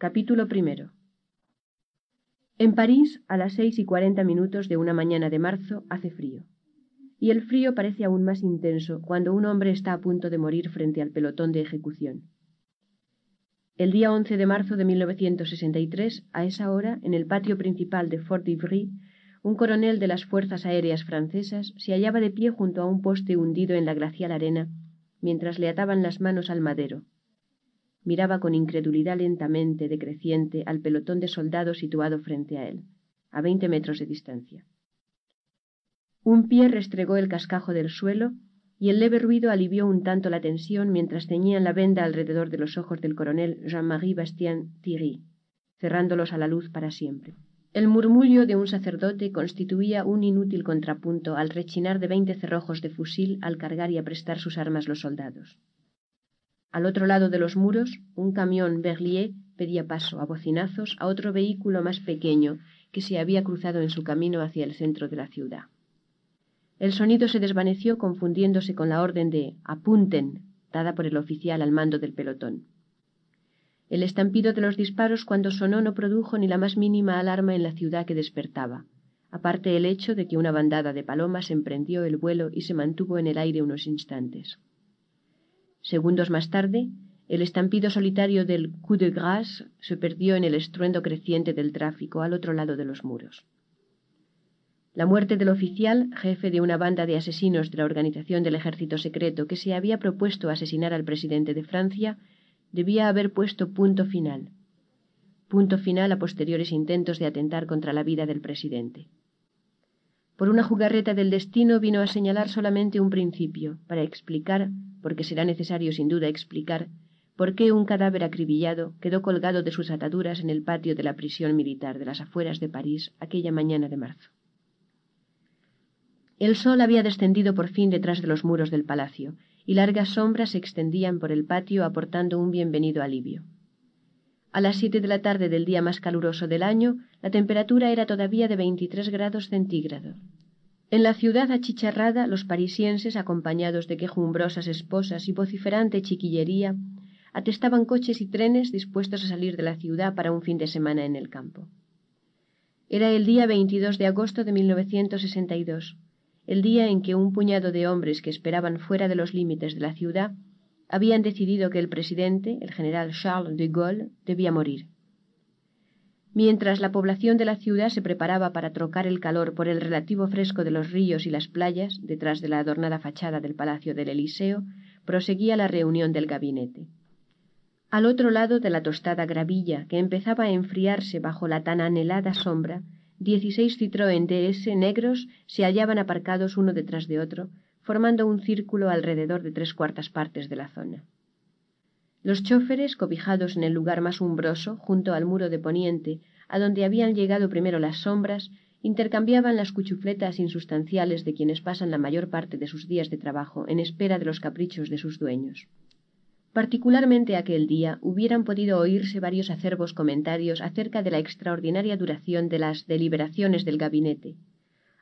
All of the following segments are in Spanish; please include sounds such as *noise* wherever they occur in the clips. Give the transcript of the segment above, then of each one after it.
Capítulo primero. En París, a las seis y cuarenta minutos de una mañana de marzo, hace frío. Y el frío parece aún más intenso cuando un hombre está a punto de morir frente al pelotón de ejecución. El día 11 de marzo de 1963, a esa hora, en el patio principal de Fort d'Ivry, un coronel de las fuerzas aéreas francesas se hallaba de pie junto a un poste hundido en la glacial arena mientras le ataban las manos al madero. Miraba con incredulidad lentamente decreciente al pelotón de soldados situado frente a él, a veinte metros de distancia. Un pie restregó el cascajo del suelo y el leve ruido alivió un tanto la tensión mientras teñían la venda alrededor de los ojos del coronel Jean-Marie Bastien Thierry, cerrándolos a la luz para siempre. El murmullo de un sacerdote constituía un inútil contrapunto al rechinar de veinte cerrojos de fusil al cargar y aprestar sus armas los soldados. Al otro lado de los muros, un camión Berlier pedía paso a bocinazos a otro vehículo más pequeño que se había cruzado en su camino hacia el centro de la ciudad. El sonido se desvaneció confundiéndose con la orden de apunten dada por el oficial al mando del pelotón. El estampido de los disparos cuando sonó no produjo ni la más mínima alarma en la ciudad que despertaba, aparte el hecho de que una bandada de palomas emprendió el vuelo y se mantuvo en el aire unos instantes. Segundos más tarde, el estampido solitario del coup de grâce se perdió en el estruendo creciente del tráfico al otro lado de los muros. La muerte del oficial, jefe de una banda de asesinos de la organización del ejército secreto que se había propuesto asesinar al presidente de Francia, debía haber puesto punto final. Punto final a posteriores intentos de atentar contra la vida del presidente. Por una jugarreta del destino vino a señalar solamente un principio, para explicar, porque será necesario sin duda explicar, por qué un cadáver acribillado quedó colgado de sus ataduras en el patio de la prisión militar de las afueras de París aquella mañana de marzo. El sol había descendido por fin detrás de los muros del palacio, y largas sombras se extendían por el patio aportando un bienvenido alivio. A las siete de la tarde del día más caluroso del año, la temperatura era todavía de veintitrés grados centígrados. En la ciudad achicharrada, los parisienses, acompañados de quejumbrosas esposas y vociferante chiquillería, atestaban coches y trenes dispuestos a salir de la ciudad para un fin de semana en el campo. Era el día 22 de agosto de 1962 el día en que un puñado de hombres que esperaban fuera de los límites de la ciudad habían decidido que el presidente, el general Charles de Gaulle, debía morir. Mientras la población de la ciudad se preparaba para trocar el calor por el relativo fresco de los ríos y las playas detrás de la adornada fachada del Palacio del Eliseo, proseguía la reunión del gabinete. Al otro lado de la tostada gravilla, que empezaba a enfriarse bajo la tan anhelada sombra, Dieciséis Citroën DS negros se hallaban aparcados uno detrás de otro, formando un círculo alrededor de tres cuartas partes de la zona. Los chóferes, cobijados en el lugar más umbroso, junto al muro de poniente, a donde habían llegado primero las sombras, intercambiaban las cuchufletas insustanciales de quienes pasan la mayor parte de sus días de trabajo en espera de los caprichos de sus dueños. Particularmente aquel día hubieran podido oírse varios acerbos comentarios acerca de la extraordinaria duración de las deliberaciones del gabinete,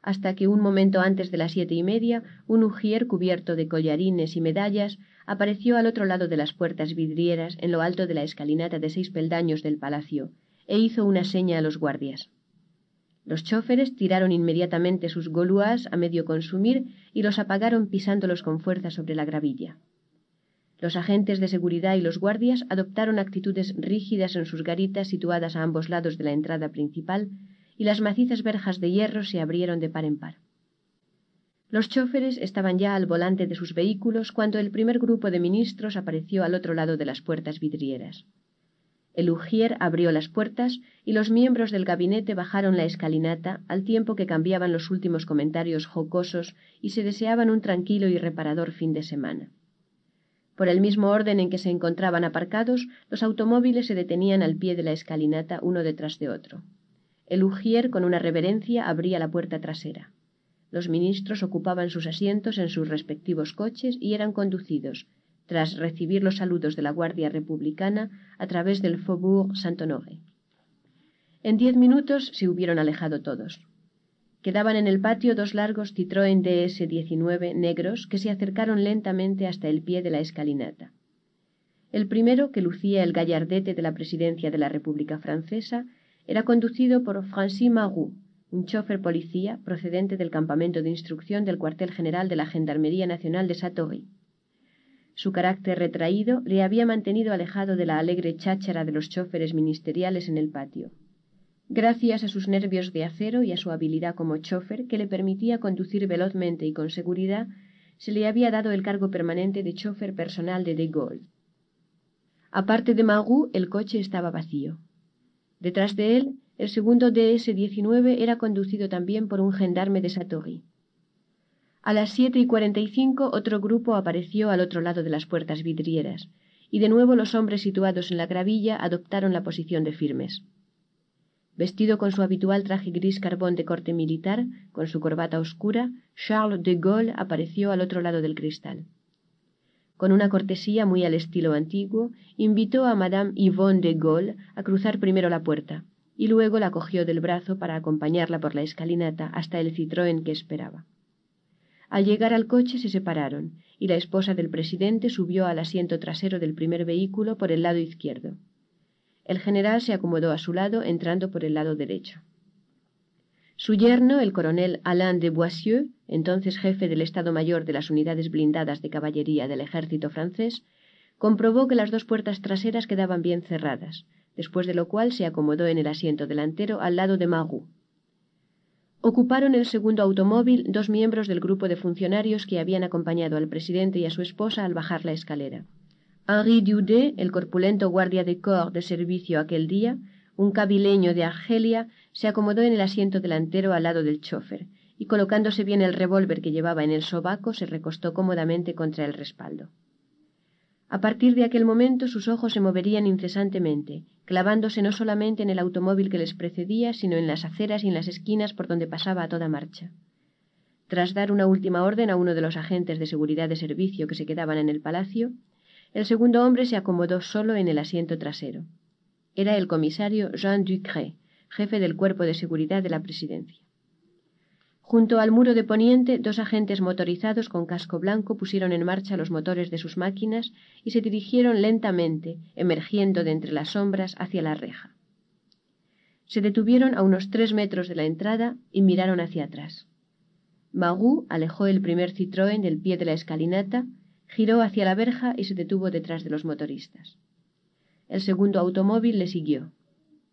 hasta que un momento antes de las siete y media un ujier cubierto de collarines y medallas apareció al otro lado de las puertas vidrieras en lo alto de la escalinata de seis peldaños del palacio e hizo una seña a los guardias. Los chóferes tiraron inmediatamente sus goluas a medio consumir y los apagaron pisándolos con fuerza sobre la gravilla. Los agentes de seguridad y los guardias adoptaron actitudes rígidas en sus garitas situadas a ambos lados de la entrada principal y las macizas verjas de hierro se abrieron de par en par. Los chóferes estaban ya al volante de sus vehículos cuando el primer grupo de ministros apareció al otro lado de las puertas vidrieras. El ujier abrió las puertas y los miembros del gabinete bajaron la escalinata al tiempo que cambiaban los últimos comentarios jocosos y se deseaban un tranquilo y reparador fin de semana. Por el mismo orden en que se encontraban aparcados, los automóviles se detenían al pie de la escalinata uno detrás de otro. El con una reverencia, abría la puerta trasera. Los ministros ocupaban sus asientos en sus respectivos coches y eran conducidos, tras recibir los saludos de la Guardia Republicana, a través del Faubourg Saint-Honoré. En diez minutos se hubieron alejado todos. Quedaban en el patio dos largos Citroën DS-19 negros que se acercaron lentamente hasta el pie de la escalinata. El primero, que lucía el gallardete de la presidencia de la República Francesa, era conducido por Francis Marou, un chofer policía procedente del campamento de instrucción del cuartel general de la Gendarmería Nacional de Satory. Su carácter retraído le había mantenido alejado de la alegre cháchara de los choferes ministeriales en el patio. Gracias a sus nervios de acero y a su habilidad como chofer, que le permitía conducir velozmente y con seguridad, se le había dado el cargo permanente de chofer personal de De Gaulle. Aparte de Magou, el coche estaba vacío. Detrás de él, el segundo DS-19 era conducido también por un gendarme de Satory. A las siete y cuarenta y cinco otro grupo apareció al otro lado de las puertas vidrieras, y de nuevo los hombres situados en la gravilla adoptaron la posición de firmes. Vestido con su habitual traje gris carbón de corte militar, con su corbata oscura, Charles de Gaulle apareció al otro lado del cristal. Con una cortesía muy al estilo antiguo, invitó a Madame Yvonne de Gaulle a cruzar primero la puerta, y luego la cogió del brazo para acompañarla por la escalinata hasta el Citroën que esperaba. Al llegar al coche se separaron, y la esposa del presidente subió al asiento trasero del primer vehículo por el lado izquierdo. El general se acomodó a su lado, entrando por el lado derecho. Su yerno, el coronel Alain de Boissieu, entonces jefe del Estado Mayor de las unidades blindadas de caballería del ejército francés, comprobó que las dos puertas traseras quedaban bien cerradas, después de lo cual se acomodó en el asiento delantero al lado de Marou. Ocuparon el segundo automóvil dos miembros del grupo de funcionarios que habían acompañado al presidente y a su esposa al bajar la escalera. Henri Dudet, el corpulento guardia de corps de servicio aquel día, un cabileño de Argelia, se acomodó en el asiento delantero al lado del chofer, y colocándose bien el revólver que llevaba en el sobaco, se recostó cómodamente contra el respaldo. A partir de aquel momento sus ojos se moverían incesantemente, clavándose no solamente en el automóvil que les precedía, sino en las aceras y en las esquinas por donde pasaba a toda marcha. Tras dar una última orden a uno de los agentes de seguridad de servicio que se quedaban en el palacio, el segundo hombre se acomodó solo en el asiento trasero. Era el comisario Jean Ducret, jefe del cuerpo de seguridad de la presidencia. Junto al muro de poniente, dos agentes motorizados con casco blanco pusieron en marcha los motores de sus máquinas y se dirigieron lentamente, emergiendo de entre las sombras hacia la reja. Se detuvieron a unos tres metros de la entrada y miraron hacia atrás. Magou alejó el primer Citroën del pie de la escalinata, giró hacia la verja y se detuvo detrás de los motoristas. El segundo automóvil le siguió.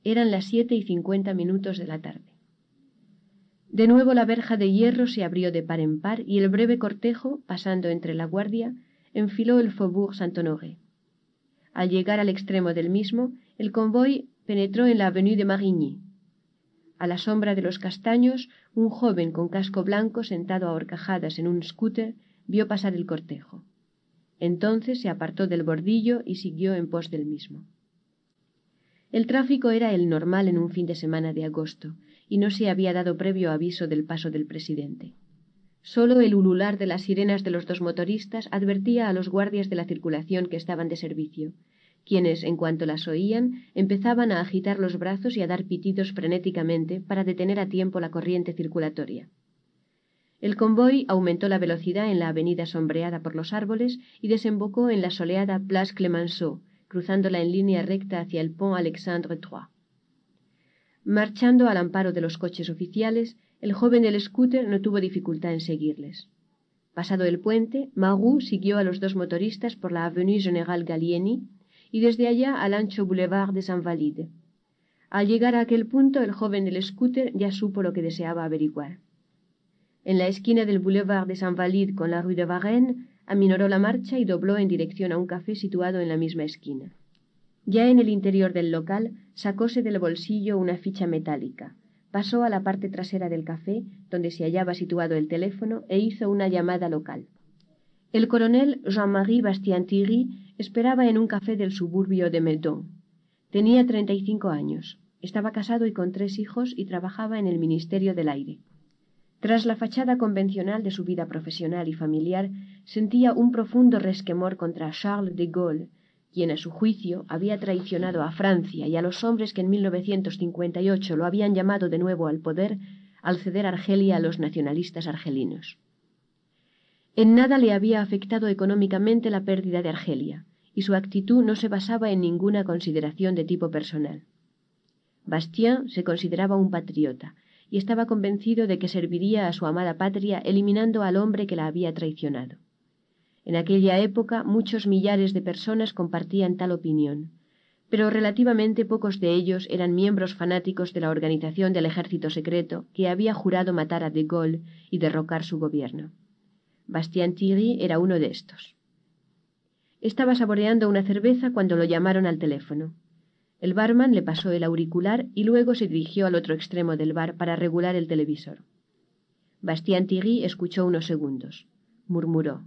Eran las siete y cincuenta minutos de la tarde. De nuevo la verja de hierro se abrió de par en par y el breve cortejo, pasando entre la guardia, enfiló el Faubourg Saint-Honoré. Al llegar al extremo del mismo, el convoy penetró en la avenue de Marigny. A la sombra de los castaños, un joven con casco blanco sentado a horcajadas en un scooter vio pasar el cortejo. Entonces se apartó del bordillo y siguió en pos del mismo. El tráfico era el normal en un fin de semana de agosto, y no se había dado previo aviso del paso del presidente. Solo el ulular de las sirenas de los dos motoristas advertía a los guardias de la circulación que estaban de servicio, quienes, en cuanto las oían, empezaban a agitar los brazos y a dar pitidos frenéticamente para detener a tiempo la corriente circulatoria. El convoy aumentó la velocidad en la avenida sombreada por los árboles y desembocó en la soleada Place Clemenceau, cruzándola en línea recta hacia el Pont Alexandre III. Marchando al amparo de los coches oficiales, el joven del scooter no tuvo dificultad en seguirles. Pasado el puente, Marou siguió a los dos motoristas por la Avenue General Gallieni y desde allá al ancho Boulevard de Saint Valide. Al llegar a aquel punto, el joven del scooter ya supo lo que deseaba averiguar. En la esquina del Boulevard de Saint Valide con la Rue de Varennes, aminoró la marcha y dobló en dirección a un café situado en la misma esquina. Ya en el interior del local, sacóse del bolsillo una ficha metálica, pasó a la parte trasera del café, donde se hallaba situado el teléfono, e hizo una llamada local. El coronel Jean-Marie Bastien-Thierry esperaba en un café del suburbio de Meudon. Tenía treinta y cinco años, estaba casado y con tres hijos y trabajaba en el Ministerio del Aire. Tras la fachada convencional de su vida profesional y familiar, sentía un profundo resquemor contra Charles de Gaulle, quien a su juicio había traicionado a Francia y a los hombres que en 1958 lo habían llamado de nuevo al poder al ceder Argelia a los nacionalistas argelinos. En nada le había afectado económicamente la pérdida de Argelia, y su actitud no se basaba en ninguna consideración de tipo personal. Bastien se consideraba un patriota y estaba convencido de que serviría a su amada patria eliminando al hombre que la había traicionado. En aquella época muchos millares de personas compartían tal opinión, pero relativamente pocos de ellos eran miembros fanáticos de la organización del ejército secreto que había jurado matar a de Gaulle y derrocar su gobierno. Bastien Thierry era uno de estos. Estaba saboreando una cerveza cuando lo llamaron al teléfono. El barman le pasó el auricular y luego se dirigió al otro extremo del bar para regular el televisor. Bastien Thierry escuchó unos segundos. Murmuró.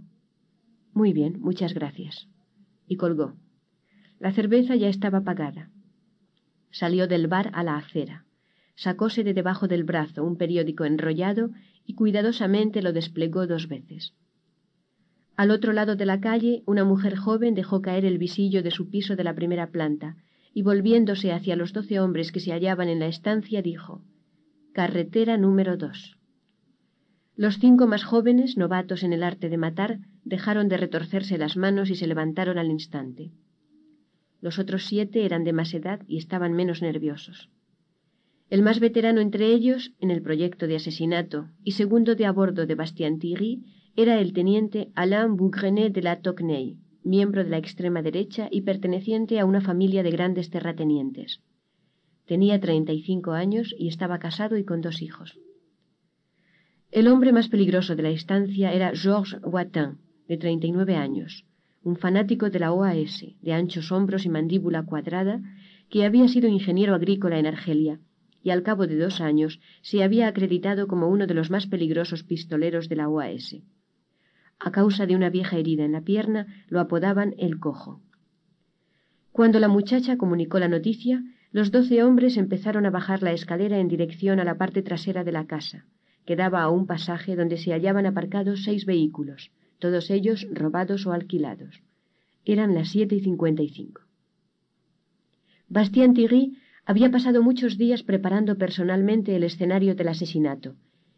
Muy bien, muchas gracias. Y colgó. La cerveza ya estaba pagada. Salió del bar a la acera. Sacóse de debajo del brazo un periódico enrollado y cuidadosamente lo desplegó dos veces. Al otro lado de la calle, una mujer joven dejó caer el visillo de su piso de la primera planta y volviéndose hacia los doce hombres que se hallaban en la estancia, dijo Carretera número dos. Los cinco más jóvenes, novatos en el arte de matar, dejaron de retorcerse las manos y se levantaron al instante. Los otros siete eran de más edad y estaban menos nerviosos. El más veterano entre ellos, en el proyecto de asesinato y segundo de a bordo de Bastien Thierry, era el teniente Alain Bougrenet de la Tocnay, miembro de la extrema derecha y perteneciente a una familia de grandes terratenientes. Tenía treinta y cinco años y estaba casado y con dos hijos. El hombre más peligroso de la estancia era Georges Watin, de treinta y nueve años, un fanático de la OAS, de anchos hombros y mandíbula cuadrada, que había sido ingeniero agrícola en Argelia, y al cabo de dos años se había acreditado como uno de los más peligrosos pistoleros de la OAS. A causa de una vieja herida en la pierna, lo apodaban el cojo. Cuando la muchacha comunicó la noticia, los doce hombres empezaron a bajar la escalera en dirección a la parte trasera de la casa, que daba a un pasaje donde se hallaban aparcados seis vehículos, todos ellos robados o alquilados. Eran las siete y cincuenta y cinco. Bastien Thierry había pasado muchos días preparando personalmente el escenario del asesinato,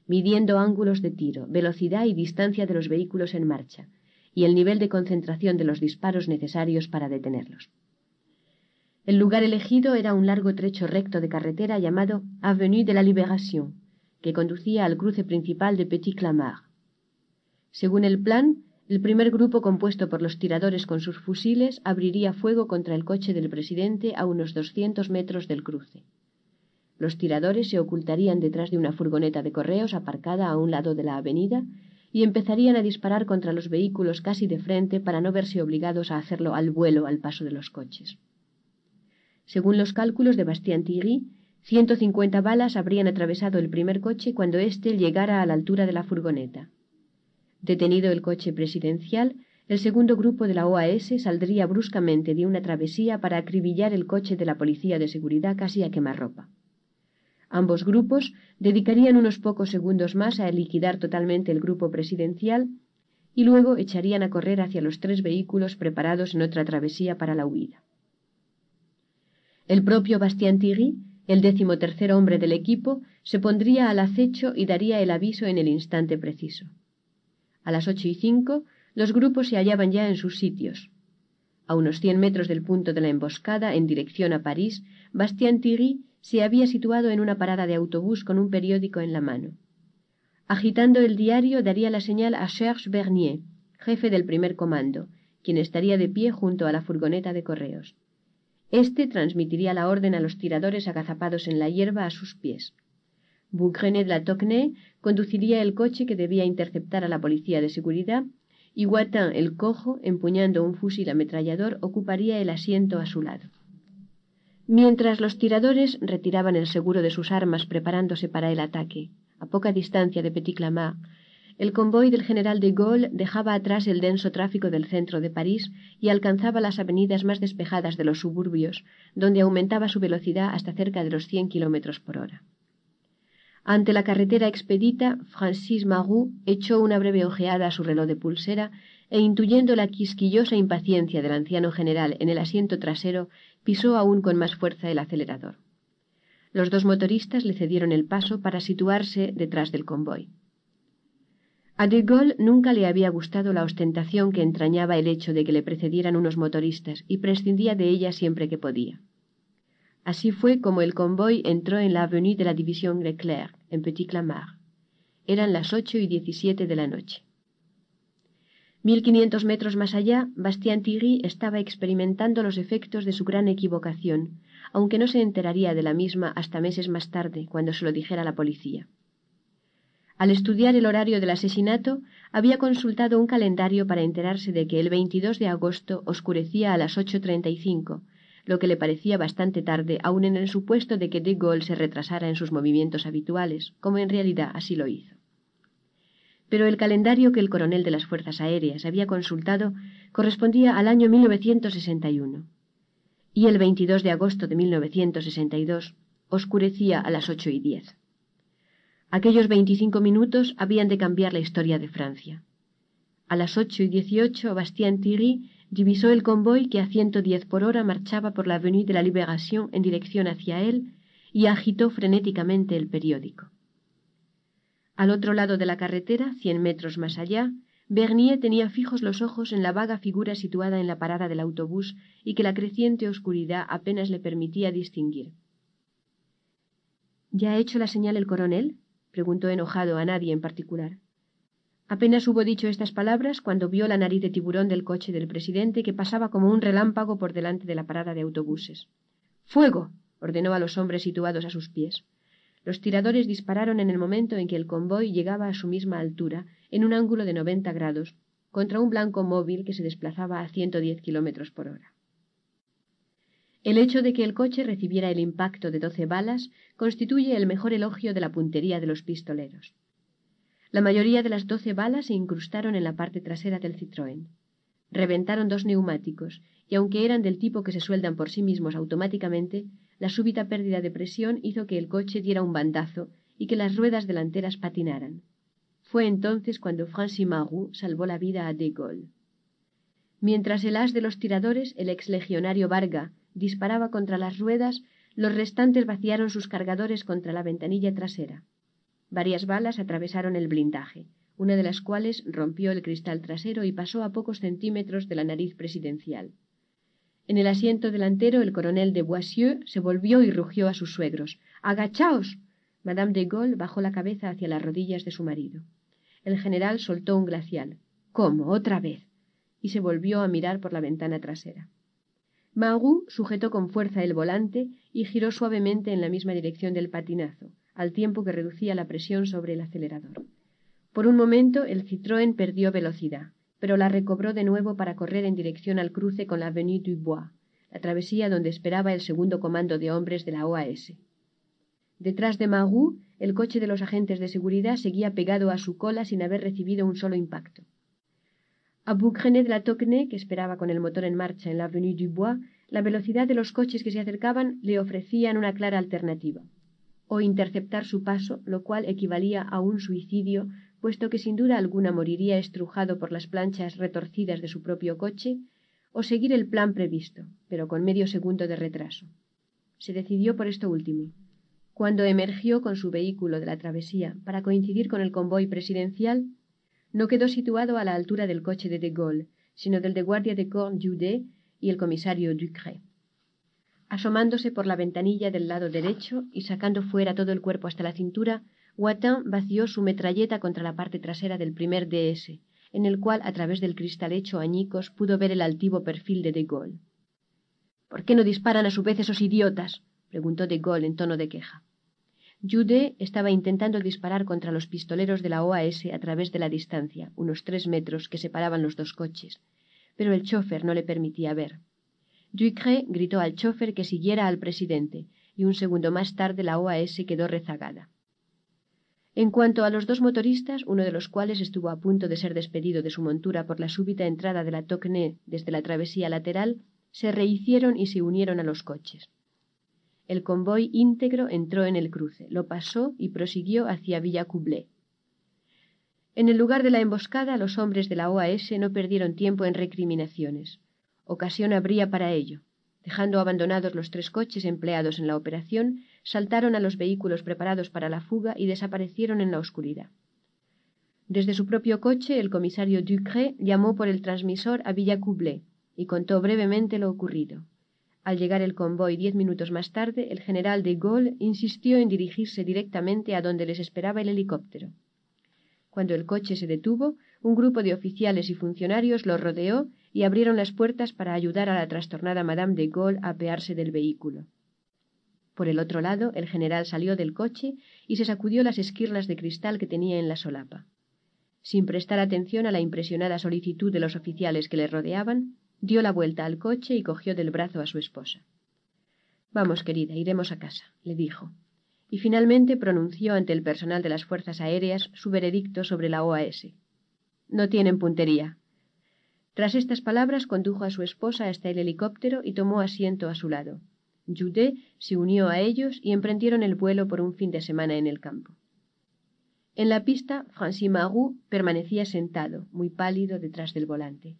midiendo ángulos de tiro, velocidad y distancia de los vehículos en marcha, y el nivel de concentración de los disparos necesarios para detenerlos. El lugar elegido era un largo trecho recto de carretera llamado Avenue de la Libération, que conducía al cruce principal de Petit Clamart. Según el plan, el primer grupo compuesto por los tiradores con sus fusiles abriría fuego contra el coche del presidente a unos doscientos metros del cruce. Los tiradores se ocultarían detrás de una furgoneta de correos aparcada a un lado de la avenida y empezarían a disparar contra los vehículos casi de frente para no verse obligados a hacerlo al vuelo al paso de los coches. Según los cálculos de Bastien Thierry, ciento cincuenta balas habrían atravesado el primer coche cuando éste llegara a la altura de la furgoneta. Detenido el coche presidencial, el segundo grupo de la OAS saldría bruscamente de una travesía para acribillar el coche de la policía de seguridad casi a quemarropa. Ambos grupos dedicarían unos pocos segundos más a liquidar totalmente el grupo presidencial y luego echarían a correr hacia los tres vehículos preparados en otra travesía para la huida. El propio Bastien Thierry, el decimotercer hombre del equipo, se pondría al acecho y daría el aviso en el instante preciso. A las ocho y cinco, los grupos se hallaban ya en sus sitios. A unos cien metros del punto de la emboscada, en dirección a París, Bastien Thierry se había situado en una parada de autobús con un periódico en la mano. Agitando el diario daría la señal a Serge Bernier, jefe del primer comando, quien estaría de pie junto a la furgoneta de correos. Este transmitiría la orden a los tiradores agazapados en la hierba a sus pies. Bougrenet de la conduciría el coche que debía interceptar a la policía de seguridad y Watin el cojo, empuñando un fusil ametrallador, ocuparía el asiento a su lado. Mientras los tiradores retiraban el seguro de sus armas preparándose para el ataque, a poca distancia de Petit Clamart, el convoy del general de Gaulle dejaba atrás el denso tráfico del centro de París y alcanzaba las avenidas más despejadas de los suburbios, donde aumentaba su velocidad hasta cerca de los cien kilómetros por hora. Ante la carretera expedita, Francis Marou echó una breve ojeada a su reloj de pulsera e intuyendo la quisquillosa impaciencia del anciano general en el asiento trasero, pisó aún con más fuerza el acelerador. Los dos motoristas le cedieron el paso para situarse detrás del convoy. A de Gaulle nunca le había gustado la ostentación que entrañaba el hecho de que le precedieran unos motoristas y prescindía de ella siempre que podía. Así fue como el convoy entró en la avenue de la División Leclerc, en Petit Clamart. Eran las ocho y diecisiete de la noche. Mil quinientos metros más allá, Bastien Thierry estaba experimentando los efectos de su gran equivocación, aunque no se enteraría de la misma hasta meses más tarde, cuando se lo dijera la policía. Al estudiar el horario del asesinato, había consultado un calendario para enterarse de que el 22 de agosto oscurecía a las 8.35, lo que le parecía bastante tarde, aun en el supuesto de que de Gaulle se retrasara en sus movimientos habituales, como en realidad así lo hizo pero el calendario que el coronel de las Fuerzas Aéreas había consultado correspondía al año 1961, y el 22 de agosto de 1962 oscurecía a las ocho y diez. Aquellos veinticinco minutos habían de cambiar la historia de Francia. A las ocho y dieciocho, Bastien Thierry divisó el convoy que a ciento diez por hora marchaba por la Avenue de la Libération en dirección hacia él y agitó frenéticamente el periódico. Al otro lado de la carretera, cien metros más allá, Bernier tenía fijos los ojos en la vaga figura situada en la parada del autobús y que la creciente oscuridad apenas le permitía distinguir. ¿Ya ha hecho la señal el coronel? preguntó enojado a nadie en particular. Apenas hubo dicho estas palabras cuando vio la nariz de tiburón del coche del presidente que pasaba como un relámpago por delante de la parada de autobuses. ¡Fuego! ordenó a los hombres situados a sus pies. Los tiradores dispararon en el momento en que el convoy llegaba a su misma altura, en un ángulo de noventa grados, contra un blanco móvil que se desplazaba a ciento diez kilómetros por hora. El hecho de que el coche recibiera el impacto de doce balas constituye el mejor elogio de la puntería de los pistoleros. La mayoría de las doce balas se incrustaron en la parte trasera del Citroën. Reventaron dos neumáticos, y aunque eran del tipo que se sueldan por sí mismos automáticamente, la súbita pérdida de presión hizo que el coche diera un bandazo y que las ruedas delanteras patinaran. Fue entonces cuando Francis Marou salvó la vida a De Gaulle. Mientras el as de los tiradores, el ex legionario Varga, disparaba contra las ruedas, los restantes vaciaron sus cargadores contra la ventanilla trasera. Varias balas atravesaron el blindaje, una de las cuales rompió el cristal trasero y pasó a pocos centímetros de la nariz presidencial. En el asiento delantero el coronel de Boissieu se volvió y rugió a sus suegros. ¡Agachaos! Madame de Gaulle bajó la cabeza hacia las rodillas de su marido. El general soltó un glacial. ¿Cómo? ¿Otra vez? y se volvió a mirar por la ventana trasera. Marou sujetó con fuerza el volante y giró suavemente en la misma dirección del patinazo, al tiempo que reducía la presión sobre el acelerador. Por un momento el Citroën perdió velocidad pero la recobró de nuevo para correr en dirección al cruce con la Avenue du Bois, la travesía donde esperaba el segundo comando de hombres de la OAS. Detrás de Marou, el coche de los agentes de seguridad seguía pegado a su cola sin haber recibido un solo impacto. A Boucrenet de la Tocne, que esperaba con el motor en marcha en la Avenue du Bois, la velocidad de los coches que se acercaban le ofrecían una clara alternativa. O interceptar su paso, lo cual equivalía a un suicidio puesto que sin duda alguna moriría estrujado por las planchas retorcidas de su propio coche, o seguir el plan previsto, pero con medio segundo de retraso. Se decidió por esto último. Cuando emergió con su vehículo de la travesía para coincidir con el convoy presidencial, no quedó situado a la altura del coche de De Gaulle, sino del de guardia de corps Judet y el comisario Ducret. Asomándose por la ventanilla del lado derecho y sacando fuera todo el cuerpo hasta la cintura, Watin vació su metralleta contra la parte trasera del primer DS, en el cual, a través del cristal hecho añicos, pudo ver el altivo perfil de De Gaulle. ¿Por qué no disparan a su vez esos idiotas? preguntó De Gaulle en tono de queja. Jude estaba intentando disparar contra los pistoleros de la OAS a través de la distancia, unos tres metros que separaban los dos coches, pero el chofer no le permitía ver. Gritó al chofer que siguiera al presidente, y un segundo más tarde la OAS quedó rezagada. En cuanto a los dos motoristas, uno de los cuales estuvo a punto de ser despedido de su montura por la súbita entrada de la Tocné desde la travesía lateral, se rehicieron y se unieron a los coches. El convoy íntegro entró en el cruce, lo pasó y prosiguió hacia Villacublé. En el lugar de la emboscada, los hombres de la OAS no perdieron tiempo en recriminaciones. Ocasión habría para ello. Dejando abandonados los tres coches empleados en la operación, saltaron a los vehículos preparados para la fuga y desaparecieron en la oscuridad. Desde su propio coche, el comisario Ducré llamó por el transmisor a Villa y contó brevemente lo ocurrido. Al llegar el convoy diez minutos más tarde, el general de Gaulle insistió en dirigirse directamente a donde les esperaba el helicóptero. Cuando el coche se detuvo, un grupo de oficiales y funcionarios lo rodeó y abrieron las puertas para ayudar a la trastornada Madame de Gaulle a apearse del vehículo. Por el otro lado, el general salió del coche y se sacudió las esquirlas de cristal que tenía en la solapa. Sin prestar atención a la impresionada solicitud de los oficiales que le rodeaban, dio la vuelta al coche y cogió del brazo a su esposa. Vamos, querida, iremos a casa, le dijo, y finalmente pronunció ante el personal de las fuerzas aéreas su veredicto sobre la OAS. No tienen puntería. Tras estas palabras condujo a su esposa hasta el helicóptero y tomó asiento a su lado. Judet se unió a ellos y emprendieron el vuelo por un fin de semana en el campo. En la pista, Francis Marou permanecía sentado, muy pálido, detrás del volante.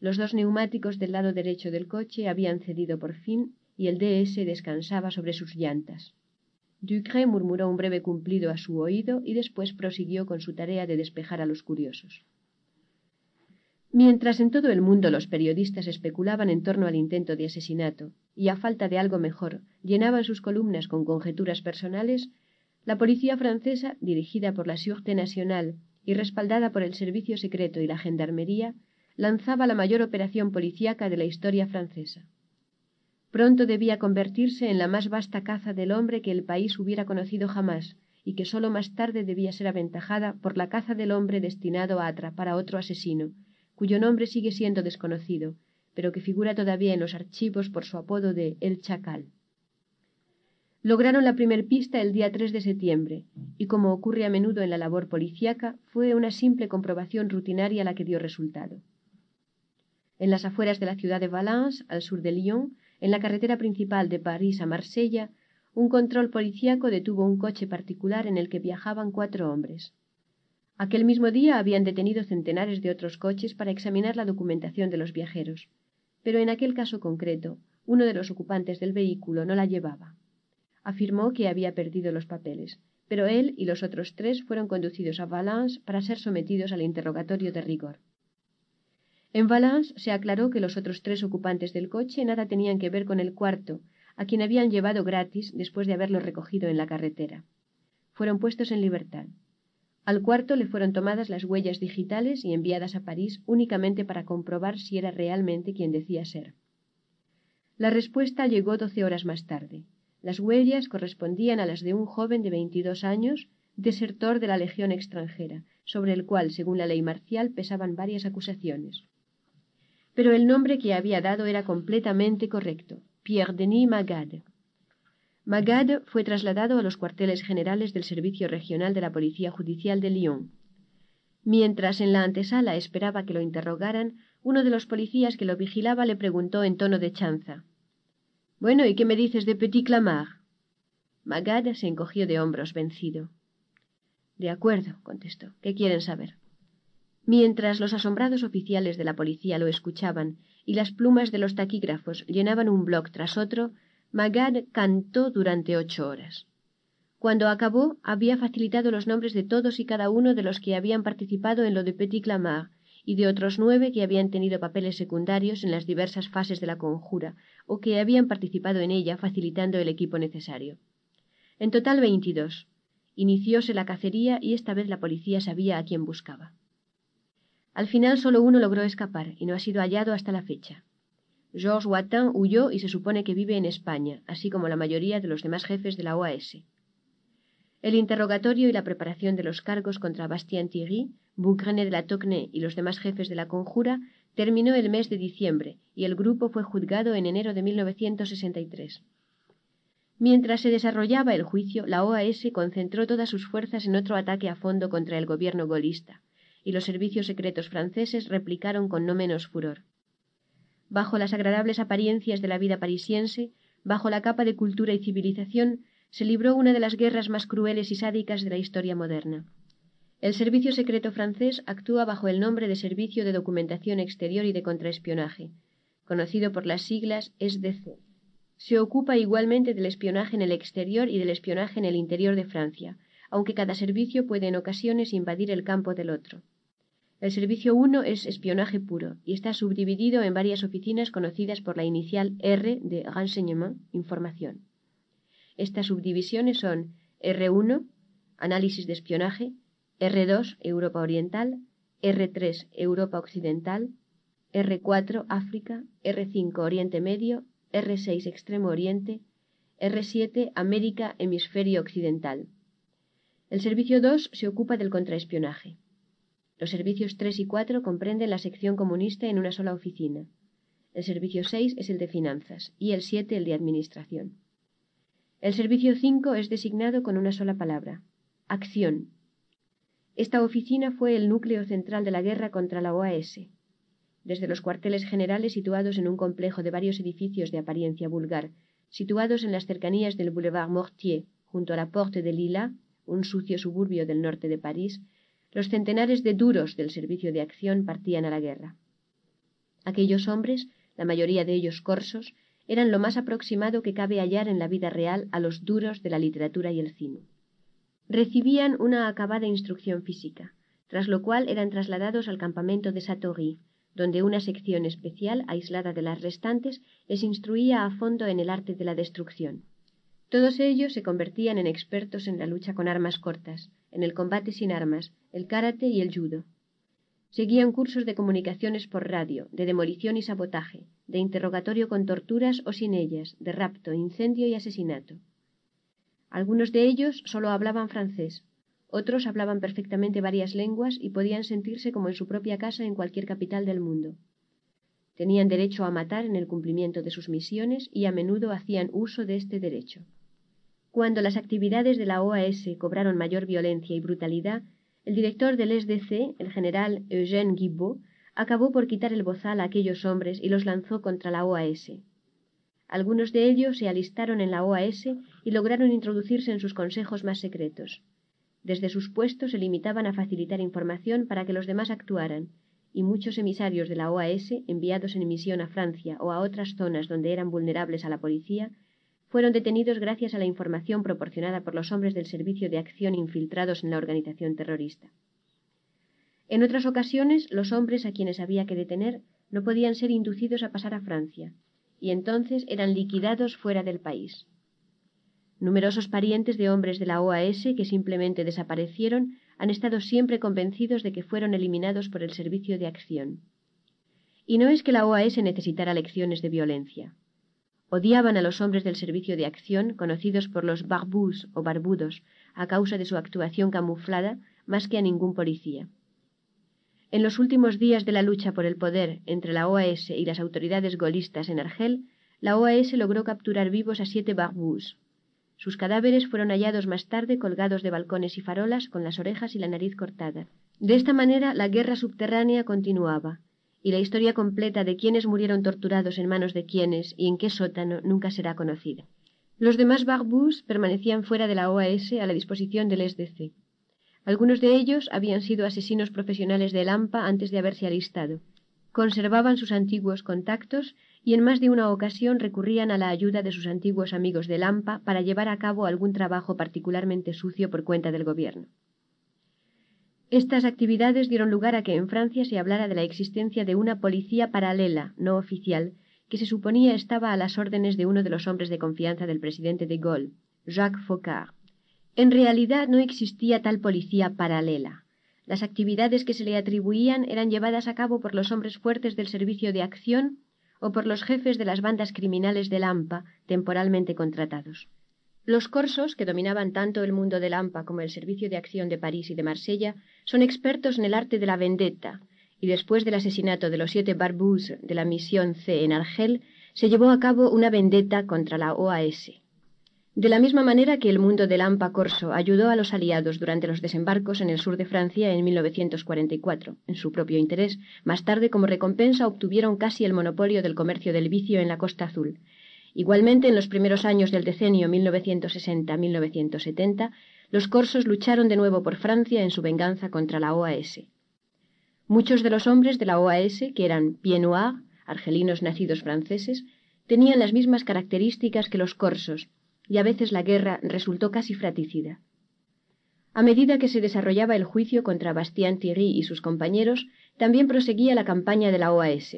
Los dos neumáticos del lado derecho del coche habían cedido por fin y el DS descansaba sobre sus llantas. Ducré murmuró un breve cumplido a su oído y después prosiguió con su tarea de despejar a los curiosos. Mientras en todo el mundo los periodistas especulaban en torno al intento de asesinato y a falta de algo mejor llenaban sus columnas con conjeturas personales, la policía francesa, dirigida por la Sûreté Nationale y respaldada por el Servicio Secreto y la Gendarmería, lanzaba la mayor operación policíaca de la historia francesa. Pronto debía convertirse en la más vasta caza del hombre que el país hubiera conocido jamás, y que sólo más tarde debía ser aventajada por la caza del hombre destinado a atrapar a otro asesino, cuyo nombre sigue siendo desconocido, pero que figura todavía en los archivos por su apodo de El Chacal. Lograron la primer pista el día 3 de septiembre, y como ocurre a menudo en la labor policíaca, fue una simple comprobación rutinaria la que dio resultado. En las afueras de la ciudad de Valence, al sur de Lyon, en la carretera principal de París a Marsella, un control policíaco detuvo un coche particular en el que viajaban cuatro hombres. Aquel mismo día habían detenido centenares de otros coches para examinar la documentación de los viajeros, pero en aquel caso concreto, uno de los ocupantes del vehículo no la llevaba. Afirmó que había perdido los papeles, pero él y los otros tres fueron conducidos a Valence para ser sometidos al interrogatorio de rigor. En Valence se aclaró que los otros tres ocupantes del coche nada tenían que ver con el cuarto, a quien habían llevado gratis después de haberlo recogido en la carretera. Fueron puestos en libertad. Al cuarto le fueron tomadas las huellas digitales y enviadas a París únicamente para comprobar si era realmente quien decía ser. La respuesta llegó doce horas más tarde. Las huellas correspondían a las de un joven de veintidós años, desertor de la Legión extranjera, sobre el cual, según la ley marcial, pesaban varias acusaciones pero el nombre que había dado era completamente correcto, Pierre Denis Magade. Magade fue trasladado a los cuarteles generales del Servicio Regional de la Policía Judicial de Lyon. Mientras en la antesala esperaba que lo interrogaran, uno de los policías que lo vigilaba le preguntó en tono de chanza. Bueno, ¿y qué me dices de Petit Clamart? Magade se encogió de hombros vencido. De acuerdo, contestó. ¿Qué quieren saber? Mientras los asombrados oficiales de la policía lo escuchaban y las plumas de los taquígrafos llenaban un bloc tras otro, Magad cantó durante ocho horas. Cuando acabó, había facilitado los nombres de todos y cada uno de los que habían participado en lo de Petit Clamart y de otros nueve que habían tenido papeles secundarios en las diversas fases de la conjura o que habían participado en ella facilitando el equipo necesario. En total veintidós. Inicióse la cacería y esta vez la policía sabía a quién buscaba. Al final solo uno logró escapar y no ha sido hallado hasta la fecha. Georges Wattin huyó y se supone que vive en España, así como la mayoría de los demás jefes de la OAS. El interrogatorio y la preparación de los cargos contra Bastien Thierry, Bougraine de la Tocnay y los demás jefes de la conjura terminó el mes de diciembre y el grupo fue juzgado en enero de 1963. Mientras se desarrollaba el juicio, la OAS concentró todas sus fuerzas en otro ataque a fondo contra el gobierno golista y los servicios secretos franceses replicaron con no menos furor. Bajo las agradables apariencias de la vida parisiense, bajo la capa de cultura y civilización, se libró una de las guerras más crueles y sádicas de la historia moderna. El servicio secreto francés actúa bajo el nombre de Servicio de Documentación Exterior y de Contraespionaje, conocido por las siglas SDC. Se ocupa igualmente del espionaje en el exterior y del espionaje en el interior de Francia, aunque cada servicio puede en ocasiones invadir el campo del otro. El servicio 1 es espionaje puro y está subdividido en varias oficinas conocidas por la inicial R de renseignement, información. Estas subdivisiones son R1, análisis de espionaje, R2, Europa Oriental, R3, Europa Occidental, R4, África, R5, Oriente Medio, R6, Extremo Oriente, R7, América, Hemisferio Occidental. El servicio 2 se ocupa del contraespionaje. Los servicios 3 y 4 comprenden la sección comunista en una sola oficina. El servicio 6 es el de finanzas y el 7 el de administración. El servicio 5 es designado con una sola palabra, acción. Esta oficina fue el núcleo central de la guerra contra la OAS. Desde los cuarteles generales situados en un complejo de varios edificios de apariencia vulgar, situados en las cercanías del Boulevard Mortier, junto a la Porte de Lila, un sucio suburbio del norte de París, los centenares de duros del servicio de acción partían a la guerra. Aquellos hombres, la mayoría de ellos corsos, eran lo más aproximado que cabe hallar en la vida real a los duros de la literatura y el cine. Recibían una acabada instrucción física, tras lo cual eran trasladados al campamento de Satory, donde una sección especial, aislada de las restantes, les instruía a fondo en el arte de la destrucción. Todos ellos se convertían en expertos en la lucha con armas cortas, en el combate sin armas, el karate y el judo. Seguían cursos de comunicaciones por radio, de demolición y sabotaje, de interrogatorio con torturas o sin ellas, de rapto, incendio y asesinato. Algunos de ellos solo hablaban francés, otros hablaban perfectamente varias lenguas y podían sentirse como en su propia casa en cualquier capital del mundo. Tenían derecho a matar en el cumplimiento de sus misiones y a menudo hacían uso de este derecho. Cuando las actividades de la OAS cobraron mayor violencia y brutalidad, el director del SDC, el general Eugène Guibaud, acabó por quitar el bozal a aquellos hombres y los lanzó contra la OAS. Algunos de ellos se alistaron en la OAS y lograron introducirse en sus consejos más secretos. Desde sus puestos se limitaban a facilitar información para que los demás actuaran, y muchos emisarios de la OAS, enviados en misión a Francia o a otras zonas donde eran vulnerables a la policía, fueron detenidos gracias a la información proporcionada por los hombres del Servicio de Acción infiltrados en la organización terrorista. En otras ocasiones, los hombres a quienes había que detener no podían ser inducidos a pasar a Francia, y entonces eran liquidados fuera del país. Numerosos parientes de hombres de la OAS que simplemente desaparecieron han estado siempre convencidos de que fueron eliminados por el Servicio de Acción. Y no es que la OAS necesitara lecciones de violencia. Odiaban a los hombres del servicio de acción, conocidos por los barbus o barbudos, a causa de su actuación camuflada, más que a ningún policía. En los últimos días de la lucha por el poder entre la OAS y las autoridades golistas en Argel, la OAS logró capturar vivos a siete barbus. Sus cadáveres fueron hallados más tarde colgados de balcones y farolas con las orejas y la nariz cortada. De esta manera la guerra subterránea continuaba, y la historia completa de quiénes murieron torturados en manos de quiénes y en qué sótano nunca será conocida. Los demás barbus permanecían fuera de la OAS a la disposición del SDC. Algunos de ellos habían sido asesinos profesionales del AMPA antes de haberse alistado. Conservaban sus antiguos contactos y en más de una ocasión recurrían a la ayuda de sus antiguos amigos del AMPA para llevar a cabo algún trabajo particularmente sucio por cuenta del gobierno. Estas actividades dieron lugar a que en Francia se hablara de la existencia de una policía paralela, no oficial, que se suponía estaba a las órdenes de uno de los hombres de confianza del presidente de Gaulle, Jacques Faucard. En realidad no existía tal policía paralela. Las actividades que se le atribuían eran llevadas a cabo por los hombres fuertes del servicio de acción o por los jefes de las bandas criminales del AMPA temporalmente contratados. Los corsos, que dominaban tanto el mundo del AMPA como el Servicio de Acción de París y de Marsella, son expertos en el arte de la vendetta, y después del asesinato de los siete barbus de la misión C en Argel, se llevó a cabo una vendetta contra la OAS. De la misma manera que el mundo del AMPA corso ayudó a los aliados durante los desembarcos en el sur de Francia en 1944, en su propio interés, más tarde como recompensa obtuvieron casi el monopolio del comercio del vicio en la Costa Azul, Igualmente, en los primeros años del decenio 1960-1970, los corsos lucharon de nuevo por Francia en su venganza contra la OAS. Muchos de los hombres de la OAS, que eran pieds noirs, argelinos nacidos franceses, tenían las mismas características que los corsos, y a veces la guerra resultó casi fratricida. A medida que se desarrollaba el juicio contra Bastien Thierry y sus compañeros, también proseguía la campaña de la OAS.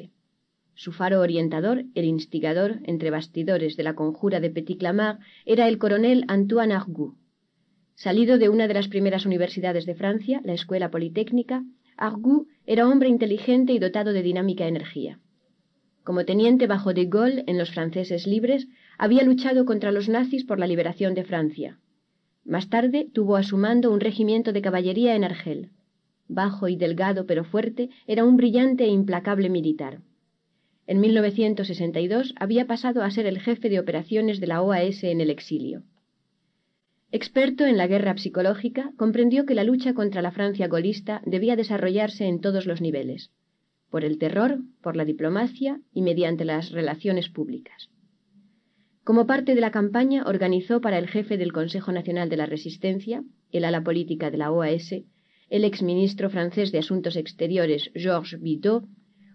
Su faro orientador, el instigador entre bastidores de la conjura de Petit Clamart, era el coronel Antoine Argout. Salido de una de las primeras universidades de Francia, la Escuela Politécnica, Argout era hombre inteligente y dotado de dinámica energía. Como teniente bajo de Gaulle en los franceses libres, había luchado contra los nazis por la liberación de Francia. Más tarde tuvo a su mando un regimiento de caballería en Argel. Bajo y delgado pero fuerte, era un brillante e implacable militar. En 1962 había pasado a ser el jefe de operaciones de la OAS en el exilio. Experto en la guerra psicológica, comprendió que la lucha contra la Francia golista debía desarrollarse en todos los niveles, por el terror, por la diplomacia y mediante las relaciones públicas. Como parte de la campaña, organizó para el jefe del Consejo Nacional de la Resistencia, el ala política de la OAS, el exministro francés de Asuntos Exteriores Georges Bidault,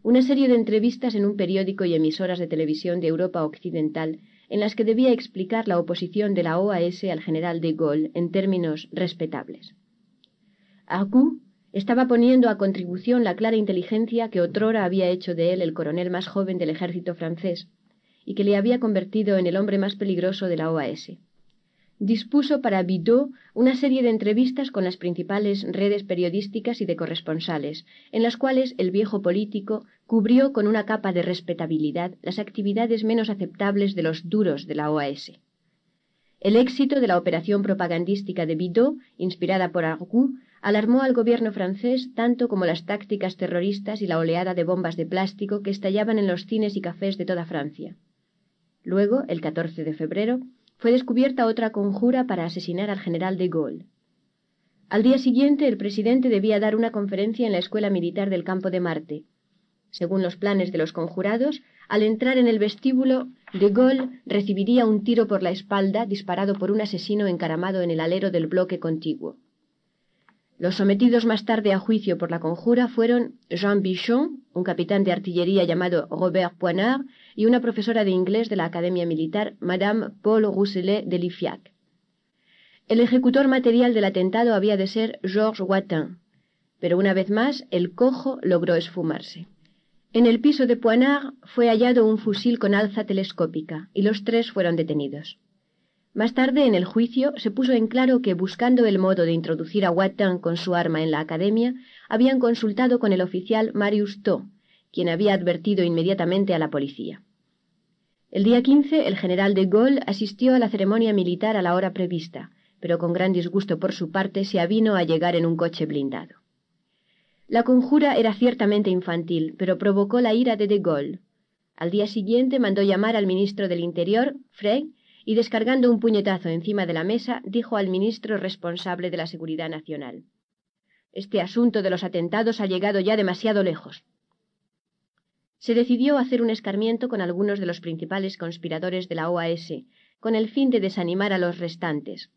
una serie de entrevistas en un periódico y emisoras de televisión de Europa Occidental en las que debía explicar la oposición de la OAS al general de Gaulle en términos respetables. Argout estaba poniendo a contribución la clara inteligencia que otrora había hecho de él el coronel más joven del ejército francés, y que le había convertido en el hombre más peligroso de la OAS. Dispuso para Bidault una serie de entrevistas con las principales redes periodísticas y de corresponsales, en las cuales el viejo político cubrió con una capa de respetabilidad las actividades menos aceptables de los duros de la OAS. El éxito de la operación propagandística de Bidault, inspirada por Argout, alarmó al gobierno francés tanto como las tácticas terroristas y la oleada de bombas de plástico que estallaban en los cines y cafés de toda Francia. Luego, el 14 de febrero, fue descubierta otra conjura para asesinar al general de Gaulle. Al día siguiente, el presidente debía dar una conferencia en la Escuela Militar del Campo de Marte. Según los planes de los conjurados, al entrar en el vestíbulo, de Gaulle recibiría un tiro por la espalda disparado por un asesino encaramado en el alero del bloque contiguo. Los sometidos más tarde a juicio por la conjura fueron Jean Bichon, un capitán de artillería llamado Robert Poinard, y una profesora de inglés de la Academia Militar, Madame Paul Rousselet de Lifiac. El ejecutor material del atentado había de ser Georges Watin, pero una vez más el cojo logró esfumarse. En el piso de Poinard fue hallado un fusil con alza telescópica y los tres fueron detenidos. Más tarde, en el juicio, se puso en claro que, buscando el modo de introducir a Watin con su arma en la academia, habían consultado con el oficial Marius To, quien había advertido inmediatamente a la policía. El día 15, el general de Gaulle asistió a la ceremonia militar a la hora prevista, pero con gran disgusto por su parte se avino a llegar en un coche blindado. La conjura era ciertamente infantil, pero provocó la ira de de Gaulle. Al día siguiente mandó llamar al ministro del Interior, Frey, y descargando un puñetazo encima de la mesa, dijo al ministro responsable de la Seguridad Nacional Este asunto de los atentados ha llegado ya demasiado lejos. Se decidió hacer un escarmiento con algunos de los principales conspiradores de la OAS, con el fin de desanimar a los restantes.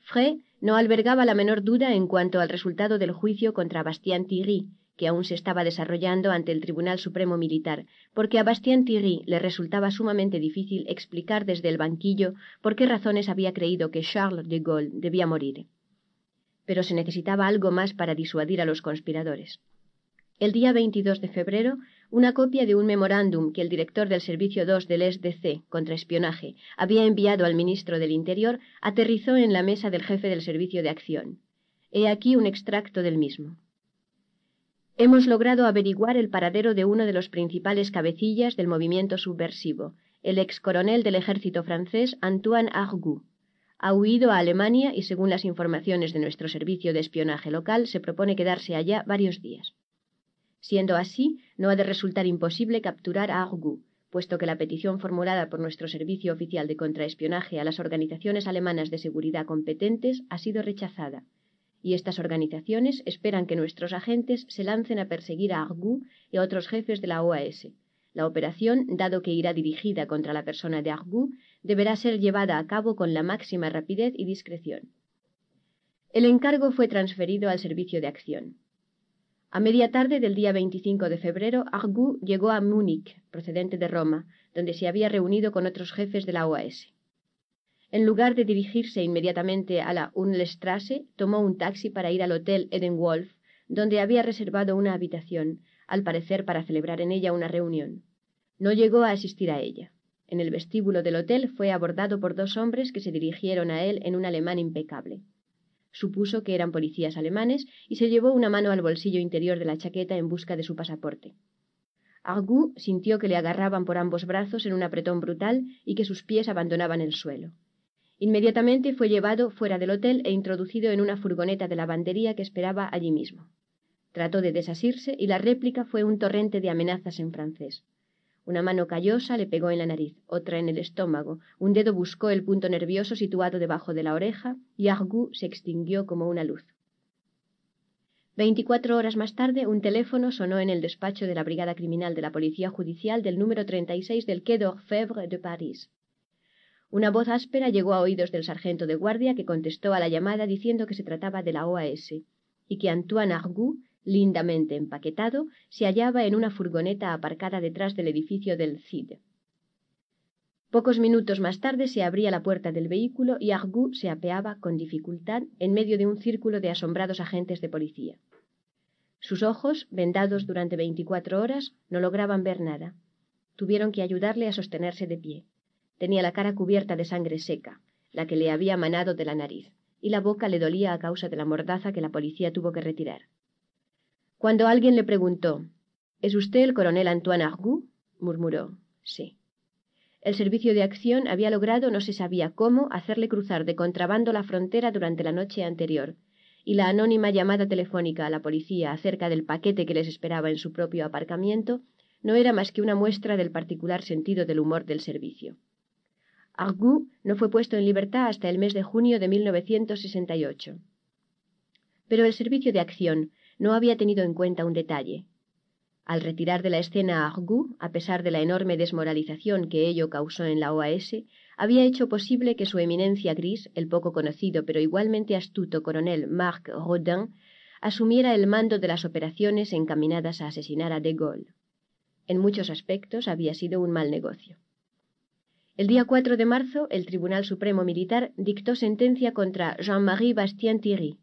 Frey no albergaba la menor duda en cuanto al resultado del juicio contra Bastien Thierry, que aún se estaba desarrollando ante el Tribunal Supremo Militar, porque a Bastien Thierry le resultaba sumamente difícil explicar desde el banquillo por qué razones había creído que Charles de Gaulle debía morir. Pero se necesitaba algo más para disuadir a los conspiradores. El día 22 de febrero, una copia de un memorándum que el director del Servicio 2 del SDC contra espionaje había enviado al ministro del Interior aterrizó en la mesa del jefe del Servicio de Acción. He aquí un extracto del mismo hemos logrado averiguar el paradero de uno de los principales cabecillas del movimiento subversivo, el ex coronel del ejército francés Antoine Argout. Ha huido a Alemania y, según las informaciones de nuestro servicio de espionaje local, se propone quedarse allá varios días. Siendo así, no ha de resultar imposible capturar a Argout, puesto que la petición formulada por nuestro servicio oficial de contraespionaje a las organizaciones alemanas de seguridad competentes ha sido rechazada y estas organizaciones esperan que nuestros agentes se lancen a perseguir a Argout y a otros jefes de la OAS. La operación, dado que irá dirigida contra la persona de Argout, deberá ser llevada a cabo con la máxima rapidez y discreción. El encargo fue transferido al servicio de acción. A media tarde del día 25 de febrero, Argout llegó a Múnich, procedente de Roma, donde se había reunido con otros jefes de la OAS. En lugar de dirigirse inmediatamente a la Unlestrasse, tomó un taxi para ir al hotel Edenwolf, donde había reservado una habitación, al parecer para celebrar en ella una reunión. No llegó a asistir a ella. En el vestíbulo del hotel fue abordado por dos hombres que se dirigieron a él en un alemán impecable. Supuso que eran policías alemanes y se llevó una mano al bolsillo interior de la chaqueta en busca de su pasaporte. Argou sintió que le agarraban por ambos brazos en un apretón brutal y que sus pies abandonaban el suelo. Inmediatamente fue llevado fuera del hotel e introducido en una furgoneta de lavandería que esperaba allí mismo. Trató de desasirse y la réplica fue un torrente de amenazas en francés. Una mano callosa le pegó en la nariz, otra en el estómago, un dedo buscó el punto nervioso situado debajo de la oreja y Argou se extinguió como una luz. Veinticuatro horas más tarde, un teléfono sonó en el despacho de la Brigada Criminal de la Policía Judicial del número 36 del Quai d'Orfèvre de París. Una voz áspera llegó a oídos del sargento de guardia que contestó a la llamada diciendo que se trataba de la OAS y que Antoine Argou lindamente empaquetado, se hallaba en una furgoneta aparcada detrás del edificio del CID. Pocos minutos más tarde se abría la puerta del vehículo y Argou se apeaba con dificultad en medio de un círculo de asombrados agentes de policía. Sus ojos, vendados durante veinticuatro horas, no lograban ver nada. Tuvieron que ayudarle a sostenerse de pie. Tenía la cara cubierta de sangre seca, la que le había manado de la nariz, y la boca le dolía a causa de la mordaza que la policía tuvo que retirar. Cuando alguien le preguntó ¿Es usted el coronel Antoine Argou? murmuró sí. El servicio de acción había logrado, no se sabía cómo, hacerle cruzar de contrabando la frontera durante la noche anterior, y la anónima llamada telefónica a la policía acerca del paquete que les esperaba en su propio aparcamiento no era más que una muestra del particular sentido del humor del servicio. Argou no fue puesto en libertad hasta el mes de junio de 1968. Pero el servicio de acción no había tenido en cuenta un detalle. Al retirar de la escena a Argou, a pesar de la enorme desmoralización que ello causó en la OAS, había hecho posible que su eminencia gris, el poco conocido pero igualmente astuto coronel Marc Rodin, asumiera el mando de las operaciones encaminadas a asesinar a De Gaulle. En muchos aspectos había sido un mal negocio. El día 4 de marzo, el Tribunal Supremo Militar dictó sentencia contra Jean-Marie Bastien-Thierry,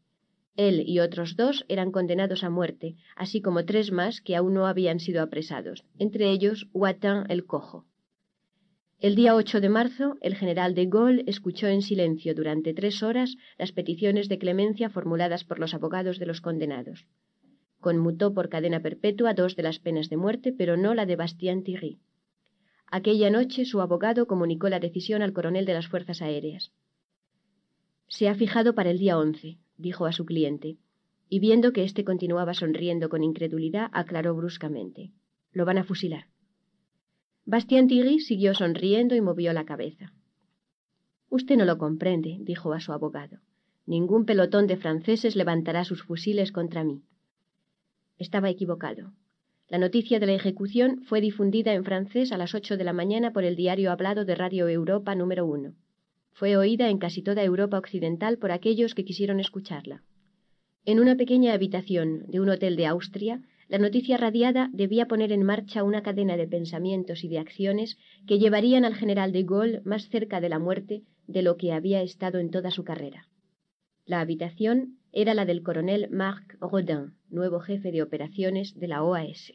él y otros dos eran condenados a muerte, así como tres más que aún no habían sido apresados, entre ellos Watin el Cojo. El día 8 de marzo, el general de Gaulle escuchó en silencio durante tres horas las peticiones de clemencia formuladas por los abogados de los condenados. Conmutó por cadena perpetua dos de las penas de muerte, pero no la de Bastien Thierry. Aquella noche su abogado comunicó la decisión al coronel de las Fuerzas Aéreas. Se ha fijado para el día 11 dijo a su cliente, y viendo que éste continuaba sonriendo con incredulidad, aclaró bruscamente. Lo van a fusilar. Bastien Thierry siguió sonriendo y movió la cabeza. Usted no lo comprende, dijo a su abogado. Ningún pelotón de franceses levantará sus fusiles contra mí. Estaba equivocado. La noticia de la ejecución fue difundida en francés a las ocho de la mañana por el diario hablado de Radio Europa número uno. Fue oída en casi toda Europa occidental por aquellos que quisieron escucharla. En una pequeña habitación de un hotel de Austria, la noticia radiada debía poner en marcha una cadena de pensamientos y de acciones que llevarían al general de Gaulle más cerca de la muerte de lo que había estado en toda su carrera. La habitación era la del coronel Marc Rodin, nuevo jefe de operaciones de la OAS.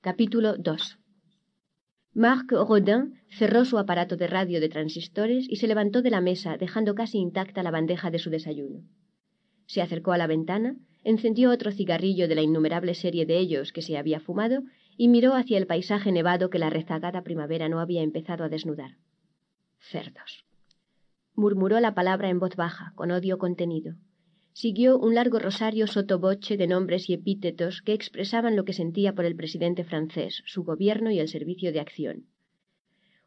Capítulo 2 Marc Rodin cerró su aparato de radio de transistores y se levantó de la mesa, dejando casi intacta la bandeja de su desayuno. Se acercó a la ventana, encendió otro cigarrillo de la innumerable serie de ellos que se había fumado y miró hacia el paisaje nevado que la rezagada primavera no había empezado a desnudar. Cerdos. Murmuró la palabra en voz baja, con odio contenido siguió un largo rosario sotoboche de nombres y epítetos que expresaban lo que sentía por el presidente francés, su gobierno y el servicio de acción.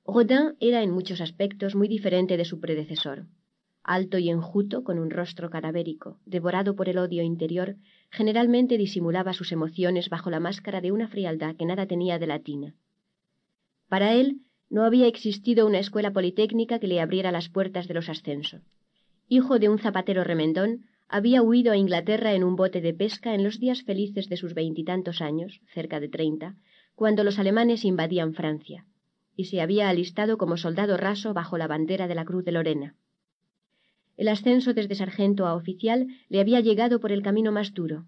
Rodin era en muchos aspectos muy diferente de su predecesor. Alto y enjuto, con un rostro cadavérico, devorado por el odio interior, generalmente disimulaba sus emociones bajo la máscara de una frialdad que nada tenía de latina. Para él no había existido una escuela politécnica que le abriera las puertas de los ascensos. Hijo de un zapatero remendón, había huido a Inglaterra en un bote de pesca en los días felices de sus veintitantos años, cerca de treinta, cuando los alemanes invadían Francia, y se había alistado como soldado raso bajo la bandera de la Cruz de Lorena. El ascenso desde sargento a oficial le había llegado por el camino más duro.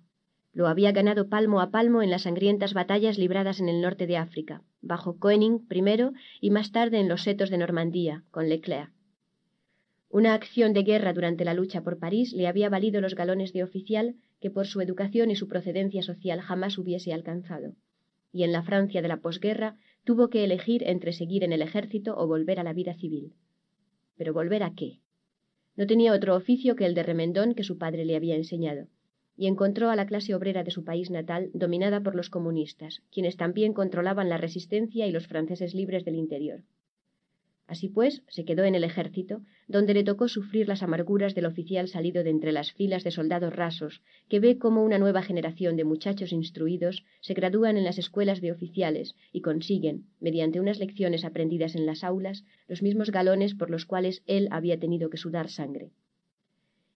Lo había ganado palmo a palmo en las sangrientas batallas libradas en el norte de África, bajo Koenig primero y más tarde en los setos de Normandía, con Leclerc. Una acción de guerra durante la lucha por París le había valido los galones de oficial que por su educación y su procedencia social jamás hubiese alcanzado. Y en la Francia de la posguerra tuvo que elegir entre seguir en el ejército o volver a la vida civil. Pero volver a qué? No tenía otro oficio que el de remendón que su padre le había enseñado, y encontró a la clase obrera de su país natal dominada por los comunistas, quienes también controlaban la resistencia y los franceses libres del interior. Así pues, se quedó en el ejército, donde le tocó sufrir las amarguras del oficial salido de entre las filas de soldados rasos, que ve cómo una nueva generación de muchachos instruidos se gradúan en las escuelas de oficiales y consiguen, mediante unas lecciones aprendidas en las aulas, los mismos galones por los cuales él había tenido que sudar sangre.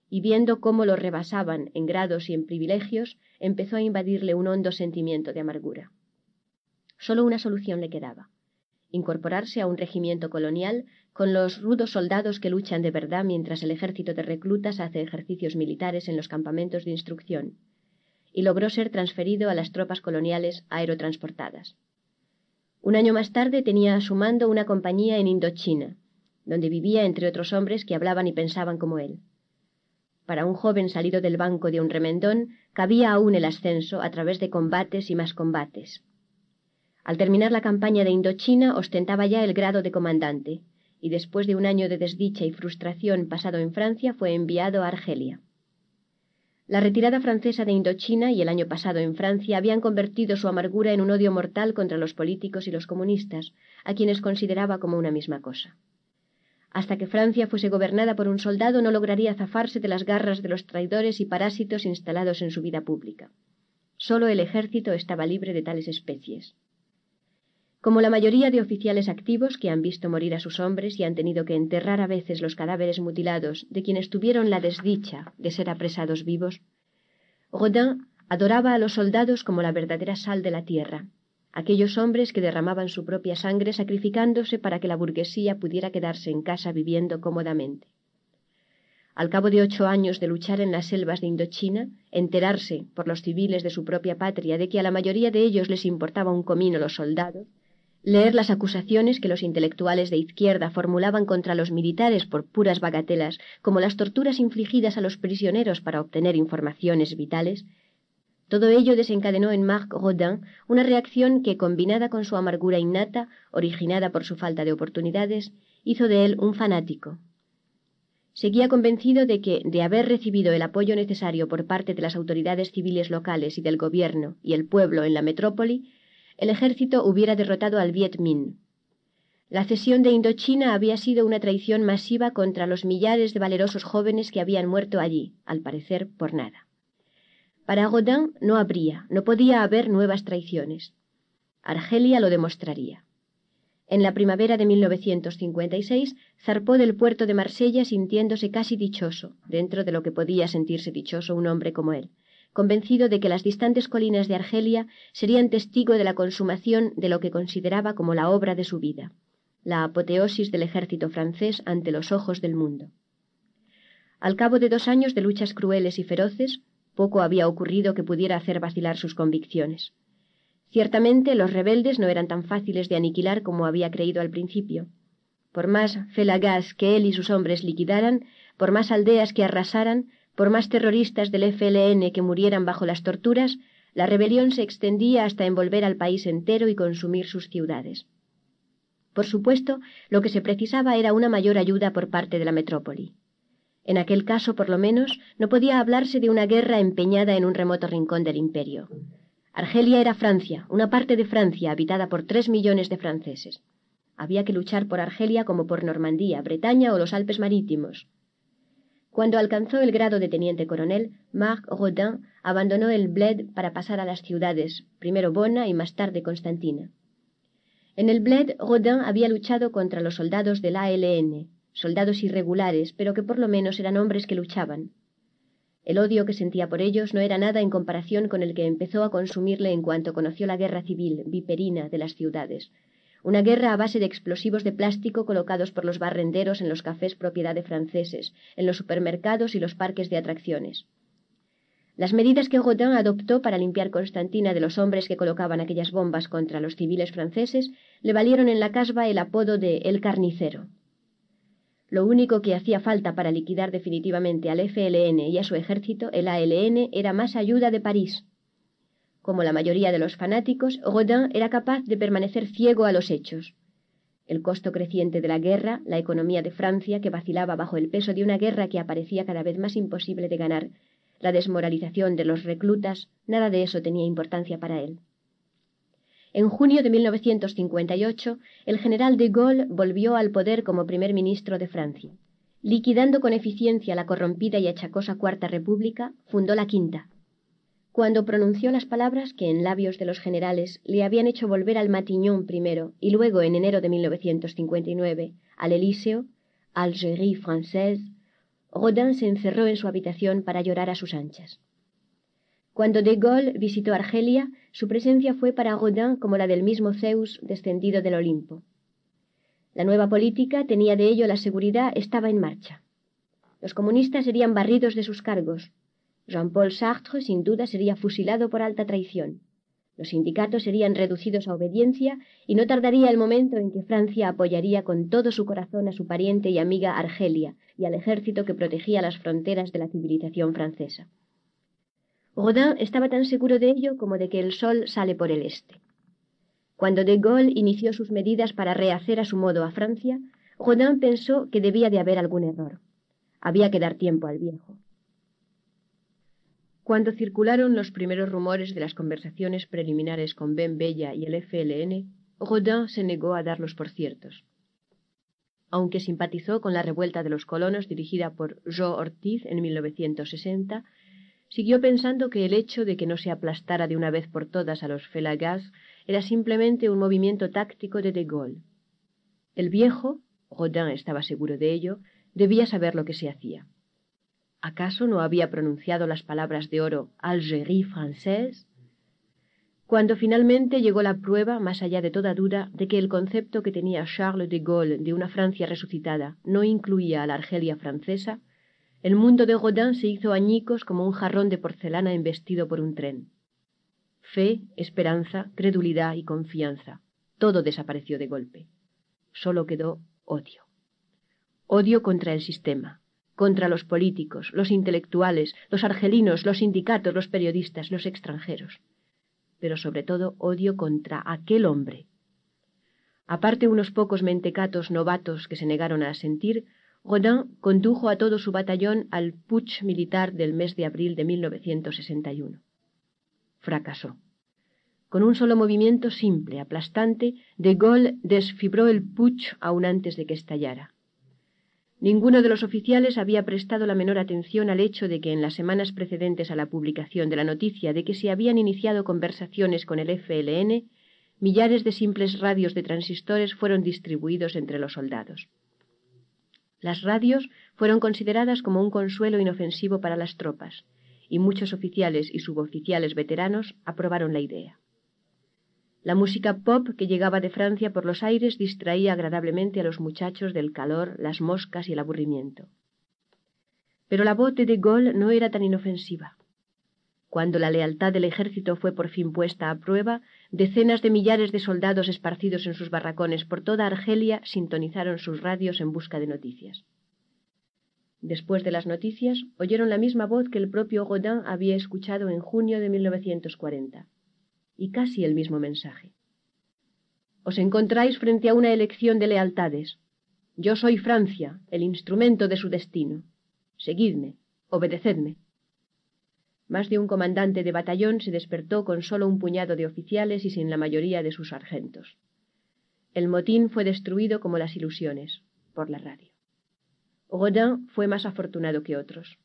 Y viendo cómo lo rebasaban en grados y en privilegios, empezó a invadirle un hondo sentimiento de amargura. Solo una solución le quedaba incorporarse a un regimiento colonial con los rudos soldados que luchan de verdad mientras el ejército de reclutas hace ejercicios militares en los campamentos de instrucción, y logró ser transferido a las tropas coloniales aerotransportadas. Un año más tarde tenía a su mando una compañía en Indochina, donde vivía entre otros hombres que hablaban y pensaban como él. Para un joven salido del banco de un remendón cabía aún el ascenso a través de combates y más combates. Al terminar la campaña de Indochina ostentaba ya el grado de comandante, y después de un año de desdicha y frustración pasado en Francia fue enviado a Argelia. La retirada francesa de Indochina y el año pasado en Francia habían convertido su amargura en un odio mortal contra los políticos y los comunistas, a quienes consideraba como una misma cosa. Hasta que Francia fuese gobernada por un soldado no lograría zafarse de las garras de los traidores y parásitos instalados en su vida pública. Solo el ejército estaba libre de tales especies. Como la mayoría de oficiales activos que han visto morir a sus hombres y han tenido que enterrar a veces los cadáveres mutilados de quienes tuvieron la desdicha de ser apresados vivos, Rodin adoraba a los soldados como la verdadera sal de la tierra, aquellos hombres que derramaban su propia sangre sacrificándose para que la burguesía pudiera quedarse en casa viviendo cómodamente. Al cabo de ocho años de luchar en las selvas de Indochina, enterarse por los civiles de su propia patria de que a la mayoría de ellos les importaba un comino los soldados, leer las acusaciones que los intelectuales de izquierda formulaban contra los militares por puras bagatelas, como las torturas infligidas a los prisioneros para obtener informaciones vitales, todo ello desencadenó en Marc Rodin una reacción que, combinada con su amargura innata, originada por su falta de oportunidades, hizo de él un fanático. Seguía convencido de que, de haber recibido el apoyo necesario por parte de las autoridades civiles locales y del gobierno y el pueblo en la metrópoli, el ejército hubiera derrotado al Viet Minh. La cesión de Indochina había sido una traición masiva contra los millares de valerosos jóvenes que habían muerto allí, al parecer por nada. Para Godin no habría, no podía haber nuevas traiciones. Argelia lo demostraría. En la primavera de 1956 zarpó del puerto de Marsella sintiéndose casi dichoso, dentro de lo que podía sentirse dichoso un hombre como él, convencido de que las distantes colinas de Argelia serían testigo de la consumación de lo que consideraba como la obra de su vida, la apoteosis del ejército francés ante los ojos del mundo. Al cabo de dos años de luchas crueles y feroces, poco había ocurrido que pudiera hacer vacilar sus convicciones. Ciertamente los rebeldes no eran tan fáciles de aniquilar como había creído al principio. Por más felagas que él y sus hombres liquidaran, por más aldeas que arrasaran, por más terroristas del FLN que murieran bajo las torturas, la rebelión se extendía hasta envolver al país entero y consumir sus ciudades. Por supuesto, lo que se precisaba era una mayor ayuda por parte de la metrópoli. En aquel caso, por lo menos, no podía hablarse de una guerra empeñada en un remoto rincón del imperio. Argelia era Francia, una parte de Francia habitada por tres millones de franceses. Había que luchar por Argelia como por Normandía, Bretaña o los Alpes marítimos. Cuando alcanzó el grado de teniente coronel, Marc Rodin abandonó el Bled para pasar a las ciudades, primero Bona y más tarde Constantina. En el Bled, Rodin había luchado contra los soldados del ALN, soldados irregulares, pero que por lo menos eran hombres que luchaban. El odio que sentía por ellos no era nada en comparación con el que empezó a consumirle en cuanto conoció la guerra civil viperina de las ciudades, una guerra a base de explosivos de plástico colocados por los barrenderos en los cafés propiedad de franceses, en los supermercados y los parques de atracciones. Las medidas que Godin adoptó para limpiar Constantina de los hombres que colocaban aquellas bombas contra los civiles franceses le valieron en la casba el apodo de El Carnicero. Lo único que hacía falta para liquidar definitivamente al FLN y a su ejército, el ALN, era más ayuda de París. Como la mayoría de los fanáticos, Rodin era capaz de permanecer ciego a los hechos. El costo creciente de la guerra, la economía de Francia, que vacilaba bajo el peso de una guerra que aparecía cada vez más imposible de ganar, la desmoralización de los reclutas, nada de eso tenía importancia para él. En junio de 1958, el general de Gaulle volvió al poder como primer ministro de Francia. Liquidando con eficiencia la corrompida y achacosa Cuarta República, fundó la Quinta. Cuando pronunció las palabras que en labios de los generales le habían hecho volver al Matignon primero y luego en enero de 1959 al Elíseo, Algérie française, Rodin se encerró en su habitación para llorar a sus anchas. Cuando de Gaulle visitó Argelia, su presencia fue para Rodin como la del mismo Zeus descendido del Olimpo. La nueva política tenía de ello la seguridad, estaba en marcha. Los comunistas serían barridos de sus cargos. Jean-Paul Sartre, sin duda, sería fusilado por alta traición. Los sindicatos serían reducidos a obediencia y no tardaría el momento en que Francia apoyaría con todo su corazón a su pariente y amiga Argelia y al ejército que protegía las fronteras de la civilización francesa. Rodin estaba tan seguro de ello como de que el sol sale por el este. Cuando de Gaulle inició sus medidas para rehacer a su modo a Francia, Rodin pensó que debía de haber algún error. Había que dar tiempo al viejo. Cuando circularon los primeros rumores de las conversaciones preliminares con Ben Bella y el FLN, Rodin se negó a darlos por ciertos. Aunque simpatizó con la revuelta de los colonos dirigida por Joe Ortiz en 1960, siguió pensando que el hecho de que no se aplastara de una vez por todas a los Felagas era simplemente un movimiento táctico de De Gaulle. El viejo, Rodin estaba seguro de ello, debía saber lo que se hacía. ¿Acaso no había pronunciado las palabras de oro Algérie française? Cuando finalmente llegó la prueba, más allá de toda duda, de que el concepto que tenía Charles de Gaulle de una Francia resucitada no incluía a la Argelia francesa, el mundo de Rodin se hizo añicos como un jarrón de porcelana embestido por un tren. Fe, esperanza, credulidad y confianza, todo desapareció de golpe. Solo quedó odio. Odio contra el sistema, contra los políticos, los intelectuales, los argelinos, los sindicatos, los periodistas, los extranjeros. Pero sobre todo odio contra aquel hombre. Aparte unos pocos mentecatos novatos que se negaron a asentir, Rodin condujo a todo su batallón al putsch militar del mes de abril de 1961. Fracasó. Con un solo movimiento simple, aplastante, De Gaulle desfibró el putsch aún antes de que estallara. Ninguno de los oficiales había prestado la menor atención al hecho de que en las semanas precedentes a la publicación de la noticia de que se habían iniciado conversaciones con el FLN, millares de simples radios de transistores fueron distribuidos entre los soldados. Las radios fueron consideradas como un consuelo inofensivo para las tropas, y muchos oficiales y suboficiales veteranos aprobaron la idea. La música pop que llegaba de Francia por los aires distraía agradablemente a los muchachos del calor, las moscas y el aburrimiento. Pero la voz de De Gaulle no era tan inofensiva. Cuando la lealtad del ejército fue por fin puesta a prueba, decenas de millares de soldados esparcidos en sus barracones por toda Argelia sintonizaron sus radios en busca de noticias. Después de las noticias, oyeron la misma voz que el propio Godin había escuchado en junio de 1940, y casi el mismo mensaje. Os encontráis frente a una elección de lealtades. Yo soy Francia, el instrumento de su destino. Seguidme, obedecedme. Más de un comandante de batallón se despertó con solo un puñado de oficiales y sin la mayoría de sus sargentos. El motín fue destruido como las ilusiones, por la radio. Rodin fue más afortunado que otros.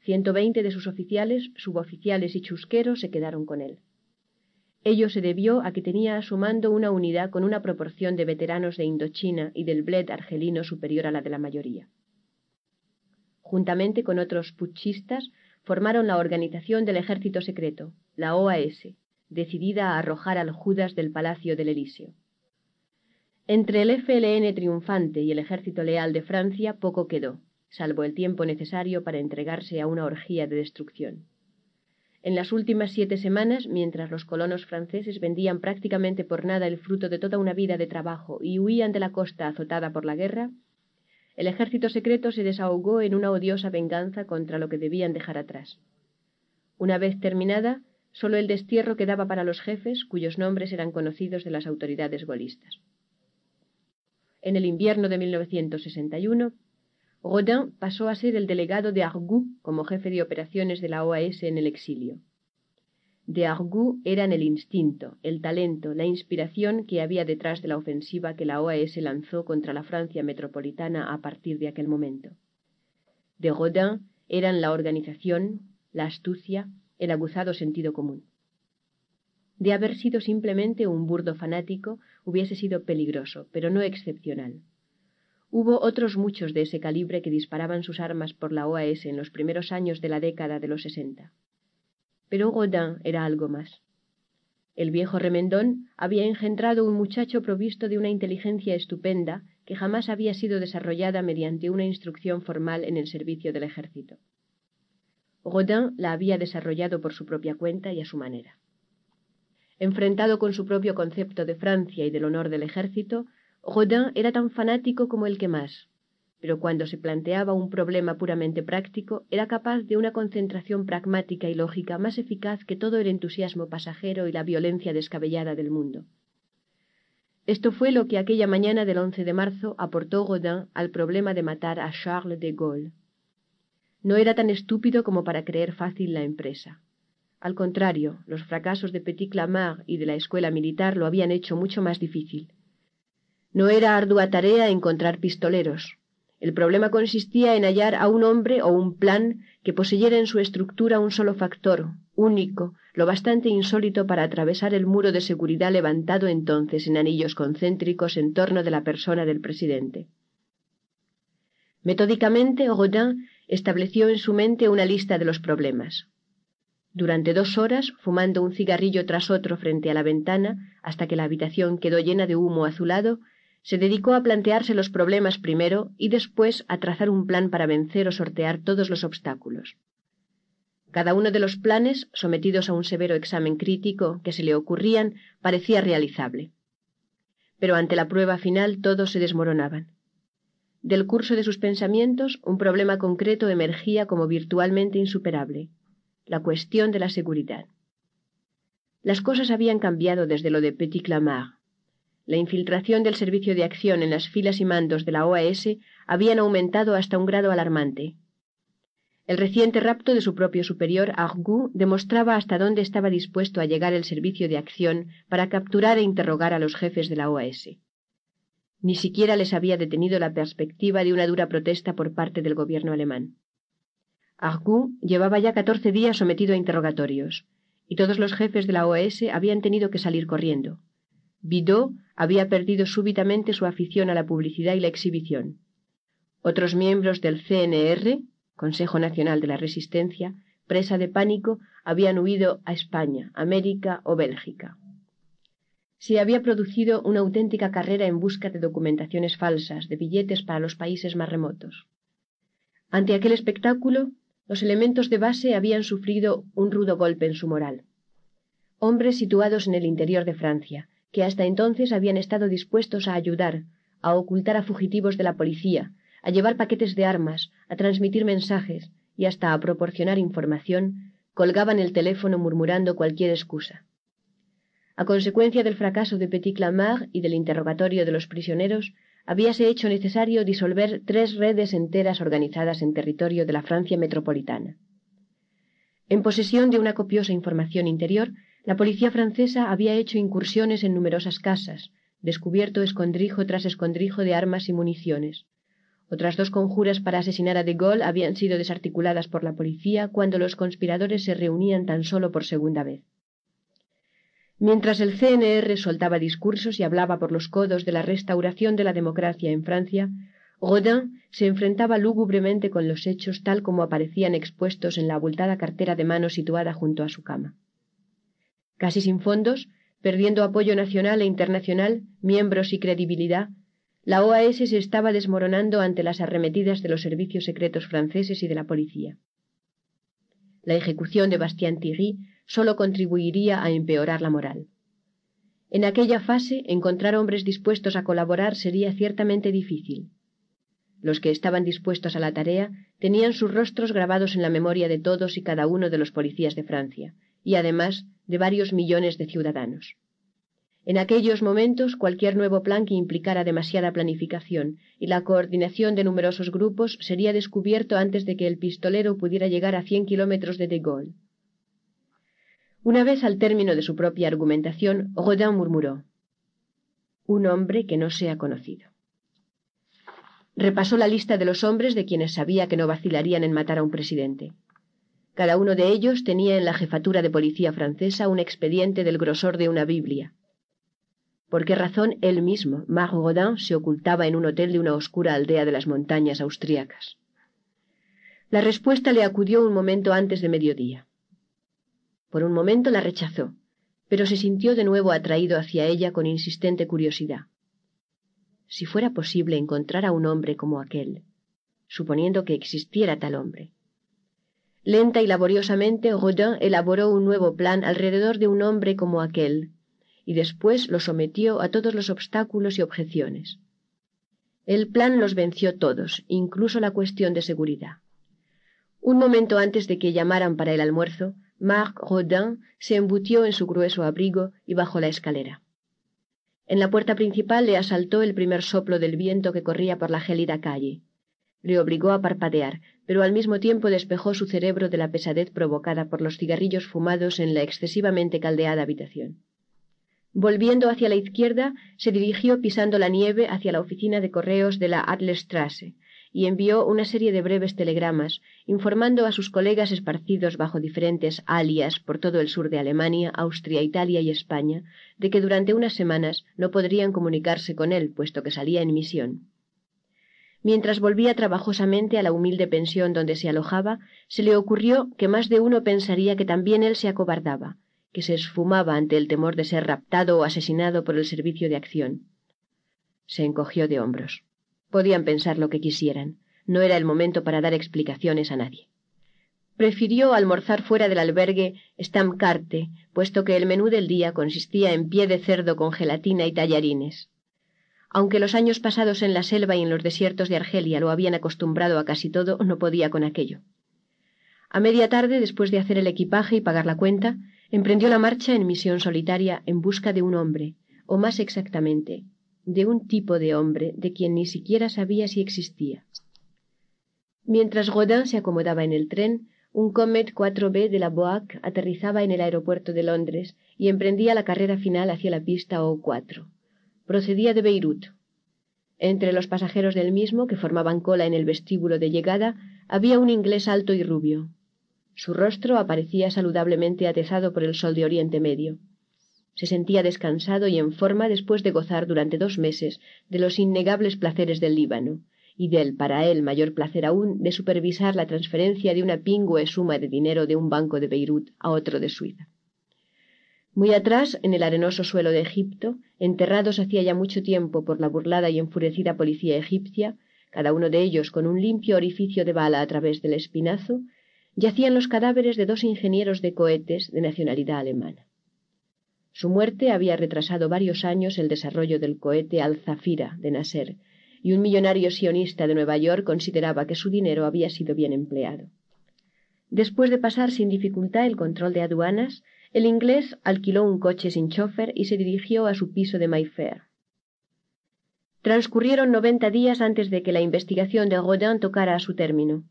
Ciento veinte de sus oficiales, suboficiales y chusqueros se quedaron con él. Ello se debió a que tenía a su mando una unidad con una proporción de veteranos de Indochina y del bled argelino superior a la de la mayoría. Juntamente con otros puchistas, formaron la organización del ejército secreto, la OAS, decidida a arrojar al Judas del palacio del Elíseo. Entre el FLN triunfante y el ejército leal de Francia poco quedó, salvo el tiempo necesario para entregarse a una orgía de destrucción. En las últimas siete semanas, mientras los colonos franceses vendían prácticamente por nada el fruto de toda una vida de trabajo y huían de la costa azotada por la guerra, el ejército secreto se desahogó en una odiosa venganza contra lo que debían dejar atrás. Una vez terminada, solo el destierro quedaba para los jefes, cuyos nombres eran conocidos de las autoridades golistas. En el invierno de 1961, Rodin pasó a ser el delegado de Argou como jefe de operaciones de la OAS en el exilio. De Argou eran el instinto, el talento, la inspiración que había detrás de la ofensiva que la OAS lanzó contra la Francia metropolitana a partir de aquel momento. De Rodin eran la organización, la astucia, el aguzado sentido común. De haber sido simplemente un burdo fanático, hubiese sido peligroso, pero no excepcional. Hubo otros muchos de ese calibre que disparaban sus armas por la OAS en los primeros años de la década de los sesenta. Pero Godin era algo más. El viejo remendón había engendrado un muchacho provisto de una inteligencia estupenda que jamás había sido desarrollada mediante una instrucción formal en el servicio del ejército. Rodin la había desarrollado por su propia cuenta y a su manera. Enfrentado con su propio concepto de Francia y del honor del ejército, Rodin era tan fanático como el que más, pero cuando se planteaba un problema puramente práctico, era capaz de una concentración pragmática y lógica más eficaz que todo el entusiasmo pasajero y la violencia descabellada del mundo. Esto fue lo que aquella mañana del 11 de marzo aportó Rodin al problema de matar a Charles de Gaulle. No era tan estúpido como para creer fácil la empresa. Al contrario, los fracasos de Petit Clamart y de la escuela militar lo habían hecho mucho más difícil. No era ardua tarea encontrar pistoleros. El problema consistía en hallar a un hombre o un plan que poseyera en su estructura un solo factor, único, lo bastante insólito para atravesar el muro de seguridad levantado entonces en anillos concéntricos en torno de la persona del presidente. Metódicamente, Rodin estableció en su mente una lista de los problemas. Durante dos horas, fumando un cigarrillo tras otro frente a la ventana, hasta que la habitación quedó llena de humo azulado, se dedicó a plantearse los problemas primero y después a trazar un plan para vencer o sortear todos los obstáculos. Cada uno de los planes, sometidos a un severo examen crítico que se le ocurrían, parecía realizable. Pero ante la prueba final todos se desmoronaban. Del curso de sus pensamientos, un problema concreto emergía como virtualmente insuperable, la cuestión de la seguridad. Las cosas habían cambiado desde lo de Petit Clamart. La infiltración del servicio de acción en las filas y mandos de la OAS habían aumentado hasta un grado alarmante. El reciente rapto de su propio superior, Argou, demostraba hasta dónde estaba dispuesto a llegar el servicio de acción para capturar e interrogar a los jefes de la OAS. Ni siquiera les había detenido la perspectiva de una dura protesta por parte del gobierno alemán. Argou llevaba ya catorce días sometido a interrogatorios, y todos los jefes de la OAS habían tenido que salir corriendo. Bidot había perdido súbitamente su afición a la publicidad y la exhibición. Otros miembros del CNR, Consejo Nacional de la Resistencia, presa de pánico, habían huido a España, América o Bélgica. Se había producido una auténtica carrera en busca de documentaciones falsas, de billetes para los países más remotos. Ante aquel espectáculo, los elementos de base habían sufrido un rudo golpe en su moral. Hombres situados en el interior de Francia, que hasta entonces habían estado dispuestos a ayudar, a ocultar a fugitivos de la policía, a llevar paquetes de armas, a transmitir mensajes y hasta a proporcionar información, colgaban el teléfono murmurando cualquier excusa. A consecuencia del fracaso de Petit Clamart y del interrogatorio de los prisioneros, habíase hecho necesario disolver tres redes enteras organizadas en territorio de la Francia metropolitana. En posesión de una copiosa información interior, la policía francesa había hecho incursiones en numerosas casas, descubierto escondrijo tras escondrijo de armas y municiones. Otras dos conjuras para asesinar a de Gaulle habían sido desarticuladas por la policía cuando los conspiradores se reunían tan solo por segunda vez. Mientras el CNR soltaba discursos y hablaba por los codos de la restauración de la democracia en Francia, Rodin se enfrentaba lúgubremente con los hechos tal como aparecían expuestos en la abultada cartera de mano situada junto a su cama. Casi sin fondos, Perdiendo apoyo nacional e internacional, miembros y credibilidad, la OAS se estaba desmoronando ante las arremetidas de los servicios secretos franceses y de la policía. La ejecución de Bastien Thierry solo contribuiría a empeorar la moral. En aquella fase, encontrar hombres dispuestos a colaborar sería ciertamente difícil. Los que estaban dispuestos a la tarea tenían sus rostros grabados en la memoria de todos y cada uno de los policías de Francia, y además de varios millones de ciudadanos. En aquellos momentos, cualquier nuevo plan que implicara demasiada planificación y la coordinación de numerosos grupos sería descubierto antes de que el pistolero pudiera llegar a cien kilómetros de De Gaulle. Una vez al término de su propia argumentación, Rodin murmuró Un hombre que no sea conocido. Repasó la lista de los hombres de quienes sabía que no vacilarían en matar a un presidente. Cada uno de ellos tenía en la jefatura de policía francesa un expediente del grosor de una Biblia. ¿Por qué razón él mismo, Marc Rodin, se ocultaba en un hotel de una oscura aldea de las montañas austríacas? La respuesta le acudió un momento antes de mediodía. Por un momento la rechazó, pero se sintió de nuevo atraído hacia ella con insistente curiosidad. Si fuera posible encontrar a un hombre como aquel, suponiendo que existiera tal hombre, Lenta y laboriosamente, Rodin elaboró un nuevo plan alrededor de un hombre como aquel, y después lo sometió a todos los obstáculos y objeciones. El plan los venció todos, incluso la cuestión de seguridad. Un momento antes de que llamaran para el almuerzo, Marc Rodin se embutió en su grueso abrigo y bajó la escalera. En la puerta principal le asaltó el primer soplo del viento que corría por la gélida calle. Le obligó a parpadear, pero al mismo tiempo despejó su cerebro de la pesadez provocada por los cigarrillos fumados en la excesivamente caldeada habitación. Volviendo hacia la izquierda, se dirigió pisando la nieve hacia la oficina de correos de la Adlerstrasse y envió una serie de breves telegramas informando a sus colegas esparcidos bajo diferentes alias por todo el sur de Alemania, Austria, Italia y España de que durante unas semanas no podrían comunicarse con él, puesto que salía en misión. Mientras volvía trabajosamente a la humilde pensión donde se alojaba, se le ocurrió que más de uno pensaría que también él se acobardaba, que se esfumaba ante el temor de ser raptado o asesinado por el servicio de acción. Se encogió de hombros. Podían pensar lo que quisieran. No era el momento para dar explicaciones a nadie. Prefirió almorzar fuera del albergue Stamkarte, puesto que el menú del día consistía en pie de cerdo con gelatina y tallarines. Aunque los años pasados en la selva y en los desiertos de Argelia lo habían acostumbrado a casi todo, no podía con aquello. A media tarde, después de hacer el equipaje y pagar la cuenta, emprendió la marcha en misión solitaria en busca de un hombre, o más exactamente, de un tipo de hombre de quien ni siquiera sabía si existía. Mientras Godin se acomodaba en el tren, un Comet 4B de la BOAC aterrizaba en el aeropuerto de Londres y emprendía la carrera final hacia la pista O4 procedía de Beirut. Entre los pasajeros del mismo, que formaban cola en el vestíbulo de llegada, había un inglés alto y rubio. Su rostro aparecía saludablemente atezado por el sol de Oriente Medio. Se sentía descansado y en forma después de gozar durante dos meses de los innegables placeres del Líbano, y del, para él, mayor placer aún de supervisar la transferencia de una pingüe suma de dinero de un banco de Beirut a otro de Suiza. Muy atrás, en el arenoso suelo de Egipto, enterrados hacía ya mucho tiempo por la burlada y enfurecida policía egipcia, cada uno de ellos con un limpio orificio de bala a través del espinazo, yacían los cadáveres de dos ingenieros de cohetes de nacionalidad alemana. Su muerte había retrasado varios años el desarrollo del cohete Al-Zafira de Nasser, y un millonario sionista de Nueva York consideraba que su dinero había sido bien empleado. Después de pasar sin dificultad el control de aduanas, el inglés alquiló un coche sin chofer y se dirigió a su piso de Mayfair. Transcurrieron noventa días antes de que la investigación de Rodin tocara a su término,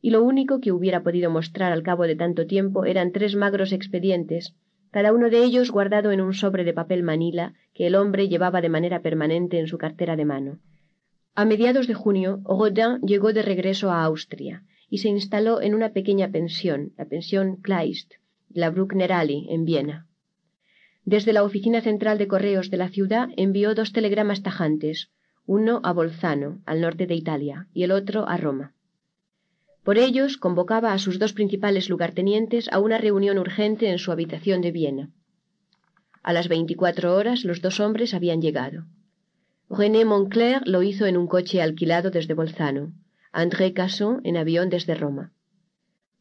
y lo único que hubiera podido mostrar al cabo de tanto tiempo eran tres magros expedientes, cada uno de ellos guardado en un sobre de papel manila que el hombre llevaba de manera permanente en su cartera de mano. A mediados de junio, Rodin llegó de regreso a Austria y se instaló en una pequeña pensión, la pensión Kleist, la Brucknerallee, en Viena. Desde la oficina central de correos de la ciudad envió dos telegramas tajantes, uno a Bolzano, al norte de Italia, y el otro a Roma. Por ellos convocaba a sus dos principales lugartenientes a una reunión urgente en su habitación de Viena. A las veinticuatro horas los dos hombres habían llegado. René Moncler lo hizo en un coche alquilado desde Bolzano, André Casson en avión desde Roma.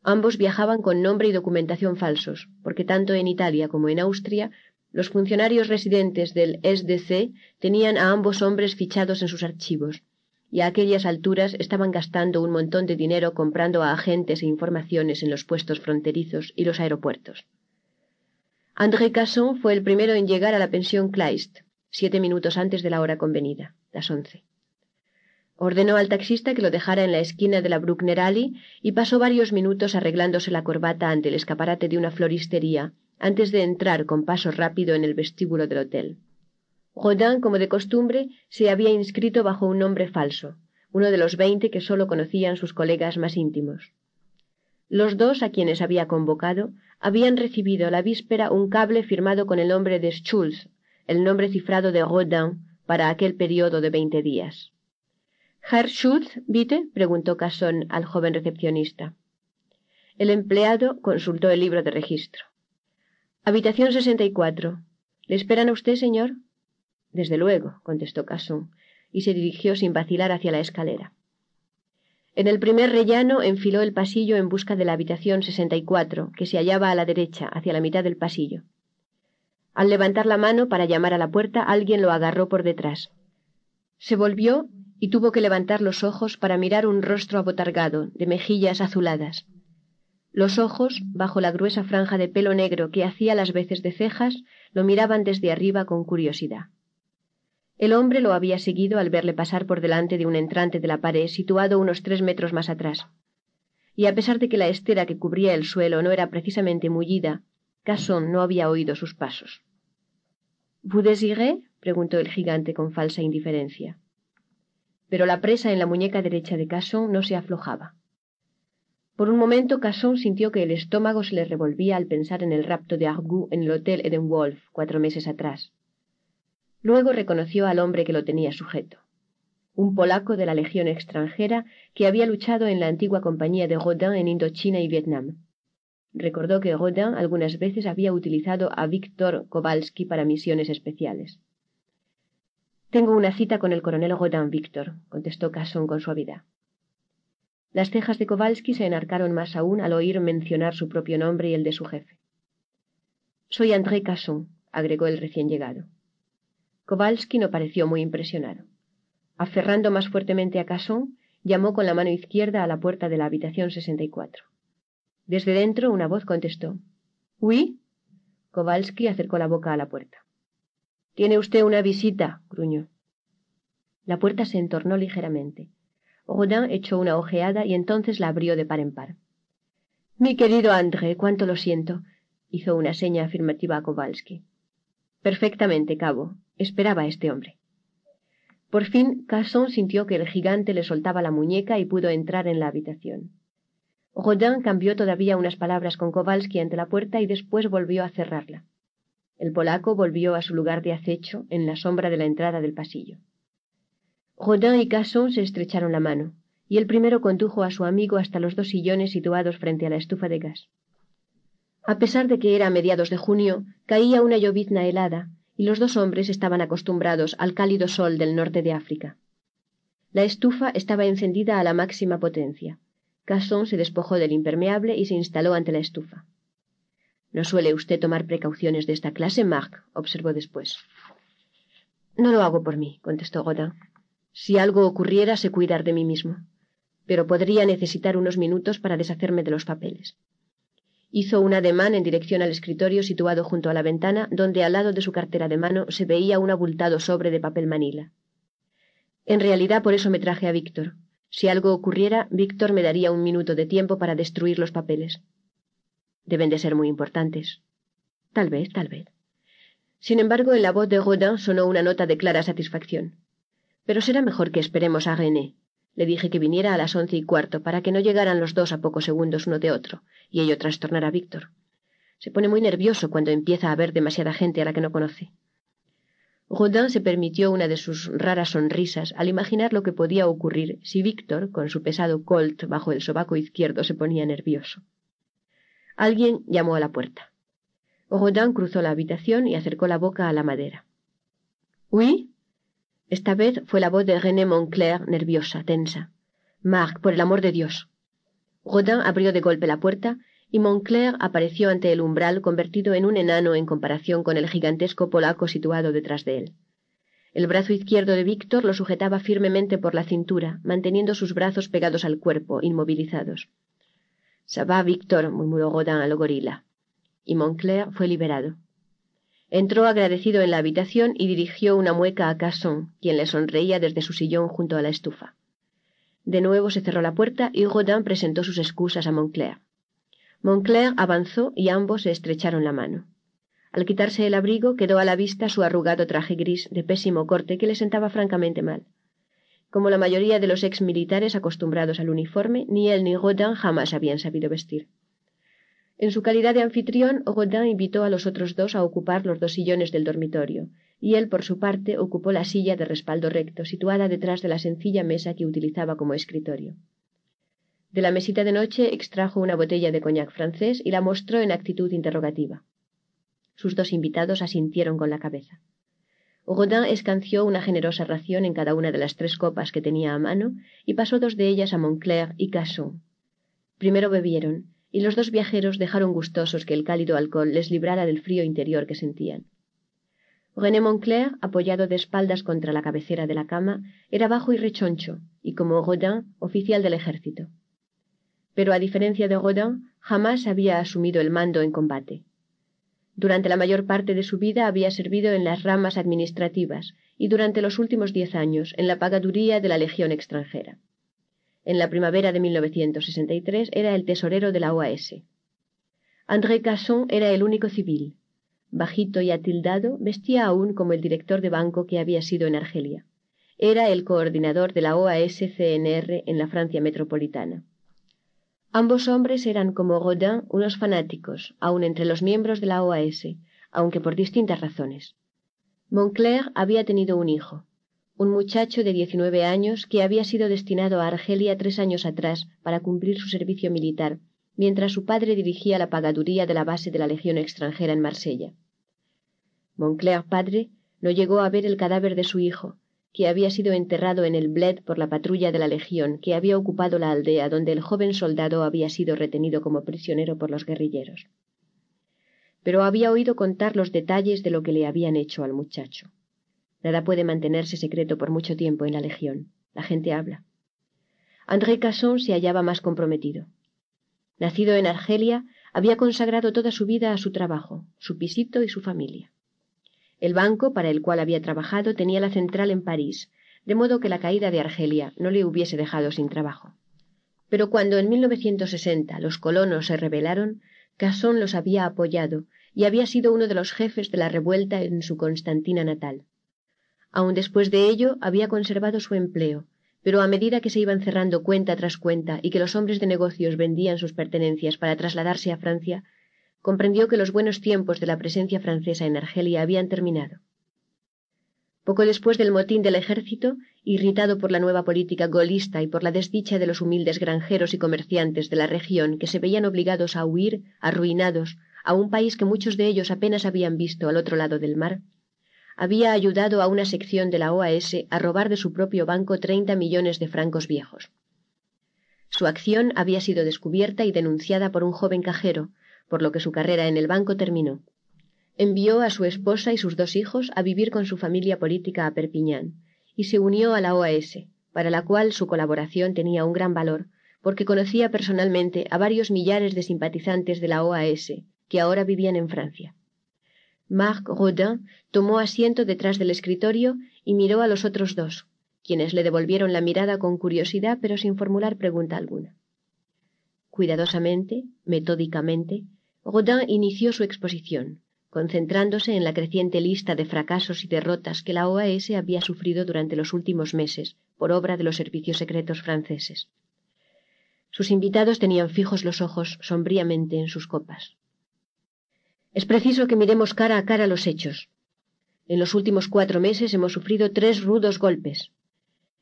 Ambos viajaban con nombre y documentación falsos, porque tanto en Italia como en Austria los funcionarios residentes del SDC tenían a ambos hombres fichados en sus archivos, y a aquellas alturas estaban gastando un montón de dinero comprando a agentes e informaciones en los puestos fronterizos y los aeropuertos. André Casson fue el primero en llegar a la pensión Kleist, siete minutos antes de la hora convenida, las once. Ordenó al taxista que lo dejara en la esquina de la Bruckner Alley y pasó varios minutos arreglándose la corbata ante el escaparate de una floristería antes de entrar con paso rápido en el vestíbulo del hotel. Rodin, como de costumbre, se había inscrito bajo un nombre falso, uno de los veinte que sólo conocían sus colegas más íntimos. Los dos a quienes había convocado habían recibido la víspera un cable firmado con el nombre de Schulz, el nombre cifrado de Rodin, para aquel periodo de veinte días. Herr Schultz, ¿vite? preguntó Casson al joven recepcionista. El empleado consultó el libro de registro. Habitación 64. ¿Le esperan a usted, señor? Desde luego, contestó Casson, y se dirigió sin vacilar hacia la escalera. En el primer rellano enfiló el pasillo en busca de la habitación 64, que se hallaba a la derecha, hacia la mitad del pasillo. Al levantar la mano para llamar a la puerta, alguien lo agarró por detrás. Se volvió y tuvo que levantar los ojos para mirar un rostro abotargado, de mejillas azuladas. Los ojos, bajo la gruesa franja de pelo negro que hacía las veces de cejas, lo miraban desde arriba con curiosidad. El hombre lo había seguido al verle pasar por delante de un entrante de la pared situado unos tres metros más atrás. Y a pesar de que la estera que cubría el suelo no era precisamente mullida, Casson no había oído sus pasos. ¿Vous désirez? preguntó el gigante con falsa indiferencia pero la presa en la muñeca derecha de Casson no se aflojaba. Por un momento Casson sintió que el estómago se le revolvía al pensar en el rapto de Argou en el hotel Edenwolf cuatro meses atrás. Luego reconoció al hombre que lo tenía sujeto, un polaco de la Legión extranjera que había luchado en la antigua compañía de Rodin en Indochina y Vietnam. Recordó que Rodin algunas veces había utilizado a Víctor Kowalski para misiones especiales. Tengo una cita con el coronel Rodin Víctor, contestó Casson con suavidad. Las cejas de Kowalski se enarcaron más aún al oír mencionar su propio nombre y el de su jefe. Soy André Casson, agregó el recién llegado. Kowalski no pareció muy impresionado. Aferrando más fuertemente a Casson, llamó con la mano izquierda a la puerta de la habitación 64. Desde dentro una voz contestó. ¿Oui? Kowalski acercó la boca a la puerta. Tiene usted una visita, gruñó. La puerta se entornó ligeramente. Rodin echó una ojeada y entonces la abrió de par en par. Mi querido André, cuánto lo siento, hizo una seña afirmativa a Kowalski. Perfectamente, cabo. Esperaba a este hombre. Por fin, Casson sintió que el gigante le soltaba la muñeca y pudo entrar en la habitación. Rodin cambió todavía unas palabras con Kowalski ante la puerta y después volvió a cerrarla. El polaco volvió a su lugar de acecho en la sombra de la entrada del pasillo. Rodin y Casson se estrecharon la mano, y el primero condujo a su amigo hasta los dos sillones situados frente a la estufa de gas. A pesar de que era a mediados de junio, caía una llovizna helada, y los dos hombres estaban acostumbrados al cálido sol del norte de África. La estufa estaba encendida a la máxima potencia. Casson se despojó del impermeable y se instaló ante la estufa. No suele usted tomar precauciones de esta clase, Marc, observó después. No lo hago por mí, contestó Godin. Si algo ocurriera, sé cuidar de mí mismo. Pero podría necesitar unos minutos para deshacerme de los papeles. Hizo un ademán en dirección al escritorio situado junto a la ventana, donde al lado de su cartera de mano se veía un abultado sobre de papel manila. En realidad por eso me traje a Víctor. Si algo ocurriera, Víctor me daría un minuto de tiempo para destruir los papeles. Deben de ser muy importantes. Tal vez, tal vez. Sin embargo, en la voz de Rodin sonó una nota de clara satisfacción. Pero será mejor que esperemos a René. Le dije que viniera a las once y cuarto para que no llegaran los dos a pocos segundos uno de otro, y ello trastornara a Víctor. Se pone muy nervioso cuando empieza a ver demasiada gente a la que no conoce. Rodin se permitió una de sus raras sonrisas al imaginar lo que podía ocurrir si Víctor, con su pesado colt bajo el sobaco izquierdo, se ponía nervioso. Alguien llamó a la puerta. Rodin cruzó la habitación y acercó la boca a la madera. ¿Oui? Esta vez fue la voz de René Moncler, nerviosa, tensa. Marc, por el amor de Dios. Rodin abrió de golpe la puerta y Moncler apareció ante el umbral convertido en un enano en comparación con el gigantesco polaco situado detrás de él. El brazo izquierdo de Víctor lo sujetaba firmemente por la cintura, manteniendo sus brazos pegados al cuerpo, inmovilizados. Ça va, Víctor, murmuró Rodin al gorila. Y Moncler fue liberado. Entró agradecido en la habitación y dirigió una mueca a Casson, quien le sonreía desde su sillón junto a la estufa. De nuevo se cerró la puerta y Rodin presentó sus excusas a Moncler. Moncler avanzó y ambos se estrecharon la mano. Al quitarse el abrigo quedó a la vista su arrugado traje gris de pésimo corte que le sentaba francamente mal. Como la mayoría de los ex militares acostumbrados al uniforme, ni él ni Rodin jamás habían sabido vestir. En su calidad de anfitrión, Rodin invitó a los otros dos a ocupar los dos sillones del dormitorio, y él, por su parte, ocupó la silla de respaldo recto, situada detrás de la sencilla mesa que utilizaba como escritorio. De la mesita de noche extrajo una botella de coñac francés y la mostró en actitud interrogativa. Sus dos invitados asintieron con la cabeza. Rodin escanció una generosa ración en cada una de las tres copas que tenía a mano y pasó dos de ellas a Moncler y Casson. Primero bebieron, y los dos viajeros dejaron gustosos que el cálido alcohol les librara del frío interior que sentían. René Moncler, apoyado de espaldas contra la cabecera de la cama, era bajo y rechoncho, y como Rodin, oficial del ejército. Pero a diferencia de Rodin, jamás había asumido el mando en combate. Durante la mayor parte de su vida había servido en las ramas administrativas y durante los últimos diez años en la pagaduría de la Legión extranjera. En la primavera de 1963 era el tesorero de la OAS. André Casson era el único civil. Bajito y atildado, vestía aún como el director de banco que había sido en Argelia. Era el coordinador de la OAS-CNR en la Francia metropolitana. Ambos hombres eran como Rodin unos fanáticos, aun entre los miembros de la OAS, aunque por distintas razones. Moncler había tenido un hijo, un muchacho de diecinueve años que había sido destinado a Argelia tres años atrás para cumplir su servicio militar, mientras su padre dirigía la pagaduría de la base de la Legión extranjera en Marsella. Moncler padre no llegó a ver el cadáver de su hijo, que había sido enterrado en el Bled por la patrulla de la Legión que había ocupado la aldea donde el joven soldado había sido retenido como prisionero por los guerrilleros. Pero había oído contar los detalles de lo que le habían hecho al muchacho. Nada puede mantenerse secreto por mucho tiempo en la Legión. La gente habla. André Casson se hallaba más comprometido. Nacido en Argelia, había consagrado toda su vida a su trabajo, su pisito y su familia. El banco para el cual había trabajado tenía la central en París, de modo que la caída de Argelia no le hubiese dejado sin trabajo. Pero cuando en 1960 los colonos se rebelaron, Casson los había apoyado y había sido uno de los jefes de la revuelta en su Constantina natal. Aun después de ello había conservado su empleo, pero a medida que se iban cerrando cuenta tras cuenta y que los hombres de negocios vendían sus pertenencias para trasladarse a Francia, comprendió que los buenos tiempos de la presencia francesa en Argelia habían terminado. Poco después del motín del ejército, irritado por la nueva política golista y por la desdicha de los humildes granjeros y comerciantes de la región que se veían obligados a huir, arruinados, a un país que muchos de ellos apenas habían visto al otro lado del mar, había ayudado a una sección de la OAS a robar de su propio banco treinta millones de francos viejos. Su acción había sido descubierta y denunciada por un joven cajero, por lo que su carrera en el banco terminó. Envió a su esposa y sus dos hijos a vivir con su familia política a Perpiñán y se unió a la OAS, para la cual su colaboración tenía un gran valor, porque conocía personalmente a varios millares de simpatizantes de la OAS que ahora vivían en Francia. Marc Rodin tomó asiento detrás del escritorio y miró a los otros dos, quienes le devolvieron la mirada con curiosidad pero sin formular pregunta alguna. Cuidadosamente, metódicamente, Rodin inició su exposición, concentrándose en la creciente lista de fracasos y derrotas que la OAS había sufrido durante los últimos meses por obra de los servicios secretos franceses. Sus invitados tenían fijos los ojos sombríamente en sus copas. Es preciso que miremos cara a cara los hechos. En los últimos cuatro meses hemos sufrido tres rudos golpes.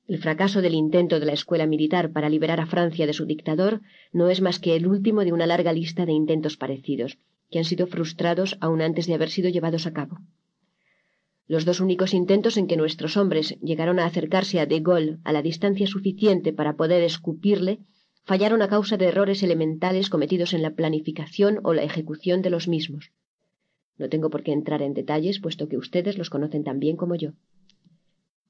El fracaso del intento de la escuela militar para liberar a Francia de su dictador no es más que el último de una larga lista de intentos parecidos, que han sido frustrados aún antes de haber sido llevados a cabo. Los dos únicos intentos en que nuestros hombres llegaron a acercarse a De Gaulle a la distancia suficiente para poder escupirle fallaron a causa de errores elementales cometidos en la planificación o la ejecución de los mismos. No tengo por qué entrar en detalles, puesto que ustedes los conocen tan bien como yo.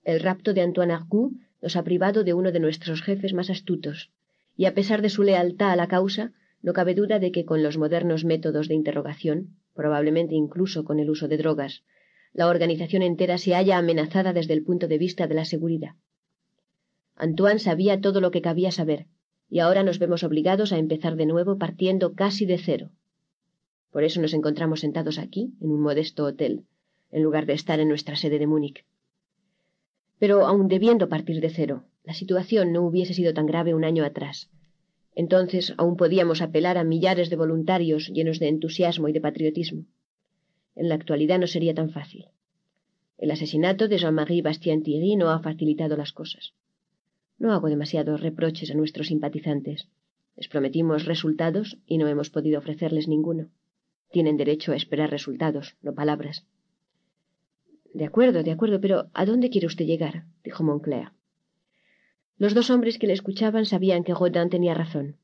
El rapto de Antoine Argout nos ha privado de uno de nuestros jefes más astutos, y a pesar de su lealtad a la causa, no cabe duda de que con los modernos métodos de interrogación, probablemente incluso con el uso de drogas, la organización entera se halla amenazada desde el punto de vista de la seguridad. Antoine sabía todo lo que cabía saber, y ahora nos vemos obligados a empezar de nuevo partiendo casi de cero. Por eso nos encontramos sentados aquí, en un modesto hotel, en lugar de estar en nuestra sede de Múnich. Pero aun debiendo partir de cero, la situación no hubiese sido tan grave un año atrás. Entonces aún podíamos apelar a millares de voluntarios llenos de entusiasmo y de patriotismo en la actualidad no sería tan fácil. El asesinato de Jean-Marie Bastien-Thierry no ha facilitado las cosas. No hago demasiados reproches a nuestros simpatizantes. Les prometimos resultados y no hemos podido ofrecerles ninguno. Tienen derecho a esperar resultados, no palabras. De acuerdo, de acuerdo, pero ¿a dónde quiere usted llegar? dijo Moncler. Los dos hombres que le escuchaban sabían que Rodin tenía razón.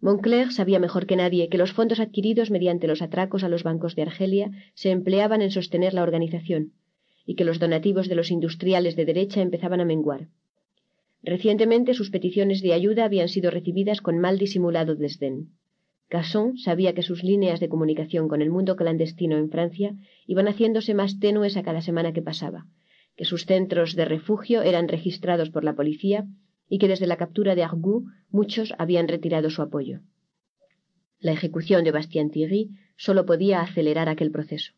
Moncler sabía mejor que nadie que los fondos adquiridos mediante los atracos a los bancos de Argelia se empleaban en sostener la organización y que los donativos de los industriales de derecha empezaban a menguar. Recientemente sus peticiones de ayuda habían sido recibidas con mal disimulado desdén. Casson sabía que sus líneas de comunicación con el mundo clandestino en Francia iban haciéndose más tenues a cada semana que pasaba, que sus centros de refugio eran registrados por la policía y que desde la captura de Argout muchos habían retirado su apoyo. La ejecución de Bastien-Thierry solo podía acelerar aquel proceso.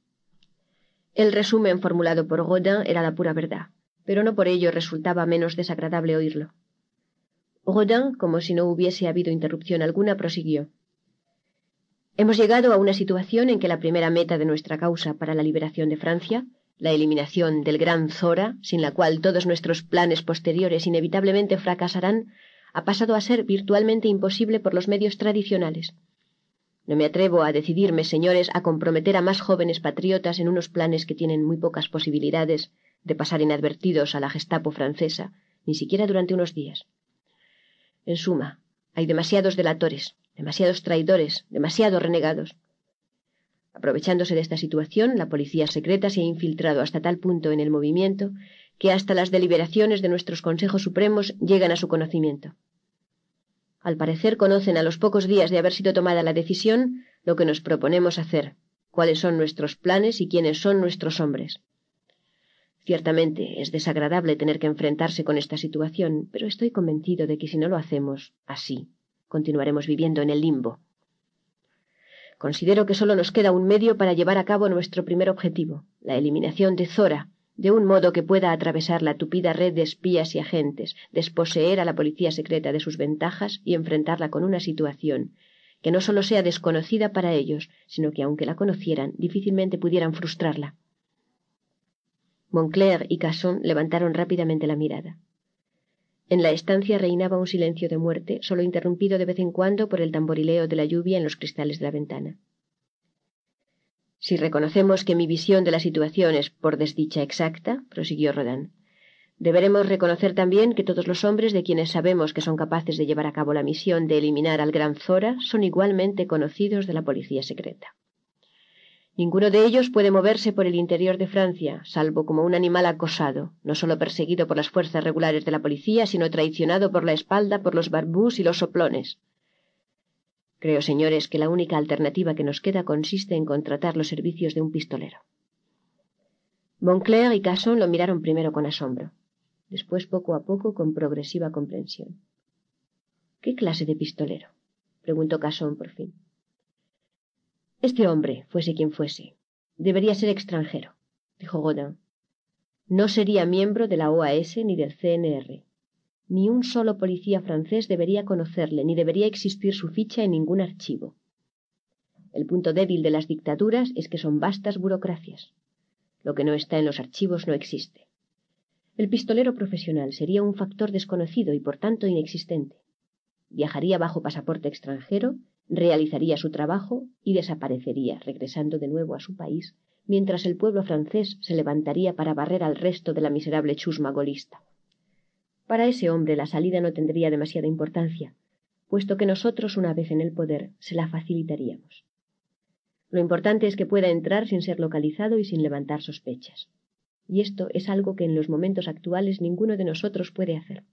El resumen formulado por Rodin era la pura verdad, pero no por ello resultaba menos desagradable oírlo. Rodin, como si no hubiese habido interrupción alguna, prosiguió. Hemos llegado a una situación en que la primera meta de nuestra causa para la liberación de Francia la eliminación del gran Zora, sin la cual todos nuestros planes posteriores inevitablemente fracasarán, ha pasado a ser virtualmente imposible por los medios tradicionales. No me atrevo a decidirme, señores, a comprometer a más jóvenes patriotas en unos planes que tienen muy pocas posibilidades de pasar inadvertidos a la Gestapo francesa, ni siquiera durante unos días. En suma, hay demasiados delatores, demasiados traidores, demasiados renegados. Aprovechándose de esta situación, la policía secreta se ha infiltrado hasta tal punto en el movimiento que hasta las deliberaciones de nuestros consejos supremos llegan a su conocimiento. Al parecer conocen a los pocos días de haber sido tomada la decisión lo que nos proponemos hacer, cuáles son nuestros planes y quiénes son nuestros hombres. Ciertamente es desagradable tener que enfrentarse con esta situación, pero estoy convencido de que si no lo hacemos así, continuaremos viviendo en el limbo, Considero que solo nos queda un medio para llevar a cabo nuestro primer objetivo, la eliminación de Zora, de un modo que pueda atravesar la tupida red de espías y agentes, desposeer a la policía secreta de sus ventajas y enfrentarla con una situación que no solo sea desconocida para ellos, sino que aunque la conocieran, difícilmente pudieran frustrarla. Moncler y Casson levantaron rápidamente la mirada. En la estancia reinaba un silencio de muerte, solo interrumpido de vez en cuando por el tamborileo de la lluvia en los cristales de la ventana. Si reconocemos que mi visión de la situación es por desdicha exacta, prosiguió Rodin, deberemos reconocer también que todos los hombres de quienes sabemos que son capaces de llevar a cabo la misión de eliminar al gran Zora son igualmente conocidos de la policía secreta. Ninguno de ellos puede moverse por el interior de Francia, salvo como un animal acosado, no solo perseguido por las fuerzas regulares de la policía, sino traicionado por la espalda por los barbús y los soplones. Creo, señores, que la única alternativa que nos queda consiste en contratar los servicios de un pistolero. Moncler y Casson lo miraron primero con asombro, después poco a poco con progresiva comprensión. ¿Qué clase de pistolero? preguntó Casson por fin. Este hombre, fuese quien fuese, debería ser extranjero, dijo Godin. No sería miembro de la OAS ni del CNR. Ni un solo policía francés debería conocerle, ni debería existir su ficha en ningún archivo. El punto débil de las dictaduras es que son vastas burocracias. Lo que no está en los archivos no existe. El pistolero profesional sería un factor desconocido y por tanto inexistente. Viajaría bajo pasaporte extranjero realizaría su trabajo y desaparecería, regresando de nuevo a su país, mientras el pueblo francés se levantaría para barrer al resto de la miserable chusma golista. Para ese hombre la salida no tendría demasiada importancia, puesto que nosotros, una vez en el poder, se la facilitaríamos. Lo importante es que pueda entrar sin ser localizado y sin levantar sospechas. Y esto es algo que en los momentos actuales ninguno de nosotros puede hacer.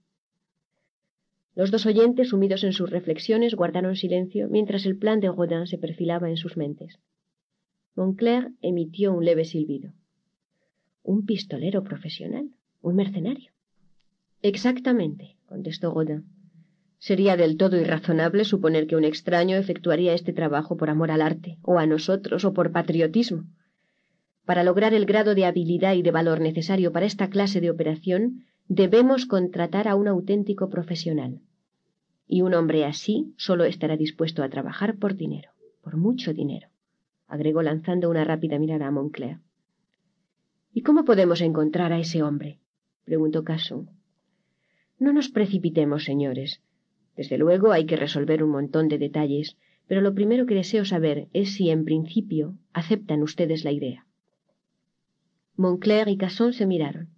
Los dos oyentes, sumidos en sus reflexiones, guardaron silencio mientras el plan de Rodin se perfilaba en sus mentes. Moncler emitió un leve silbido. ¿Un pistolero profesional? ¿Un mercenario? Exactamente, contestó Rodin. Sería del todo irrazonable suponer que un extraño efectuaría este trabajo por amor al arte, o a nosotros, o por patriotismo. Para lograr el grado de habilidad y de valor necesario para esta clase de operación, debemos contratar a un auténtico profesional. Y un hombre así solo estará dispuesto a trabajar por dinero, por mucho dinero, agregó lanzando una rápida mirada a Moncler. ¿Y cómo podemos encontrar a ese hombre? preguntó Casson. No nos precipitemos, señores. Desde luego hay que resolver un montón de detalles, pero lo primero que deseo saber es si en principio aceptan ustedes la idea. Moncler y Casson se miraron.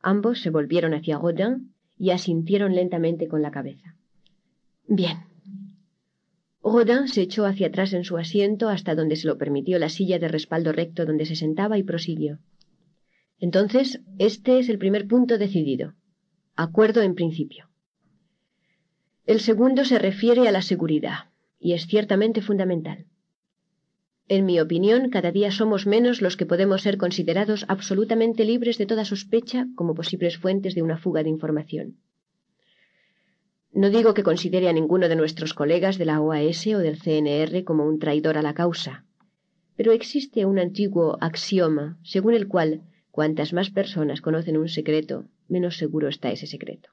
Ambos se volvieron hacia Rodin y asintieron lentamente con la cabeza. Bien. Rodin se echó hacia atrás en su asiento hasta donde se lo permitió la silla de respaldo recto donde se sentaba y prosiguió. Entonces, este es el primer punto decidido. Acuerdo en principio. El segundo se refiere a la seguridad, y es ciertamente fundamental. En mi opinión, cada día somos menos los que podemos ser considerados absolutamente libres de toda sospecha como posibles fuentes de una fuga de información. No digo que considere a ninguno de nuestros colegas de la OAS o del CNR como un traidor a la causa, pero existe un antiguo axioma según el cual cuantas más personas conocen un secreto, menos seguro está ese secreto.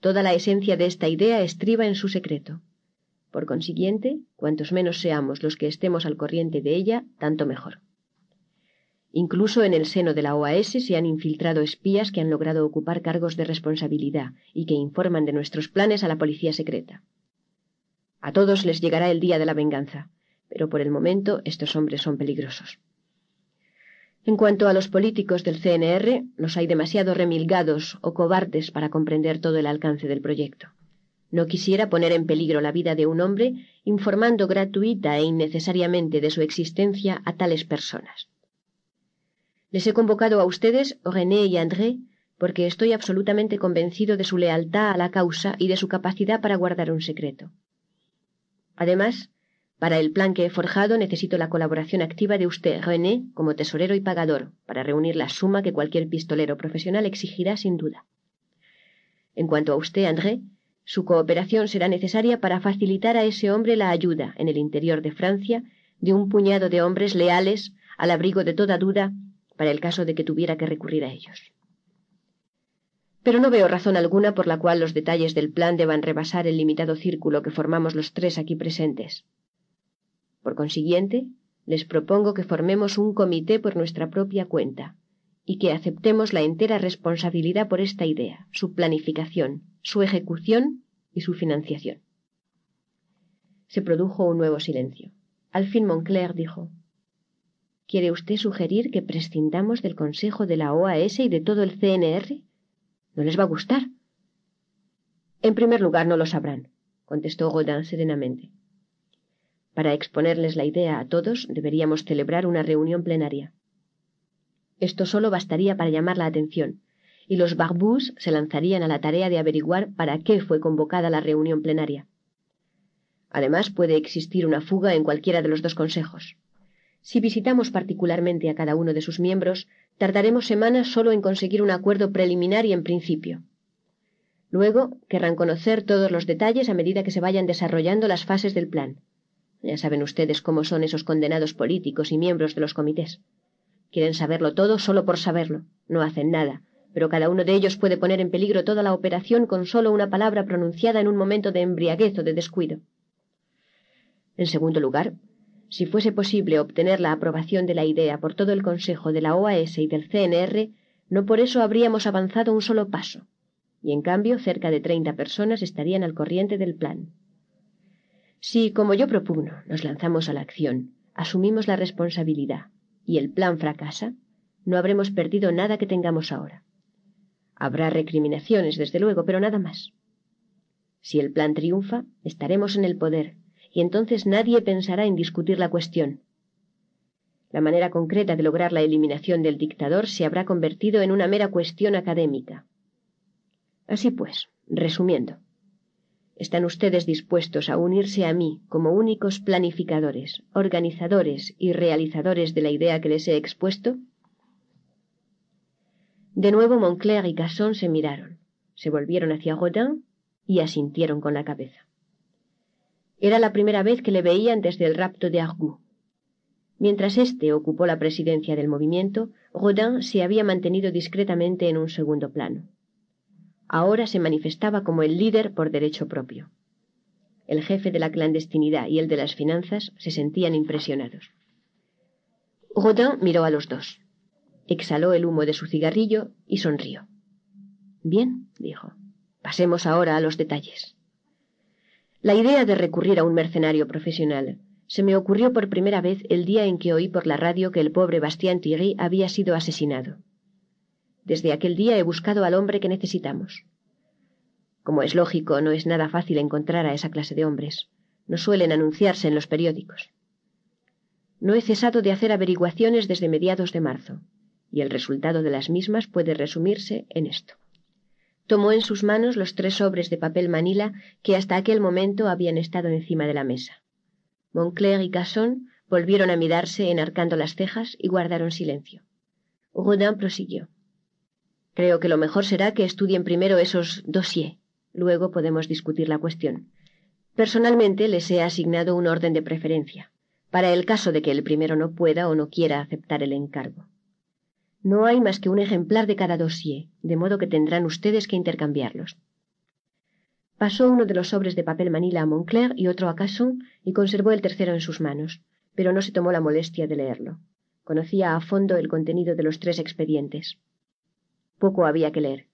Toda la esencia de esta idea estriba en su secreto. Por consiguiente, cuantos menos seamos los que estemos al corriente de ella, tanto mejor. Incluso en el seno de la OAS se han infiltrado espías que han logrado ocupar cargos de responsabilidad y que informan de nuestros planes a la policía secreta. A todos les llegará el día de la venganza, pero por el momento estos hombres son peligrosos. En cuanto a los políticos del CNR, los hay demasiado remilgados o cobardes para comprender todo el alcance del proyecto. No quisiera poner en peligro la vida de un hombre informando gratuita e innecesariamente de su existencia a tales personas. Les he convocado a ustedes, René y André, porque estoy absolutamente convencido de su lealtad a la causa y de su capacidad para guardar un secreto. Además, para el plan que he forjado necesito la colaboración activa de usted, René, como tesorero y pagador, para reunir la suma que cualquier pistolero profesional exigirá sin duda. En cuanto a usted, André, su cooperación será necesaria para facilitar a ese hombre la ayuda, en el interior de Francia, de un puñado de hombres leales, al abrigo de toda duda, para el caso de que tuviera que recurrir a ellos. Pero no veo razón alguna por la cual los detalles del plan deban rebasar el limitado círculo que formamos los tres aquí presentes. Por consiguiente, les propongo que formemos un comité por nuestra propia cuenta y que aceptemos la entera responsabilidad por esta idea, su planificación, su ejecución y su financiación. Se produjo un nuevo silencio. Al fin Moncler dijo ¿Quiere usted sugerir que prescindamos del Consejo de la OAS y de todo el CNR? ¿No les va a gustar? En primer lugar, no lo sabrán, contestó Godin serenamente. Para exponerles la idea a todos, deberíamos celebrar una reunión plenaria. Esto solo bastaría para llamar la atención, y los barbus se lanzarían a la tarea de averiguar para qué fue convocada la reunión plenaria. Además, puede existir una fuga en cualquiera de los dos consejos. Si visitamos particularmente a cada uno de sus miembros, tardaremos semanas solo en conseguir un acuerdo preliminar y en principio. Luego querrán conocer todos los detalles a medida que se vayan desarrollando las fases del plan. Ya saben ustedes cómo son esos condenados políticos y miembros de los comités. Quieren saberlo todo solo por saberlo. No hacen nada, pero cada uno de ellos puede poner en peligro toda la operación con solo una palabra pronunciada en un momento de embriaguez o de descuido. En segundo lugar, si fuese posible obtener la aprobación de la idea por todo el Consejo de la OAS y del CNR, no por eso habríamos avanzado un solo paso, y en cambio cerca de treinta personas estarían al corriente del plan. Si, como yo propugno, nos lanzamos a la acción, asumimos la responsabilidad y el plan fracasa, no habremos perdido nada que tengamos ahora. Habrá recriminaciones, desde luego, pero nada más. Si el plan triunfa, estaremos en el poder, y entonces nadie pensará en discutir la cuestión. La manera concreta de lograr la eliminación del dictador se habrá convertido en una mera cuestión académica. Así pues, resumiendo, ¿están ustedes dispuestos a unirse a mí como únicos planificadores, organizadores y realizadores de la idea que les he expuesto? De nuevo Moncler y Casson se miraron, se volvieron hacia Rodin y asintieron con la cabeza. Era la primera vez que le veían desde el rapto de Argou. Mientras éste ocupó la presidencia del movimiento, Rodin se había mantenido discretamente en un segundo plano. Ahora se manifestaba como el líder por derecho propio. El jefe de la clandestinidad y el de las finanzas se sentían impresionados. Rodin miró a los dos exhaló el humo de su cigarrillo y sonrió. Bien, dijo. Pasemos ahora a los detalles. La idea de recurrir a un mercenario profesional se me ocurrió por primera vez el día en que oí por la radio que el pobre Bastien Thierry había sido asesinado. Desde aquel día he buscado al hombre que necesitamos. Como es lógico, no es nada fácil encontrar a esa clase de hombres. No suelen anunciarse en los periódicos. No he cesado de hacer averiguaciones desde mediados de marzo y el resultado de las mismas puede resumirse en esto. Tomó en sus manos los tres sobres de papel manila que hasta aquel momento habían estado encima de la mesa. Moncler y Casson volvieron a mirarse enarcando las cejas y guardaron silencio. Rodin prosiguió. Creo que lo mejor será que estudien primero esos dossiers. Luego podemos discutir la cuestión. Personalmente les he asignado un orden de preferencia, para el caso de que el primero no pueda o no quiera aceptar el encargo. No hay más que un ejemplar de cada dossier, de modo que tendrán ustedes que intercambiarlos. Pasó uno de los sobres de papel manila a Moncler y otro a Casson y conservó el tercero en sus manos, pero no se tomó la molestia de leerlo. Conocía a fondo el contenido de los tres expedientes. Poco había que leer.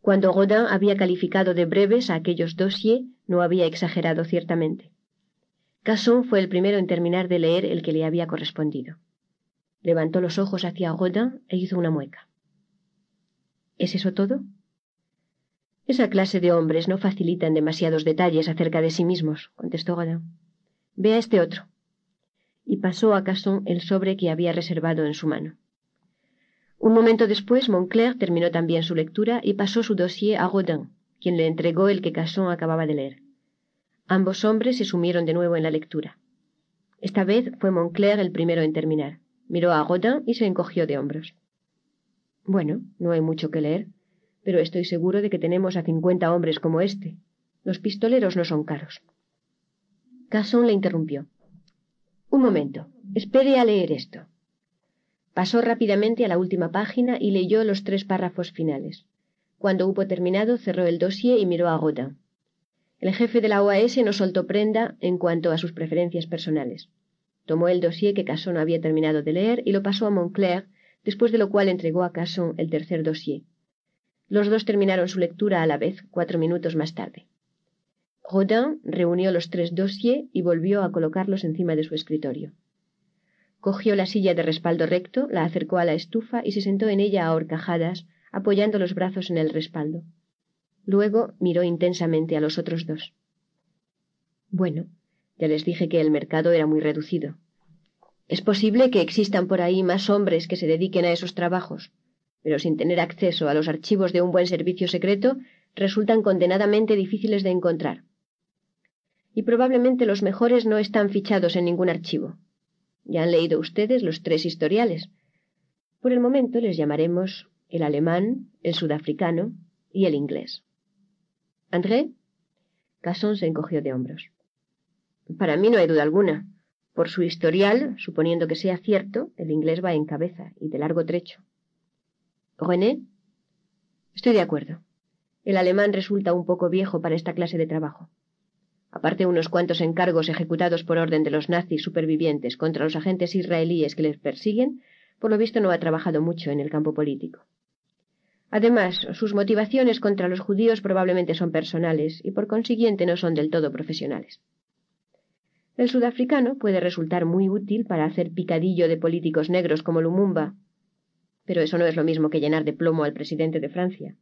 Cuando Rodin había calificado de breves a aquellos dossiers, no había exagerado ciertamente. Casson fue el primero en terminar de leer el que le había correspondido. Levantó los ojos hacia Rodin e hizo una mueca. ¿Es eso todo? Esa clase de hombres no facilitan demasiados detalles acerca de sí mismos, contestó Rodin. Vea este otro. Y pasó a Casson el sobre que había reservado en su mano. Un momento después, Moncler terminó también su lectura y pasó su dossier a Rodin, quien le entregó el que Casson acababa de leer. Ambos hombres se sumieron de nuevo en la lectura. Esta vez fue Moncler el primero en terminar. Miró a Rodin y se encogió de hombros. Bueno, no hay mucho que leer, pero estoy seguro de que tenemos a cincuenta hombres como este. Los pistoleros no son caros. Casson le interrumpió. Un momento. Espere a leer esto. Pasó rápidamente a la última página y leyó los tres párrafos finales. Cuando hubo terminado, cerró el dossier y miró a Rodin. El jefe de la OAS no soltó prenda en cuanto a sus preferencias personales. Tomó el dossier que Casson había terminado de leer y lo pasó a Moncler, después de lo cual entregó a Casson el tercer dossier. Los dos terminaron su lectura a la vez, cuatro minutos más tarde. Rodin reunió los tres dossiers y volvió a colocarlos encima de su escritorio. Cogió la silla de respaldo recto, la acercó a la estufa y se sentó en ella a horcajadas, apoyando los brazos en el respaldo. Luego miró intensamente a los otros dos. Bueno, ya les dije que el mercado era muy reducido. Es posible que existan por ahí más hombres que se dediquen a esos trabajos, pero sin tener acceso a los archivos de un buen servicio secreto, resultan condenadamente difíciles de encontrar. Y probablemente los mejores no están fichados en ningún archivo. Ya han leído ustedes los tres historiales. Por el momento les llamaremos el alemán, el sudafricano y el inglés. André. Casson se encogió de hombros. Para mí no hay duda alguna. Por su historial, suponiendo que sea cierto, el inglés va en cabeza y de largo trecho. René. Estoy de acuerdo. El alemán resulta un poco viejo para esta clase de trabajo. Aparte unos cuantos encargos ejecutados por orden de los nazis supervivientes contra los agentes israelíes que les persiguen, por lo visto no ha trabajado mucho en el campo político. Además, sus motivaciones contra los judíos probablemente son personales y por consiguiente no son del todo profesionales. El sudafricano puede resultar muy útil para hacer picadillo de políticos negros como Lumumba, pero eso no es lo mismo que llenar de plomo al presidente de Francia.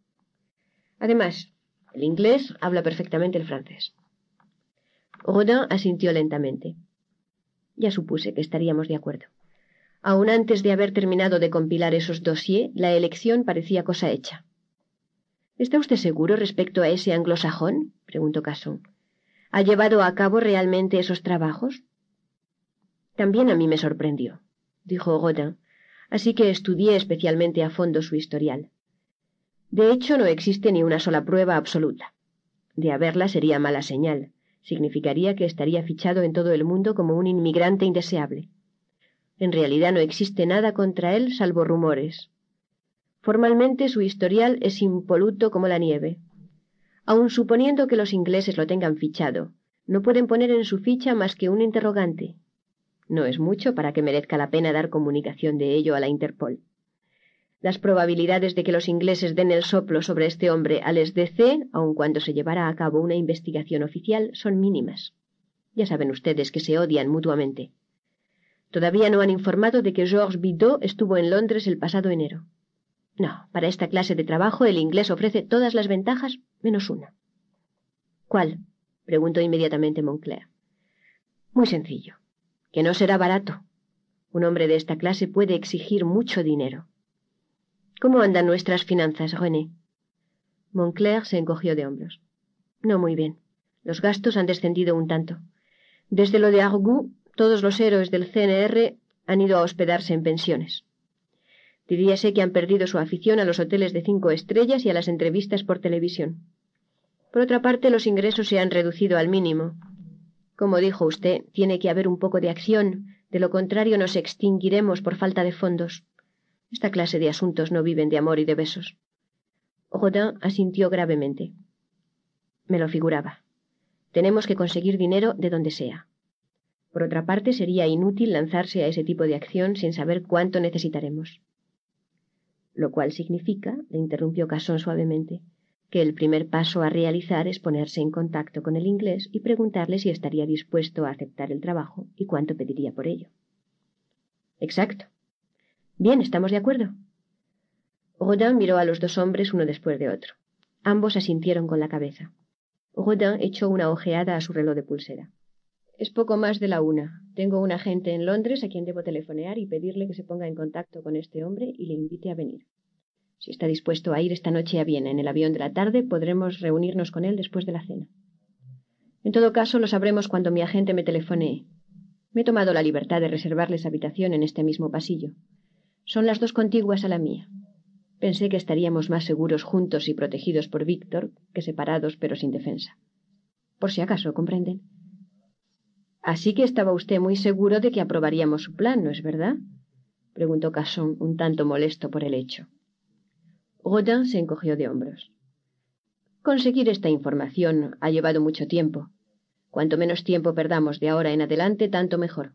Además, el inglés habla perfectamente el francés. Rodin asintió lentamente. Ya supuse que estaríamos de acuerdo. Aun antes de haber terminado de compilar esos dossiers, la elección parecía cosa hecha. ¿Está usted seguro respecto a ese anglosajón? preguntó Casson. ¿Ha llevado a cabo realmente esos trabajos? También a mí me sorprendió, dijo Rodin, así que estudié especialmente a fondo su historial. De hecho, no existe ni una sola prueba absoluta. De haberla sería mala señal. Significaría que estaría fichado en todo el mundo como un inmigrante indeseable. En realidad no existe nada contra él salvo rumores. Formalmente su historial es impoluto como la nieve. Aun suponiendo que los ingleses lo tengan fichado, no pueden poner en su ficha más que un interrogante. No es mucho para que merezca la pena dar comunicación de ello a la Interpol. Las probabilidades de que los ingleses den el soplo sobre este hombre al SDC, aun cuando se llevara a cabo una investigación oficial, son mínimas. Ya saben ustedes que se odian mutuamente. Todavía no han informado de que Georges Bidault estuvo en Londres el pasado enero. No, para esta clase de trabajo el inglés ofrece todas las ventajas menos una. ¿Cuál? preguntó inmediatamente Moncler. Muy sencillo. Que no será barato. Un hombre de esta clase puede exigir mucho dinero. ¿Cómo andan nuestras finanzas, René? Moncler se encogió de hombros. No muy bien. Los gastos han descendido un tanto. Desde lo de Argou, todos los héroes del CNR han ido a hospedarse en pensiones. Diríase que han perdido su afición a los hoteles de cinco estrellas y a las entrevistas por televisión. Por otra parte, los ingresos se han reducido al mínimo. Como dijo usted, tiene que haber un poco de acción, de lo contrario nos extinguiremos por falta de fondos. Esta clase de asuntos no viven de amor y de besos. Rodin asintió gravemente. Me lo figuraba. Tenemos que conseguir dinero de donde sea. Por otra parte, sería inútil lanzarse a ese tipo de acción sin saber cuánto necesitaremos. Lo cual significa, le interrumpió Casson suavemente, que el primer paso a realizar es ponerse en contacto con el inglés y preguntarle si estaría dispuesto a aceptar el trabajo y cuánto pediría por ello. Exacto. Bien, estamos de acuerdo. Rodin miró a los dos hombres uno después de otro. Ambos asintieron con la cabeza. Rodin echó una ojeada a su reloj de pulsera. Es poco más de la una. Tengo un agente en Londres a quien debo telefonear y pedirle que se ponga en contacto con este hombre y le invite a venir. Si está dispuesto a ir esta noche a Viena en el avión de la tarde, podremos reunirnos con él después de la cena. En todo caso, lo sabremos cuando mi agente me telefonee. Me he tomado la libertad de reservarles habitación en este mismo pasillo. Son las dos contiguas a la mía. Pensé que estaríamos más seguros juntos y protegidos por Víctor que separados pero sin defensa. Por si acaso, ¿comprenden? Así que estaba usted muy seguro de que aprobaríamos su plan, ¿no es verdad? preguntó Casson, un tanto molesto por el hecho. Rodin se encogió de hombros. Conseguir esta información ha llevado mucho tiempo. Cuanto menos tiempo perdamos de ahora en adelante, tanto mejor.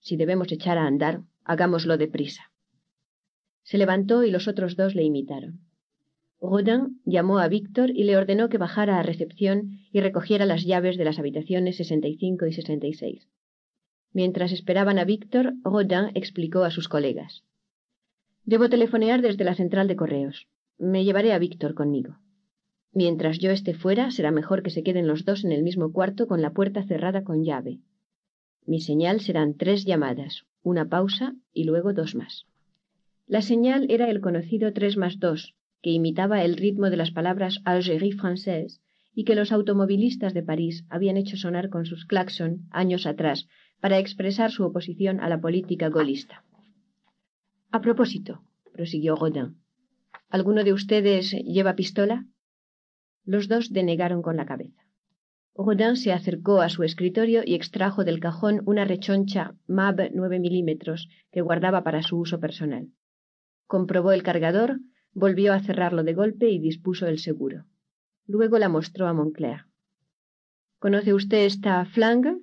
Si debemos echar a andar, hagámoslo deprisa. Se levantó y los otros dos le imitaron. Rodin llamó a Víctor y le ordenó que bajara a recepción y recogiera las llaves de las habitaciones 65 y 66. Mientras esperaban a Víctor, Rodin explicó a sus colegas. Debo telefonear desde la central de correos. Me llevaré a Víctor conmigo. Mientras yo esté fuera, será mejor que se queden los dos en el mismo cuarto con la puerta cerrada con llave. Mi señal serán tres llamadas, una pausa y luego dos más. La señal era el conocido tres más dos, que imitaba el ritmo de las palabras Algérie française y que los automovilistas de París habían hecho sonar con sus claxon años atrás para expresar su oposición a la política golista. A propósito, prosiguió Rodin, ¿alguno de ustedes lleva pistola? Los dos denegaron con la cabeza. Rodin se acercó a su escritorio y extrajo del cajón una rechoncha MAB 9 milímetros que guardaba para su uso personal comprobó el cargador, volvió a cerrarlo de golpe y dispuso el seguro. Luego la mostró a Moncler. ¿Conoce usted esta flanga?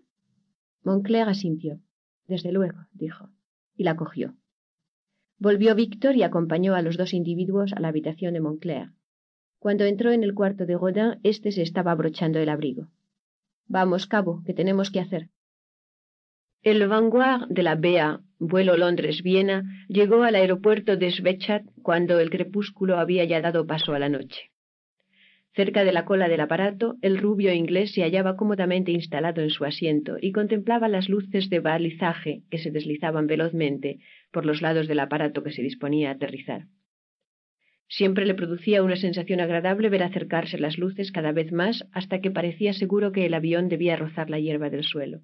Moncler asintió. Desde luego, dijo, y la cogió. Volvió Víctor y acompañó a los dos individuos a la habitación de Moncler. Cuando entró en el cuarto de Rodin, éste se estaba abrochando el abrigo. Vamos, cabo, que tenemos que hacer. El Vanguard de la BEA, vuelo Londres-Viena, llegó al aeropuerto de Schwechat cuando el crepúsculo había ya dado paso a la noche. Cerca de la cola del aparato, el rubio inglés se hallaba cómodamente instalado en su asiento y contemplaba las luces de balizaje que se deslizaban velozmente por los lados del aparato que se disponía a aterrizar. Siempre le producía una sensación agradable ver acercarse las luces cada vez más hasta que parecía seguro que el avión debía rozar la hierba del suelo.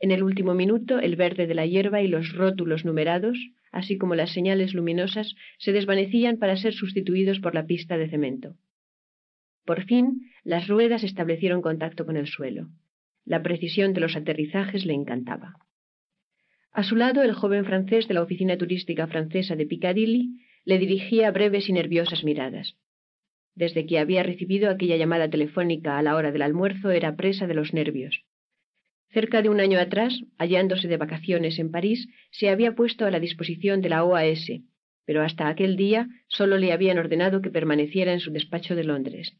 En el último minuto, el verde de la hierba y los rótulos numerados, así como las señales luminosas, se desvanecían para ser sustituidos por la pista de cemento. Por fin, las ruedas establecieron contacto con el suelo. La precisión de los aterrizajes le encantaba. A su lado, el joven francés de la oficina turística francesa de Piccadilly le dirigía breves y nerviosas miradas. Desde que había recibido aquella llamada telefónica a la hora del almuerzo era presa de los nervios. Cerca de un año atrás, hallándose de vacaciones en París, se había puesto a la disposición de la OAS, pero hasta aquel día solo le habían ordenado que permaneciera en su despacho de Londres.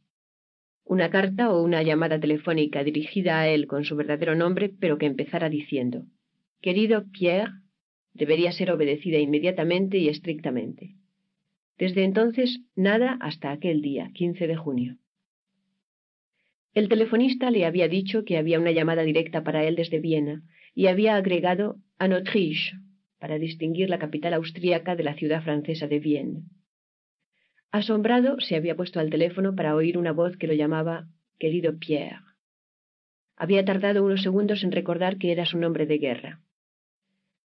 Una carta o una llamada telefónica dirigida a él con su verdadero nombre, pero que empezara diciendo Querido Pierre, debería ser obedecida inmediatamente y estrictamente. Desde entonces, nada hasta aquel día, 15 de junio. El telefonista le había dicho que había una llamada directa para él desde Viena y había agregado a Autriche para distinguir la capital austríaca de la ciudad francesa de Vienne. Asombrado, se había puesto al teléfono para oír una voz que lo llamaba querido Pierre. Había tardado unos segundos en recordar que era su nombre de guerra.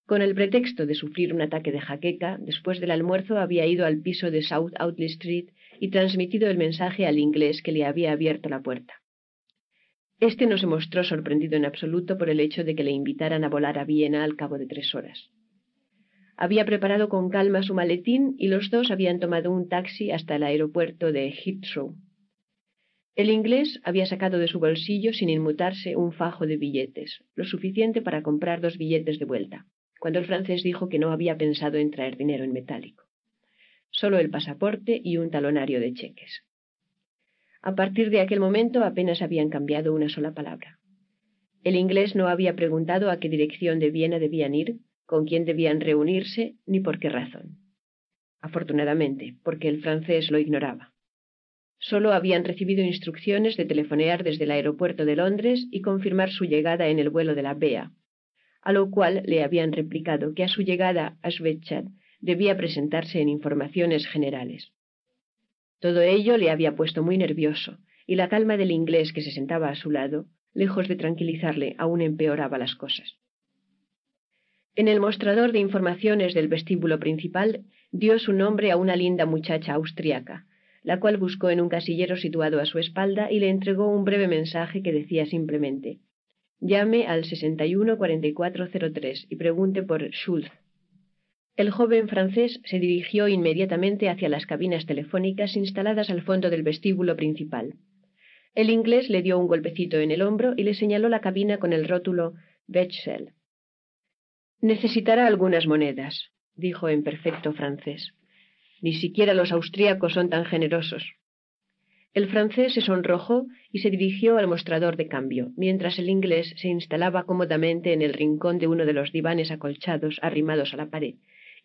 Con el pretexto de sufrir un ataque de jaqueca, después del almuerzo había ido al piso de South Audley Street y transmitido el mensaje al inglés que le había abierto la puerta. Este no se mostró sorprendido en absoluto por el hecho de que le invitaran a volar a Viena al cabo de tres horas. Había preparado con calma su maletín y los dos habían tomado un taxi hasta el aeropuerto de Heathrow. El inglés había sacado de su bolsillo sin inmutarse un fajo de billetes, lo suficiente para comprar dos billetes de vuelta, cuando el francés dijo que no había pensado en traer dinero en metálico. Solo el pasaporte y un talonario de cheques. A partir de aquel momento apenas habían cambiado una sola palabra. El inglés no había preguntado a qué dirección de Viena debían ir, con quién debían reunirse, ni por qué razón. Afortunadamente, porque el francés lo ignoraba. Solo habían recibido instrucciones de telefonear desde el aeropuerto de Londres y confirmar su llegada en el vuelo de la BEA, a lo cual le habían replicado que a su llegada a Schwechat debía presentarse en informaciones generales. Todo ello le había puesto muy nervioso, y la calma del inglés que se sentaba a su lado, lejos de tranquilizarle, aún empeoraba las cosas. En el mostrador de informaciones del vestíbulo principal dio su nombre a una linda muchacha austriaca, la cual buscó en un casillero situado a su espalda y le entregó un breve mensaje que decía simplemente Llame al 614403 y pregunte por Schulz. El joven francés se dirigió inmediatamente hacia las cabinas telefónicas instaladas al fondo del vestíbulo principal. El inglés le dio un golpecito en el hombro y le señaló la cabina con el rótulo Betschel. Necesitará algunas monedas, dijo en perfecto francés. Ni siquiera los austríacos son tan generosos. El francés se sonrojó y se dirigió al mostrador de cambio, mientras el inglés se instalaba cómodamente en el rincón de uno de los divanes acolchados arrimados a la pared,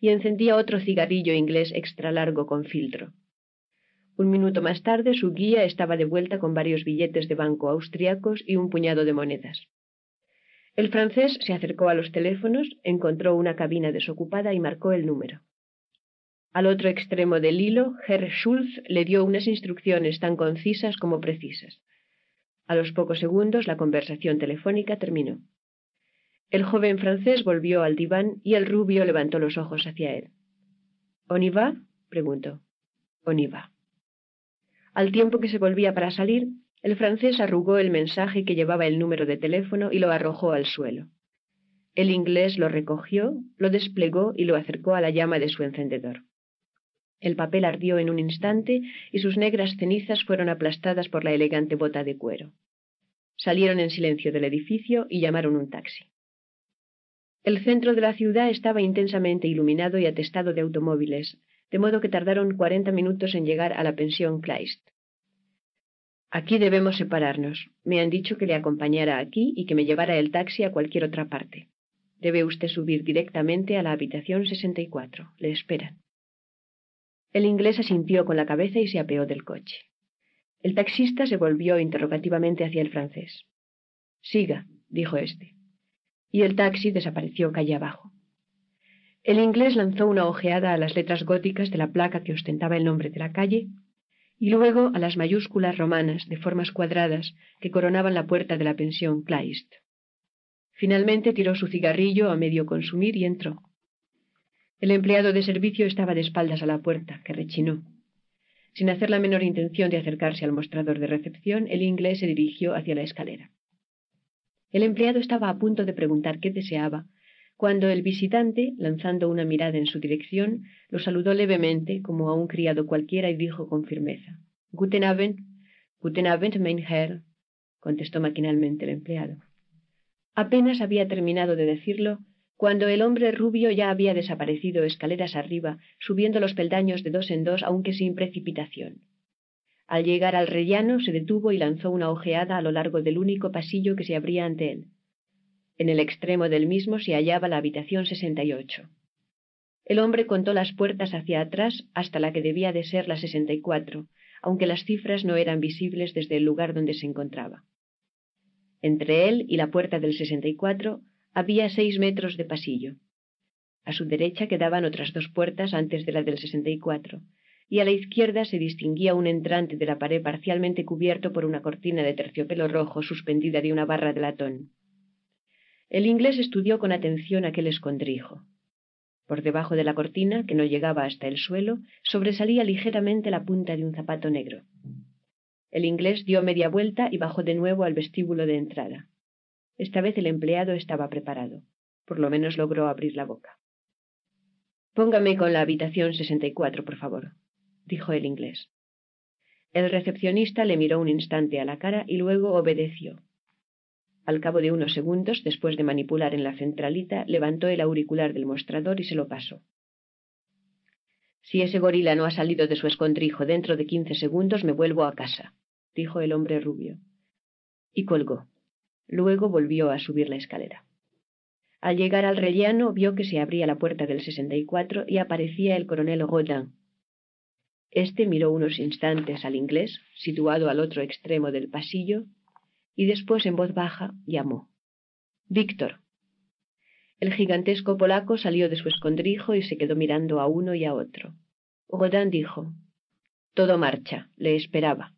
y encendía otro cigarrillo inglés extra largo con filtro. Un minuto más tarde su guía estaba de vuelta con varios billetes de banco austriacos y un puñado de monedas. El francés se acercó a los teléfonos, encontró una cabina desocupada y marcó el número. Al otro extremo del hilo, Herr Schulz le dio unas instrucciones tan concisas como precisas. A los pocos segundos la conversación telefónica terminó. El joven francés volvió al diván y el rubio levantó los ojos hacia él. ¿On va? preguntó. On va. Al tiempo que se volvía para salir, el francés arrugó el mensaje que llevaba el número de teléfono y lo arrojó al suelo. El inglés lo recogió, lo desplegó y lo acercó a la llama de su encendedor. El papel ardió en un instante y sus negras cenizas fueron aplastadas por la elegante bota de cuero. Salieron en silencio del edificio y llamaron un taxi. El centro de la ciudad estaba intensamente iluminado y atestado de automóviles, de modo que tardaron cuarenta minutos en llegar a la pensión Kleist. Aquí debemos separarnos. Me han dicho que le acompañara aquí y que me llevara el taxi a cualquier otra parte. Debe usted subir directamente a la habitación 64. Le esperan. El inglés asintió con la cabeza y se apeó del coche. El taxista se volvió interrogativamente hacia el francés. Siga, dijo éste. Y el taxi desapareció calle abajo. El inglés lanzó una ojeada a las letras góticas de la placa que ostentaba el nombre de la calle y luego a las mayúsculas romanas de formas cuadradas que coronaban la puerta de la pensión Kleist. Finalmente tiró su cigarrillo a medio consumir y entró. El empleado de servicio estaba de espaldas a la puerta, que rechinó. Sin hacer la menor intención de acercarse al mostrador de recepción, el inglés se dirigió hacia la escalera. El empleado estaba a punto de preguntar qué deseaba, cuando el visitante, lanzando una mirada en su dirección, lo saludó levemente, como a un criado cualquiera, y dijo con firmeza Guten Abend, Guten Abend, mein Herr, contestó maquinalmente el empleado. Apenas había terminado de decirlo cuando el hombre rubio ya había desaparecido escaleras arriba, subiendo los peldaños de dos en dos, aunque sin precipitación. Al llegar al rellano se detuvo y lanzó una ojeada a lo largo del único pasillo que se abría ante él. En el extremo del mismo se hallaba la habitación 68. El hombre contó las puertas hacia atrás hasta la que debía de ser la 64, aunque las cifras no eran visibles desde el lugar donde se encontraba. Entre él y la puerta del 64 había seis metros de pasillo. A su derecha quedaban otras dos puertas antes de la del 64, y a la izquierda se distinguía un entrante de la pared parcialmente cubierto por una cortina de terciopelo rojo suspendida de una barra de latón. El inglés estudió con atención aquel escondrijo. Por debajo de la cortina, que no llegaba hasta el suelo, sobresalía ligeramente la punta de un zapato negro. El inglés dio media vuelta y bajó de nuevo al vestíbulo de entrada. Esta vez el empleado estaba preparado. Por lo menos logró abrir la boca. Póngame con la habitación 64, por favor, dijo el inglés. El recepcionista le miró un instante a la cara y luego obedeció. Al cabo de unos segundos, después de manipular en la centralita, levantó el auricular del mostrador y se lo pasó. Si ese gorila no ha salido de su escondrijo dentro de quince segundos, me vuelvo a casa, dijo el hombre rubio. Y colgó. Luego volvió a subir la escalera. Al llegar al rellano vio que se abría la puerta del 64 y aparecía el coronel Rodin. Este miró unos instantes al inglés, situado al otro extremo del pasillo, y después en voz baja llamó Víctor. El gigantesco polaco salió de su escondrijo y se quedó mirando a uno y a otro. Rodin dijo Todo marcha, le esperaba.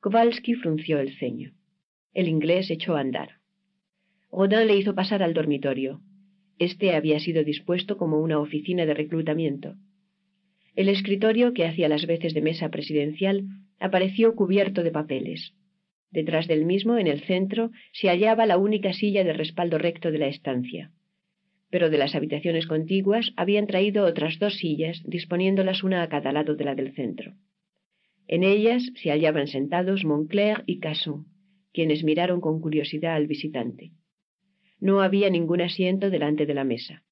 Kowalski frunció el ceño. El inglés echó a andar. Rodin le hizo pasar al dormitorio. Este había sido dispuesto como una oficina de reclutamiento. El escritorio, que hacía las veces de mesa presidencial, apareció cubierto de papeles. Detrás del mismo, en el centro, se hallaba la única silla de respaldo recto de la estancia. Pero de las habitaciones contiguas habían traído otras dos sillas, disponiéndolas una a cada lado de la del centro. En ellas se hallaban sentados Moncler y Casson, quienes miraron con curiosidad al visitante. No había ningún asiento delante de la mesa.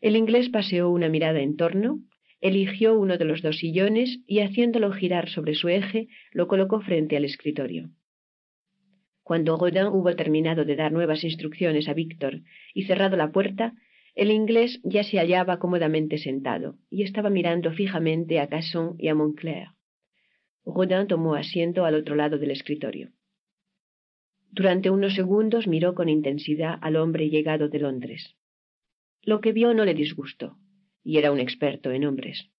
El inglés paseó una mirada en torno, eligió uno de los dos sillones y haciéndolo girar sobre su eje, lo colocó frente al escritorio. Cuando Rodin hubo terminado de dar nuevas instrucciones a Víctor y cerrado la puerta, el inglés ya se hallaba cómodamente sentado y estaba mirando fijamente a Casson y a Moncler. Rodin tomó asiento al otro lado del escritorio. Durante unos segundos miró con intensidad al hombre llegado de Londres. Lo que vio no le disgustó, y era un experto en hombres.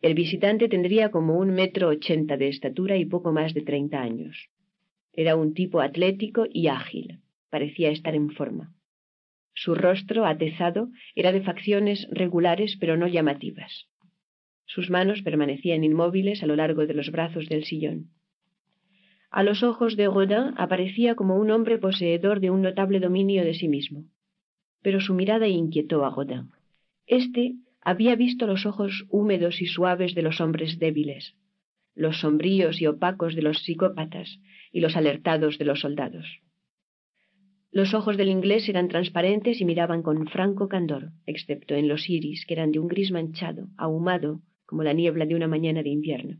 El visitante tendría como un metro ochenta de estatura y poco más de treinta años. Era un tipo atlético y ágil, parecía estar en forma. Su rostro, atezado, era de facciones regulares pero no llamativas. Sus manos permanecían inmóviles a lo largo de los brazos del sillón. A los ojos de Rodin aparecía como un hombre poseedor de un notable dominio de sí mismo. Pero su mirada inquietó a Rodin. Este había visto los ojos húmedos y suaves de los hombres débiles, los sombríos y opacos de los psicópatas y los alertados de los soldados. Los ojos del inglés eran transparentes y miraban con franco candor, excepto en los iris, que eran de un gris manchado, ahumado, como la niebla de una mañana de invierno.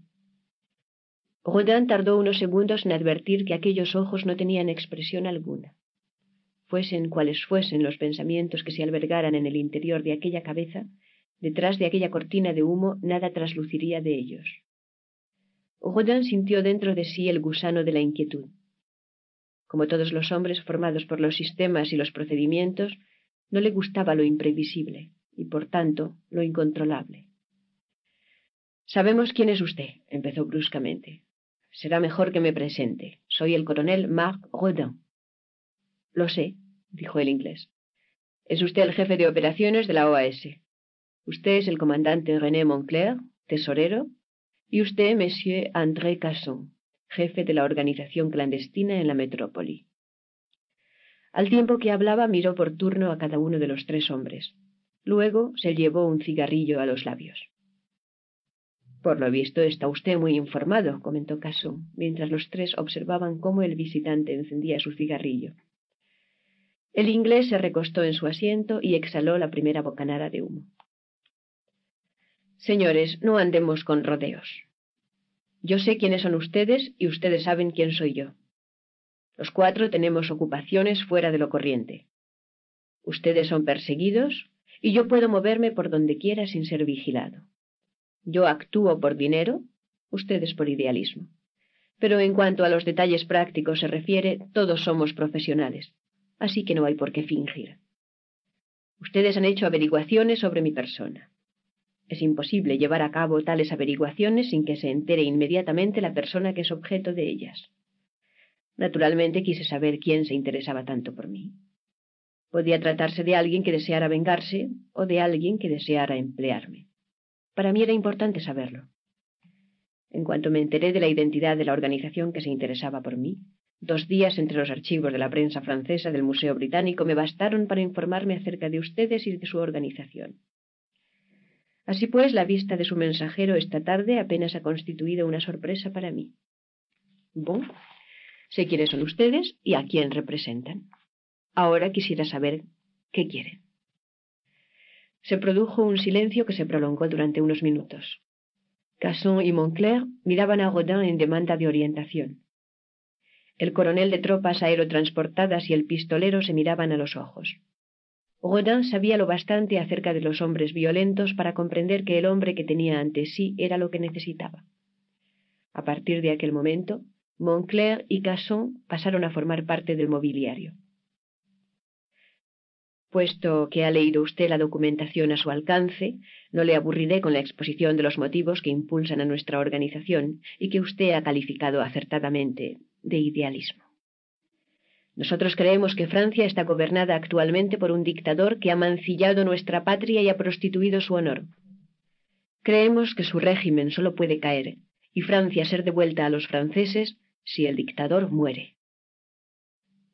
Rodin tardó unos segundos en advertir que aquellos ojos no tenían expresión alguna. Fuesen cuales fuesen los pensamientos que se albergaran en el interior de aquella cabeza, detrás de aquella cortina de humo nada trasluciría de ellos. Rodin sintió dentro de sí el gusano de la inquietud. Como todos los hombres formados por los sistemas y los procedimientos, no le gustaba lo imprevisible y, por tanto, lo incontrolable. Sabemos quién es usted, empezó bruscamente. Será mejor que me presente. Soy el coronel Marc Rodin. Lo sé, dijo el inglés. Es usted el jefe de operaciones de la OAS. Usted es el comandante René Moncler, tesorero, y usted, monsieur André Casson, jefe de la organización clandestina en la metrópoli. Al tiempo que hablaba, miró por turno a cada uno de los tres hombres. Luego se llevó un cigarrillo a los labios. Por lo visto está usted muy informado, comentó Casson, mientras los tres observaban cómo el visitante encendía su cigarrillo. El inglés se recostó en su asiento y exhaló la primera bocanada de humo. Señores, no andemos con rodeos. Yo sé quiénes son ustedes y ustedes saben quién soy yo. Los cuatro tenemos ocupaciones fuera de lo corriente. Ustedes son perseguidos y yo puedo moverme por donde quiera sin ser vigilado. Yo actúo por dinero, ustedes por idealismo. Pero en cuanto a los detalles prácticos se refiere, todos somos profesionales, así que no hay por qué fingir. Ustedes han hecho averiguaciones sobre mi persona. Es imposible llevar a cabo tales averiguaciones sin que se entere inmediatamente la persona que es objeto de ellas. Naturalmente quise saber quién se interesaba tanto por mí. Podía tratarse de alguien que deseara vengarse o de alguien que deseara emplearme. Para mí era importante saberlo. En cuanto me enteré de la identidad de la organización que se interesaba por mí, dos días entre los archivos de la prensa francesa del Museo Británico me bastaron para informarme acerca de ustedes y de su organización. Así pues, la vista de su mensajero esta tarde apenas ha constituido una sorpresa para mí. Bon, sé quiénes son ustedes y a quién representan. Ahora quisiera saber qué quieren. Se produjo un silencio que se prolongó durante unos minutos. Casson y Moncler miraban a Rodin en demanda de orientación. El coronel de tropas aerotransportadas y el pistolero se miraban a los ojos. Rodin sabía lo bastante acerca de los hombres violentos para comprender que el hombre que tenía ante sí era lo que necesitaba. A partir de aquel momento, Moncler y Casson pasaron a formar parte del mobiliario. Puesto que ha leído usted la documentación a su alcance, no le aburriré con la exposición de los motivos que impulsan a nuestra organización y que usted ha calificado acertadamente de idealismo. Nosotros creemos que Francia está gobernada actualmente por un dictador que ha mancillado nuestra patria y ha prostituido su honor. Creemos que su régimen solo puede caer y Francia ser devuelta a los franceses si el dictador muere.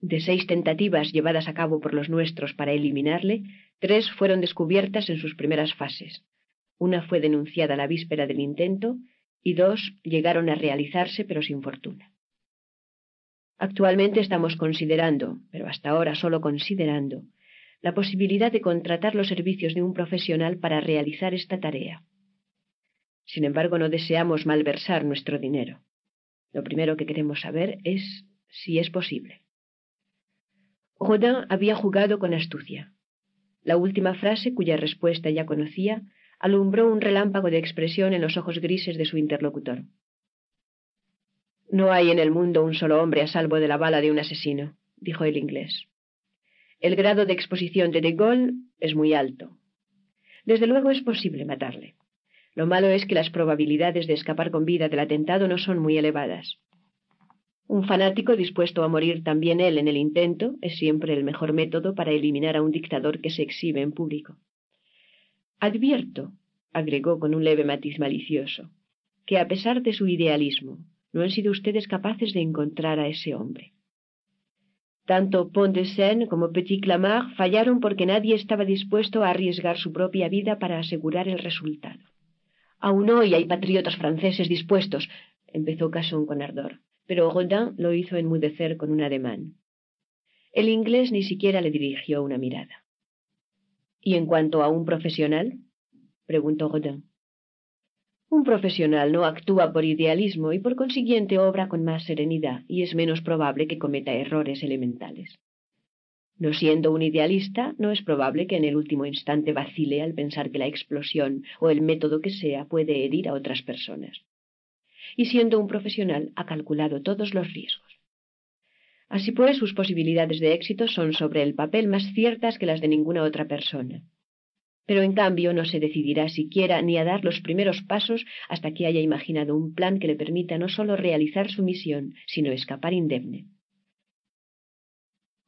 De seis tentativas llevadas a cabo por los nuestros para eliminarle, tres fueron descubiertas en sus primeras fases. Una fue denunciada la víspera del intento y dos llegaron a realizarse pero sin fortuna. Actualmente estamos considerando, pero hasta ahora solo considerando, la posibilidad de contratar los servicios de un profesional para realizar esta tarea. Sin embargo, no deseamos malversar nuestro dinero. Lo primero que queremos saber es si es posible. Rodin había jugado con astucia. La última frase, cuya respuesta ya conocía, alumbró un relámpago de expresión en los ojos grises de su interlocutor. No hay en el mundo un solo hombre a salvo de la bala de un asesino, dijo el inglés. El grado de exposición de De Gaulle es muy alto. Desde luego es posible matarle. Lo malo es que las probabilidades de escapar con vida del atentado no son muy elevadas. Un fanático dispuesto a morir también él en el intento es siempre el mejor método para eliminar a un dictador que se exhibe en público. Advierto, agregó con un leve matiz malicioso, que a pesar de su idealismo, no han sido ustedes capaces de encontrar a ese hombre. Tanto Pont de Seine como Petit Clamart fallaron porque nadie estaba dispuesto a arriesgar su propia vida para asegurar el resultado. Aún hoy hay patriotas franceses dispuestos, empezó Casson con ardor pero Rodin lo hizo enmudecer con un ademán. El inglés ni siquiera le dirigió una mirada. ¿Y en cuanto a un profesional? preguntó Rodin. Un profesional no actúa por idealismo y por consiguiente obra con más serenidad y es menos probable que cometa errores elementales. No siendo un idealista, no es probable que en el último instante vacile al pensar que la explosión o el método que sea puede herir a otras personas. Y siendo un profesional, ha calculado todos los riesgos. Así pues, sus posibilidades de éxito son sobre el papel más ciertas que las de ninguna otra persona. Pero en cambio no se decidirá siquiera ni a dar los primeros pasos hasta que haya imaginado un plan que le permita no solo realizar su misión, sino escapar indemne.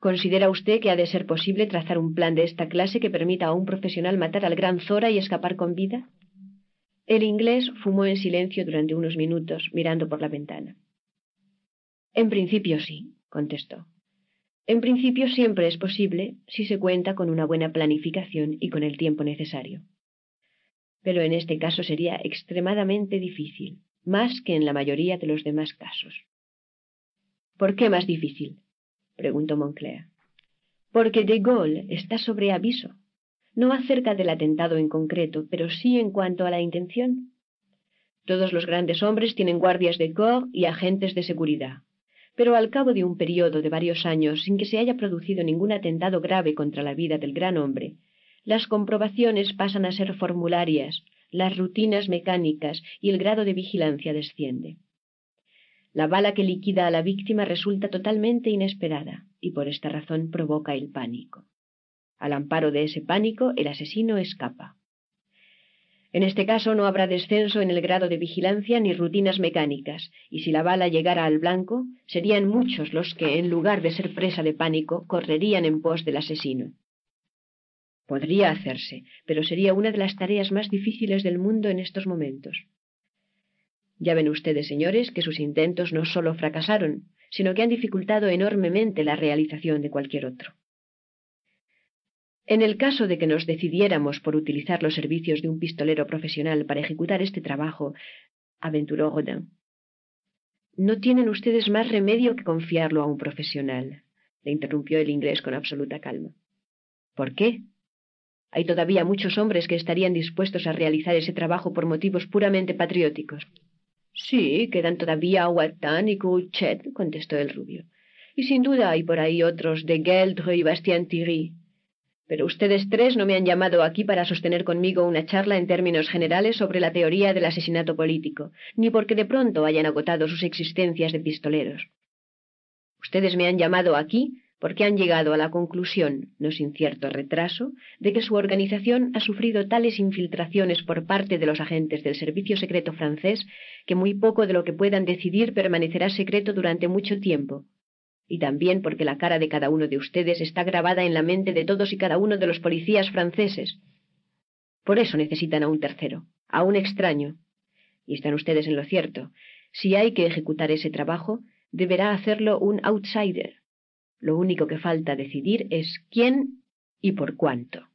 ¿Considera usted que ha de ser posible trazar un plan de esta clase que permita a un profesional matar al gran Zora y escapar con vida? El inglés fumó en silencio durante unos minutos, mirando por la ventana. En principio sí, contestó. En principio siempre es posible si se cuenta con una buena planificación y con el tiempo necesario. Pero en este caso sería extremadamente difícil, más que en la mayoría de los demás casos. ¿Por qué más difícil? preguntó Moncler. Porque de Gaulle está sobre aviso, no acerca del atentado en concreto, pero sí en cuanto a la intención. Todos los grandes hombres tienen guardias de corps y agentes de seguridad, pero al cabo de un periodo de varios años sin que se haya producido ningún atentado grave contra la vida del gran hombre, las comprobaciones pasan a ser formularias, las rutinas mecánicas y el grado de vigilancia desciende. La bala que liquida a la víctima resulta totalmente inesperada y por esta razón provoca el pánico. Al amparo de ese pánico, el asesino escapa. En este caso no habrá descenso en el grado de vigilancia ni rutinas mecánicas, y si la bala llegara al blanco, serían muchos los que, en lugar de ser presa de pánico, correrían en pos del asesino. Podría hacerse, pero sería una de las tareas más difíciles del mundo en estos momentos. Ya ven ustedes, señores, que sus intentos no solo fracasaron, sino que han dificultado enormemente la realización de cualquier otro. En el caso de que nos decidiéramos por utilizar los servicios de un pistolero profesional para ejecutar este trabajo, aventuró Rodin. No tienen ustedes más remedio que confiarlo a un profesional, le interrumpió el inglés con absoluta calma. ¿Por qué? Hay todavía muchos hombres que estarían dispuestos a realizar ese trabajo por motivos puramente patrióticos. Sí, quedan todavía Wattan y Couchet, contestó el rubio. Y sin duda hay por ahí otros de Geldre y Bastien Thierry. Pero ustedes tres no me han llamado aquí para sostener conmigo una charla en términos generales sobre la teoría del asesinato político, ni porque de pronto hayan agotado sus existencias de pistoleros. Ustedes me han llamado aquí porque han llegado a la conclusión, no sin cierto retraso, de que su organización ha sufrido tales infiltraciones por parte de los agentes del servicio secreto francés que muy poco de lo que puedan decidir permanecerá secreto durante mucho tiempo, y también porque la cara de cada uno de ustedes está grabada en la mente de todos y cada uno de los policías franceses. Por eso necesitan a un tercero, a un extraño. Y están ustedes en lo cierto. Si hay que ejecutar ese trabajo, deberá hacerlo un outsider, lo único que falta decidir es quién y por cuánto.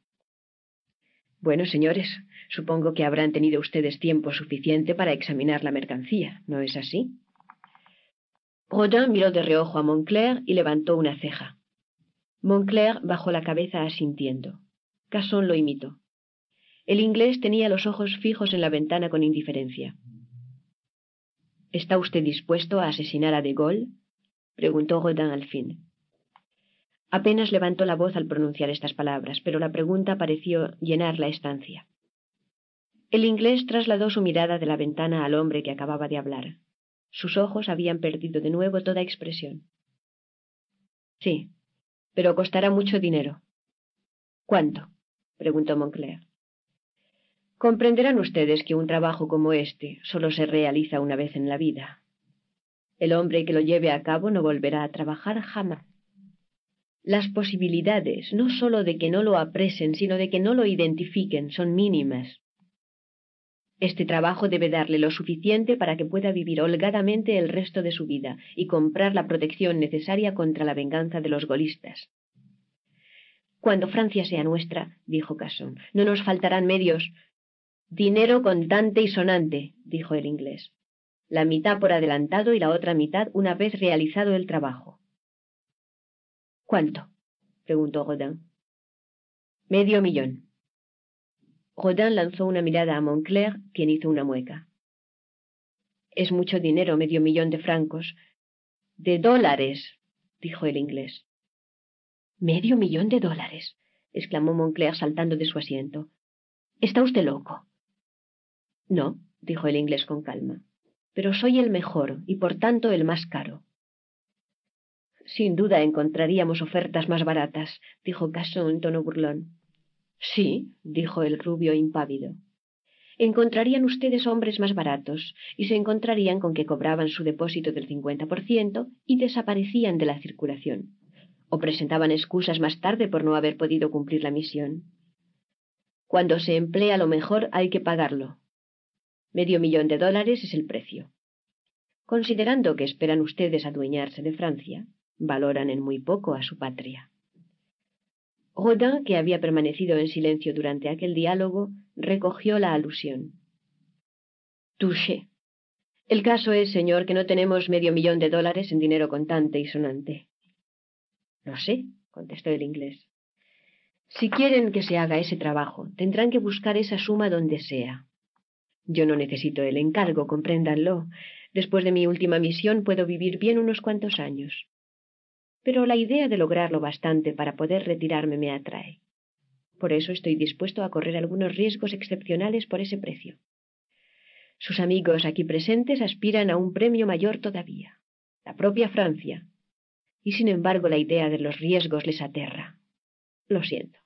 Bueno, señores, supongo que habrán tenido ustedes tiempo suficiente para examinar la mercancía, ¿no es así? Rodin miró de reojo a Moncler y levantó una ceja. Moncler bajó la cabeza asintiendo. Casson lo imitó. El inglés tenía los ojos fijos en la ventana con indiferencia. ¿Está usted dispuesto a asesinar a De Gaulle? preguntó Rodin al fin. Apenas levantó la voz al pronunciar estas palabras, pero la pregunta pareció llenar la estancia. El inglés trasladó su mirada de la ventana al hombre que acababa de hablar. Sus ojos habían perdido de nuevo toda expresión. Sí, pero costará mucho dinero. ¿Cuánto? preguntó Moncler. Comprenderán ustedes que un trabajo como este solo se realiza una vez en la vida. El hombre que lo lleve a cabo no volverá a trabajar jamás las posibilidades no sólo de que no lo apresen, sino de que no lo identifiquen, son mínimas. Este trabajo debe darle lo suficiente para que pueda vivir holgadamente el resto de su vida y comprar la protección necesaria contra la venganza de los golistas. Cuando Francia sea nuestra, dijo Casson, no nos faltarán medios. Dinero contante y sonante, dijo el inglés. La mitad por adelantado y la otra mitad una vez realizado el trabajo. ¿Cuánto? preguntó Rodin. Medio millón. Rodin lanzó una mirada a Moncler, quien hizo una mueca. Es mucho dinero, medio millón de francos. De dólares, dijo el inglés. Medio millón de dólares, exclamó Moncler saltando de su asiento. ¿Está usted loco? No, dijo el inglés con calma, pero soy el mejor y por tanto el más caro. Sin duda encontraríamos ofertas más baratas, dijo Casson en tono burlón. Sí, dijo el rubio impávido encontrarían ustedes hombres más baratos y se encontrarían con que cobraban su depósito del cincuenta por ciento y desaparecían de la circulación, o presentaban excusas más tarde por no haber podido cumplir la misión. Cuando se emplea lo mejor hay que pagarlo. Medio millón de dólares es el precio. Considerando que esperan ustedes adueñarse de Francia, valoran en muy poco a su patria. Rodin, que había permanecido en silencio durante aquel diálogo, recogió la alusión. Touché. El caso es, señor, que no tenemos medio millón de dólares en dinero contante y sonante. Lo sé, contestó el inglés. Si quieren que se haga ese trabajo, tendrán que buscar esa suma donde sea. Yo no necesito el encargo, compréndanlo. Después de mi última misión puedo vivir bien unos cuantos años pero la idea de lograrlo bastante para poder retirarme me atrae. Por eso estoy dispuesto a correr algunos riesgos excepcionales por ese precio. Sus amigos aquí presentes aspiran a un premio mayor todavía, la propia Francia, y sin embargo la idea de los riesgos les aterra. Lo siento.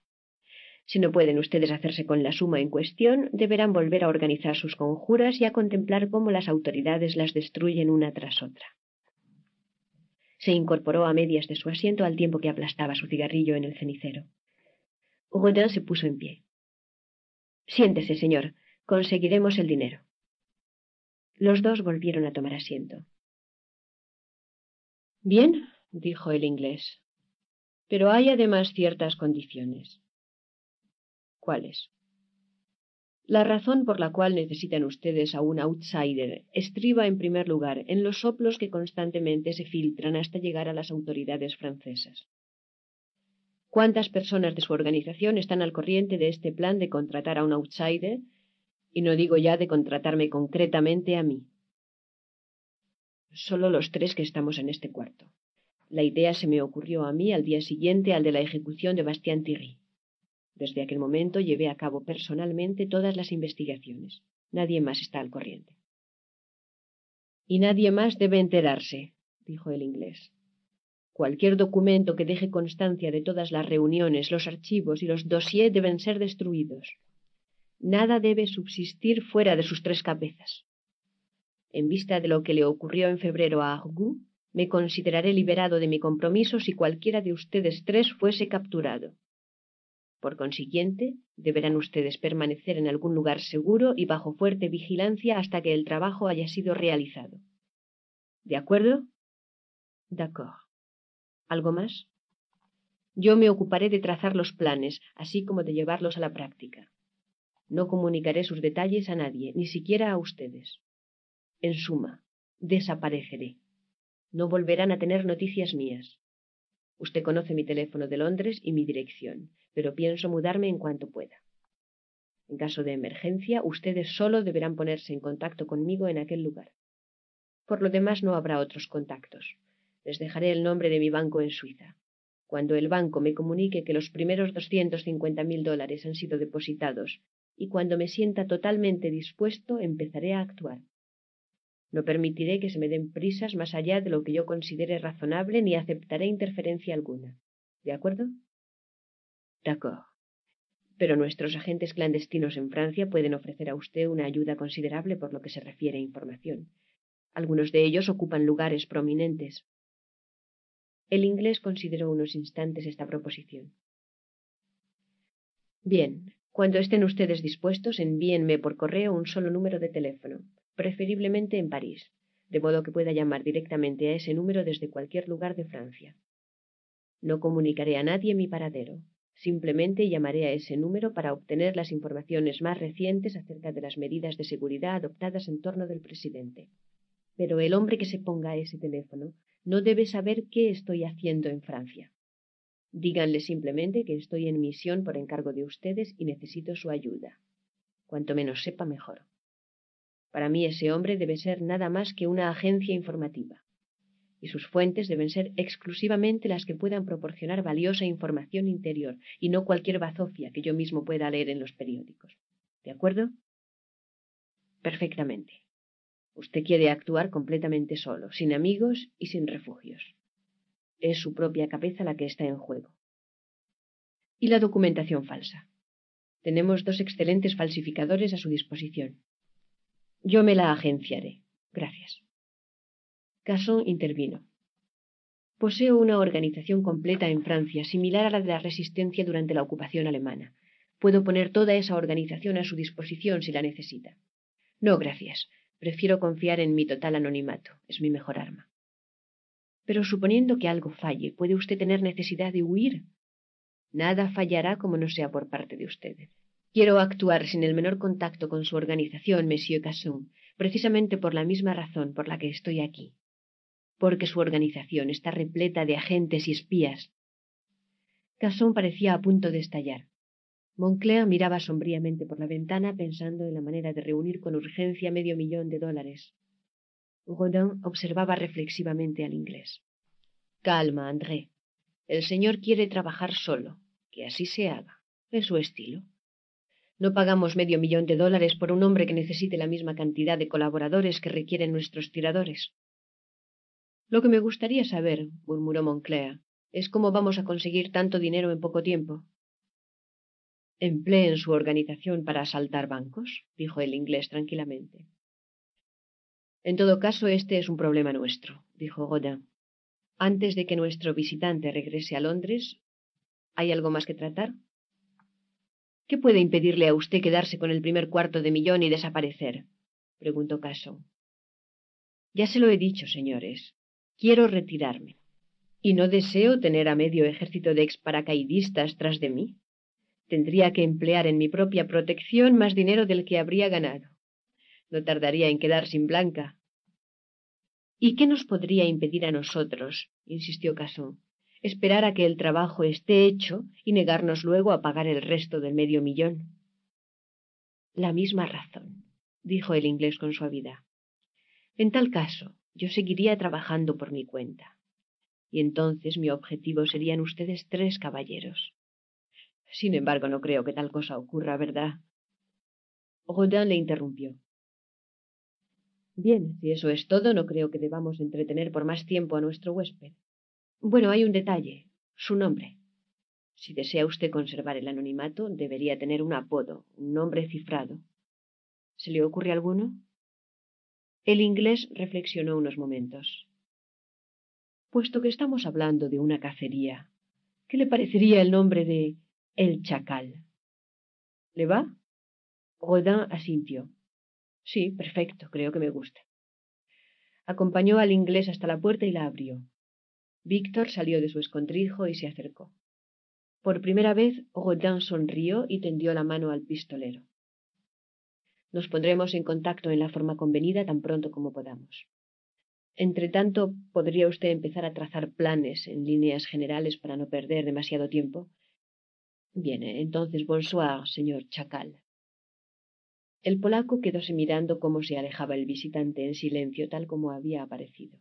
Si no pueden ustedes hacerse con la suma en cuestión, deberán volver a organizar sus conjuras y a contemplar cómo las autoridades las destruyen una tras otra. Se incorporó a medias de su asiento al tiempo que aplastaba su cigarrillo en el cenicero. Rodin se puso en pie. Siéntese, señor. Conseguiremos el dinero. Los dos volvieron a tomar asiento. Bien, dijo el inglés. Pero hay además ciertas condiciones. ¿Cuáles? La razón por la cual necesitan ustedes a un outsider estriba, en primer lugar, en los soplos que constantemente se filtran hasta llegar a las autoridades francesas. ¿Cuántas personas de su organización están al corriente de este plan de contratar a un outsider? Y no digo ya de contratarme concretamente a mí. Solo los tres que estamos en este cuarto. La idea se me ocurrió a mí al día siguiente al de la ejecución de Bastien Thierry. Desde aquel momento llevé a cabo personalmente todas las investigaciones. Nadie más está al corriente. Y nadie más debe enterarse, dijo el inglés. Cualquier documento que deje constancia de todas las reuniones, los archivos y los dossiers deben ser destruidos. Nada debe subsistir fuera de sus tres cabezas. En vista de lo que le ocurrió en febrero a Argou, me consideraré liberado de mi compromiso si cualquiera de ustedes tres fuese capturado. Por consiguiente, deberán ustedes permanecer en algún lugar seguro y bajo fuerte vigilancia hasta que el trabajo haya sido realizado. ¿De acuerdo? D'accord. ¿Algo más? Yo me ocuparé de trazar los planes, así como de llevarlos a la práctica. No comunicaré sus detalles a nadie, ni siquiera a ustedes. En suma, desapareceré. No volverán a tener noticias mías. Usted conoce mi teléfono de Londres y mi dirección pero pienso mudarme en cuanto pueda. En caso de emergencia, ustedes solo deberán ponerse en contacto conmigo en aquel lugar. Por lo demás, no habrá otros contactos. Les dejaré el nombre de mi banco en Suiza. Cuando el banco me comunique que los primeros doscientos cincuenta mil dólares han sido depositados y cuando me sienta totalmente dispuesto, empezaré a actuar. No permitiré que se me den prisas más allá de lo que yo considere razonable ni aceptaré interferencia alguna. ¿De acuerdo? D'accord. Pero nuestros agentes clandestinos en Francia pueden ofrecer a usted una ayuda considerable por lo que se refiere a información. Algunos de ellos ocupan lugares prominentes. El inglés consideró unos instantes esta proposición. Bien, cuando estén ustedes dispuestos, envíenme por correo un solo número de teléfono, preferiblemente en París, de modo que pueda llamar directamente a ese número desde cualquier lugar de Francia. No comunicaré a nadie mi paradero. Simplemente llamaré a ese número para obtener las informaciones más recientes acerca de las medidas de seguridad adoptadas en torno del presidente. Pero el hombre que se ponga a ese teléfono no debe saber qué estoy haciendo en Francia. Díganle simplemente que estoy en misión por encargo de ustedes y necesito su ayuda. Cuanto menos sepa, mejor. Para mí ese hombre debe ser nada más que una agencia informativa y sus fuentes deben ser exclusivamente las que puedan proporcionar valiosa información interior y no cualquier bazofia que yo mismo pueda leer en los periódicos. ¿De acuerdo? Perfectamente. Usted quiere actuar completamente solo, sin amigos y sin refugios. Es su propia cabeza la que está en juego. Y la documentación falsa. Tenemos dos excelentes falsificadores a su disposición. Yo me la agenciaré. Gracias. Casson intervino. Poseo una organización completa en Francia, similar a la de la resistencia durante la ocupación alemana. Puedo poner toda esa organización a su disposición si la necesita. No, gracias. Prefiero confiar en mi total anonimato. Es mi mejor arma. Pero suponiendo que algo falle, ¿puede usted tener necesidad de huir? Nada fallará como no sea por parte de usted. Quiero actuar sin el menor contacto con su organización, Monsieur Casson, precisamente por la misma razón por la que estoy aquí porque su organización está repleta de agentes y espías. Casson parecía a punto de estallar. Moncler miraba sombríamente por la ventana pensando en la manera de reunir con urgencia medio millón de dólares. Rodin observaba reflexivamente al inglés. Calma, André. El señor quiere trabajar solo. Que así se haga. Es su estilo. No pagamos medio millón de dólares por un hombre que necesite la misma cantidad de colaboradores que requieren nuestros tiradores. Lo que me gustaría saber, murmuró Moncler, es cómo vamos a conseguir tanto dinero en poco tiempo. Empleen su organización para asaltar bancos, dijo el inglés tranquilamente. En todo caso, este es un problema nuestro, dijo Godin. Antes de que nuestro visitante regrese a Londres, ¿hay algo más que tratar? ¿Qué puede impedirle a usted quedarse con el primer cuarto de millón y desaparecer? preguntó Caso. Ya se lo he dicho, señores. Quiero retirarme. Y no deseo tener a medio ejército de exparacaidistas tras de mí. Tendría que emplear en mi propia protección más dinero del que habría ganado. No tardaría en quedar sin blanca. ¿Y qué nos podría impedir a nosotros? insistió Casson. Esperar a que el trabajo esté hecho y negarnos luego a pagar el resto del medio millón. La misma razón, dijo el inglés con suavidad. En tal caso, yo seguiría trabajando por mi cuenta. Y entonces mi objetivo serían ustedes tres caballeros. Sin embargo, no creo que tal cosa ocurra, ¿verdad? Rodin le interrumpió. Bien, si eso es todo, no creo que debamos entretener por más tiempo a nuestro huésped. Bueno, hay un detalle, su nombre. Si desea usted conservar el anonimato, debería tener un apodo, un nombre cifrado. ¿Se le ocurre alguno? El inglés reflexionó unos momentos. Puesto que estamos hablando de una cacería, ¿qué le parecería el nombre de El Chacal? ¿Le va? Rodin asintió. Sí, perfecto, creo que me gusta. Acompañó al inglés hasta la puerta y la abrió. Víctor salió de su escondrijo y se acercó. Por primera vez Rodin sonrió y tendió la mano al pistolero. Nos pondremos en contacto en la forma convenida tan pronto como podamos. Entre tanto, ¿podría usted empezar a trazar planes en líneas generales para no perder demasiado tiempo? Bien, entonces, bonsoir, señor Chacal. El polaco quedóse mirando cómo se alejaba el visitante en silencio, tal como había aparecido.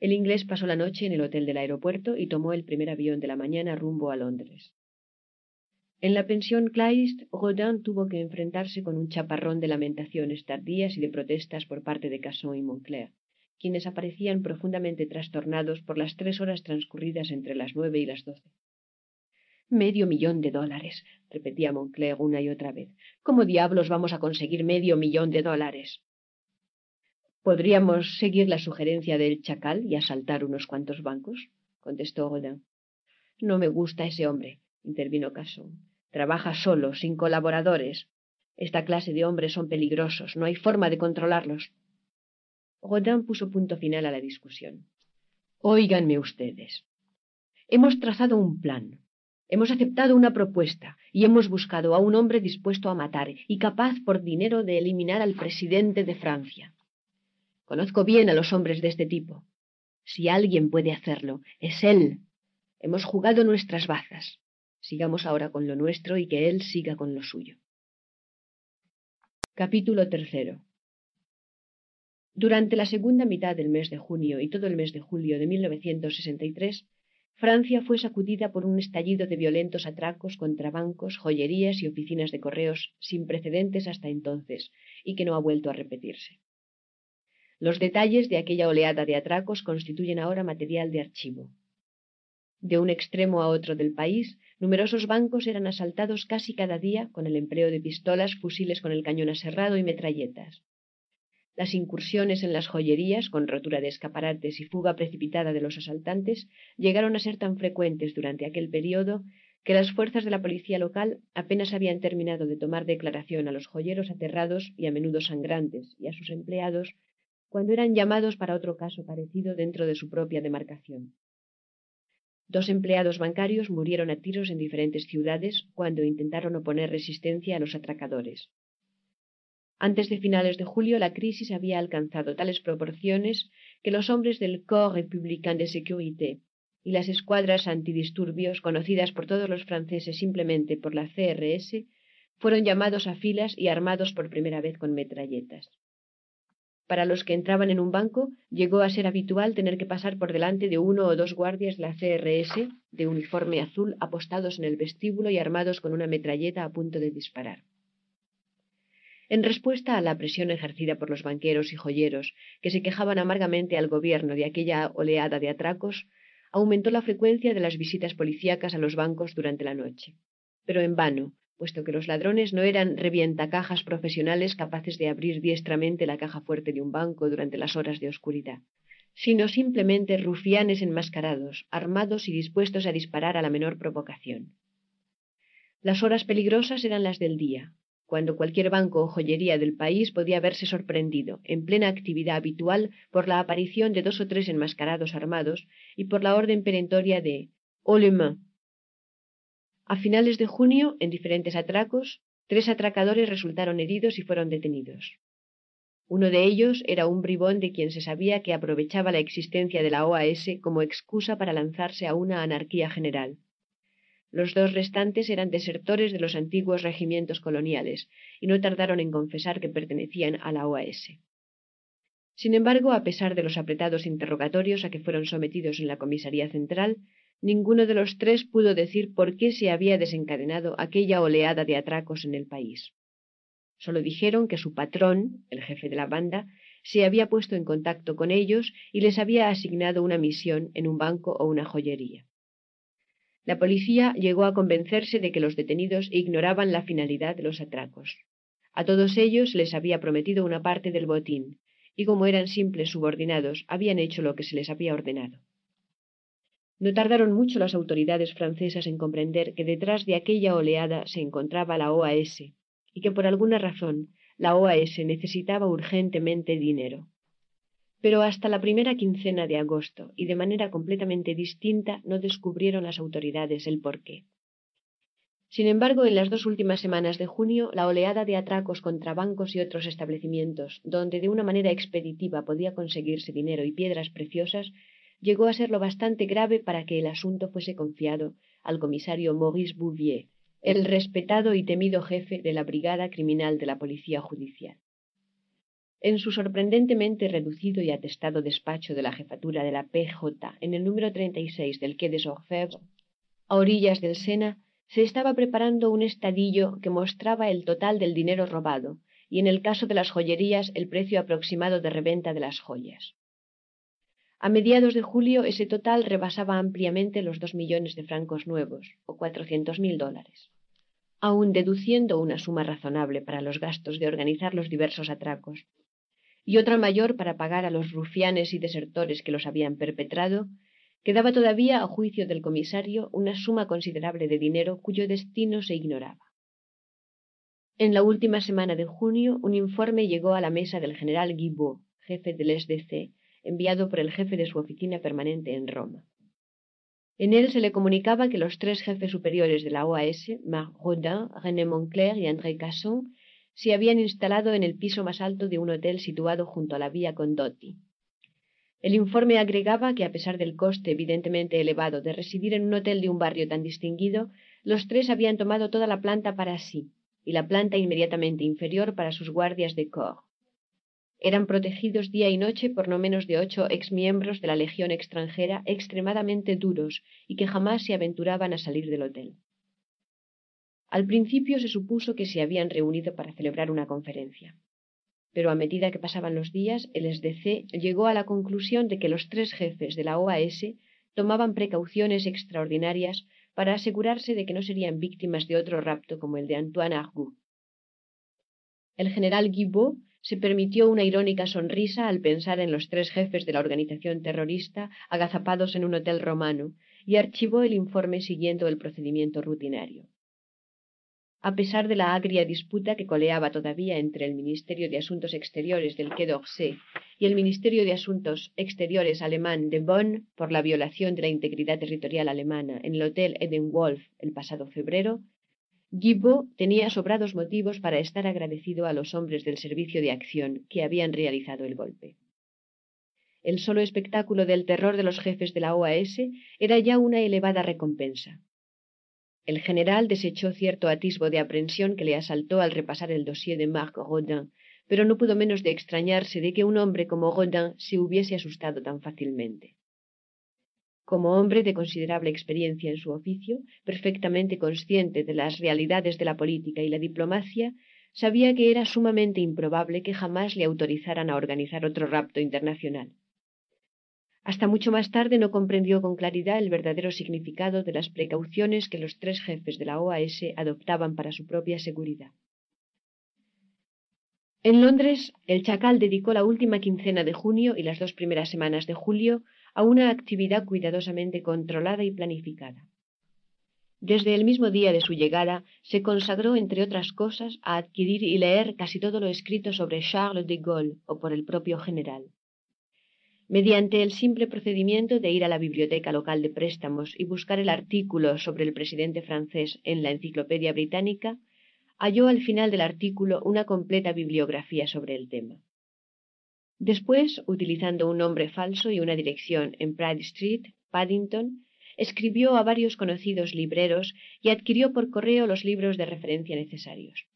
El inglés pasó la noche en el hotel del aeropuerto y tomó el primer avión de la mañana rumbo a Londres. En la pensión Kleist, Rodin tuvo que enfrentarse con un chaparrón de lamentaciones tardías y de protestas por parte de Casson y Moncler, quienes aparecían profundamente trastornados por las tres horas transcurridas entre las nueve y las doce. Medio millón de dólares, repetía Moncler una y otra vez. ¿Cómo diablos vamos a conseguir medio millón de dólares? ¿Podríamos seguir la sugerencia del chacal y asaltar unos cuantos bancos? contestó Rodin. No me gusta ese hombre, intervino Casson. Trabaja solo, sin colaboradores. Esta clase de hombres son peligrosos, no hay forma de controlarlos. Rodin puso punto final a la discusión. Óiganme ustedes. Hemos trazado un plan, hemos aceptado una propuesta y hemos buscado a un hombre dispuesto a matar y capaz por dinero de eliminar al presidente de Francia. Conozco bien a los hombres de este tipo. Si alguien puede hacerlo, es él. Hemos jugado nuestras bazas. Sigamos ahora con lo nuestro y que él siga con lo suyo. Capítulo tercero. Durante la segunda mitad del mes de junio y todo el mes de julio de 1963, Francia fue sacudida por un estallido de violentos atracos contra bancos, joyerías y oficinas de correos sin precedentes hasta entonces y que no ha vuelto a repetirse. Los detalles de aquella oleada de atracos constituyen ahora material de archivo. De un extremo a otro del país, numerosos bancos eran asaltados casi cada día con el empleo de pistolas, fusiles con el cañón aserrado y metralletas. Las incursiones en las joyerías, con rotura de escaparates y fuga precipitada de los asaltantes, llegaron a ser tan frecuentes durante aquel periodo que las fuerzas de la policía local apenas habían terminado de tomar declaración a los joyeros aterrados y a menudo sangrantes y a sus empleados cuando eran llamados para otro caso parecido dentro de su propia demarcación. Dos empleados bancarios murieron a tiros en diferentes ciudades cuando intentaron oponer resistencia a los atracadores. Antes de finales de julio, la crisis había alcanzado tales proporciones que los hombres del Corps républicain de sécurité y las escuadras antidisturbios, conocidas por todos los franceses simplemente por la CRS, fueron llamados a filas y armados por primera vez con metralletas. Para los que entraban en un banco, llegó a ser habitual tener que pasar por delante de uno o dos guardias de la CRS de uniforme azul apostados en el vestíbulo y armados con una metralleta a punto de disparar. En respuesta a la presión ejercida por los banqueros y joyeros, que se quejaban amargamente al gobierno de aquella oleada de atracos, aumentó la frecuencia de las visitas policíacas a los bancos durante la noche. Pero en vano, puesto que los ladrones no eran revientacajas profesionales capaces de abrir diestramente la caja fuerte de un banco durante las horas de oscuridad, sino simplemente rufianes enmascarados, armados y dispuestos a disparar a la menor provocación. Las horas peligrosas eran las del día, cuando cualquier banco o joyería del país podía verse sorprendido, en plena actividad habitual, por la aparición de dos o tres enmascarados armados y por la orden perentoria de. A finales de junio, en diferentes atracos, tres atracadores resultaron heridos y fueron detenidos. Uno de ellos era un bribón de quien se sabía que aprovechaba la existencia de la OAS como excusa para lanzarse a una anarquía general. Los dos restantes eran desertores de los antiguos regimientos coloniales y no tardaron en confesar que pertenecían a la OAS. Sin embargo, a pesar de los apretados interrogatorios a que fueron sometidos en la comisaría central, ninguno de los tres pudo decir por qué se había desencadenado aquella oleada de atracos en el país. Solo dijeron que su patrón, el jefe de la banda, se había puesto en contacto con ellos y les había asignado una misión en un banco o una joyería. La policía llegó a convencerse de que los detenidos ignoraban la finalidad de los atracos. A todos ellos les había prometido una parte del botín, y como eran simples subordinados, habían hecho lo que se les había ordenado. No tardaron mucho las autoridades francesas en comprender que detrás de aquella oleada se encontraba la OAS, y que por alguna razón la OAS necesitaba urgentemente dinero pero hasta la primera quincena de agosto y de manera completamente distinta no descubrieron las autoridades el porqué. Sin embargo, en las dos últimas semanas de junio, la oleada de atracos contra bancos y otros establecimientos, donde de una manera expeditiva podía conseguirse dinero y piedras preciosas, llegó a ser lo bastante grave para que el asunto fuese confiado al comisario Maurice Bouvier, el respetado y temido jefe de la Brigada Criminal de la Policía Judicial. En su sorprendentemente reducido y atestado despacho de la jefatura de la PJ en el número 36 del Quai des Orfèvres, a orillas del Sena, se estaba preparando un estadillo que mostraba el total del dinero robado y en el caso de las joyerías el precio aproximado de reventa de las joyas. A mediados de julio ese total rebasaba ampliamente los dos millones de francos nuevos, o cuatrocientos mil dólares. Aun deduciendo una suma razonable para los gastos de organizar los diversos atracos, y otra mayor para pagar a los rufianes y desertores que los habían perpetrado, quedaba todavía, a juicio del comisario, una suma considerable de dinero cuyo destino se ignoraba. En la última semana de junio, un informe llegó a la mesa del general Guibaud, jefe del SDC, enviado por el jefe de su oficina permanente en Roma. En él se le comunicaba que los tres jefes superiores de la OAS, Marc Rodin, René Moncler y André Casson, se habían instalado en el piso más alto de un hotel situado junto a la vía Condotti. El informe agregaba que, a pesar del coste evidentemente elevado de residir en un hotel de un barrio tan distinguido, los tres habían tomado toda la planta para sí, y la planta inmediatamente inferior para sus guardias de corps. Eran protegidos día y noche por no menos de ocho exmiembros de la legión extranjera extremadamente duros y que jamás se aventuraban a salir del hotel. Al principio se supuso que se habían reunido para celebrar una conferencia. Pero a medida que pasaban los días, el SDC llegó a la conclusión de que los tres jefes de la OAS tomaban precauciones extraordinarias para asegurarse de que no serían víctimas de otro rapto como el de Antoine Argout. El general Guibaud se permitió una irónica sonrisa al pensar en los tres jefes de la organización terrorista agazapados en un hotel romano y archivó el informe siguiendo el procedimiento rutinario. A pesar de la agria disputa que coleaba todavía entre el Ministerio de Asuntos Exteriores del Quai d'Orsay y el Ministerio de Asuntos Exteriores alemán de Bonn por la violación de la integridad territorial alemana en el Hotel Edenwolf el pasado febrero, Guibaud tenía sobrados motivos para estar agradecido a los hombres del servicio de acción que habían realizado el golpe. El solo espectáculo del terror de los jefes de la OAS era ya una elevada recompensa. El general desechó cierto atisbo de aprensión que le asaltó al repasar el dossier de Marc Rodin, pero no pudo menos de extrañarse de que un hombre como Rodin se hubiese asustado tan fácilmente. Como hombre de considerable experiencia en su oficio, perfectamente consciente de las realidades de la política y la diplomacia, sabía que era sumamente improbable que jamás le autorizaran a organizar otro rapto internacional. Hasta mucho más tarde no comprendió con claridad el verdadero significado de las precauciones que los tres jefes de la OAS adoptaban para su propia seguridad. En Londres, el Chacal dedicó la última quincena de junio y las dos primeras semanas de julio a una actividad cuidadosamente controlada y planificada. Desde el mismo día de su llegada, se consagró, entre otras cosas, a adquirir y leer casi todo lo escrito sobre Charles de Gaulle o por el propio general. Mediante el simple procedimiento de ir a la biblioteca local de préstamos y buscar el artículo sobre el presidente francés en la Enciclopedia Británica, halló al final del artículo una completa bibliografía sobre el tema. Después, utilizando un nombre falso y una dirección en Pride Street, Paddington, escribió a varios conocidos libreros y adquirió por correo los libros de referencia necesarios.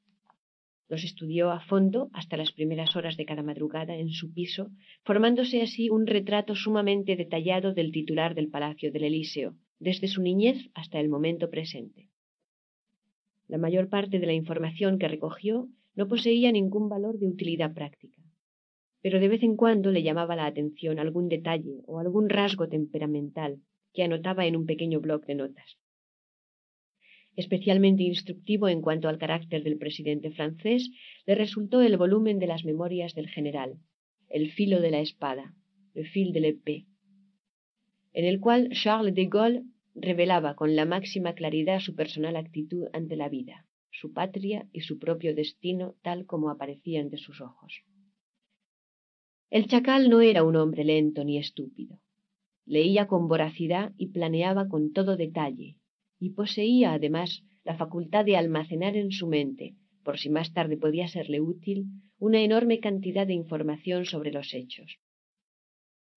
Los estudió a fondo hasta las primeras horas de cada madrugada en su piso, formándose así un retrato sumamente detallado del titular del Palacio del Elíseo, desde su niñez hasta el momento presente. La mayor parte de la información que recogió no poseía ningún valor de utilidad práctica pero de vez en cuando le llamaba la atención algún detalle o algún rasgo temperamental que anotaba en un pequeño bloc de notas. Especialmente instructivo en cuanto al carácter del presidente francés, le resultó el volumen de las memorias del general, El filo de la espada, Le fil de l'épée, en el cual Charles de Gaulle revelaba con la máxima claridad su personal actitud ante la vida, su patria y su propio destino tal como aparecían de sus ojos. El chacal no era un hombre lento ni estúpido. Leía con voracidad y planeaba con todo detalle, y poseía además la facultad de almacenar en su mente, por si más tarde podía serle útil, una enorme cantidad de información sobre los hechos.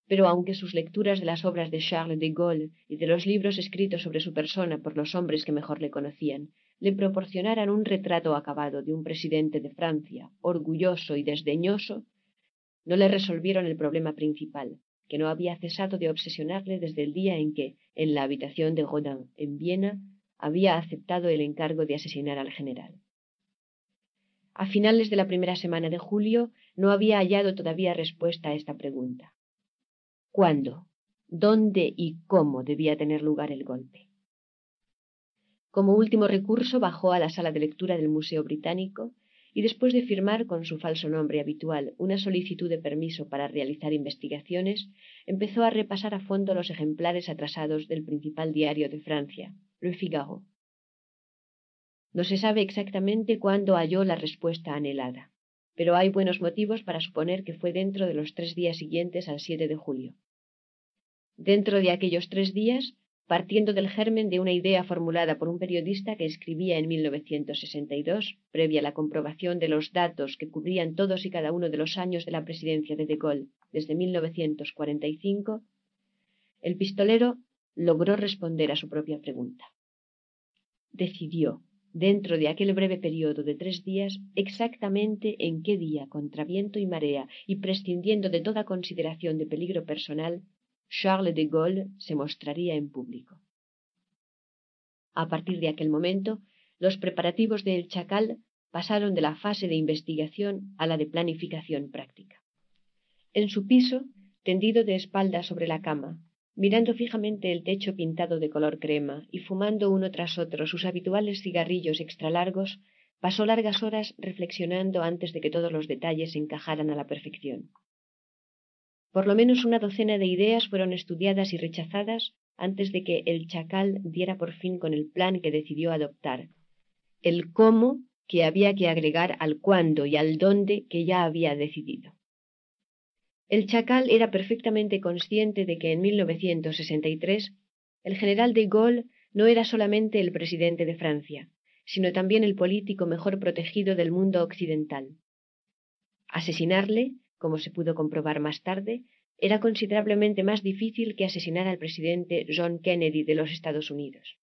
Pero aunque sus lecturas de las obras de Charles de Gaulle y de los libros escritos sobre su persona por los hombres que mejor le conocían, le proporcionaran un retrato acabado de un presidente de Francia, orgulloso y desdeñoso, no le resolvieron el problema principal, que no había cesado de obsesionarle desde el día en que, en la habitación de Rodin, en Viena, había aceptado el encargo de asesinar al general. A finales de la primera semana de julio no había hallado todavía respuesta a esta pregunta. ¿Cuándo, dónde y cómo debía tener lugar el golpe? Como último recurso bajó a la sala de lectura del Museo Británico y después de firmar con su falso nombre habitual una solicitud de permiso para realizar investigaciones, empezó a repasar a fondo los ejemplares atrasados del principal diario de Francia, Le Figaro. No se sabe exactamente cuándo halló la respuesta anhelada, pero hay buenos motivos para suponer que fue dentro de los tres días siguientes al 7 de julio. Dentro de aquellos tres días, partiendo del germen de una idea formulada por un periodista que escribía en 1962, previa la comprobación de los datos que cubrían todos y cada uno de los años de la presidencia de De Gaulle desde 1945, el pistolero logró responder a su propia pregunta. Decidió, dentro de aquel breve periodo de tres días, exactamente en qué día, contra viento y marea, y prescindiendo de toda consideración de peligro personal, Charles de Gaulle se mostraría en público. A partir de aquel momento, los preparativos del Chacal pasaron de la fase de investigación a la de planificación práctica. En su piso, tendido de espaldas sobre la cama, mirando fijamente el techo pintado de color crema y fumando uno tras otro sus habituales cigarrillos extralargos, pasó largas horas reflexionando antes de que todos los detalles encajaran a la perfección. Por lo menos una docena de ideas fueron estudiadas y rechazadas antes de que el chacal diera por fin con el plan que decidió adoptar, el cómo que había que agregar al cuándo y al dónde que ya había decidido. El chacal era perfectamente consciente de que en 1963 el general de Gaulle no era solamente el presidente de Francia, sino también el político mejor protegido del mundo occidental. Asesinarle, como se pudo comprobar más tarde, era considerablemente más difícil que asesinar al presidente John Kennedy de los Estados Unidos.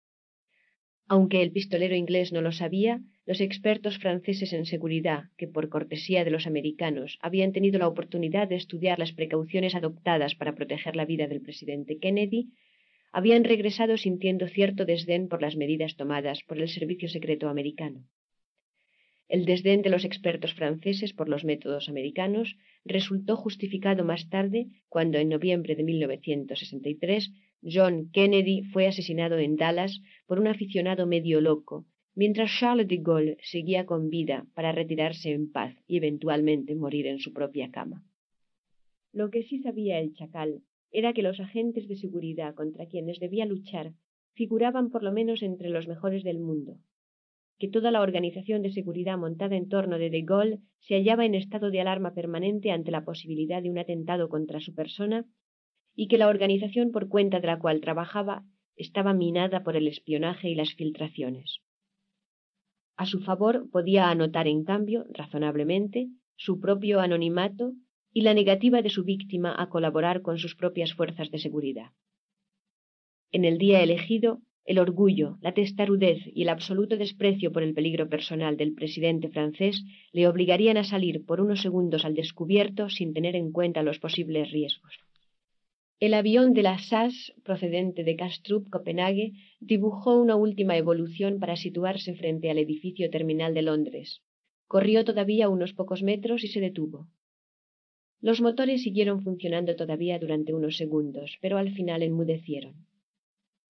Aunque el pistolero inglés no lo sabía, los expertos franceses en seguridad, que por cortesía de los americanos habían tenido la oportunidad de estudiar las precauciones adoptadas para proteger la vida del presidente Kennedy, habían regresado sintiendo cierto desdén por las medidas tomadas por el servicio secreto americano. El desdén de los expertos franceses por los métodos americanos resultó justificado más tarde cuando en noviembre de 1963 John Kennedy fue asesinado en Dallas por un aficionado medio loco, mientras Charles de Gaulle seguía con vida para retirarse en paz y eventualmente morir en su propia cama. Lo que sí sabía el chacal era que los agentes de seguridad contra quienes debía luchar figuraban por lo menos entre los mejores del mundo, que toda la organización de seguridad montada en torno de De Gaulle se hallaba en estado de alarma permanente ante la posibilidad de un atentado contra su persona y que la organización por cuenta de la cual trabajaba estaba minada por el espionaje y las filtraciones. A su favor podía anotar, en cambio, razonablemente, su propio anonimato y la negativa de su víctima a colaborar con sus propias fuerzas de seguridad. En el día elegido, el orgullo, la testarudez y el absoluto desprecio por el peligro personal del presidente francés le obligarían a salir por unos segundos al descubierto sin tener en cuenta los posibles riesgos. El avión de la SAS, procedente de Kastrup, Copenhague, dibujó una última evolución para situarse frente al edificio terminal de Londres. Corrió todavía unos pocos metros y se detuvo. Los motores siguieron funcionando todavía durante unos segundos, pero al final enmudecieron.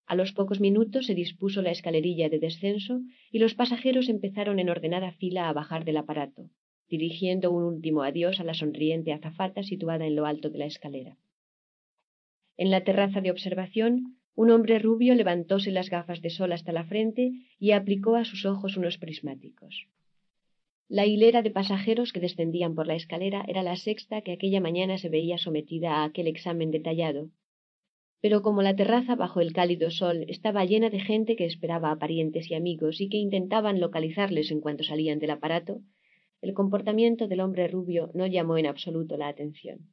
A los pocos minutos se dispuso la escalerilla de descenso y los pasajeros empezaron en ordenada fila a bajar del aparato, dirigiendo un último adiós a la sonriente azafata situada en lo alto de la escalera. En la terraza de observación, un hombre rubio levantóse las gafas de sol hasta la frente y aplicó a sus ojos unos prismáticos. La hilera de pasajeros que descendían por la escalera era la sexta que aquella mañana se veía sometida a aquel examen detallado. Pero como la terraza bajo el cálido sol estaba llena de gente que esperaba a parientes y amigos y que intentaban localizarles en cuanto salían del aparato, el comportamiento del hombre rubio no llamó en absoluto la atención.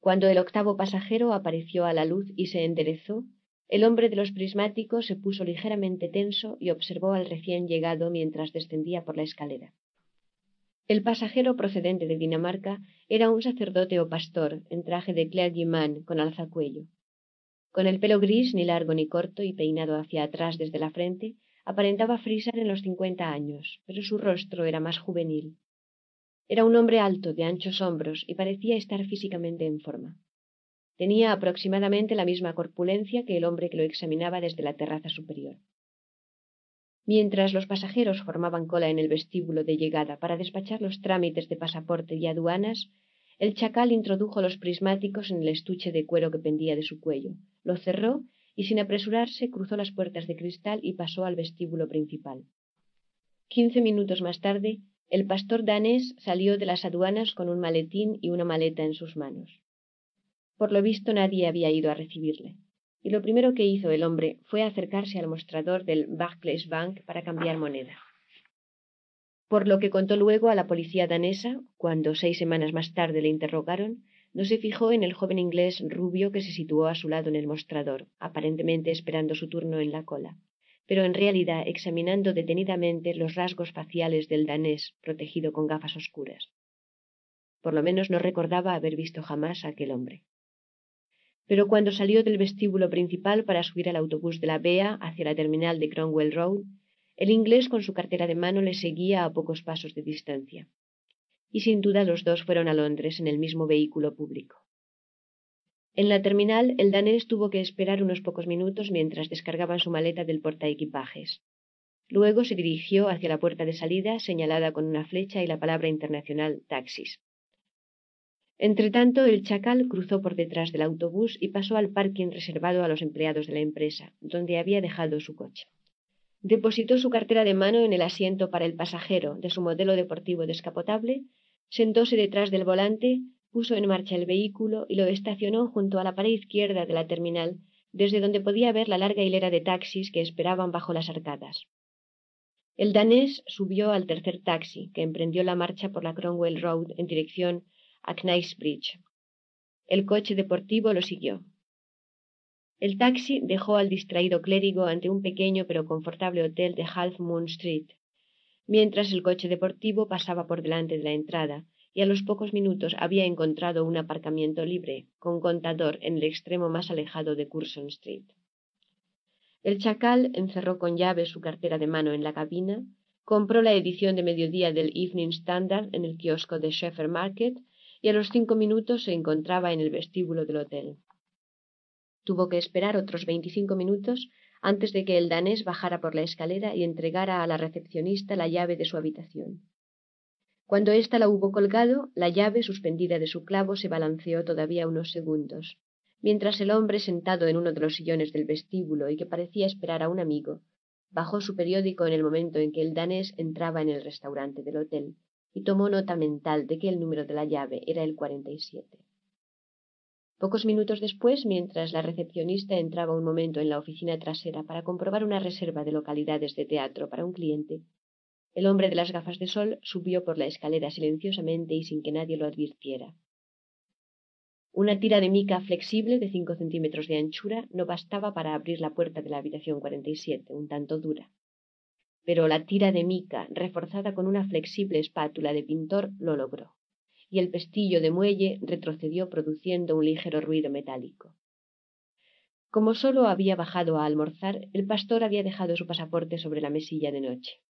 Cuando el octavo pasajero apareció a la luz y se enderezó, el hombre de los prismáticos se puso ligeramente tenso y observó al recién llegado mientras descendía por la escalera. El pasajero procedente de Dinamarca era un sacerdote o pastor en traje de clergyman con alzacuello. Con el pelo gris, ni largo ni corto, y peinado hacia atrás desde la frente, aparentaba frisar en los cincuenta años, pero su rostro era más juvenil. Era un hombre alto, de anchos hombros, y parecía estar físicamente en forma. Tenía aproximadamente la misma corpulencia que el hombre que lo examinaba desde la terraza superior. Mientras los pasajeros formaban cola en el vestíbulo de llegada para despachar los trámites de pasaporte y aduanas, el chacal introdujo los prismáticos en el estuche de cuero que pendía de su cuello, lo cerró y sin apresurarse cruzó las puertas de cristal y pasó al vestíbulo principal. Quince minutos más tarde el pastor danés salió de las aduanas con un maletín y una maleta en sus manos. Por lo visto nadie había ido a recibirle, y lo primero que hizo el hombre fue acercarse al mostrador del Barclays Bank para cambiar moneda. Por lo que contó luego a la policía danesa, cuando seis semanas más tarde le interrogaron, no se fijó en el joven inglés rubio que se situó a su lado en el mostrador, aparentemente esperando su turno en la cola, pero en realidad examinando detenidamente los rasgos faciales del danés protegido con gafas oscuras. Por lo menos no recordaba haber visto jamás a aquel hombre. Pero cuando salió del vestíbulo principal para subir al autobús de la Bea hacia la terminal de Cromwell Road, el inglés con su cartera de mano le seguía a pocos pasos de distancia. Y sin duda los dos fueron a Londres en el mismo vehículo público. En la terminal, el danés tuvo que esperar unos pocos minutos mientras descargaban su maleta del portaequipajes. Luego se dirigió hacia la puerta de salida, señalada con una flecha y la palabra internacional taxis. Entretanto, el chacal cruzó por detrás del autobús y pasó al parking reservado a los empleados de la empresa, donde había dejado su coche. Depositó su cartera de mano en el asiento para el pasajero de su modelo deportivo descapotable, sentóse detrás del volante puso en marcha el vehículo y lo estacionó junto a la pared izquierda de la terminal, desde donde podía ver la larga hilera de taxis que esperaban bajo las arcadas. El danés subió al tercer taxi, que emprendió la marcha por la Cromwell Road en dirección a Knightsbridge. El coche deportivo lo siguió. El taxi dejó al distraído clérigo ante un pequeño pero confortable hotel de Half Moon Street, mientras el coche deportivo pasaba por delante de la entrada, y a los pocos minutos había encontrado un aparcamiento libre, con contador en el extremo más alejado de Curson Street. El chacal encerró con llave su cartera de mano en la cabina, compró la edición de mediodía del Evening Standard en el kiosco de Sheffer Market y a los cinco minutos se encontraba en el vestíbulo del hotel. Tuvo que esperar otros veinticinco minutos antes de que el danés bajara por la escalera y entregara a la recepcionista la llave de su habitación. Cuando ésta la hubo colgado, la llave, suspendida de su clavo, se balanceó todavía unos segundos, mientras el hombre, sentado en uno de los sillones del vestíbulo y que parecía esperar a un amigo, bajó su periódico en el momento en que el danés entraba en el restaurante del hotel y tomó nota mental de que el número de la llave era el 47. Pocos minutos después, mientras la recepcionista entraba un momento en la oficina trasera para comprobar una reserva de localidades de teatro para un cliente, el hombre de las gafas de sol subió por la escalera silenciosamente y sin que nadie lo advirtiera. Una tira de mica flexible de cinco centímetros de anchura no bastaba para abrir la puerta de la habitación 47, un tanto dura. Pero la tira de mica, reforzada con una flexible espátula de pintor, lo logró, y el pestillo de muelle retrocedió produciendo un ligero ruido metálico. Como sólo había bajado a almorzar, el pastor había dejado su pasaporte sobre la mesilla de noche.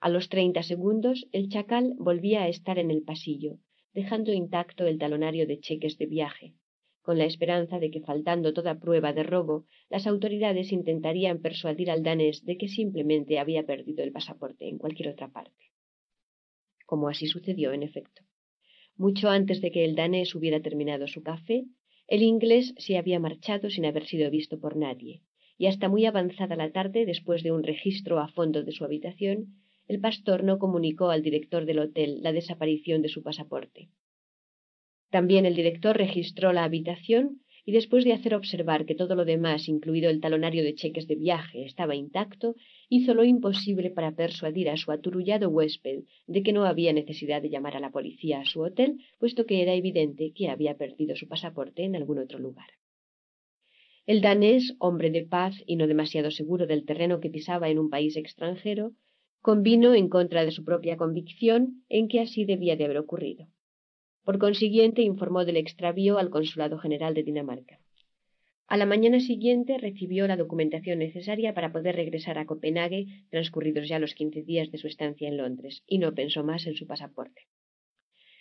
A los treinta segundos el chacal volvía a estar en el pasillo, dejando intacto el talonario de cheques de viaje, con la esperanza de que, faltando toda prueba de robo, las autoridades intentarían persuadir al danés de que simplemente había perdido el pasaporte en cualquier otra parte. Como así sucedió, en efecto. Mucho antes de que el danés hubiera terminado su café, el inglés se había marchado sin haber sido visto por nadie, y hasta muy avanzada la tarde, después de un registro a fondo de su habitación, el pastor no comunicó al director del hotel la desaparición de su pasaporte. También el director registró la habitación y después de hacer observar que todo lo demás, incluido el talonario de cheques de viaje, estaba intacto, hizo lo imposible para persuadir a su aturullado huésped de que no había necesidad de llamar a la policía a su hotel, puesto que era evidente que había perdido su pasaporte en algún otro lugar. El danés, hombre de paz y no demasiado seguro del terreno que pisaba en un país extranjero, convino en contra de su propia convicción en que así debía de haber ocurrido. Por consiguiente, informó del extravío al Consulado General de Dinamarca. A la mañana siguiente recibió la documentación necesaria para poder regresar a Copenhague, transcurridos ya los quince días de su estancia en Londres, y no pensó más en su pasaporte.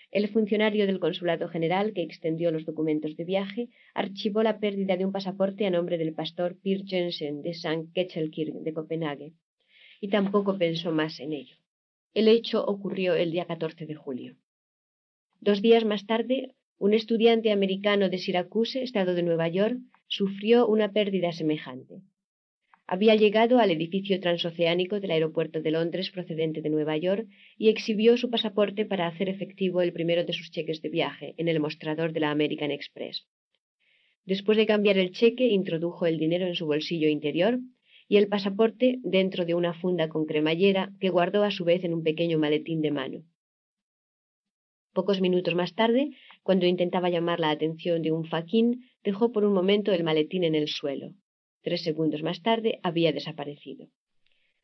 El funcionario del Consulado General, que extendió los documentos de viaje, archivó la pérdida de un pasaporte a nombre del pastor Pierre Jensen de St. Ketchelkirk de Copenhague, y tampoco pensó más en ello. El hecho ocurrió el día 14 de julio. Dos días más tarde, un estudiante americano de Syracuse, estado de Nueva York, sufrió una pérdida semejante. Había llegado al edificio transoceánico del aeropuerto de Londres procedente de Nueva York y exhibió su pasaporte para hacer efectivo el primero de sus cheques de viaje en el mostrador de la American Express. Después de cambiar el cheque, introdujo el dinero en su bolsillo interior y el pasaporte dentro de una funda con cremallera que guardó a su vez en un pequeño maletín de mano. Pocos minutos más tarde, cuando intentaba llamar la atención de un faquín, dejó por un momento el maletín en el suelo. Tres segundos más tarde había desaparecido.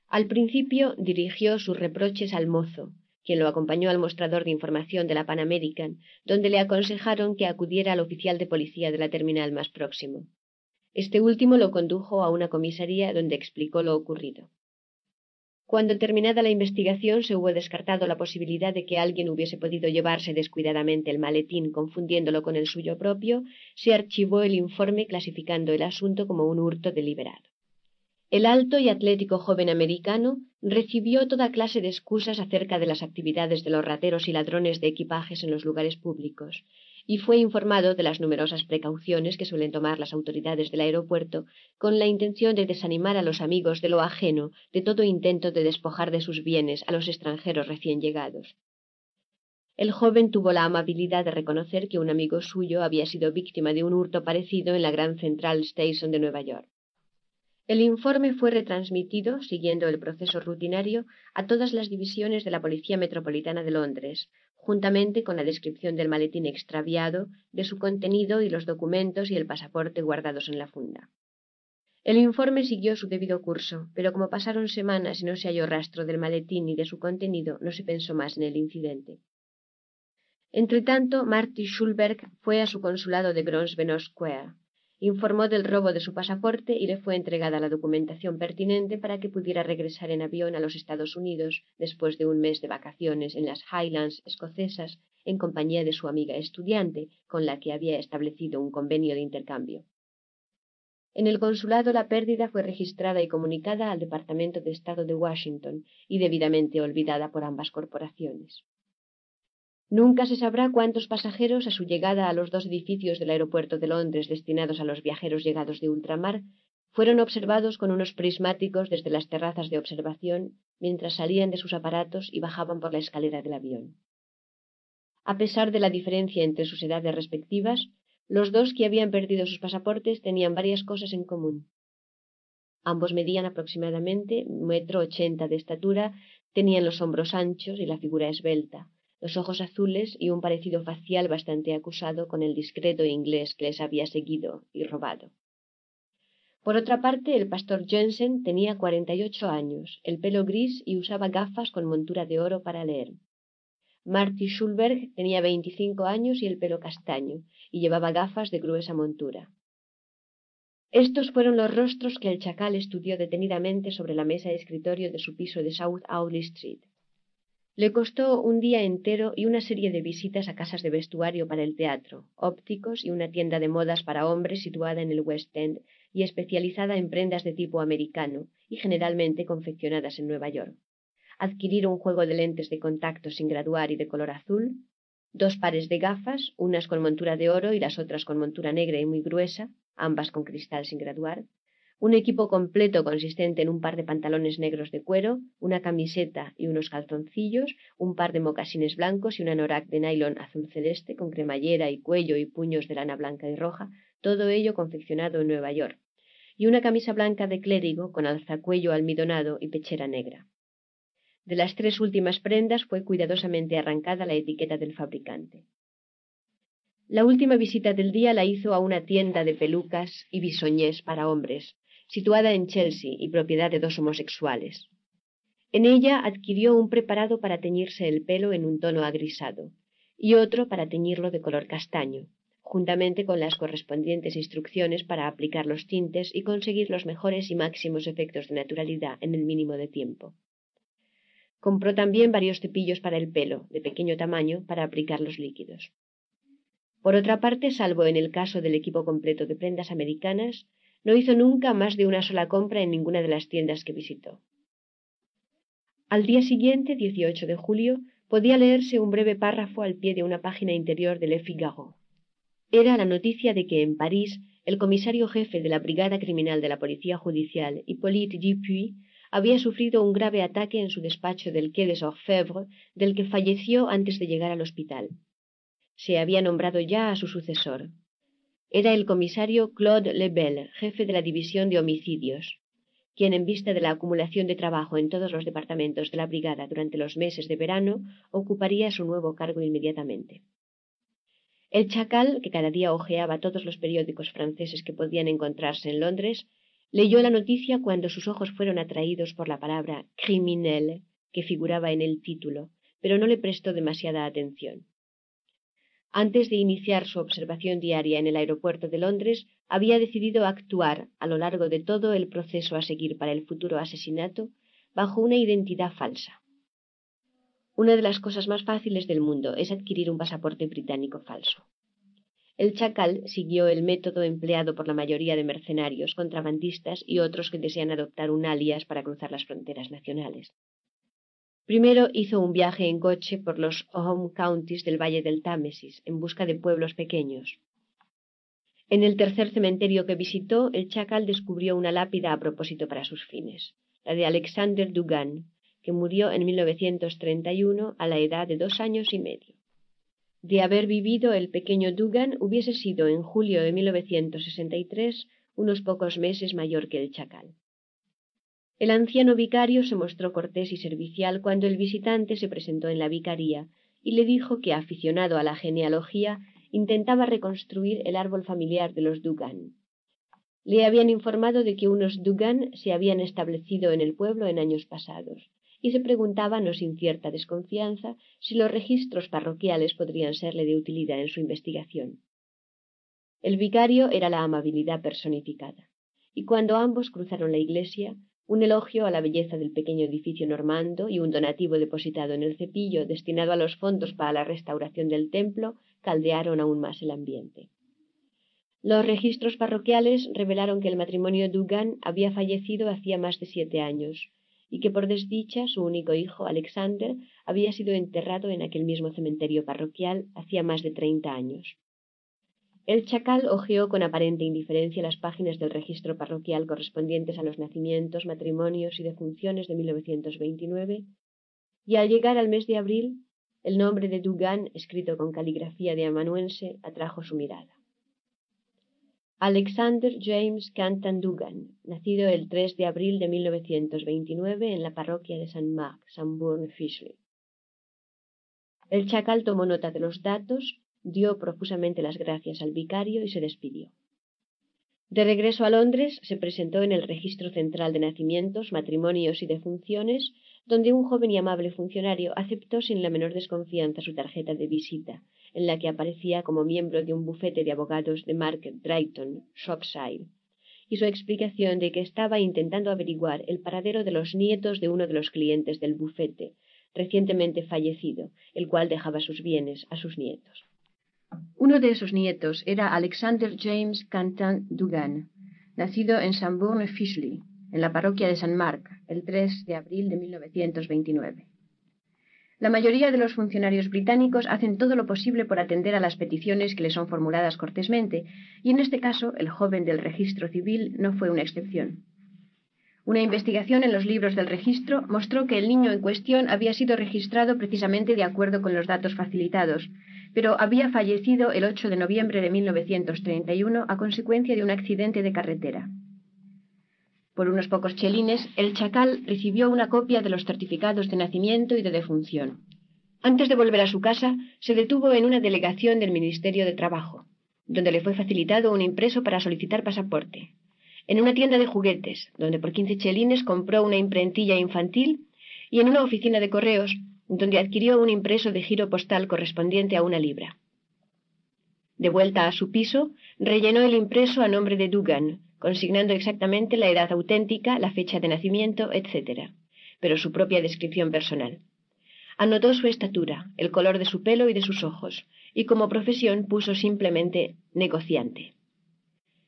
Al principio dirigió sus reproches al mozo, quien lo acompañó al mostrador de información de la Pan American, donde le aconsejaron que acudiera al oficial de policía de la terminal más próximo. Este último lo condujo a una comisaría donde explicó lo ocurrido. Cuando terminada la investigación se hubo descartado la posibilidad de que alguien hubiese podido llevarse descuidadamente el maletín confundiéndolo con el suyo propio, se archivó el informe clasificando el asunto como un hurto deliberado. El alto y atlético joven americano recibió toda clase de excusas acerca de las actividades de los rateros y ladrones de equipajes en los lugares públicos, y fue informado de las numerosas precauciones que suelen tomar las autoridades del aeropuerto con la intención de desanimar a los amigos de lo ajeno de todo intento de despojar de sus bienes a los extranjeros recién llegados. El joven tuvo la amabilidad de reconocer que un amigo suyo había sido víctima de un hurto parecido en la Gran Central Station de Nueva York. El informe fue retransmitido, siguiendo el proceso rutinario, a todas las divisiones de la Policía Metropolitana de Londres, juntamente con la descripción del maletín extraviado, de su contenido y los documentos y el pasaporte guardados en la funda. El informe siguió su debido curso, pero como pasaron semanas y no se halló rastro del maletín ni de su contenido, no se pensó más en el incidente. Entretanto, Marty Schulberg fue a su consulado de Grosvenor Square, informó del robo de su pasaporte y le fue entregada la documentación pertinente para que pudiera regresar en avión a los Estados Unidos después de un mes de vacaciones en las Highlands escocesas en compañía de su amiga estudiante, con la que había establecido un convenio de intercambio. En el consulado la pérdida fue registrada y comunicada al Departamento de Estado de Washington y debidamente olvidada por ambas corporaciones. Nunca se sabrá cuántos pasajeros, a su llegada a los dos edificios del aeropuerto de Londres destinados a los viajeros llegados de ultramar, fueron observados con unos prismáticos desde las terrazas de observación mientras salían de sus aparatos y bajaban por la escalera del avión. A pesar de la diferencia entre sus edades respectivas, los dos que habían perdido sus pasaportes tenían varias cosas en común. Ambos medían aproximadamente metro ochenta de estatura, tenían los hombros anchos y la figura esbelta, los ojos azules y un parecido facial bastante acusado con el discreto inglés que les había seguido y robado. Por otra parte, el pastor Jensen tenía cuarenta y ocho años, el pelo gris y usaba gafas con montura de oro para leer. Marty Schulberg tenía veinticinco años y el pelo castaño, y llevaba gafas de gruesa montura. Estos fueron los rostros que el chacal estudió detenidamente sobre la mesa de escritorio de su piso de South Audley Street. Le costó un día entero y una serie de visitas a casas de vestuario para el teatro, ópticos y una tienda de modas para hombres situada en el West End y especializada en prendas de tipo americano y generalmente confeccionadas en Nueva York. Adquirir un juego de lentes de contacto sin graduar y de color azul, dos pares de gafas, unas con montura de oro y las otras con montura negra y muy gruesa, ambas con cristal sin graduar, un equipo completo consistente en un par de pantalones negros de cuero, una camiseta y unos calzoncillos, un par de mocasines blancos y un anorak de nylon azul celeste con cremallera y cuello y puños de lana blanca y roja, todo ello confeccionado en Nueva York, y una camisa blanca de clérigo con alzacuello almidonado y pechera negra. De las tres últimas prendas fue cuidadosamente arrancada la etiqueta del fabricante. La última visita del día la hizo a una tienda de pelucas y bisoñés para hombres, situada en Chelsea y propiedad de dos homosexuales. En ella adquirió un preparado para teñirse el pelo en un tono agrisado y otro para teñirlo de color castaño, juntamente con las correspondientes instrucciones para aplicar los tintes y conseguir los mejores y máximos efectos de naturalidad en el mínimo de tiempo. Compró también varios cepillos para el pelo, de pequeño tamaño, para aplicar los líquidos. Por otra parte, salvo en el caso del equipo completo de prendas americanas, no hizo nunca más de una sola compra en ninguna de las tiendas que visitó. Al día siguiente, 18 de julio, podía leerse un breve párrafo al pie de una página interior de Le Figaro. Era la noticia de que en París el comisario jefe de la Brigada Criminal de la Policía Judicial, Hippolyte Dupuy, había sufrido un grave ataque en su despacho del Quai des Orfèvres, del que falleció antes de llegar al hospital. Se había nombrado ya a su sucesor era el comisario Claude Lebel, jefe de la división de homicidios, quien en vista de la acumulación de trabajo en todos los departamentos de la brigada durante los meses de verano ocuparía su nuevo cargo inmediatamente. El chacal, que cada día hojeaba todos los periódicos franceses que podían encontrarse en Londres, Leyó la noticia cuando sus ojos fueron atraídos por la palabra criminel que figuraba en el título, pero no le prestó demasiada atención. Antes de iniciar su observación diaria en el aeropuerto de Londres, había decidido actuar a lo largo de todo el proceso a seguir para el futuro asesinato bajo una identidad falsa. Una de las cosas más fáciles del mundo es adquirir un pasaporte británico falso. El chacal siguió el método empleado por la mayoría de mercenarios, contrabandistas y otros que desean adoptar un alias para cruzar las fronteras nacionales. Primero hizo un viaje en coche por los home counties del valle del Támesis en busca de pueblos pequeños. En el tercer cementerio que visitó, el chacal descubrió una lápida a propósito para sus fines, la de Alexander Dugan, que murió en 1931 a la edad de dos años y medio. De haber vivido el pequeño Dugan hubiese sido en julio de 1963 unos pocos meses mayor que el chacal. El anciano vicario se mostró cortés y servicial cuando el visitante se presentó en la vicaría y le dijo que, aficionado a la genealogía, intentaba reconstruir el árbol familiar de los Dugan. Le habían informado de que unos Dugan se habían establecido en el pueblo en años pasados, y se preguntaba, no sin cierta desconfianza, si los registros parroquiales podrían serle de utilidad en su investigación. El vicario era la amabilidad personificada, y cuando ambos cruzaron la iglesia, un elogio a la belleza del pequeño edificio normando y un donativo depositado en el cepillo destinado a los fondos para la restauración del templo caldearon aún más el ambiente. Los registros parroquiales revelaron que el matrimonio Dugan había fallecido hacía más de siete años y que por desdicha su único hijo, Alexander, había sido enterrado en aquel mismo cementerio parroquial hacía más de treinta años. El chacal hojeó con aparente indiferencia las páginas del registro parroquial correspondientes a los nacimientos, matrimonios y defunciones de 1929, y al llegar al mes de abril, el nombre de Dugan, escrito con caligrafía de amanuense, atrajo su mirada. Alexander James Cantan Dugan, nacido el 3 de abril de 1929 en la parroquia de St. Mark, Sanborn Fishley. El chacal tomó nota de los datos dio profusamente las gracias al vicario y se despidió. De regreso a Londres, se presentó en el Registro Central de Nacimientos, Matrimonios y Defunciones, donde un joven y amable funcionario aceptó sin la menor desconfianza su tarjeta de visita, en la que aparecía como miembro de un bufete de abogados de Market Drayton, Shropshire, y su explicación de que estaba intentando averiguar el paradero de los nietos de uno de los clientes del bufete, recientemente fallecido, el cual dejaba sus bienes a sus nietos. Uno de esos nietos era Alexander James Cantan Dugan, nacido en Sanborn Fishley, en la parroquia de San Mark, el 3 de abril de 1929. La mayoría de los funcionarios británicos hacen todo lo posible por atender a las peticiones que les son formuladas cortésmente, y en este caso el joven del registro civil no fue una excepción. Una investigación en los libros del registro mostró que el niño en cuestión había sido registrado precisamente de acuerdo con los datos facilitados, pero había fallecido el 8 de noviembre de 1931 a consecuencia de un accidente de carretera. Por unos pocos chelines, el chacal recibió una copia de los certificados de nacimiento y de defunción. Antes de volver a su casa, se detuvo en una delegación del Ministerio de Trabajo, donde le fue facilitado un impreso para solicitar pasaporte. En una tienda de juguetes, donde por quince chelines compró una imprentilla infantil, y en una oficina de correos, donde adquirió un impreso de giro postal correspondiente a una libra. De vuelta a su piso, rellenó el impreso a nombre de Dugan, consignando exactamente la edad auténtica, la fecha de nacimiento, etc., pero su propia descripción personal. Anotó su estatura, el color de su pelo y de sus ojos, y como profesión puso simplemente negociante.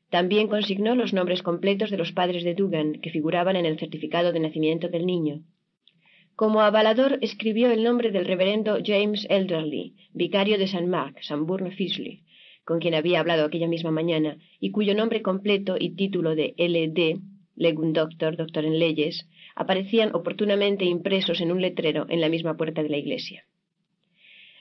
También consignó los nombres completos de los padres de Dugan, que figuraban en el certificado de nacimiento del niño, como avalador escribió el nombre del reverendo James Elderly, vicario de St. Mark, Sanborn Fisley, con quien había hablado aquella misma mañana, y cuyo nombre completo y título de L.D., Legum Doctor, doctor en leyes, aparecían oportunamente impresos en un letrero en la misma puerta de la iglesia.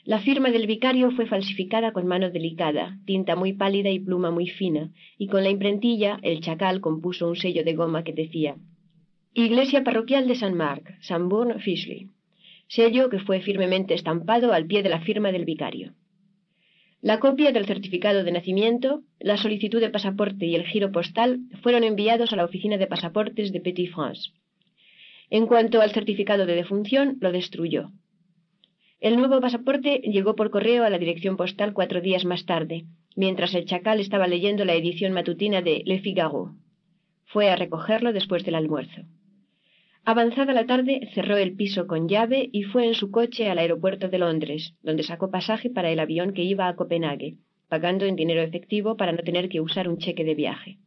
La firma del vicario fue falsificada con mano delicada, tinta muy pálida y pluma muy fina, y con la imprentilla el chacal compuso un sello de goma que decía Iglesia Parroquial de San Mark, Sanborn Fishley. Sello que fue firmemente estampado al pie de la firma del vicario. La copia del certificado de nacimiento, la solicitud de pasaporte y el giro postal fueron enviados a la oficina de pasaportes de Petit France. En cuanto al certificado de defunción, lo destruyó. El nuevo pasaporte llegó por correo a la dirección postal cuatro días más tarde, mientras el chacal estaba leyendo la edición matutina de Le Figaro. Fue a recogerlo después del almuerzo. Avanzada la tarde, cerró el piso con llave y fue en su coche al aeropuerto de Londres, donde sacó pasaje para el avión que iba a Copenhague, pagando en dinero efectivo para no tener que usar un cheque de viaje.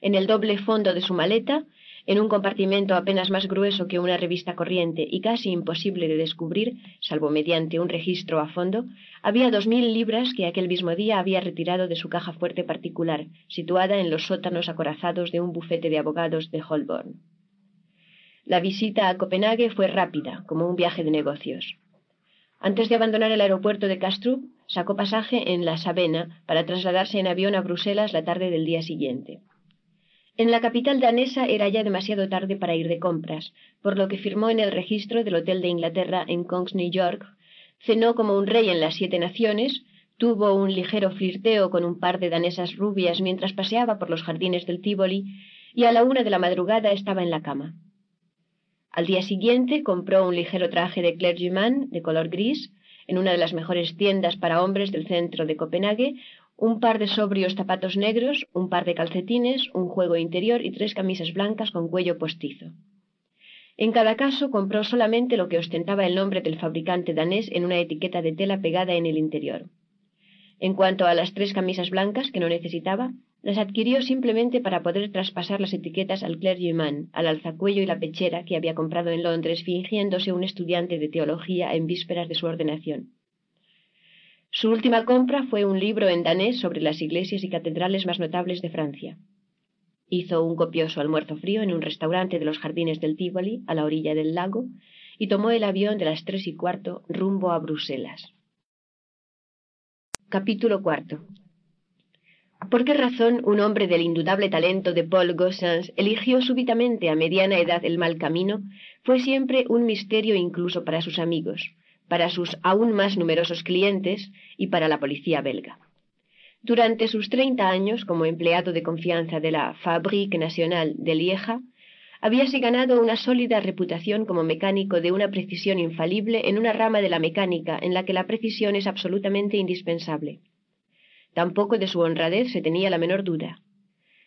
En el doble fondo de su maleta, en un compartimento apenas más grueso que una revista corriente y casi imposible de descubrir, salvo mediante un registro a fondo, había dos mil libras que aquel mismo día había retirado de su caja fuerte particular, situada en los sótanos acorazados de un bufete de abogados de Holborn. La visita a Copenhague fue rápida, como un viaje de negocios. Antes de abandonar el aeropuerto de Kastrup, sacó pasaje en la Sabena para trasladarse en avión a Bruselas la tarde del día siguiente. En la capital danesa era ya demasiado tarde para ir de compras, por lo que firmó en el registro del Hotel de Inglaterra en Kongs, New York, cenó como un rey en las siete naciones, tuvo un ligero flirteo con un par de danesas rubias mientras paseaba por los jardines del Tivoli, y a la una de la madrugada estaba en la cama. Al día siguiente compró un ligero traje de clergyman de color gris en una de las mejores tiendas para hombres del centro de Copenhague, un par de sobrios zapatos negros, un par de calcetines, un juego interior y tres camisas blancas con cuello postizo. En cada caso compró solamente lo que ostentaba el nombre del fabricante danés en una etiqueta de tela pegada en el interior. En cuanto a las tres camisas blancas que no necesitaba, las adquirió simplemente para poder traspasar las etiquetas al clergyman, al alzacuello y la pechera que había comprado en Londres fingiéndose un estudiante de teología en vísperas de su ordenación. Su última compra fue un libro en danés sobre las iglesias y catedrales más notables de Francia. Hizo un copioso almuerzo frío en un restaurante de los jardines del Tivoli, a la orilla del lago, y tomó el avión de las tres y cuarto rumbo a Bruselas. Capítulo cuarto. ¿Por qué razón un hombre del indudable talento de Paul Gossens eligió súbitamente a mediana edad el mal camino fue siempre un misterio incluso para sus amigos, para sus aún más numerosos clientes y para la policía belga. Durante sus treinta años como empleado de confianza de la Fabrique Nationale de Lieja, habíase ganado una sólida reputación como mecánico de una precisión infalible en una rama de la mecánica en la que la precisión es absolutamente indispensable. Tampoco de su honradez se tenía la menor duda.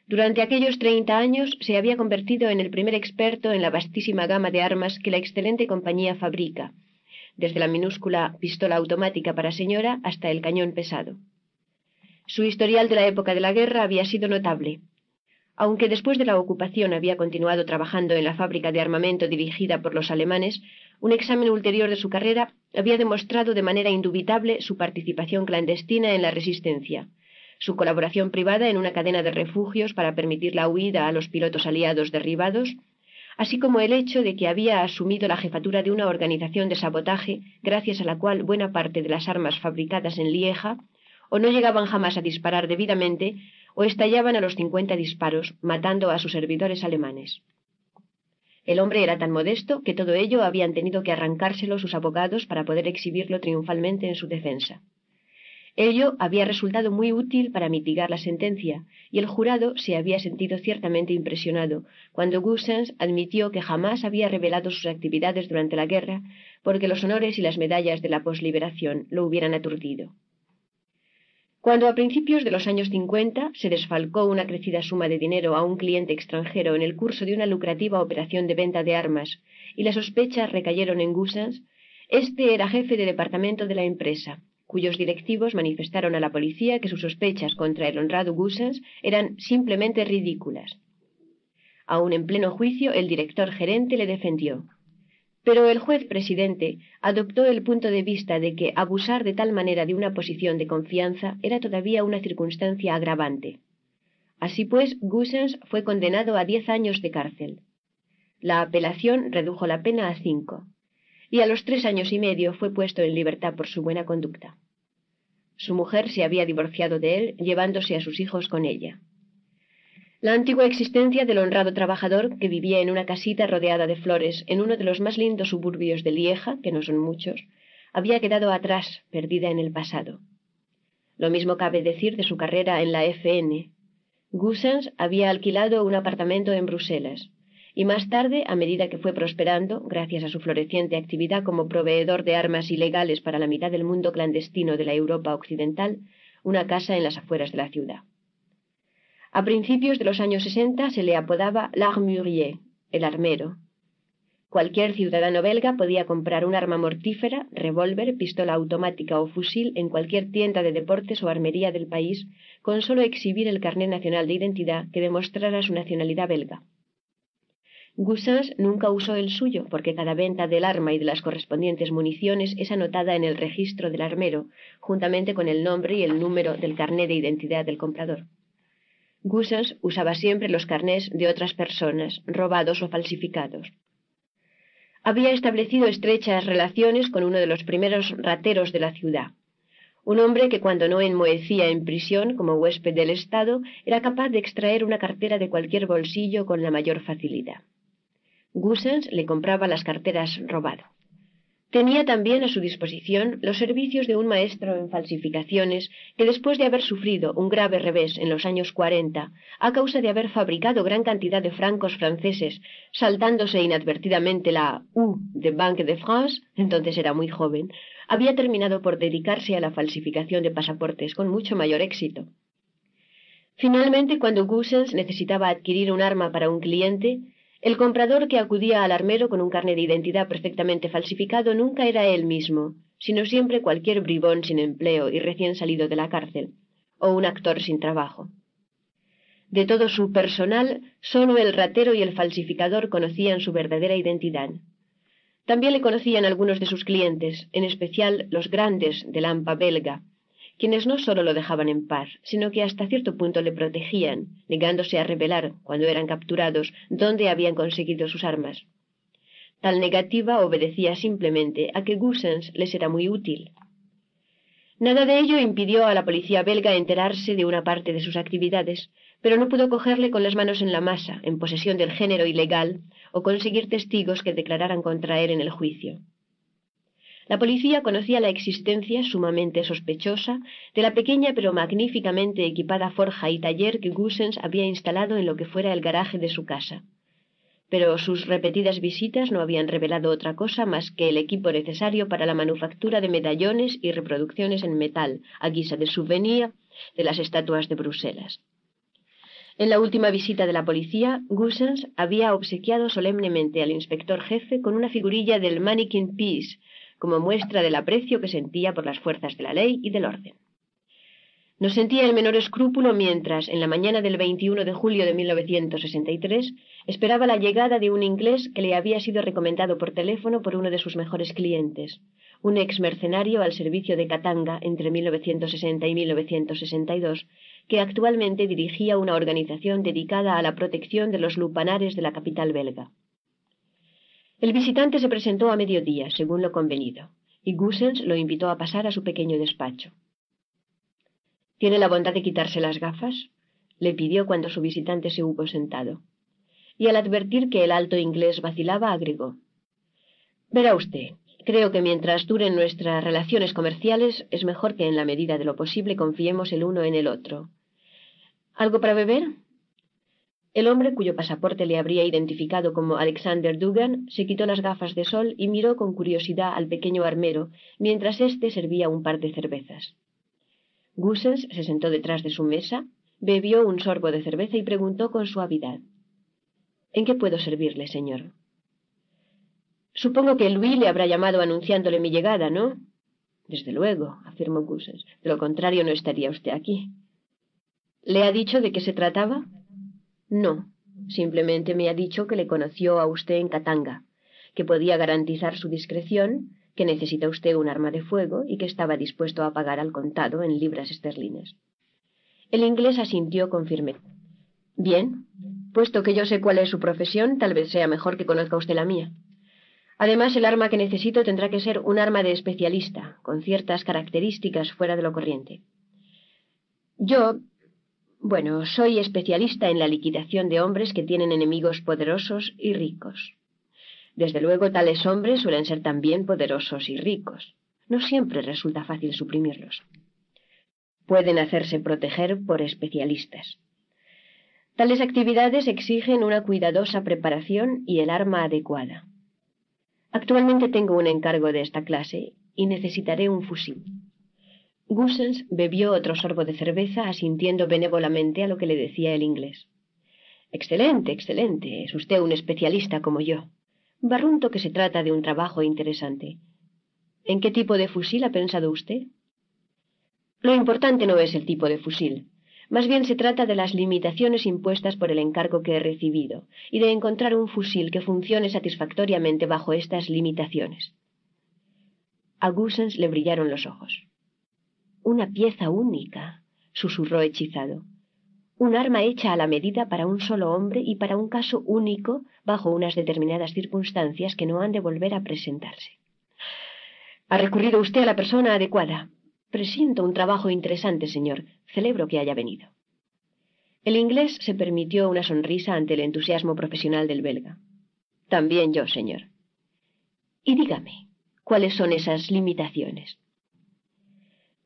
Durante aquellos treinta años se había convertido en el primer experto en la vastísima gama de armas que la excelente compañía fabrica, desde la minúscula pistola automática para señora hasta el cañón pesado. Su historial de la época de la guerra había sido notable. Aunque después de la ocupación había continuado trabajando en la fábrica de armamento dirigida por los alemanes, un examen ulterior de su carrera había demostrado de manera indubitable su participación clandestina en la resistencia, su colaboración privada en una cadena de refugios para permitir la huida a los pilotos aliados derribados, así como el hecho de que había asumido la jefatura de una organización de sabotaje gracias a la cual buena parte de las armas fabricadas en Lieja o no llegaban jamás a disparar debidamente o estallaban a los cincuenta disparos, matando a sus servidores alemanes. El hombre era tan modesto que todo ello habían tenido que arrancárselo sus abogados para poder exhibirlo triunfalmente en su defensa. Ello había resultado muy útil para mitigar la sentencia, y el jurado se había sentido ciertamente impresionado cuando Gussens admitió que jamás había revelado sus actividades durante la guerra porque los honores y las medallas de la posliberación lo hubieran aturdido. Cuando a principios de los años cincuenta se desfalcó una crecida suma de dinero a un cliente extranjero en el curso de una lucrativa operación de venta de armas y las sospechas recayeron en Gusans, este era jefe de departamento de la empresa, cuyos directivos manifestaron a la policía que sus sospechas contra el honrado Gusans eran simplemente ridículas. Aún en pleno juicio, el director gerente le defendió. Pero el juez presidente adoptó el punto de vista de que abusar de tal manera de una posición de confianza era todavía una circunstancia agravante. Así pues, Gussens fue condenado a diez años de cárcel. La apelación redujo la pena a cinco, y a los tres años y medio fue puesto en libertad por su buena conducta. Su mujer se había divorciado de él, llevándose a sus hijos con ella. La antigua existencia del honrado trabajador que vivía en una casita rodeada de flores en uno de los más lindos suburbios de Lieja, que no son muchos, había quedado atrás, perdida en el pasado. Lo mismo cabe decir de su carrera en la FN. Goossens había alquilado un apartamento en Bruselas y más tarde, a medida que fue prosperando, gracias a su floreciente actividad como proveedor de armas ilegales para la mitad del mundo clandestino de la Europa occidental, una casa en las afueras de la ciudad. A principios de los años sesenta se le apodaba l'armurier, el armero. Cualquier ciudadano belga podía comprar un arma mortífera, revólver, pistola automática o fusil en cualquier tienda de deportes o armería del país con solo exhibir el carnet nacional de identidad que demostrara su nacionalidad belga. Goussens nunca usó el suyo, porque cada venta del arma y de las correspondientes municiones es anotada en el registro del armero, juntamente con el nombre y el número del carné de identidad del comprador. Goussens usaba siempre los carnés de otras personas, robados o falsificados. Había establecido estrechas relaciones con uno de los primeros rateros de la ciudad, un hombre que cuando no enmohecía en prisión como huésped del Estado era capaz de extraer una cartera de cualquier bolsillo con la mayor facilidad. Goossens le compraba las carteras robado. Tenía también a su disposición los servicios de un maestro en falsificaciones que después de haber sufrido un grave revés en los años cuarenta, a causa de haber fabricado gran cantidad de francos franceses, saltándose inadvertidamente la U de Banque de France, entonces era muy joven, había terminado por dedicarse a la falsificación de pasaportes con mucho mayor éxito. Finalmente, cuando Goossens necesitaba adquirir un arma para un cliente, el comprador que acudía al armero con un carnet de identidad perfectamente falsificado nunca era él mismo, sino siempre cualquier bribón sin empleo y recién salido de la cárcel, o un actor sin trabajo. De todo su personal, sólo el ratero y el falsificador conocían su verdadera identidad. También le conocían algunos de sus clientes, en especial los grandes de la AMPA belga, quienes no sólo lo dejaban en paz, sino que hasta cierto punto le protegían, negándose a revelar, cuando eran capturados, dónde habían conseguido sus armas. Tal negativa obedecía simplemente a que Goossens les era muy útil. Nada de ello impidió a la policía belga enterarse de una parte de sus actividades, pero no pudo cogerle con las manos en la masa, en posesión del género ilegal, o conseguir testigos que declararan contra él en el juicio. La policía conocía la existencia sumamente sospechosa de la pequeña pero magníficamente equipada forja y taller que Goossens había instalado en lo que fuera el garaje de su casa. Pero sus repetidas visitas no habían revelado otra cosa más que el equipo necesario para la manufactura de medallones y reproducciones en metal, a guisa de souvenir de las estatuas de Bruselas. En la última visita de la policía, Goossens había obsequiado solemnemente al inspector jefe con una figurilla del Mannequin Peace, como muestra del aprecio que sentía por las fuerzas de la ley y del orden. No sentía el menor escrúpulo mientras, en la mañana del 21 de julio de 1963, esperaba la llegada de un inglés que le había sido recomendado por teléfono por uno de sus mejores clientes, un ex mercenario al servicio de Katanga entre 1960 y 1962, que actualmente dirigía una organización dedicada a la protección de los lupanares de la capital belga. El visitante se presentó a mediodía, según lo convenido, y Goossens lo invitó a pasar a su pequeño despacho. ¿Tiene la bondad de quitarse las gafas? le pidió cuando su visitante se hubo sentado. Y al advertir que el alto inglés vacilaba, agregó Verá usted, creo que mientras duren nuestras relaciones comerciales es mejor que en la medida de lo posible confiemos el uno en el otro. ¿Algo para beber? El hombre cuyo pasaporte le habría identificado como Alexander Dugan se quitó las gafas de sol y miró con curiosidad al pequeño armero mientras éste servía un par de cervezas. Goossens se sentó detrás de su mesa, bebió un sorbo de cerveza y preguntó con suavidad ¿En qué puedo servirle, señor? Supongo que Louis le habrá llamado anunciándole mi llegada, ¿no? Desde luego, afirmó Goossens. De lo contrario no estaría usted aquí. ¿Le ha dicho de qué se trataba? No, simplemente me ha dicho que le conoció a usted en Katanga, que podía garantizar su discreción, que necesita usted un arma de fuego y que estaba dispuesto a pagar al contado en libras esterlinas. El inglés asintió con firmeza. Bien, puesto que yo sé cuál es su profesión, tal vez sea mejor que conozca usted la mía. Además, el arma que necesito tendrá que ser un arma de especialista, con ciertas características fuera de lo corriente. Yo, bueno, soy especialista en la liquidación de hombres que tienen enemigos poderosos y ricos. Desde luego, tales hombres suelen ser también poderosos y ricos. No siempre resulta fácil suprimirlos. pueden hacerse proteger por especialistas. Tales actividades exigen una cuidadosa preparación y el arma adecuada. Actualmente tengo un encargo de esta clase y necesitaré un fusil. Gussens bebió otro sorbo de cerveza asintiendo benévolamente a lo que le decía el inglés. Excelente, excelente. Es usted un especialista como yo. Barrunto que se trata de un trabajo interesante. ¿En qué tipo de fusil ha pensado usted? Lo importante no es el tipo de fusil. Más bien se trata de las limitaciones impuestas por el encargo que he recibido y de encontrar un fusil que funcione satisfactoriamente bajo estas limitaciones. A Gussens le brillaron los ojos. Una pieza única, susurró hechizado un arma hecha a la medida para un solo hombre y para un caso único bajo unas determinadas circunstancias que no han de volver a presentarse. Ha recurrido usted a la persona adecuada. Presiento un trabajo interesante, señor. Celebro que haya venido. El inglés se permitió una sonrisa ante el entusiasmo profesional del belga. También yo, señor. Y dígame, ¿cuáles son esas limitaciones?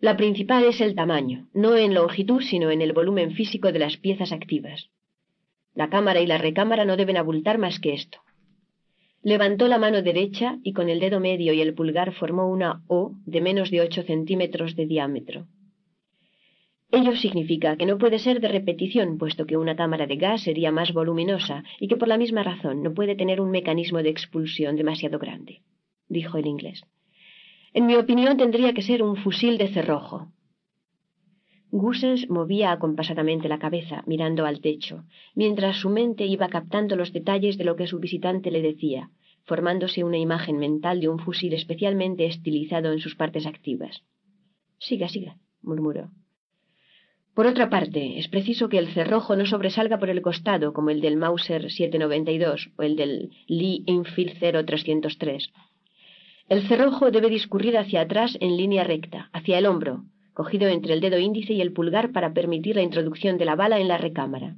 La principal es el tamaño, no en longitud, sino en el volumen físico de las piezas activas. La cámara y la recámara no deben abultar más que esto. Levantó la mano derecha y con el dedo medio y el pulgar formó una O de menos de ocho centímetros de diámetro. Ello significa que no puede ser de repetición, puesto que una cámara de gas sería más voluminosa y que por la misma razón no puede tener un mecanismo de expulsión demasiado grande, dijo el inglés. En mi opinión tendría que ser un fusil de cerrojo. Gussens movía acompasadamente la cabeza, mirando al techo, mientras su mente iba captando los detalles de lo que su visitante le decía, formándose una imagen mental de un fusil especialmente estilizado en sus partes activas. Siga, siga, murmuró. Por otra parte, es preciso que el cerrojo no sobresalga por el costado como el del Mauser 792 o el del Lee Enfield 0303 el cerrojo debe discurrir hacia atrás en línea recta, hacia el hombro, cogido entre el dedo índice y el pulgar para permitir la introducción de la bala en la recámara.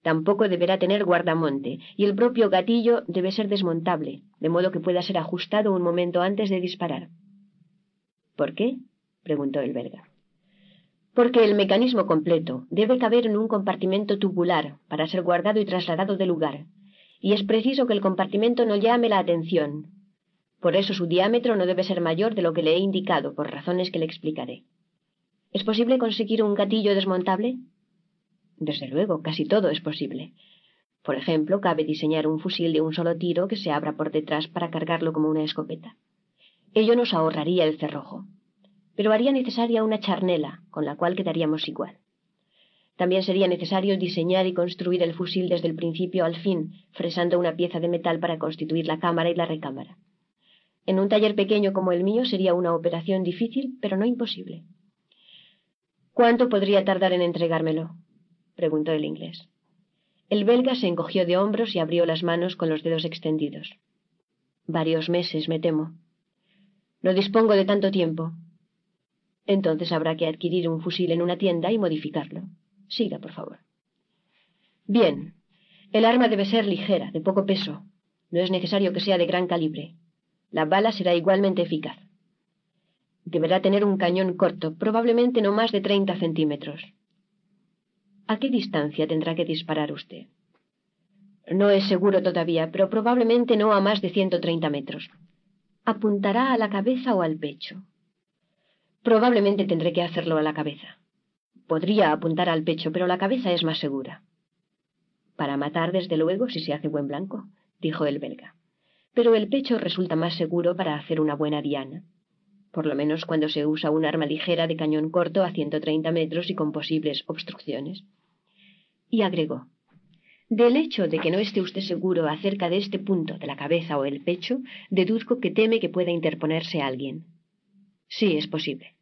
Tampoco deberá tener guardamonte, y el propio gatillo debe ser desmontable, de modo que pueda ser ajustado un momento antes de disparar. ¿Por qué? preguntó el verga. Porque el mecanismo completo debe caber en un compartimento tubular para ser guardado y trasladado de lugar, y es preciso que el compartimento no llame la atención, por eso su diámetro no debe ser mayor de lo que le he indicado, por razones que le explicaré. ¿Es posible conseguir un gatillo desmontable? Desde luego, casi todo es posible. Por ejemplo, cabe diseñar un fusil de un solo tiro que se abra por detrás para cargarlo como una escopeta. Ello nos ahorraría el cerrojo. Pero haría necesaria una charnela, con la cual quedaríamos igual. También sería necesario diseñar y construir el fusil desde el principio al fin, fresando una pieza de metal para constituir la cámara y la recámara. En un taller pequeño como el mío sería una operación difícil, pero no imposible. ¿Cuánto podría tardar en entregármelo? preguntó el inglés. El belga se encogió de hombros y abrió las manos con los dedos extendidos. Varios meses, me temo. No dispongo de tanto tiempo. Entonces habrá que adquirir un fusil en una tienda y modificarlo. Siga, por favor. Bien. El arma debe ser ligera, de poco peso. No es necesario que sea de gran calibre. La bala será igualmente eficaz. Deberá tener un cañón corto, probablemente no más de treinta centímetros. ¿A qué distancia tendrá que disparar usted? No es seguro todavía, pero probablemente no a más de ciento treinta metros. ¿Apuntará a la cabeza o al pecho? Probablemente tendré que hacerlo a la cabeza. Podría apuntar al pecho, pero la cabeza es más segura. Para matar, desde luego, si se hace buen blanco, dijo el belga pero el pecho resulta más seguro para hacer una buena diana, por lo menos cuando se usa un arma ligera de cañón corto a 130 metros y con posibles obstrucciones. Y agregó, del hecho de que no esté usted seguro acerca de este punto de la cabeza o el pecho, deduzco que teme que pueda interponerse alguien. Sí, es posible.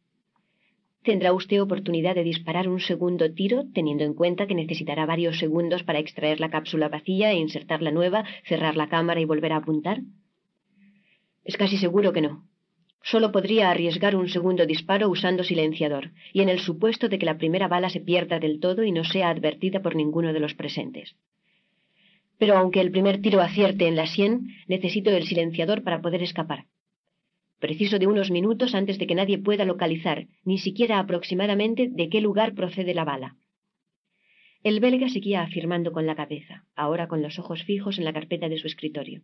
Tendrá usted oportunidad de disparar un segundo tiro, teniendo en cuenta que necesitará varios segundos para extraer la cápsula vacía e insertar la nueva, cerrar la cámara y volver a apuntar. Es casi seguro que no. Solo podría arriesgar un segundo disparo usando silenciador, y en el supuesto de que la primera bala se pierda del todo y no sea advertida por ninguno de los presentes. Pero aunque el primer tiro acierte en la sien, necesito el silenciador para poder escapar. Preciso de unos minutos antes de que nadie pueda localizar, ni siquiera aproximadamente, de qué lugar procede la bala. El belga seguía afirmando con la cabeza, ahora con los ojos fijos en la carpeta de su escritorio.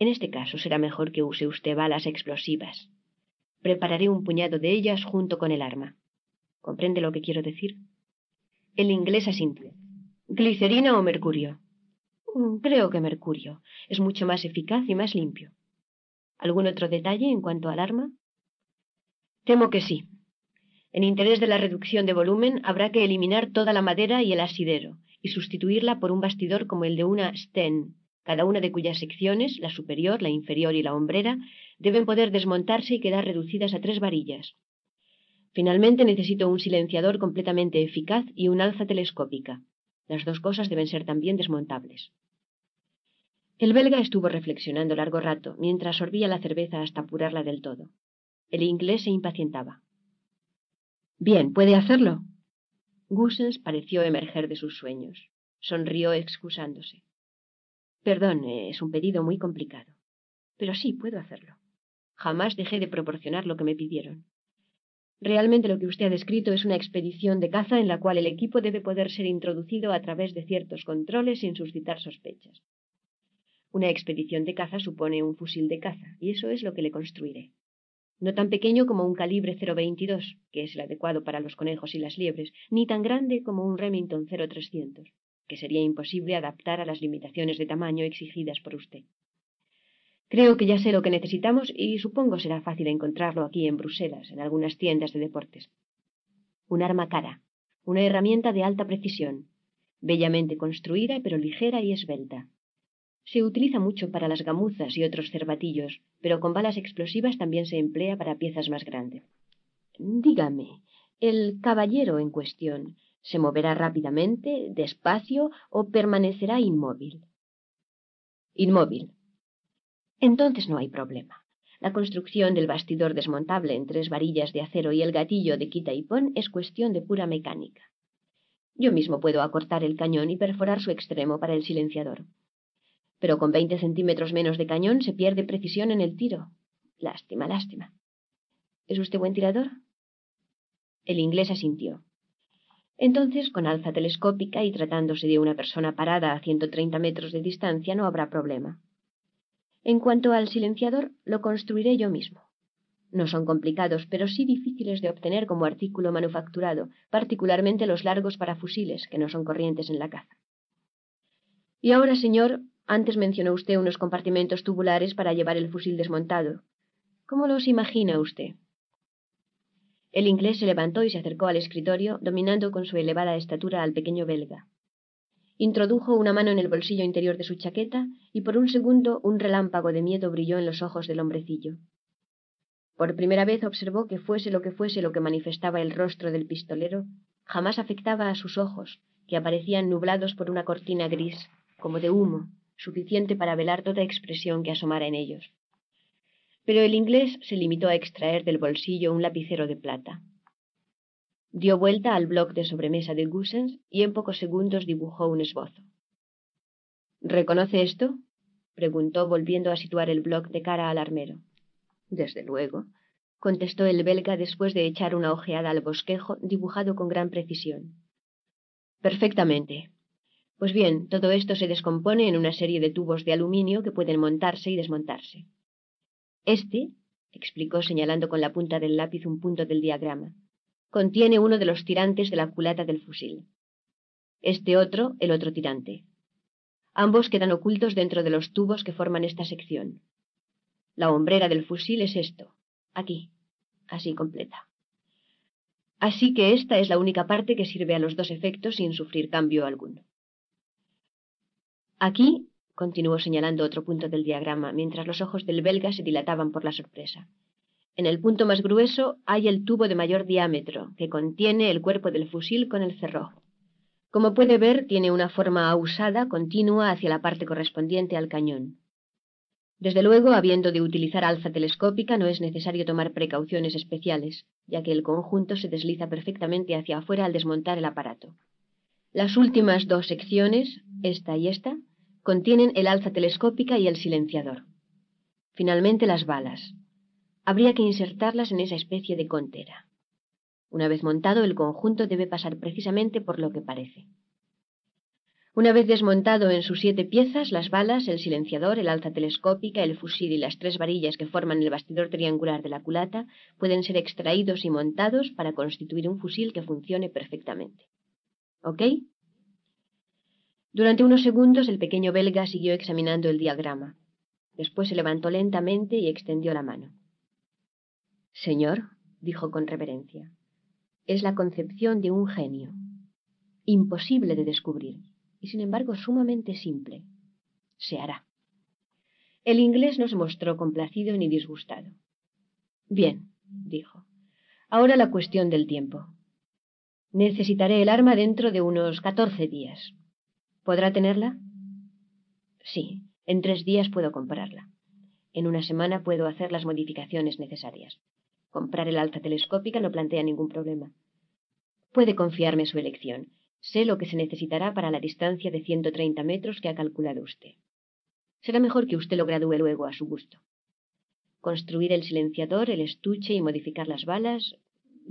En este caso será mejor que use usted balas explosivas. Prepararé un puñado de ellas junto con el arma. ¿Comprende lo que quiero decir? El inglés asintió. ¿Glicerina o mercurio? Mm, creo que mercurio. Es mucho más eficaz y más limpio. ¿Algún otro detalle en cuanto al arma? Temo que sí. En interés de la reducción de volumen, habrá que eliminar toda la madera y el asidero y sustituirla por un bastidor como el de una Sten, cada una de cuyas secciones, la superior, la inferior y la hombrera, deben poder desmontarse y quedar reducidas a tres varillas. Finalmente necesito un silenciador completamente eficaz y un alza telescópica. Las dos cosas deben ser también desmontables. El belga estuvo reflexionando largo rato, mientras sorbía la cerveza hasta apurarla del todo. El inglés se impacientaba. Bien, ¿puede hacerlo? Gusens pareció emerger de sus sueños. Sonrió excusándose. Perdón, es un pedido muy complicado. Pero sí, puedo hacerlo. Jamás dejé de proporcionar lo que me pidieron. Realmente lo que usted ha descrito es una expedición de caza en la cual el equipo debe poder ser introducido a través de ciertos controles sin suscitar sospechas. Una expedición de caza supone un fusil de caza, y eso es lo que le construiré no tan pequeño como un calibre 0.22, que es el adecuado para los conejos y las liebres, ni tan grande como un Remington 0.300, que sería imposible adaptar a las limitaciones de tamaño exigidas por usted. Creo que ya sé lo que necesitamos y supongo será fácil encontrarlo aquí en Bruselas, en algunas tiendas de deportes. Un arma cara, una herramienta de alta precisión, bellamente construida pero ligera y esbelta, se utiliza mucho para las gamuzas y otros cervatillos, pero con balas explosivas también se emplea para piezas más grandes. Dígame, ¿el caballero en cuestión se moverá rápidamente, despacio o permanecerá inmóvil? Inmóvil. Entonces no hay problema. La construcción del bastidor desmontable en tres varillas de acero y el gatillo de quita y pon es cuestión de pura mecánica. Yo mismo puedo acortar el cañón y perforar su extremo para el silenciador pero con veinte centímetros menos de cañón se pierde precisión en el tiro. Lástima, lástima. ¿Es usted buen tirador? El inglés asintió. Entonces, con alza telescópica y tratándose de una persona parada a 130 metros de distancia, no habrá problema. En cuanto al silenciador, lo construiré yo mismo. No son complicados, pero sí difíciles de obtener como artículo manufacturado, particularmente los largos para fusiles, que no son corrientes en la caza. Y ahora, señor, antes mencionó usted unos compartimentos tubulares para llevar el fusil desmontado. ¿Cómo los imagina usted? El inglés se levantó y se acercó al escritorio, dominando con su elevada estatura al pequeño belga. Introdujo una mano en el bolsillo interior de su chaqueta y por un segundo un relámpago de miedo brilló en los ojos del hombrecillo. Por primera vez observó que fuese lo que fuese lo que manifestaba el rostro del pistolero, jamás afectaba a sus ojos, que aparecían nublados por una cortina gris, como de humo, suficiente para velar toda expresión que asomara en ellos. Pero el inglés se limitó a extraer del bolsillo un lapicero de plata. Dio vuelta al bloc de sobremesa de Gussens y en pocos segundos dibujó un esbozo. ¿Reconoce esto? preguntó volviendo a situar el bloc de cara al armero. Desde luego, contestó el belga después de echar una ojeada al bosquejo dibujado con gran precisión. Perfectamente, pues bien, todo esto se descompone en una serie de tubos de aluminio que pueden montarse y desmontarse. Este, explicó señalando con la punta del lápiz un punto del diagrama, contiene uno de los tirantes de la culata del fusil. Este otro, el otro tirante. Ambos quedan ocultos dentro de los tubos que forman esta sección. La hombrera del fusil es esto, aquí, así completa. Así que esta es la única parte que sirve a los dos efectos sin sufrir cambio alguno. Aquí, continuó señalando otro punto del diagrama, mientras los ojos del belga se dilataban por la sorpresa. En el punto más grueso hay el tubo de mayor diámetro, que contiene el cuerpo del fusil con el cerrojo. Como puede ver, tiene una forma ausada continua hacia la parte correspondiente al cañón. Desde luego, habiendo de utilizar alza telescópica, no es necesario tomar precauciones especiales, ya que el conjunto se desliza perfectamente hacia afuera al desmontar el aparato. Las últimas dos secciones, esta y esta, contienen el alza telescópica y el silenciador. Finalmente las balas. Habría que insertarlas en esa especie de contera. Una vez montado, el conjunto debe pasar precisamente por lo que parece. Una vez desmontado en sus siete piezas, las balas, el silenciador, el alza telescópica, el fusil y las tres varillas que forman el bastidor triangular de la culata pueden ser extraídos y montados para constituir un fusil que funcione perfectamente. ¿Ok? Durante unos segundos el pequeño belga siguió examinando el diagrama. Después se levantó lentamente y extendió la mano. Señor, dijo con reverencia, es la concepción de un genio. Imposible de descubrir y sin embargo sumamente simple. Se hará. El inglés no se mostró complacido ni disgustado. Bien, dijo. Ahora la cuestión del tiempo. Necesitaré el arma dentro de unos catorce días. ¿Podrá tenerla? Sí, en tres días puedo comprarla. En una semana puedo hacer las modificaciones necesarias. Comprar el alza telescópica no plantea ningún problema. Puede confiarme su elección Sé lo que se necesitará para la distancia de 130 metros que ha calculado usted. Será mejor que usted lo gradúe luego a su gusto. Construir el silenciador, el estuche y modificar las balas.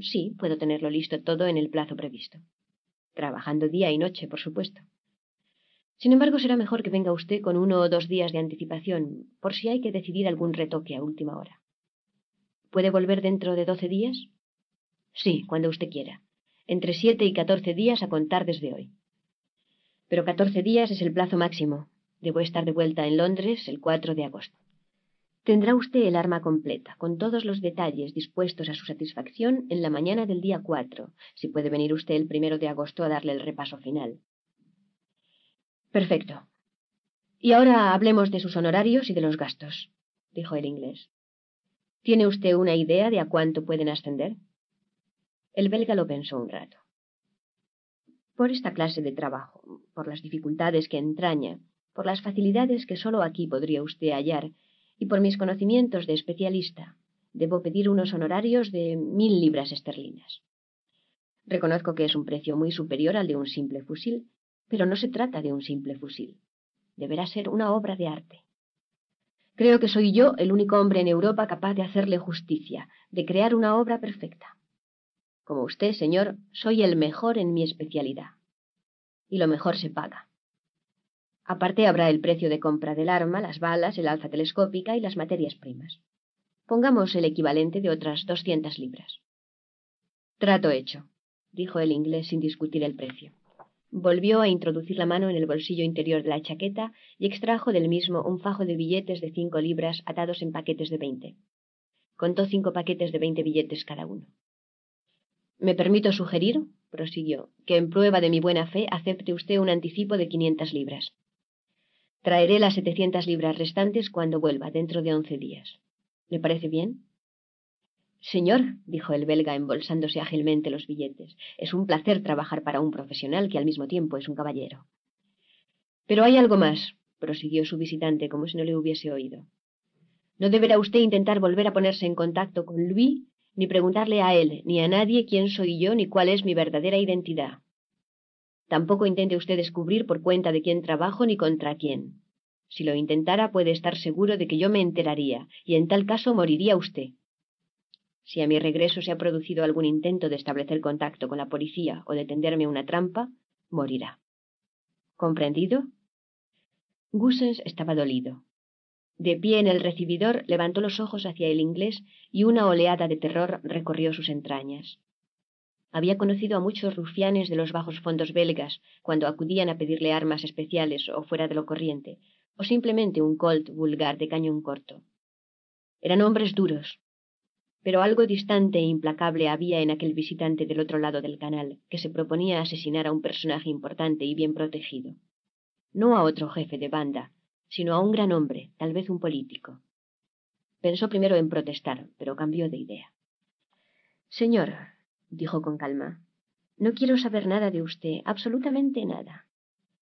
Sí, puedo tenerlo listo todo en el plazo previsto. Trabajando día y noche, por supuesto. Sin embargo, será mejor que venga usted con uno o dos días de anticipación, por si hay que decidir algún retoque a última hora. ¿Puede volver dentro de doce días? Sí, cuando usted quiera entre siete y catorce días a contar desde hoy. Pero catorce días es el plazo máximo. Debo estar de vuelta en Londres el 4 de agosto. Tendrá usted el arma completa, con todos los detalles dispuestos a su satisfacción en la mañana del día 4, si puede venir usted el primero de agosto a darle el repaso final. Perfecto. Y ahora hablemos de sus honorarios y de los gastos, dijo el inglés. ¿Tiene usted una idea de a cuánto pueden ascender? El belga lo pensó un rato. Por esta clase de trabajo, por las dificultades que entraña, por las facilidades que sólo aquí podría usted hallar, y por mis conocimientos de especialista, debo pedir unos honorarios de mil libras esterlinas. Reconozco que es un precio muy superior al de un simple fusil, pero no se trata de un simple fusil. Deberá ser una obra de arte. Creo que soy yo el único hombre en Europa capaz de hacerle justicia, de crear una obra perfecta. Como usted, señor, soy el mejor en mi especialidad. Y lo mejor se paga. Aparte habrá el precio de compra del arma, las balas, el alza telescópica y las materias primas. Pongamos el equivalente de otras doscientas libras. Trato hecho, dijo el inglés sin discutir el precio. Volvió a introducir la mano en el bolsillo interior de la chaqueta y extrajo del mismo un fajo de billetes de cinco libras atados en paquetes de veinte. Contó cinco paquetes de veinte billetes cada uno. Me permito sugerir, prosiguió, que en prueba de mi buena fe acepte usted un anticipo de quinientas libras. Traeré las setecientas libras restantes cuando vuelva, dentro de once días. ¿Le parece bien? Señor, dijo el belga embolsándose ágilmente los billetes, es un placer trabajar para un profesional que al mismo tiempo es un caballero. Pero hay algo más, prosiguió su visitante como si no le hubiese oído. ¿No deberá usted intentar volver a ponerse en contacto con Louis ni preguntarle a él ni a nadie quién soy yo ni cuál es mi verdadera identidad. Tampoco intente usted descubrir por cuenta de quién trabajo ni contra quién. Si lo intentara puede estar seguro de que yo me enteraría, y en tal caso moriría usted. Si a mi regreso se ha producido algún intento de establecer contacto con la policía o de tenderme una trampa, morirá. ¿Comprendido? Gussens estaba dolido. De pie en el recibidor, levantó los ojos hacia el inglés y una oleada de terror recorrió sus entrañas. Había conocido a muchos rufianes de los bajos fondos belgas cuando acudían a pedirle armas especiales o fuera de lo corriente, o simplemente un colt vulgar de cañón corto. Eran hombres duros, pero algo distante e implacable había en aquel visitante del otro lado del canal, que se proponía asesinar a un personaje importante y bien protegido. No a otro jefe de banda, sino a un gran hombre, tal vez un político. Pensó primero en protestar, pero cambió de idea. Señor, dijo con calma, no quiero saber nada de usted, absolutamente nada.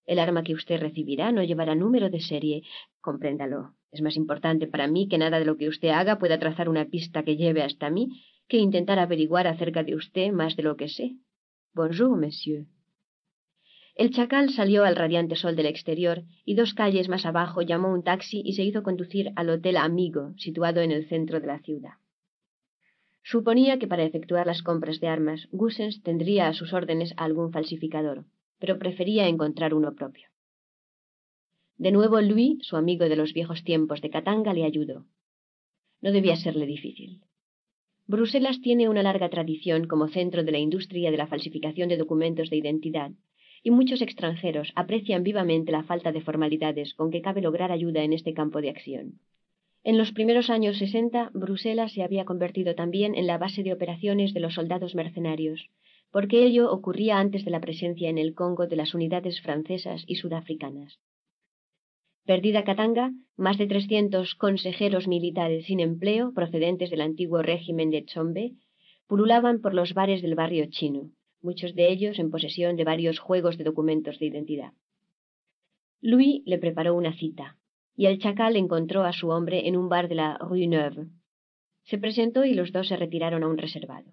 El arma que usted recibirá no llevará número de serie, compréndalo. Es más importante para mí que nada de lo que usted haga pueda trazar una pista que lleve hasta mí que intentar averiguar acerca de usted más de lo que sé. Bonjour, monsieur. El chacal salió al radiante sol del exterior y dos calles más abajo llamó un taxi y se hizo conducir al Hotel Amigo, situado en el centro de la ciudad. Suponía que para efectuar las compras de armas, Gussens tendría a sus órdenes a algún falsificador, pero prefería encontrar uno propio. De nuevo Louis, su amigo de los viejos tiempos de Katanga, le ayudó. No debía serle difícil. Bruselas tiene una larga tradición como centro de la industria de la falsificación de documentos de identidad, y muchos extranjeros aprecian vivamente la falta de formalidades con que cabe lograr ayuda en este campo de acción. En los primeros años sesenta, Bruselas se había convertido también en la base de operaciones de los soldados mercenarios, porque ello ocurría antes de la presencia en el Congo de las unidades francesas y sudafricanas. Perdida Katanga, más de trescientos consejeros militares sin empleo procedentes del antiguo régimen de Chombe pululaban por los bares del barrio chino, muchos de ellos en posesión de varios juegos de documentos de identidad. Louis le preparó una cita, y el chacal encontró a su hombre en un bar de la Rue Neuve. Se presentó y los dos se retiraron a un reservado.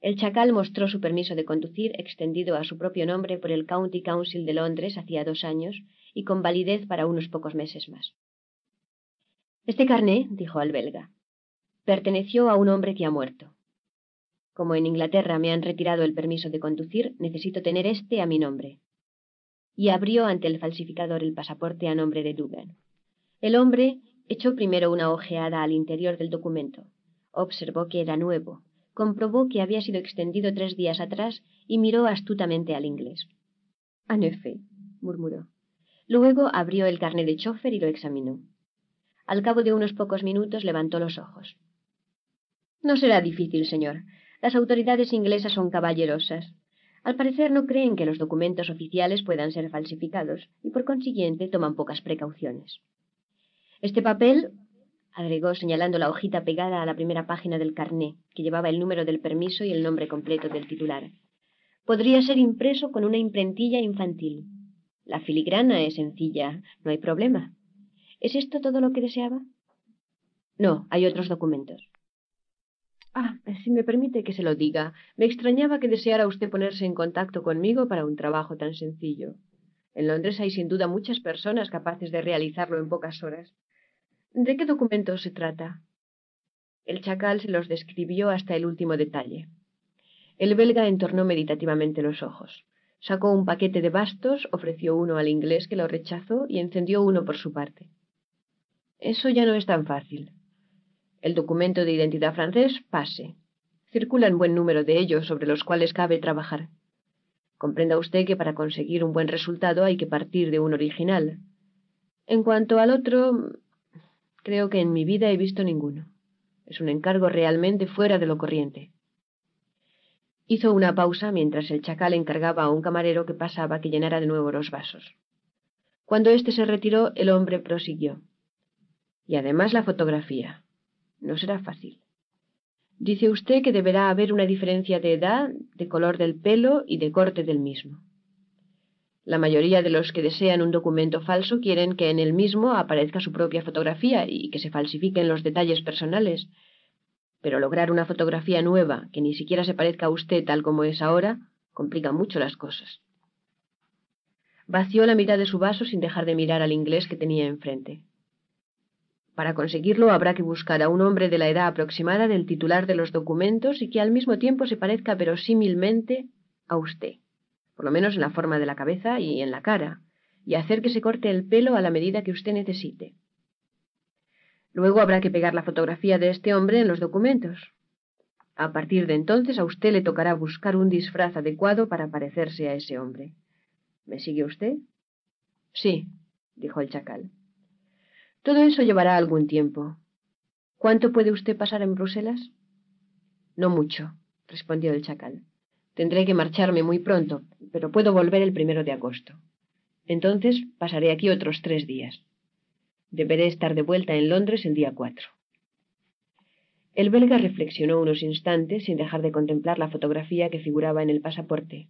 El chacal mostró su permiso de conducir extendido a su propio nombre por el County Council de Londres hacía dos años y con validez para unos pocos meses más. Este carné, dijo al belga, perteneció a un hombre que ha muerto. Como en Inglaterra me han retirado el permiso de conducir, necesito tener este a mi nombre. Y abrió ante el falsificador el pasaporte a nombre de Dugan. El hombre echó primero una ojeada al interior del documento. Observó que era nuevo, comprobó que había sido extendido tres días atrás y miró astutamente al inglés. En efe, murmuró. Luego abrió el carnet de chofer y lo examinó. Al cabo de unos pocos minutos levantó los ojos. No será difícil, señor. Las autoridades inglesas son caballerosas. Al parecer no creen que los documentos oficiales puedan ser falsificados y por consiguiente toman pocas precauciones. Este papel, agregó señalando la hojita pegada a la primera página del carné, que llevaba el número del permiso y el nombre completo del titular, podría ser impreso con una imprentilla infantil. La filigrana es sencilla, no hay problema. ¿Es esto todo lo que deseaba? No, hay otros documentos. Ah, si me permite que se lo diga, me extrañaba que deseara usted ponerse en contacto conmigo para un trabajo tan sencillo. En Londres hay sin duda muchas personas capaces de realizarlo en pocas horas. ¿De qué documentos se trata? El chacal se los describió hasta el último detalle. El belga entornó meditativamente los ojos. Sacó un paquete de bastos, ofreció uno al inglés que lo rechazó y encendió uno por su parte. Eso ya no es tan fácil. El documento de identidad francés pase. Circulan buen número de ellos sobre los cuales cabe trabajar. Comprenda usted que para conseguir un buen resultado hay que partir de un original. En cuanto al otro, creo que en mi vida he visto ninguno. Es un encargo realmente fuera de lo corriente. Hizo una pausa mientras el chacal encargaba a un camarero que pasaba que llenara de nuevo los vasos. Cuando éste se retiró, el hombre prosiguió. Y además la fotografía. No será fácil. Dice usted que deberá haber una diferencia de edad, de color del pelo y de corte del mismo. La mayoría de los que desean un documento falso quieren que en el mismo aparezca su propia fotografía y que se falsifiquen los detalles personales. Pero lograr una fotografía nueva que ni siquiera se parezca a usted tal como es ahora complica mucho las cosas. Vació la mitad de su vaso sin dejar de mirar al inglés que tenía enfrente. Para conseguirlo habrá que buscar a un hombre de la edad aproximada del titular de los documentos y que al mismo tiempo se parezca verosímilmente a usted, por lo menos en la forma de la cabeza y en la cara, y hacer que se corte el pelo a la medida que usted necesite. Luego habrá que pegar la fotografía de este hombre en los documentos. A partir de entonces a usted le tocará buscar un disfraz adecuado para parecerse a ese hombre. ¿Me sigue usted? Sí, dijo el chacal. Todo eso llevará algún tiempo. ¿Cuánto puede usted pasar en Bruselas? No mucho, respondió el chacal. Tendré que marcharme muy pronto, pero puedo volver el primero de agosto. Entonces pasaré aquí otros tres días. Deberé estar de vuelta en Londres el día cuatro. El belga reflexionó unos instantes sin dejar de contemplar la fotografía que figuraba en el pasaporte.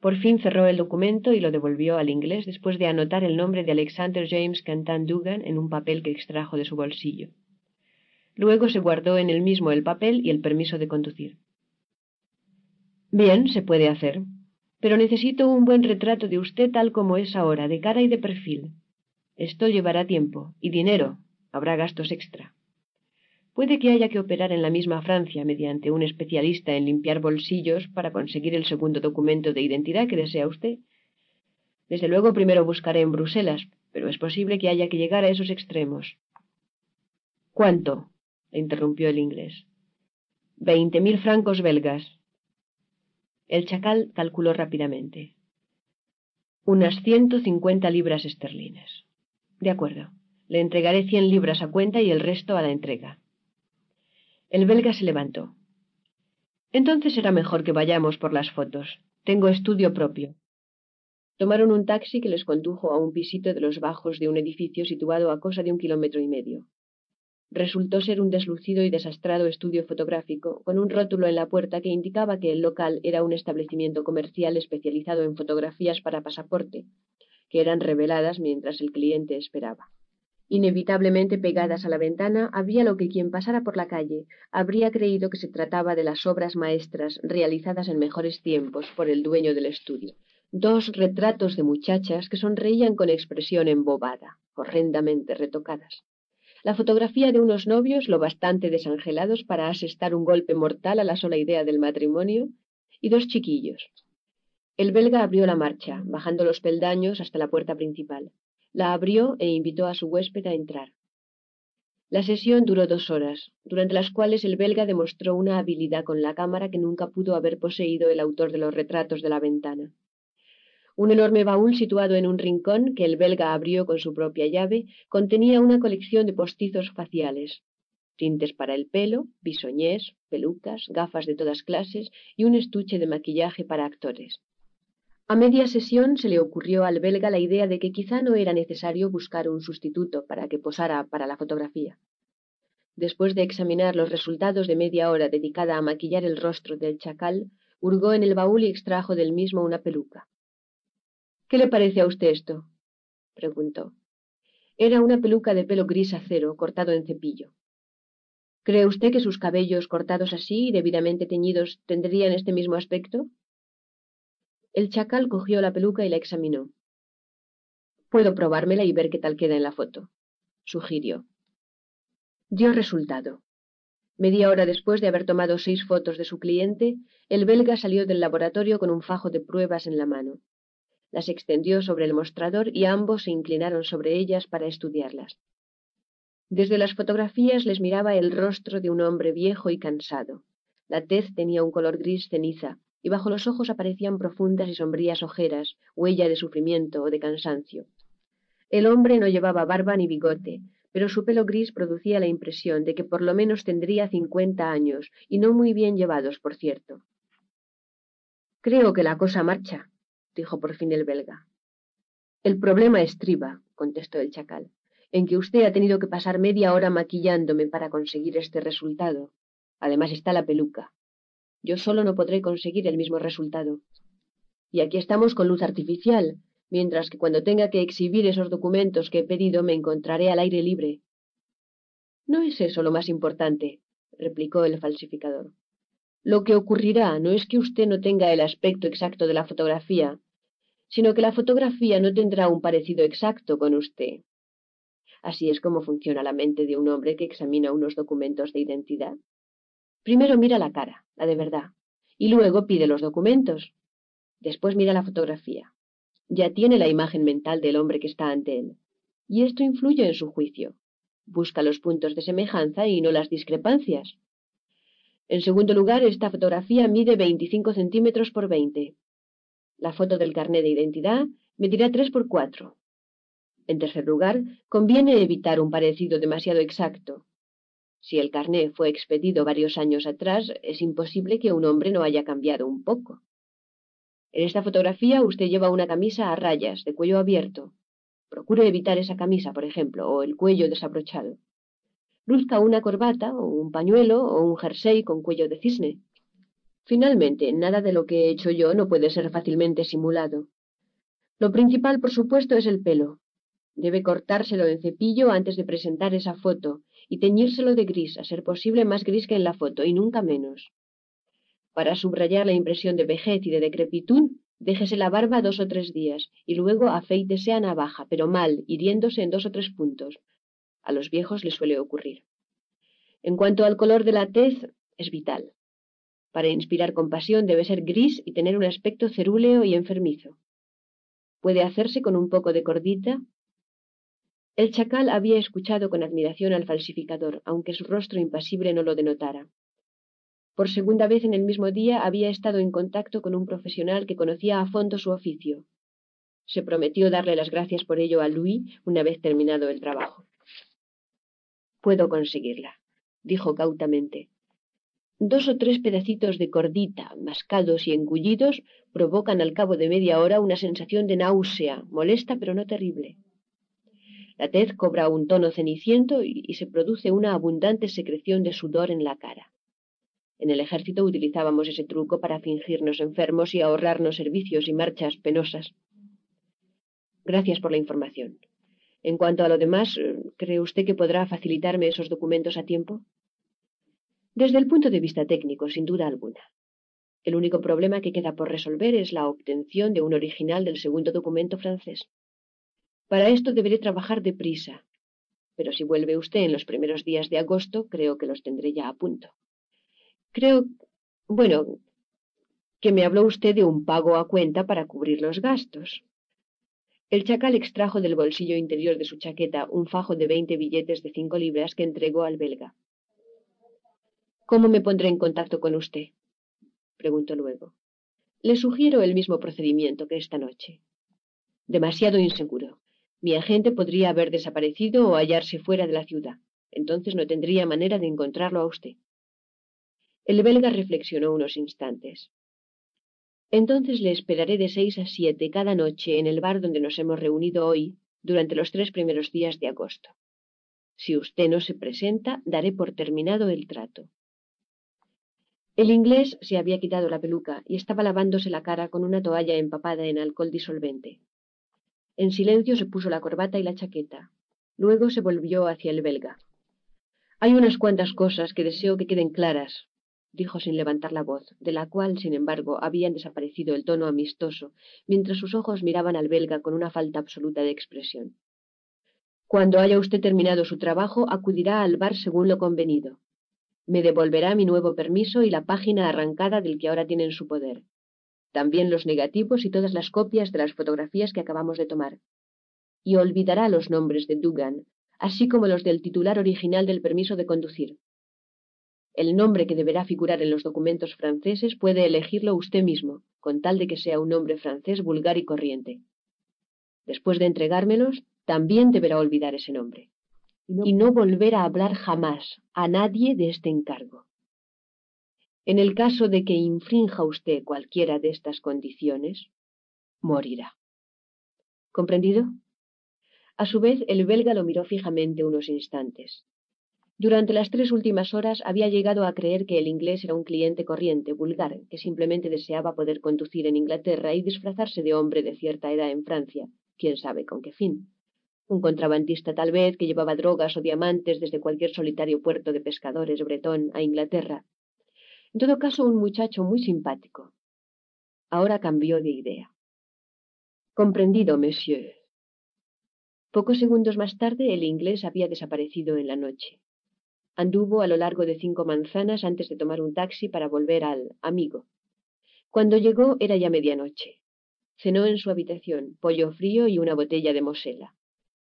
Por fin cerró el documento y lo devolvió al inglés después de anotar el nombre de Alexander James Cantan Dugan en un papel que extrajo de su bolsillo. Luego se guardó en el mismo el papel y el permiso de conducir. Bien, se puede hacer. Pero necesito un buen retrato de usted tal como es ahora, de cara y de perfil. Esto llevará tiempo y dinero. Habrá gastos extra. Puede que haya que operar en la misma Francia mediante un especialista en limpiar bolsillos para conseguir el segundo documento de identidad que desea usted. Desde luego primero buscaré en Bruselas, pero es posible que haya que llegar a esos extremos. ¿Cuánto? le interrumpió el inglés. Veinte mil francos belgas. El chacal calculó rápidamente. Unas ciento cincuenta libras esterlinas. De acuerdo. Le entregaré cien libras a cuenta y el resto a la entrega. El belga se levantó. Entonces será mejor que vayamos por las fotos. Tengo estudio propio. Tomaron un taxi que les condujo a un pisito de los bajos de un edificio situado a cosa de un kilómetro y medio. Resultó ser un deslucido y desastrado estudio fotográfico, con un rótulo en la puerta que indicaba que el local era un establecimiento comercial especializado en fotografías para pasaporte, que eran reveladas mientras el cliente esperaba. Inevitablemente pegadas a la ventana había lo que quien pasara por la calle habría creído que se trataba de las obras maestras realizadas en mejores tiempos por el dueño del estudio. Dos retratos de muchachas que sonreían con expresión embobada, horrendamente retocadas la fotografía de unos novios lo bastante desangelados para asestar un golpe mortal a la sola idea del matrimonio, y dos chiquillos. El belga abrió la marcha, bajando los peldaños hasta la puerta principal. La abrió e invitó a su huésped a entrar. La sesión duró dos horas, durante las cuales el belga demostró una habilidad con la cámara que nunca pudo haber poseído el autor de los retratos de la ventana. Un enorme baúl situado en un rincón, que el belga abrió con su propia llave, contenía una colección de postizos faciales, tintes para el pelo, bisoñés, pelucas, gafas de todas clases y un estuche de maquillaje para actores. A media sesión se le ocurrió al belga la idea de que quizá no era necesario buscar un sustituto para que posara para la fotografía. Después de examinar los resultados de media hora dedicada a maquillar el rostro del chacal, hurgó en el baúl y extrajo del mismo una peluca. ¿Qué le parece a usted esto? preguntó. Era una peluca de pelo gris acero, cortado en cepillo. ¿Cree usted que sus cabellos cortados así y debidamente teñidos tendrían este mismo aspecto? El chacal cogió la peluca y la examinó. Puedo probármela y ver qué tal queda en la foto, sugirió. Dio resultado. Media hora después de haber tomado seis fotos de su cliente, el belga salió del laboratorio con un fajo de pruebas en la mano las extendió sobre el mostrador y ambos se inclinaron sobre ellas para estudiarlas. Desde las fotografías les miraba el rostro de un hombre viejo y cansado. La tez tenía un color gris ceniza, y bajo los ojos aparecían profundas y sombrías ojeras, huella de sufrimiento o de cansancio. El hombre no llevaba barba ni bigote, pero su pelo gris producía la impresión de que por lo menos tendría cincuenta años, y no muy bien llevados, por cierto. Creo que la cosa marcha, dijo por fin el belga. El problema estriba, contestó el chacal, en que usted ha tenido que pasar media hora maquillándome para conseguir este resultado. Además está la peluca. Yo solo no podré conseguir el mismo resultado. Y aquí estamos con luz artificial, mientras que cuando tenga que exhibir esos documentos que he pedido me encontraré al aire libre. No es eso lo más importante, replicó el falsificador. Lo que ocurrirá no es que usted no tenga el aspecto exacto de la fotografía, sino que la fotografía no tendrá un parecido exacto con usted. Así es como funciona la mente de un hombre que examina unos documentos de identidad. Primero mira la cara, la de verdad, y luego pide los documentos. Después mira la fotografía. Ya tiene la imagen mental del hombre que está ante él. Y esto influye en su juicio. Busca los puntos de semejanza y no las discrepancias. En segundo lugar, esta fotografía mide 25 centímetros por 20. La foto del carnet de identidad medirá tres por cuatro. En tercer lugar, conviene evitar un parecido demasiado exacto. Si el carnet fue expedido varios años atrás, es imposible que un hombre no haya cambiado un poco. En esta fotografía usted lleva una camisa a rayas, de cuello abierto. Procure evitar esa camisa, por ejemplo, o el cuello desabrochado. Luzca una corbata, o un pañuelo, o un jersey con cuello de cisne. Finalmente, nada de lo que he hecho yo no puede ser fácilmente simulado. Lo principal, por supuesto, es el pelo. Debe cortárselo en cepillo antes de presentar esa foto y teñírselo de gris, a ser posible más gris que en la foto, y nunca menos. Para subrayar la impresión de vejez y de decrepitud, Déjese la barba dos o tres días y luego afeítese a navaja, pero mal, hiriéndose en dos o tres puntos. A los viejos les suele ocurrir. En cuanto al color de la tez, es vital. Para inspirar compasión debe ser gris y tener un aspecto cerúleo y enfermizo. Puede hacerse con un poco de cordita. El chacal había escuchado con admiración al falsificador, aunque su rostro impasible no lo denotara. Por segunda vez en el mismo día había estado en contacto con un profesional que conocía a fondo su oficio. Se prometió darle las gracias por ello a Louis una vez terminado el trabajo. Puedo conseguirla, dijo cautamente. Dos o tres pedacitos de cordita, mascados y engullidos, provocan al cabo de media hora una sensación de náusea, molesta pero no terrible. La tez cobra un tono ceniciento y se produce una abundante secreción de sudor en la cara. En el ejército utilizábamos ese truco para fingirnos enfermos y ahorrarnos servicios y marchas penosas. Gracias por la información. En cuanto a lo demás, ¿cree usted que podrá facilitarme esos documentos a tiempo? Desde el punto de vista técnico, sin duda alguna. El único problema que queda por resolver es la obtención de un original del segundo documento francés. Para esto deberé trabajar deprisa, pero si vuelve usted en los primeros días de agosto, creo que los tendré ya a punto. Creo, bueno, que me habló usted de un pago a cuenta para cubrir los gastos. El chacal extrajo del bolsillo interior de su chaqueta un fajo de veinte billetes de cinco libras que entregó al belga. ¿Cómo me pondré en contacto con usted? preguntó luego. Le sugiero el mismo procedimiento que esta noche. Demasiado inseguro. Mi agente podría haber desaparecido o hallarse fuera de la ciudad. Entonces no tendría manera de encontrarlo a usted. El belga reflexionó unos instantes. Entonces le esperaré de seis a siete cada noche en el bar donde nos hemos reunido hoy durante los tres primeros días de agosto. Si usted no se presenta, daré por terminado el trato. El inglés se había quitado la peluca y estaba lavándose la cara con una toalla empapada en alcohol disolvente. En silencio se puso la corbata y la chaqueta. Luego se volvió hacia el belga. Hay unas cuantas cosas que deseo que queden claras, dijo sin levantar la voz, de la cual, sin embargo, habían desaparecido el tono amistoso, mientras sus ojos miraban al belga con una falta absoluta de expresión. Cuando haya usted terminado su trabajo, acudirá al bar según lo convenido. Me devolverá mi nuevo permiso y la página arrancada del que ahora tiene en su poder. También los negativos y todas las copias de las fotografías que acabamos de tomar. Y olvidará los nombres de Dugan, así como los del titular original del permiso de conducir. El nombre que deberá figurar en los documentos franceses puede elegirlo usted mismo, con tal de que sea un nombre francés vulgar y corriente. Después de entregármelos, también deberá olvidar ese nombre. Y no volver a hablar jamás a nadie de este encargo. En el caso de que infrinja usted cualquiera de estas condiciones, morirá. ¿Comprendido? A su vez, el belga lo miró fijamente unos instantes. Durante las tres últimas horas había llegado a creer que el inglés era un cliente corriente, vulgar, que simplemente deseaba poder conducir en Inglaterra y disfrazarse de hombre de cierta edad en Francia, quién sabe con qué fin. Un contrabandista tal vez que llevaba drogas o diamantes desde cualquier solitario puerto de pescadores bretón a Inglaterra. En todo caso, un muchacho muy simpático. Ahora cambió de idea. Comprendido, monsieur. Pocos segundos más tarde el inglés había desaparecido en la noche. Anduvo a lo largo de cinco manzanas antes de tomar un taxi para volver al amigo. Cuando llegó era ya medianoche. Cenó en su habitación, pollo frío y una botella de mosela.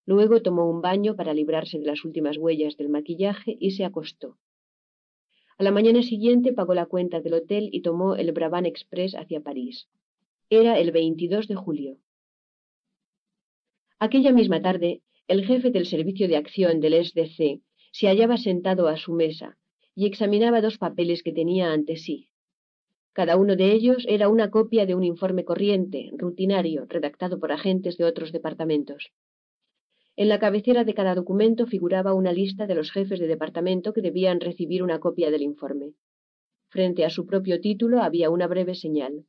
Luego tomó un baño para librarse de las últimas huellas del maquillaje y se acostó. A la mañana siguiente pagó la cuenta del hotel y tomó el Brabant Express hacia París. Era el 22 de julio. Aquella misma tarde, el jefe del servicio de acción del SDC se hallaba sentado a su mesa y examinaba dos papeles que tenía ante sí. Cada uno de ellos era una copia de un informe corriente, rutinario, redactado por agentes de otros departamentos. En la cabecera de cada documento figuraba una lista de los jefes de departamento que debían recibir una copia del informe. Frente a su propio título había una breve señal.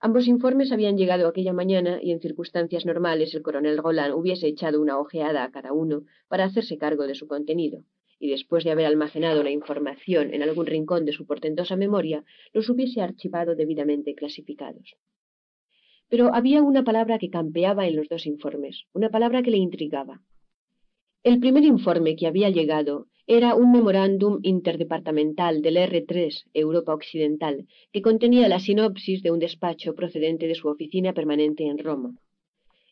Ambos informes habían llegado aquella mañana y en circunstancias normales el coronel Roland hubiese echado una ojeada a cada uno para hacerse cargo de su contenido, y después de haber almacenado la información en algún rincón de su portentosa memoria, los hubiese archivado debidamente clasificados. Pero había una palabra que campeaba en los dos informes, una palabra que le intrigaba. El primer informe que había llegado era un memorándum interdepartamental del R3 Europa Occidental, que contenía la sinopsis de un despacho procedente de su oficina permanente en Roma.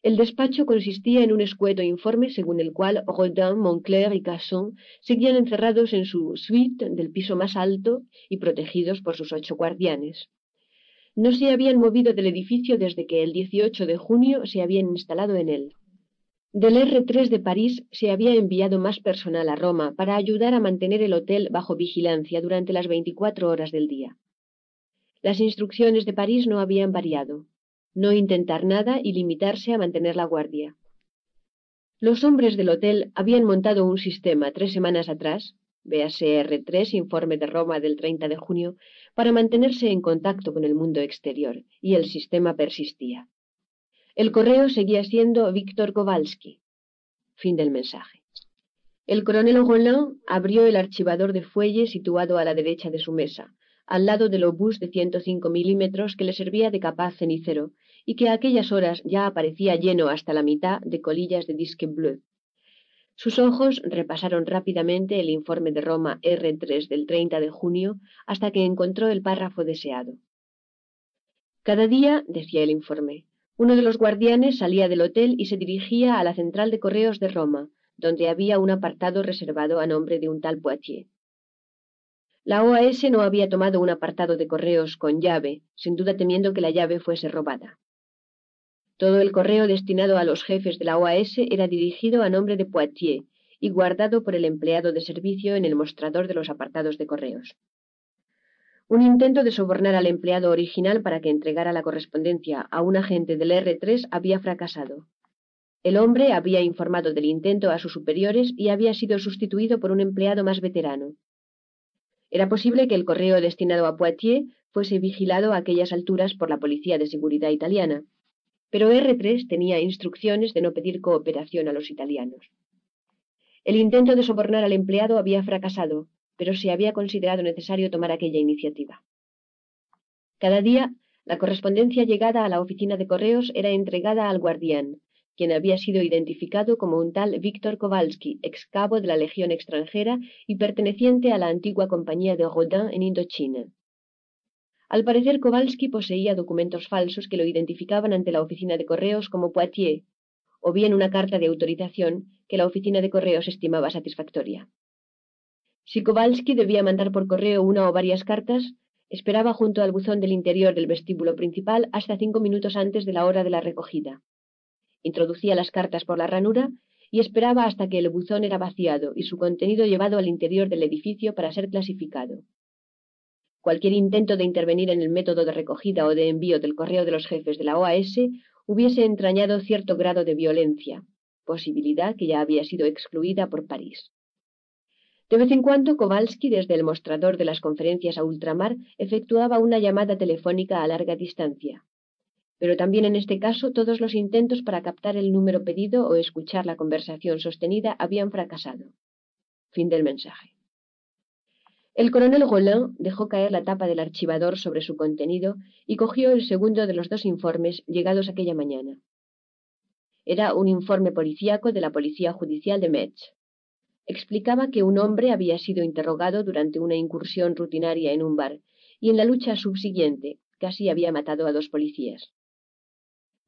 El despacho consistía en un escueto informe según el cual Rodin, Moncler y Casson seguían encerrados en su suite del piso más alto y protegidos por sus ocho guardianes no se habían movido del edificio desde que el 18 de junio se habían instalado en él. Del R3 de París se había enviado más personal a Roma para ayudar a mantener el hotel bajo vigilancia durante las 24 horas del día. Las instrucciones de París no habían variado. No intentar nada y limitarse a mantener la guardia. Los hombres del hotel habían montado un sistema tres semanas atrás véase R3, informe de Roma del 30 de junio, para mantenerse en contacto con el mundo exterior, y el sistema persistía. El correo seguía siendo Víctor Kowalski. Fin del mensaje. El coronel Roland abrió el archivador de fuelle situado a la derecha de su mesa, al lado del obús de 105 milímetros que le servía de capaz cenicero y que a aquellas horas ya aparecía lleno hasta la mitad de colillas de disque bleu. Sus ojos repasaron rápidamente el informe de Roma R3 del 30 de junio hasta que encontró el párrafo deseado. Cada día, decía el informe, uno de los guardianes salía del hotel y se dirigía a la central de correos de Roma, donde había un apartado reservado a nombre de un tal Poitiers. La OAS no había tomado un apartado de correos con llave, sin duda temiendo que la llave fuese robada. Todo el correo destinado a los jefes de la OAS era dirigido a nombre de Poitiers y guardado por el empleado de servicio en el mostrador de los apartados de correos. Un intento de sobornar al empleado original para que entregara la correspondencia a un agente del R3 había fracasado. El hombre había informado del intento a sus superiores y había sido sustituido por un empleado más veterano. Era posible que el correo destinado a Poitiers fuese vigilado a aquellas alturas por la Policía de Seguridad italiana, pero R3 tenía instrucciones de no pedir cooperación a los italianos. El intento de sobornar al empleado había fracasado, pero se había considerado necesario tomar aquella iniciativa. Cada día, la correspondencia llegada a la oficina de correos era entregada al guardián, quien había sido identificado como un tal Víctor Kowalski, ex cabo de la Legión extranjera y perteneciente a la antigua compañía de Rodin en Indochina. Al parecer, Kowalski poseía documentos falsos que lo identificaban ante la oficina de correos como Poitiers, o bien una carta de autorización que la oficina de correos estimaba satisfactoria. Si Kowalski debía mandar por correo una o varias cartas, esperaba junto al buzón del interior del vestíbulo principal hasta cinco minutos antes de la hora de la recogida. Introducía las cartas por la ranura y esperaba hasta que el buzón era vaciado y su contenido llevado al interior del edificio para ser clasificado. Cualquier intento de intervenir en el método de recogida o de envío del correo de los jefes de la OAS hubiese entrañado cierto grado de violencia, posibilidad que ya había sido excluida por París. De vez en cuando, Kowalski, desde el mostrador de las conferencias a ultramar, efectuaba una llamada telefónica a larga distancia. Pero también en este caso todos los intentos para captar el número pedido o escuchar la conversación sostenida habían fracasado. Fin del mensaje. El coronel Rollin dejó caer la tapa del archivador sobre su contenido y cogió el segundo de los dos informes llegados aquella mañana. Era un informe policíaco de la Policía Judicial de Metz. Explicaba que un hombre había sido interrogado durante una incursión rutinaria en un bar y en la lucha subsiguiente casi había matado a dos policías.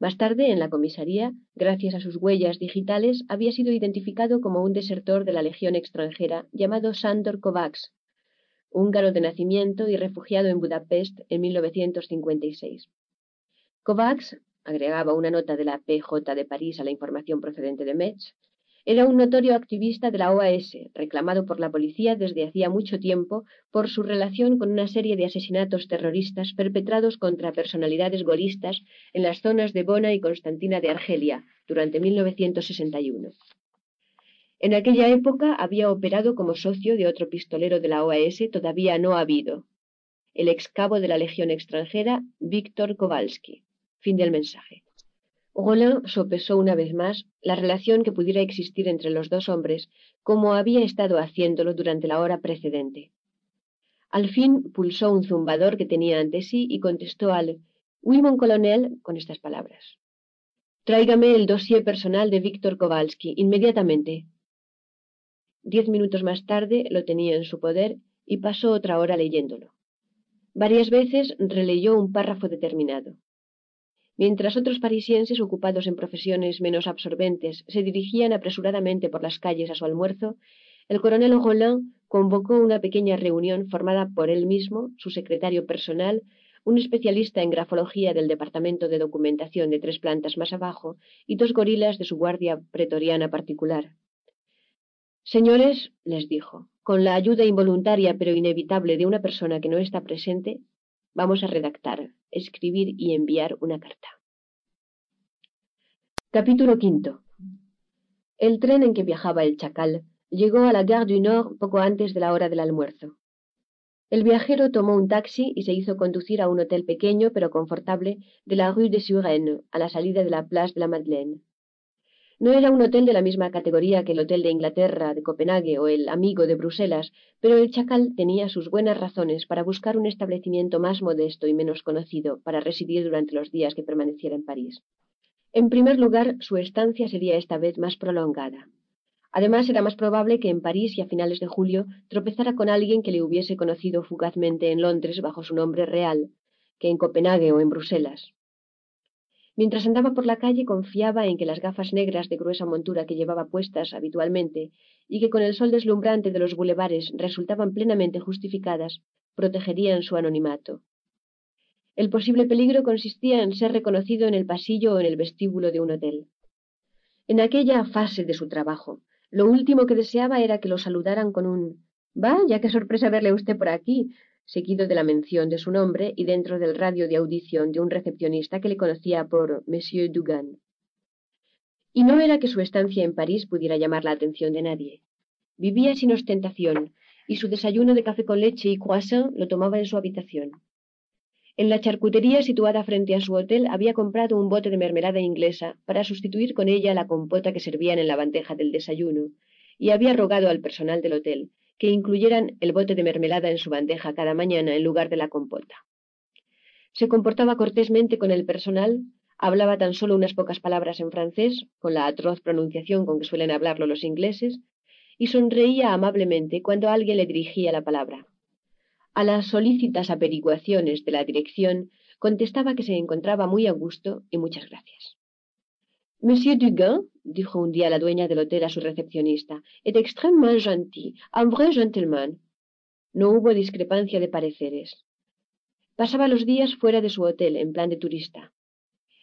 Más tarde, en la comisaría, gracias a sus huellas digitales, había sido identificado como un desertor de la Legión extranjera llamado Sandor Kovacs, húngaro de nacimiento y refugiado en Budapest en 1956. Kovacs, agregaba una nota de la PJ de París a la información procedente de Metz, era un notorio activista de la OAS, reclamado por la policía desde hacía mucho tiempo por su relación con una serie de asesinatos terroristas perpetrados contra personalidades golistas en las zonas de Bona y Constantina de Argelia durante 1961. En aquella época había operado como socio de otro pistolero de la OAS todavía no habido, el ex cabo de la Legión extranjera, Víctor Kowalski. Fin del mensaje. Roland sopesó una vez más la relación que pudiera existir entre los dos hombres, como había estado haciéndolo durante la hora precedente. Al fin pulsó un zumbador que tenía ante sí y contestó al Oui, colonel, con estas palabras. Tráigame el dossier personal de Víctor Kowalski, inmediatamente. Diez minutos más tarde lo tenía en su poder y pasó otra hora leyéndolo. Varias veces releyó un párrafo determinado. Mientras otros parisienses ocupados en profesiones menos absorbentes se dirigían apresuradamente por las calles a su almuerzo, el coronel Roland convocó una pequeña reunión formada por él mismo, su secretario personal, un especialista en grafología del Departamento de Documentación de tres plantas más abajo y dos gorilas de su guardia pretoriana particular. Señores, les dijo, con la ayuda involuntaria pero inevitable de una persona que no está presente, vamos a redactar, escribir y enviar una carta. Capítulo V. El tren en que viajaba el chacal llegó a la Gare du Nord poco antes de la hora del almuerzo. El viajero tomó un taxi y se hizo conducir a un hotel pequeño pero confortable de la rue de Suresnes, a la salida de la Place de la Madeleine. No era un hotel de la misma categoría que el Hotel de Inglaterra, de Copenhague o el Amigo de Bruselas, pero el chacal tenía sus buenas razones para buscar un establecimiento más modesto y menos conocido para residir durante los días que permaneciera en París. En primer lugar, su estancia sería esta vez más prolongada. Además, era más probable que en París y a finales de julio tropezara con alguien que le hubiese conocido fugazmente en Londres bajo su nombre real, que en Copenhague o en Bruselas. Mientras andaba por la calle confiaba en que las gafas negras de gruesa montura que llevaba puestas habitualmente y que con el sol deslumbrante de los bulevares resultaban plenamente justificadas, protegerían su anonimato. El posible peligro consistía en ser reconocido en el pasillo o en el vestíbulo de un hotel. En aquella fase de su trabajo, lo último que deseaba era que lo saludaran con un Vaya, qué sorpresa verle usted por aquí seguido de la mención de su nombre y dentro del radio de audición de un recepcionista que le conocía por Monsieur Dugan. Y no era que su estancia en París pudiera llamar la atención de nadie. Vivía sin ostentación, y su desayuno de café con leche y croissant lo tomaba en su habitación. En la charcutería situada frente a su hotel había comprado un bote de mermelada inglesa para sustituir con ella la compota que servían en la bandeja del desayuno, y había rogado al personal del hotel que incluyeran el bote de mermelada en su bandeja cada mañana en lugar de la compota. Se comportaba cortésmente con el personal, hablaba tan solo unas pocas palabras en francés, con la atroz pronunciación con que suelen hablarlo los ingleses, y sonreía amablemente cuando alguien le dirigía la palabra. A las solícitas averiguaciones de la dirección contestaba que se encontraba muy a gusto y muchas gracias. Monsieur Dugan, dijo un día la dueña del hotel a su recepcionista, est extrêmement gentil, un vrai gentleman. No hubo discrepancia de pareceres. Pasaba los días fuera de su hotel, en plan de turista.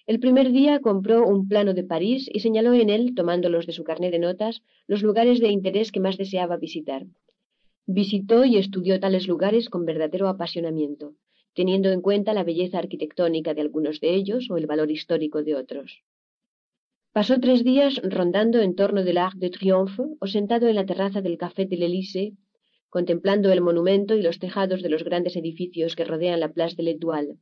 El primer día compró un plano de París y señaló en él, tomándolos de su carnet de notas, los lugares de interés que más deseaba visitar. Visitó y estudió tales lugares con verdadero apasionamiento, teniendo en cuenta la belleza arquitectónica de algunos de ellos o el valor histórico de otros. Pasó tres días rondando en torno del Arc de Triomphe o sentado en la terraza del Café de l'Élysée, contemplando el monumento y los tejados de los grandes edificios que rodean la Place de l'Étoile.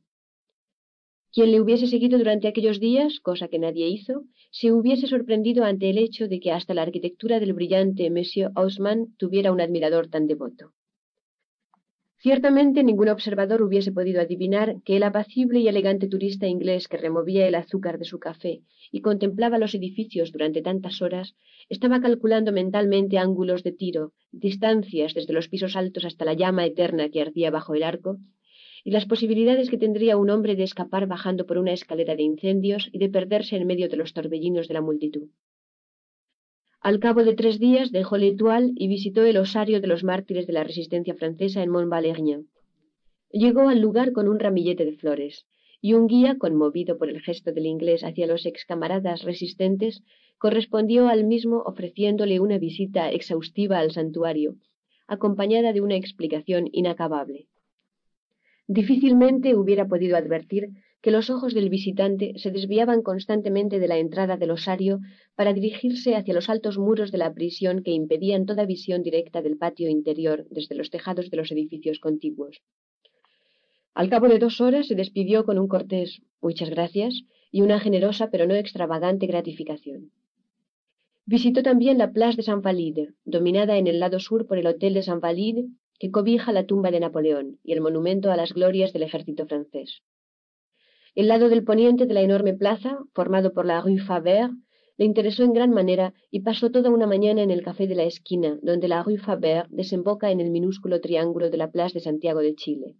Quien le hubiese seguido durante aquellos días, cosa que nadie hizo, se hubiese sorprendido ante el hecho de que hasta la arquitectura del brillante Monsieur Haussmann tuviera un admirador tan devoto. Ciertamente ningún observador hubiese podido adivinar que el apacible y elegante turista inglés que removía el azúcar de su café y contemplaba los edificios durante tantas horas, estaba calculando mentalmente ángulos de tiro, distancias desde los pisos altos hasta la llama eterna que ardía bajo el arco, y las posibilidades que tendría un hombre de escapar bajando por una escalera de incendios y de perderse en medio de los torbellinos de la multitud. Al cabo de tres días dejó l'Étoile y visitó el osario de los mártires de la resistencia francesa en Mont Valérien. Llegó al lugar con un ramillete de flores, y un guía, conmovido por el gesto del inglés hacia los ex camaradas resistentes, correspondió al mismo ofreciéndole una visita exhaustiva al santuario, acompañada de una explicación inacabable. Difícilmente hubiera podido advertir que los ojos del visitante se desviaban constantemente de la entrada del osario para dirigirse hacia los altos muros de la prisión que impedían toda visión directa del patio interior desde los tejados de los edificios contiguos. Al cabo de dos horas se despidió con un cortés muchas gracias y una generosa pero no extravagante gratificación. Visitó también la Place de Saint Valide, dominada en el lado sur por el Hotel de Saint Valide, que cobija la tumba de Napoleón y el monumento a las glorias del ejército francés. El lado del poniente de la enorme plaza, formado por la rue Faber, le interesó en gran manera y pasó toda una mañana en el café de la esquina, donde la rue Faber desemboca en el minúsculo triángulo de la Plaza de Santiago de Chile.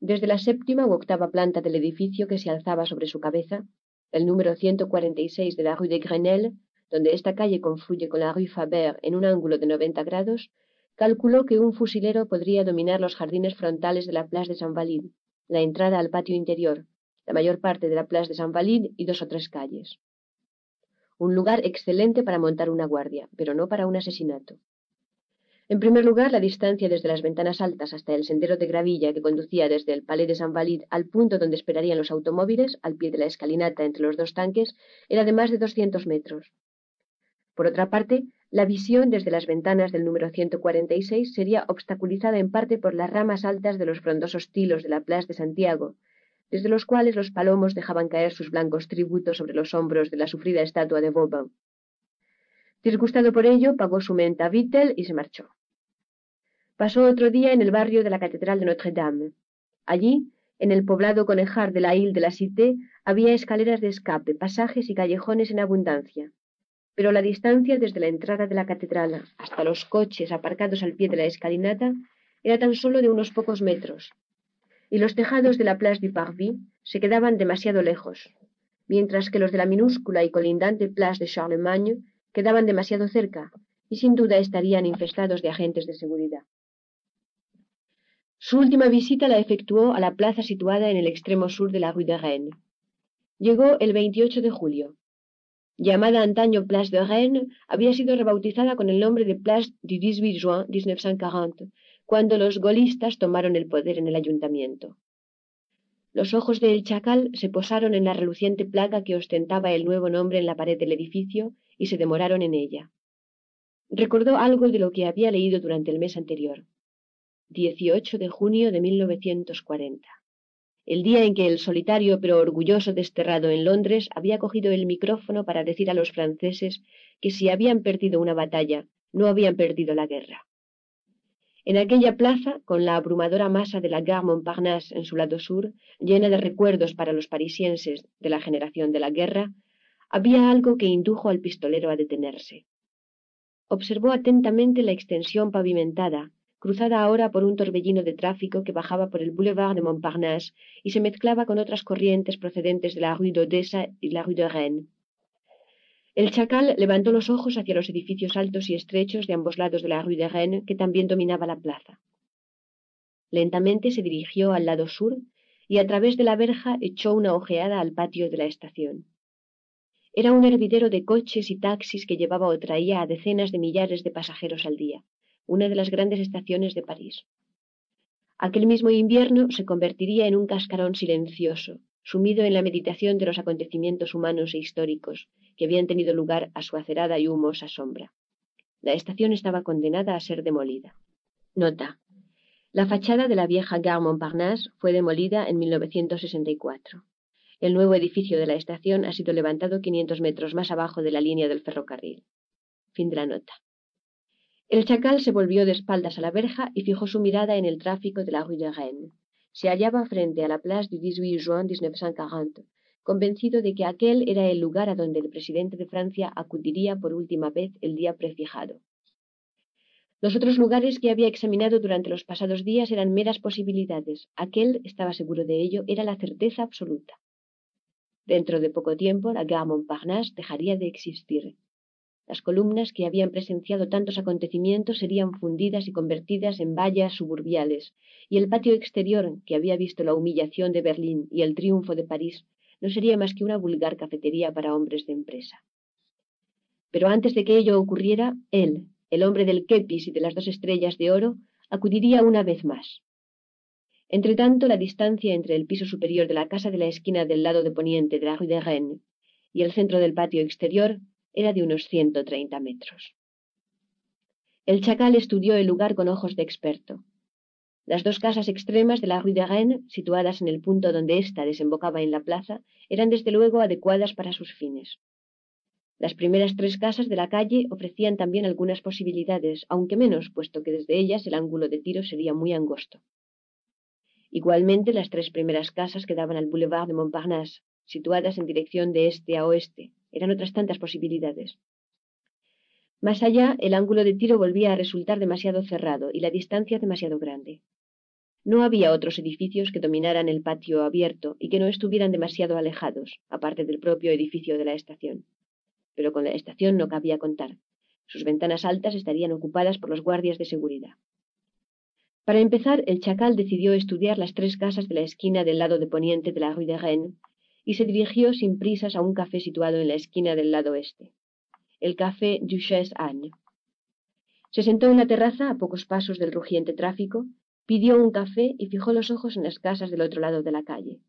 Desde la séptima u octava planta del edificio que se alzaba sobre su cabeza, el número 146 de la rue de Grenelle, donde esta calle confluye con la rue Faber en un ángulo de 90 grados, calculó que un fusilero podría dominar los jardines frontales de la Plaza de San Valid, la entrada al patio interior, la mayor parte de la Plaza de San Valid y dos o tres calles un lugar excelente para montar una guardia, pero no para un asesinato. En primer lugar, la distancia desde las ventanas altas hasta el sendero de gravilla que conducía desde el Palais de San Valid al punto donde esperarían los automóviles, al pie de la escalinata entre los dos tanques, era de más de 200 metros. Por otra parte, la visión desde las ventanas del número 146 sería obstaculizada en parte por las ramas altas de los frondosos tilos de la Plaza de Santiago, desde los cuales los palomos dejaban caer sus blancos tributos sobre los hombros de la sufrida estatua de Vauban. Disgustado por ello, pagó su menta a Vittel y se marchó. Pasó otro día en el barrio de la Catedral de Notre-Dame. Allí, en el poblado conejar de la Ile de la Cité, había escaleras de escape, pasajes y callejones en abundancia. Pero la distancia desde la entrada de la catedral hasta los coches aparcados al pie de la escalinata era tan solo de unos pocos metros, y los tejados de la Place du Parvis se quedaban demasiado lejos, mientras que los de la minúscula y colindante Place de Charlemagne quedaban demasiado cerca y sin duda estarían infestados de agentes de seguridad. Su última visita la efectuó a la plaza situada en el extremo sur de la rue de Rennes. Llegó el 28 de julio. Llamada antaño Place de Rennes, había sido rebautizada con el nombre de Place du 18 juin 1940 cuando los golistas tomaron el poder en el ayuntamiento. Los ojos del chacal se posaron en la reluciente placa que ostentaba el nuevo nombre en la pared del edificio y se demoraron en ella. Recordó algo de lo que había leído durante el mes anterior. 18 de junio de 1940. El día en que el solitario pero orgulloso desterrado en Londres había cogido el micrófono para decir a los franceses que si habían perdido una batalla, no habían perdido la guerra. En aquella plaza, con la abrumadora masa de la Gare Montparnasse en su lado sur, llena de recuerdos para los parisienses de la generación de la guerra, había algo que indujo al pistolero a detenerse. Observó atentamente la extensión pavimentada, cruzada ahora por un torbellino de tráfico que bajaba por el boulevard de Montparnasse y se mezclaba con otras corrientes procedentes de la rue d'Odessa y la rue de Rennes. El chacal levantó los ojos hacia los edificios altos y estrechos de ambos lados de la rue de Rennes, que también dominaba la plaza. Lentamente se dirigió al lado sur y a través de la verja echó una ojeada al patio de la estación. Era un hervidero de coches y taxis que llevaba o traía a decenas de millares de pasajeros al día, una de las grandes estaciones de París. Aquel mismo invierno se convertiría en un cascarón silencioso, sumido en la meditación de los acontecimientos humanos e históricos que habían tenido lugar a su acerada y humosa sombra. La estación estaba condenada a ser demolida. Nota. La fachada de la vieja Gare Montparnasse fue demolida en 1964. El nuevo edificio de la estación ha sido levantado 500 metros más abajo de la línea del ferrocarril. Fin de la nota. El chacal se volvió de espaldas a la verja y fijó su mirada en el tráfico de la rue de Rennes se hallaba frente a la Place du 18 juin 1940, convencido de que aquel era el lugar a donde el presidente de Francia acudiría por última vez el día prefijado. Los otros lugares que había examinado durante los pasados días eran meras posibilidades. Aquel, estaba seguro de ello, era la certeza absoluta. Dentro de poco tiempo, la Gare Montparnasse dejaría de existir. Las columnas que habían presenciado tantos acontecimientos serían fundidas y convertidas en vallas suburbiales, y el patio exterior, que había visto la humillación de Berlín y el triunfo de París, no sería más que una vulgar cafetería para hombres de empresa. Pero antes de que ello ocurriera, él, el hombre del kepis y de las dos estrellas de oro, acudiría una vez más. Entretanto, la distancia entre el piso superior de la casa de la esquina del lado de poniente de la rue de Rennes y el centro del patio exterior era de unos ciento treinta metros. El chacal estudió el lugar con ojos de experto. Las dos casas extremas de la rue de Rennes, situadas en el punto donde ésta desembocaba en la plaza, eran desde luego adecuadas para sus fines. Las primeras tres casas de la calle ofrecían también algunas posibilidades, aunque menos, puesto que desde ellas el ángulo de tiro sería muy angosto. Igualmente las tres primeras casas que daban al boulevard de Montparnasse, situadas en dirección de este a oeste, eran otras tantas posibilidades. Más allá, el ángulo de tiro volvía a resultar demasiado cerrado y la distancia demasiado grande. No había otros edificios que dominaran el patio abierto y que no estuvieran demasiado alejados, aparte del propio edificio de la estación. Pero con la estación no cabía contar. Sus ventanas altas estarían ocupadas por los guardias de seguridad. Para empezar, el chacal decidió estudiar las tres casas de la esquina del lado de poniente de la rue de Rennes y se dirigió sin prisas a un café situado en la esquina del lado este el café Duchesse Anne. Se sentó en la terraza a pocos pasos del rugiente tráfico, pidió un café y fijó los ojos en las casas del otro lado de la calle.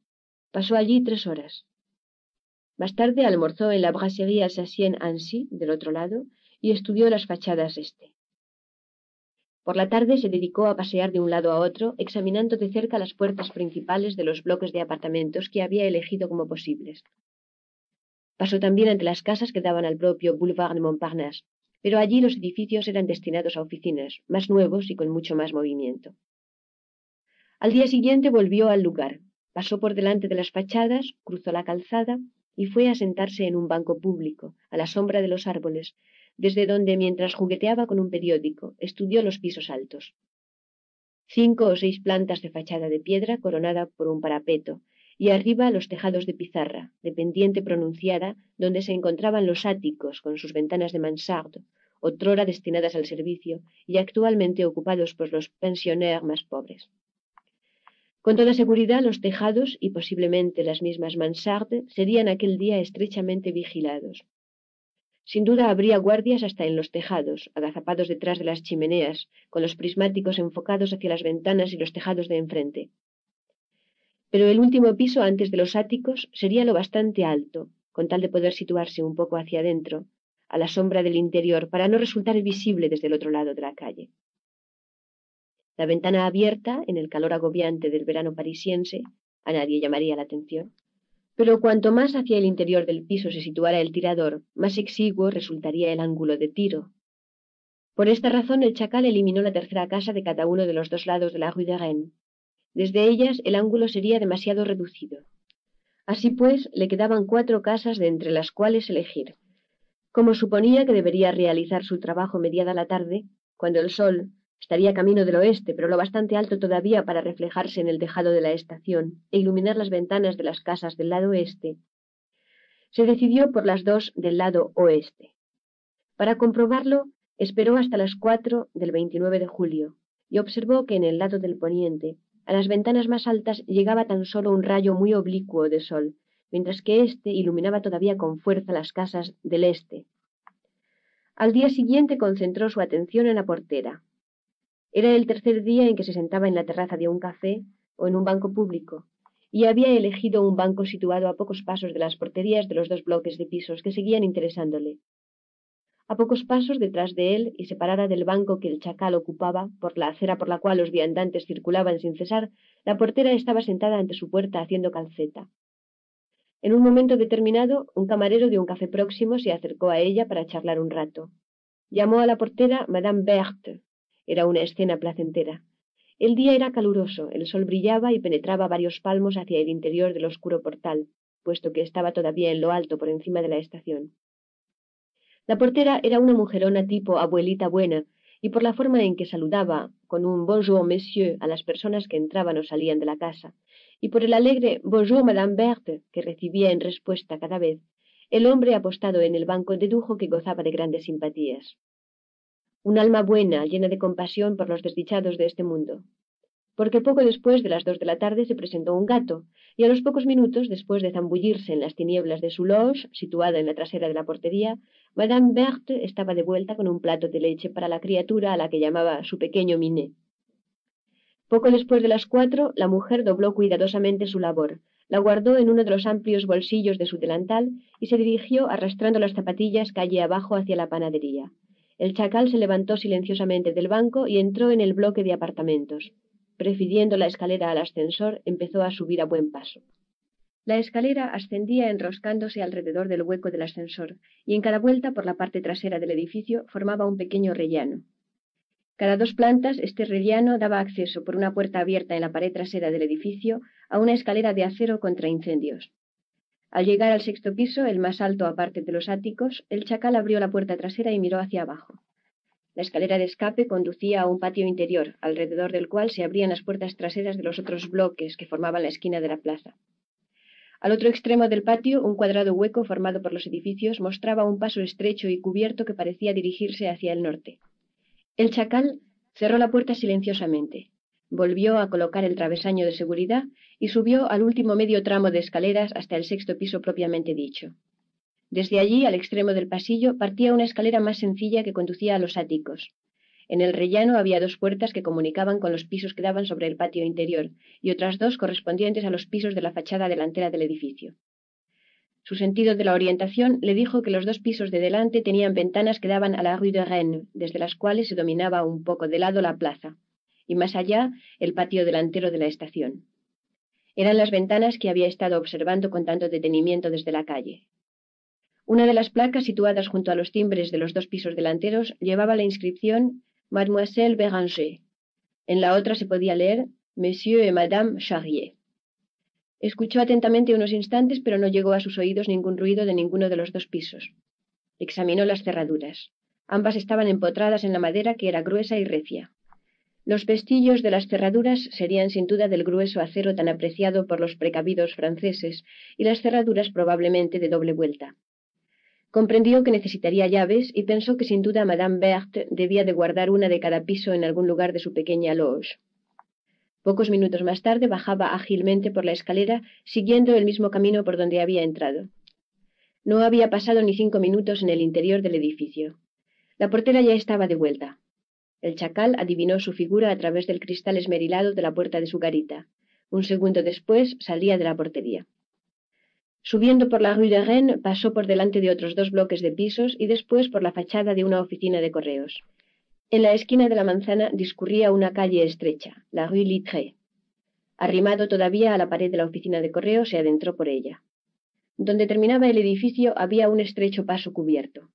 Pasó allí tres horas. Más tarde almorzó en la brasserie Alsacienne Annecy, del otro lado, y estudió las fachadas este. Por la tarde se dedicó a pasear de un lado a otro, examinando de cerca las puertas principales de los bloques de apartamentos que había elegido como posibles. Pasó también ante las casas que daban al propio Boulevard de Montparnasse, pero allí los edificios eran destinados a oficinas, más nuevos y con mucho más movimiento. Al día siguiente volvió al lugar, pasó por delante de las fachadas, cruzó la calzada y fue a sentarse en un banco público, a la sombra de los árboles, desde donde, mientras jugueteaba con un periódico, estudió los pisos altos. Cinco o seis plantas de fachada de piedra coronada por un parapeto, y arriba los tejados de pizarra, de pendiente pronunciada, donde se encontraban los áticos con sus ventanas de mansarde, otrora destinadas al servicio y actualmente ocupados por los pensionnaires más pobres. Con toda seguridad, los tejados y posiblemente las mismas mansardes serían aquel día estrechamente vigilados. Sin duda habría guardias hasta en los tejados, agazapados detrás de las chimeneas, con los prismáticos enfocados hacia las ventanas y los tejados de enfrente pero el último piso antes de los áticos sería lo bastante alto, con tal de poder situarse un poco hacia adentro, a la sombra del interior, para no resultar visible desde el otro lado de la calle. La ventana abierta, en el calor agobiante del verano parisiense, a nadie llamaría la atención. Pero cuanto más hacia el interior del piso se situara el tirador, más exiguo resultaría el ángulo de tiro. Por esta razón el chacal eliminó la tercera casa de cada uno de los dos lados de la rue de Rennes, desde ellas el ángulo sería demasiado reducido. Así pues, le quedaban cuatro casas de entre las cuales elegir. Como suponía que debería realizar su trabajo mediada la tarde, cuando el sol estaría camino del oeste, pero lo bastante alto todavía para reflejarse en el tejado de la estación e iluminar las ventanas de las casas del lado oeste, se decidió por las dos del lado oeste. Para comprobarlo, esperó hasta las cuatro del 29 de julio y observó que en el lado del poniente a las ventanas más altas llegaba tan solo un rayo muy oblicuo de sol, mientras que éste iluminaba todavía con fuerza las casas del este. Al día siguiente concentró su atención en la portera. Era el tercer día en que se sentaba en la terraza de un café o en un banco público, y había elegido un banco situado a pocos pasos de las porterías de los dos bloques de pisos que seguían interesándole. A pocos pasos detrás de él y separada del banco que el chacal ocupaba, por la acera por la cual los viandantes circulaban sin cesar, la portera estaba sentada ante su puerta haciendo calceta. En un momento determinado, un camarero de un café próximo se acercó a ella para charlar un rato. Llamó a la portera Madame Berthe. Era una escena placentera. El día era caluroso, el sol brillaba y penetraba varios palmos hacia el interior del oscuro portal, puesto que estaba todavía en lo alto por encima de la estación. La portera era una mujerona tipo abuelita buena, y por la forma en que saludaba con un bonjour monsieur a las personas que entraban o salían de la casa, y por el alegre bonjour madame Berthe que recibía en respuesta cada vez, el hombre apostado en el banco dedujo que gozaba de grandes simpatías. Un alma buena, llena de compasión por los desdichados de este mundo, porque poco después de las dos de la tarde se presentó un gato, y a los pocos minutos, después de zambullirse en las tinieblas de su loge, situada en la trasera de la portería, Madame Berthe estaba de vuelta con un plato de leche para la criatura a la que llamaba su pequeño Miné. Poco después de las cuatro, la mujer dobló cuidadosamente su labor, la guardó en uno de los amplios bolsillos de su delantal y se dirigió arrastrando las zapatillas calle abajo hacia la panadería. El chacal se levantó silenciosamente del banco y entró en el bloque de apartamentos prefiriendo la escalera al ascensor, empezó a subir a buen paso. La escalera ascendía enroscándose alrededor del hueco del ascensor, y en cada vuelta por la parte trasera del edificio formaba un pequeño rellano. Cada dos plantas, este rellano daba acceso por una puerta abierta en la pared trasera del edificio a una escalera de acero contra incendios. Al llegar al sexto piso, el más alto aparte de los áticos, el chacal abrió la puerta trasera y miró hacia abajo. La escalera de escape conducía a un patio interior, alrededor del cual se abrían las puertas traseras de los otros bloques que formaban la esquina de la plaza. Al otro extremo del patio, un cuadrado hueco formado por los edificios mostraba un paso estrecho y cubierto que parecía dirigirse hacia el norte. El chacal cerró la puerta silenciosamente, volvió a colocar el travesaño de seguridad y subió al último medio tramo de escaleras hasta el sexto piso propiamente dicho. Desde allí, al extremo del pasillo, partía una escalera más sencilla que conducía a los áticos. En el rellano había dos puertas que comunicaban con los pisos que daban sobre el patio interior y otras dos correspondientes a los pisos de la fachada delantera del edificio. Su sentido de la orientación le dijo que los dos pisos de delante tenían ventanas que daban a la rue de Rennes, desde las cuales se dominaba un poco de lado la plaza, y más allá el patio delantero de la estación. Eran las ventanas que había estado observando con tanto detenimiento desde la calle. Una de las placas situadas junto a los timbres de los dos pisos delanteros llevaba la inscripción Mademoiselle Béranger. En la otra se podía leer Monsieur et Madame Charrier. Escuchó atentamente unos instantes, pero no llegó a sus oídos ningún ruido de ninguno de los dos pisos. Examinó las cerraduras. Ambas estaban empotradas en la madera que era gruesa y recia. Los pestillos de las cerraduras serían sin duda del grueso acero tan apreciado por los precavidos franceses, y las cerraduras probablemente de doble vuelta. Comprendió que necesitaría llaves y pensó que sin duda Madame Berthe debía de guardar una de cada piso en algún lugar de su pequeña loge. Pocos minutos más tarde bajaba ágilmente por la escalera, siguiendo el mismo camino por donde había entrado. No había pasado ni cinco minutos en el interior del edificio. La portera ya estaba de vuelta. El chacal adivinó su figura a través del cristal esmerilado de la puerta de su garita. Un segundo después salía de la portería. Subiendo por la rue de Rennes, pasó por delante de otros dos bloques de pisos y después por la fachada de una oficina de correos. En la esquina de la manzana discurría una calle estrecha, la rue Littré. Arrimado todavía a la pared de la oficina de correos, se adentró por ella. Donde terminaba el edificio había un estrecho paso cubierto.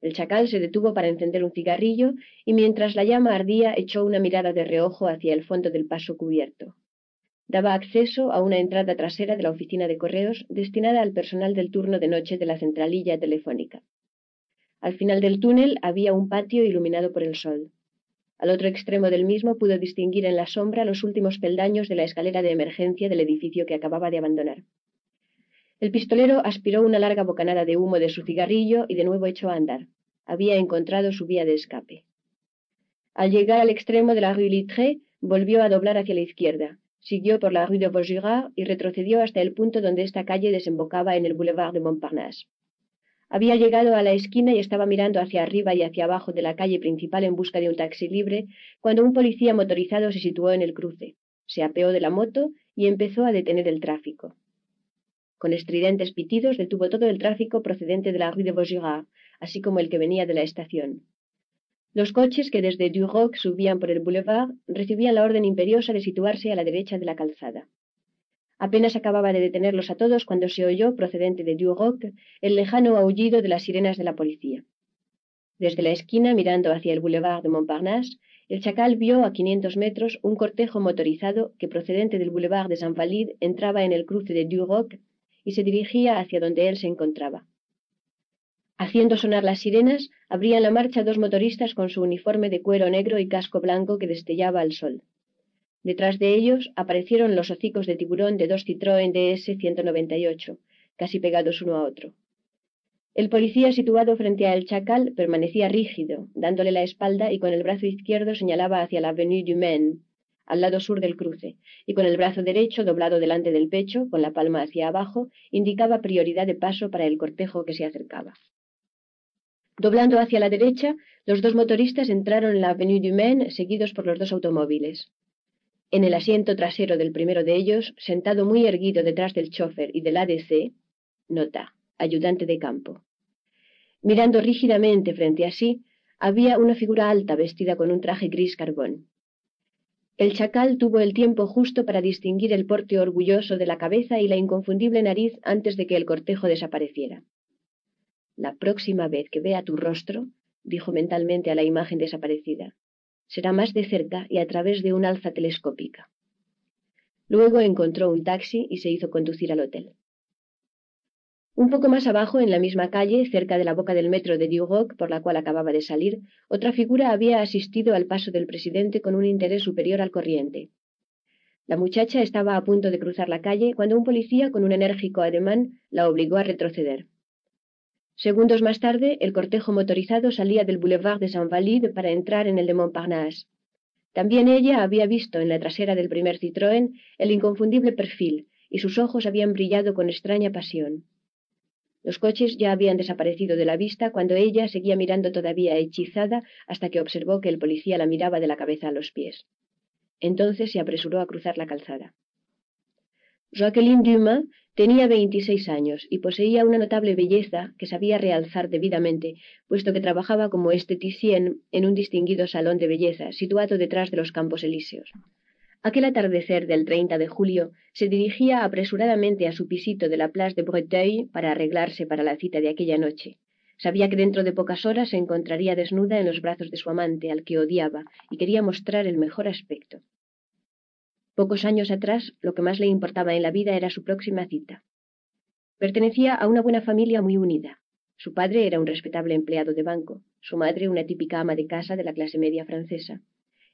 El chacal se detuvo para encender un cigarrillo y mientras la llama ardía echó una mirada de reojo hacia el fondo del paso cubierto daba acceso a una entrada trasera de la oficina de correos destinada al personal del turno de noche de la centralilla telefónica. Al final del túnel había un patio iluminado por el sol. Al otro extremo del mismo pudo distinguir en la sombra los últimos peldaños de la escalera de emergencia del edificio que acababa de abandonar. El pistolero aspiró una larga bocanada de humo de su cigarrillo y de nuevo echó a andar. Había encontrado su vía de escape. Al llegar al extremo de la rue Littré, volvió a doblar hacia la izquierda, Siguió por la rue de Vaugirard y retrocedió hasta el punto donde esta calle desembocaba en el boulevard de Montparnasse. Había llegado a la esquina y estaba mirando hacia arriba y hacia abajo de la calle principal en busca de un taxi libre, cuando un policía motorizado se situó en el cruce, se apeó de la moto y empezó a detener el tráfico. Con estridentes pitidos detuvo todo el tráfico procedente de la rue de Vaugirard, así como el que venía de la estación. Los coches que desde Duroc subían por el boulevard recibían la orden imperiosa de situarse a la derecha de la calzada. Apenas acababa de detenerlos a todos cuando se oyó, procedente de Duroc, el lejano aullido de las sirenas de la policía. Desde la esquina, mirando hacia el boulevard de Montparnasse, el chacal vio a quinientos metros un cortejo motorizado que, procedente del boulevard de Saint Valide, entraba en el cruce de Duroc y se dirigía hacia donde él se encontraba. Haciendo sonar las sirenas, abrían la marcha dos motoristas con su uniforme de cuero negro y casco blanco que destellaba al sol. Detrás de ellos aparecieron los hocicos de tiburón de dos Citroën DS 198, casi pegados uno a otro. El policía situado frente a el chacal permanecía rígido, dándole la espalda y con el brazo izquierdo señalaba hacia la avenue du Maine, al lado sur del cruce, y con el brazo derecho doblado delante del pecho, con la palma hacia abajo, indicaba prioridad de paso para el cortejo que se acercaba. Doblando hacia la derecha, los dos motoristas entraron en la Avenue du Maine seguidos por los dos automóviles. En el asiento trasero del primero de ellos, sentado muy erguido detrás del chofer y del ADC, nota, ayudante de campo. Mirando rígidamente frente a sí, había una figura alta vestida con un traje gris carbón. El chacal tuvo el tiempo justo para distinguir el porte orgulloso de la cabeza y la inconfundible nariz antes de que el cortejo desapareciera. La próxima vez que vea tu rostro, dijo mentalmente a la imagen desaparecida, será más de cerca y a través de un alza telescópica. Luego encontró un taxi y se hizo conducir al hotel. Un poco más abajo, en la misma calle, cerca de la boca del metro de Duroc, por la cual acababa de salir, otra figura había asistido al paso del presidente con un interés superior al corriente. La muchacha estaba a punto de cruzar la calle cuando un policía con un enérgico ademán la obligó a retroceder. Segundos más tarde, el cortejo motorizado salía del boulevard de Saint-Valide para entrar en el de Montparnasse. También ella había visto en la trasera del primer Citroën el inconfundible perfil, y sus ojos habían brillado con extraña pasión. Los coches ya habían desaparecido de la vista cuando ella seguía mirando todavía hechizada hasta que observó que el policía la miraba de la cabeza a los pies. Entonces se apresuró a cruzar la calzada. Jacqueline Dumas tenía veintiséis años y poseía una notable belleza que sabía realzar debidamente, puesto que trabajaba como esteticien en un distinguido salón de belleza situado detrás de los Campos Elíseos. Aquel atardecer del 30 de julio se dirigía apresuradamente a su pisito de la Place de Breteuil para arreglarse para la cita de aquella noche. Sabía que dentro de pocas horas se encontraría desnuda en los brazos de su amante, al que odiaba, y quería mostrar el mejor aspecto. Pocos años atrás, lo que más le importaba en la vida era su próxima cita. Pertenecía a una buena familia muy unida. Su padre era un respetable empleado de banco, su madre una típica ama de casa de la clase media francesa,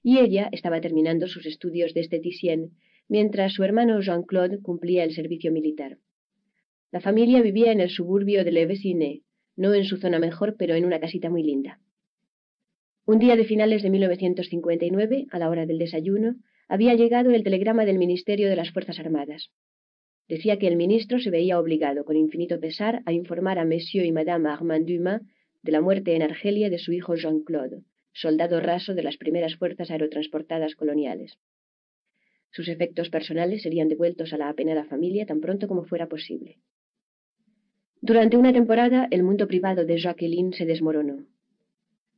y ella estaba terminando sus estudios de esteticien, mientras su hermano Jean-Claude cumplía el servicio militar. La familia vivía en el suburbio de Le Veciné, no en su zona mejor, pero en una casita muy linda. Un día de finales de 1959, a la hora del desayuno, había llegado el telegrama del Ministerio de las Fuerzas Armadas. Decía que el ministro se veía obligado, con infinito pesar, a informar a Monsieur y Madame Armand Dumas de la muerte en Argelia de su hijo Jean-Claude, soldado raso de las primeras fuerzas aerotransportadas coloniales. Sus efectos personales serían devueltos a la apenada familia tan pronto como fuera posible. Durante una temporada, el mundo privado de Jacqueline se desmoronó.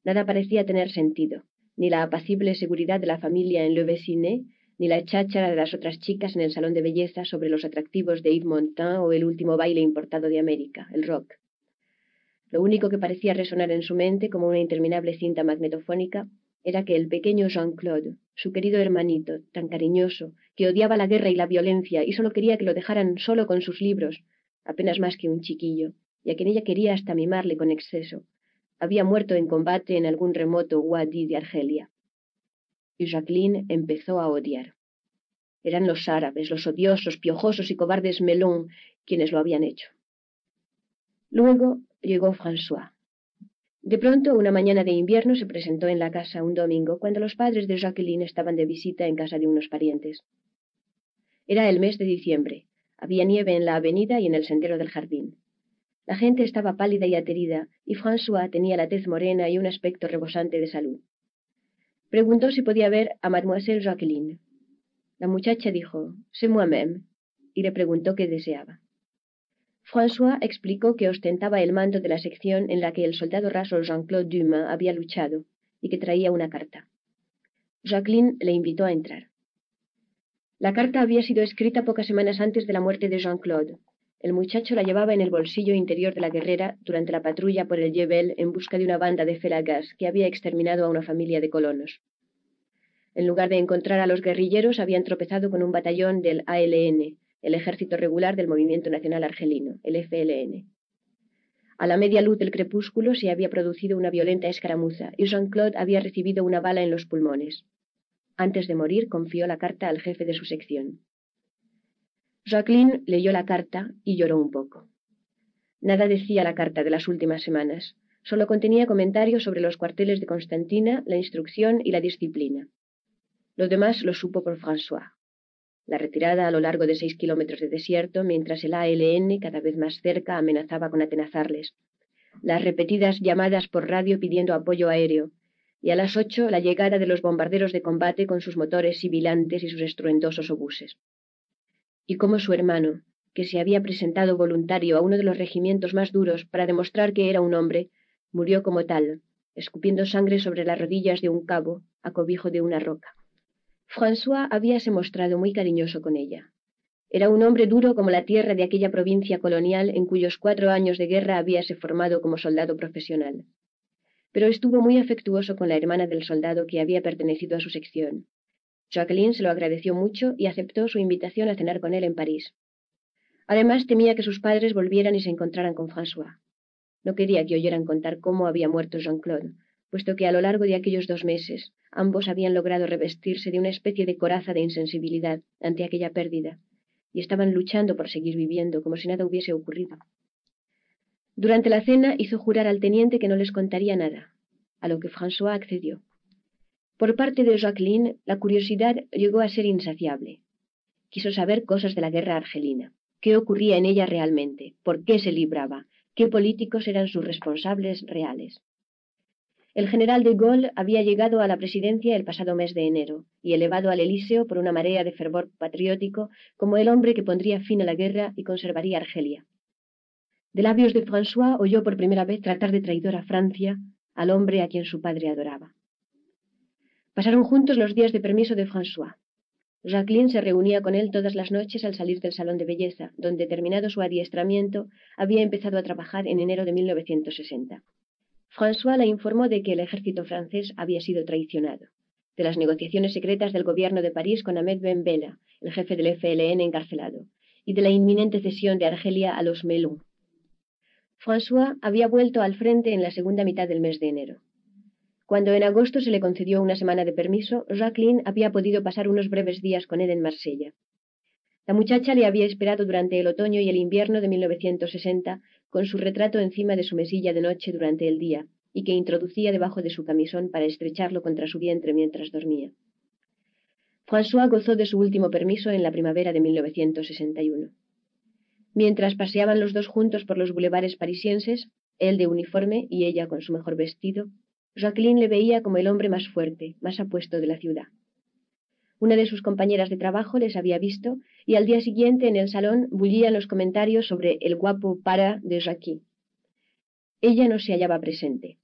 Nada parecía tener sentido ni la apacible seguridad de la familia en Le Veciné, ni la cháchara de las otras chicas en el salón de belleza sobre los atractivos de Yves Montand o el último baile importado de América, el rock. Lo único que parecía resonar en su mente como una interminable cinta magnetofónica era que el pequeño Jean-Claude, su querido hermanito, tan cariñoso, que odiaba la guerra y la violencia y solo quería que lo dejaran solo con sus libros, apenas más que un chiquillo, y a quien ella quería hasta mimarle con exceso, había muerto en combate en algún remoto Wadi de Argelia. Y Jacqueline empezó a odiar. Eran los árabes, los odiosos, piojosos y cobardes Melón quienes lo habían hecho. Luego llegó François. De pronto, una mañana de invierno se presentó en la casa un domingo cuando los padres de Jacqueline estaban de visita en casa de unos parientes. Era el mes de diciembre. Había nieve en la avenida y en el sendero del jardín. La gente estaba pálida y aterida, y François tenía la tez morena y un aspecto rebosante de salud. Preguntó si podía ver a mademoiselle Jacqueline. La muchacha dijo, «C'est moi-même», y le preguntó qué deseaba. François explicó que ostentaba el mando de la sección en la que el soldado raso Jean-Claude Dumas había luchado y que traía una carta. Jacqueline le invitó a entrar. La carta había sido escrita pocas semanas antes de la muerte de Jean-Claude, el muchacho la llevaba en el bolsillo interior de la guerrera durante la patrulla por el Jebel en busca de una banda de felagas que había exterminado a una familia de colonos. En lugar de encontrar a los guerrilleros, habían tropezado con un batallón del ALN, el ejército regular del Movimiento Nacional Argelino, el FLN. A la media luz del crepúsculo se había producido una violenta escaramuza y Jean-Claude había recibido una bala en los pulmones. Antes de morir, confió la carta al jefe de su sección. Jacqueline leyó la carta y lloró un poco. Nada decía la carta de las últimas semanas, solo contenía comentarios sobre los cuarteles de Constantina, la instrucción y la disciplina. Lo demás lo supo por François. La retirada a lo largo de seis kilómetros de desierto, mientras el ALN, cada vez más cerca, amenazaba con atenazarles. Las repetidas llamadas por radio pidiendo apoyo aéreo, y a las ocho la llegada de los bombarderos de combate con sus motores sibilantes y sus estruendosos obuses y cómo su hermano, que se había presentado voluntario a uno de los regimientos más duros para demostrar que era un hombre, murió como tal, escupiendo sangre sobre las rodillas de un cabo, a cobijo de una roca. François habíase mostrado muy cariñoso con ella. Era un hombre duro como la tierra de aquella provincia colonial en cuyos cuatro años de guerra habíase formado como soldado profesional. pero estuvo muy afectuoso con la hermana del soldado que había pertenecido a su sección. Jacqueline se lo agradeció mucho y aceptó su invitación a cenar con él en París. Además, temía que sus padres volvieran y se encontraran con François. No quería que oyeran contar cómo había muerto Jean-Claude, puesto que a lo largo de aquellos dos meses ambos habían logrado revestirse de una especie de coraza de insensibilidad ante aquella pérdida, y estaban luchando por seguir viviendo como si nada hubiese ocurrido. Durante la cena hizo jurar al teniente que no les contaría nada, a lo que François accedió. Por parte de Jacqueline, la curiosidad llegó a ser insaciable. Quiso saber cosas de la guerra argelina, qué ocurría en ella realmente, por qué se libraba, qué políticos eran sus responsables reales. El general de Gaulle había llegado a la presidencia el pasado mes de enero, y elevado al Elíseo por una marea de fervor patriótico como el hombre que pondría fin a la guerra y conservaría Argelia. De labios de François oyó por primera vez tratar de traidor a Francia al hombre a quien su padre adoraba. Pasaron juntos los días de permiso de François. Jacqueline se reunía con él todas las noches al salir del salón de belleza, donde, terminado su adiestramiento, había empezado a trabajar en enero de 1960. François la informó de que el ejército francés había sido traicionado, de las negociaciones secretas del gobierno de París con Ahmed Ben Bella, el jefe del FLN encarcelado, y de la inminente cesión de Argelia a los Melun, François había vuelto al frente en la segunda mitad del mes de enero. Cuando en agosto se le concedió una semana de permiso, Jacqueline había podido pasar unos breves días con él en Marsella. La muchacha le había esperado durante el otoño y el invierno de 1960 con su retrato encima de su mesilla de noche durante el día y que introducía debajo de su camisón para estrecharlo contra su vientre mientras dormía. François gozó de su último permiso en la primavera de 1961. Mientras paseaban los dos juntos por los bulevares parisienses, él de uniforme y ella con su mejor vestido, Jacqueline le veía como el hombre más fuerte, más apuesto de la ciudad. Una de sus compañeras de trabajo les había visto y al día siguiente en el salón bullían los comentarios sobre el guapo para de Jackie. Ella no se hallaba presente.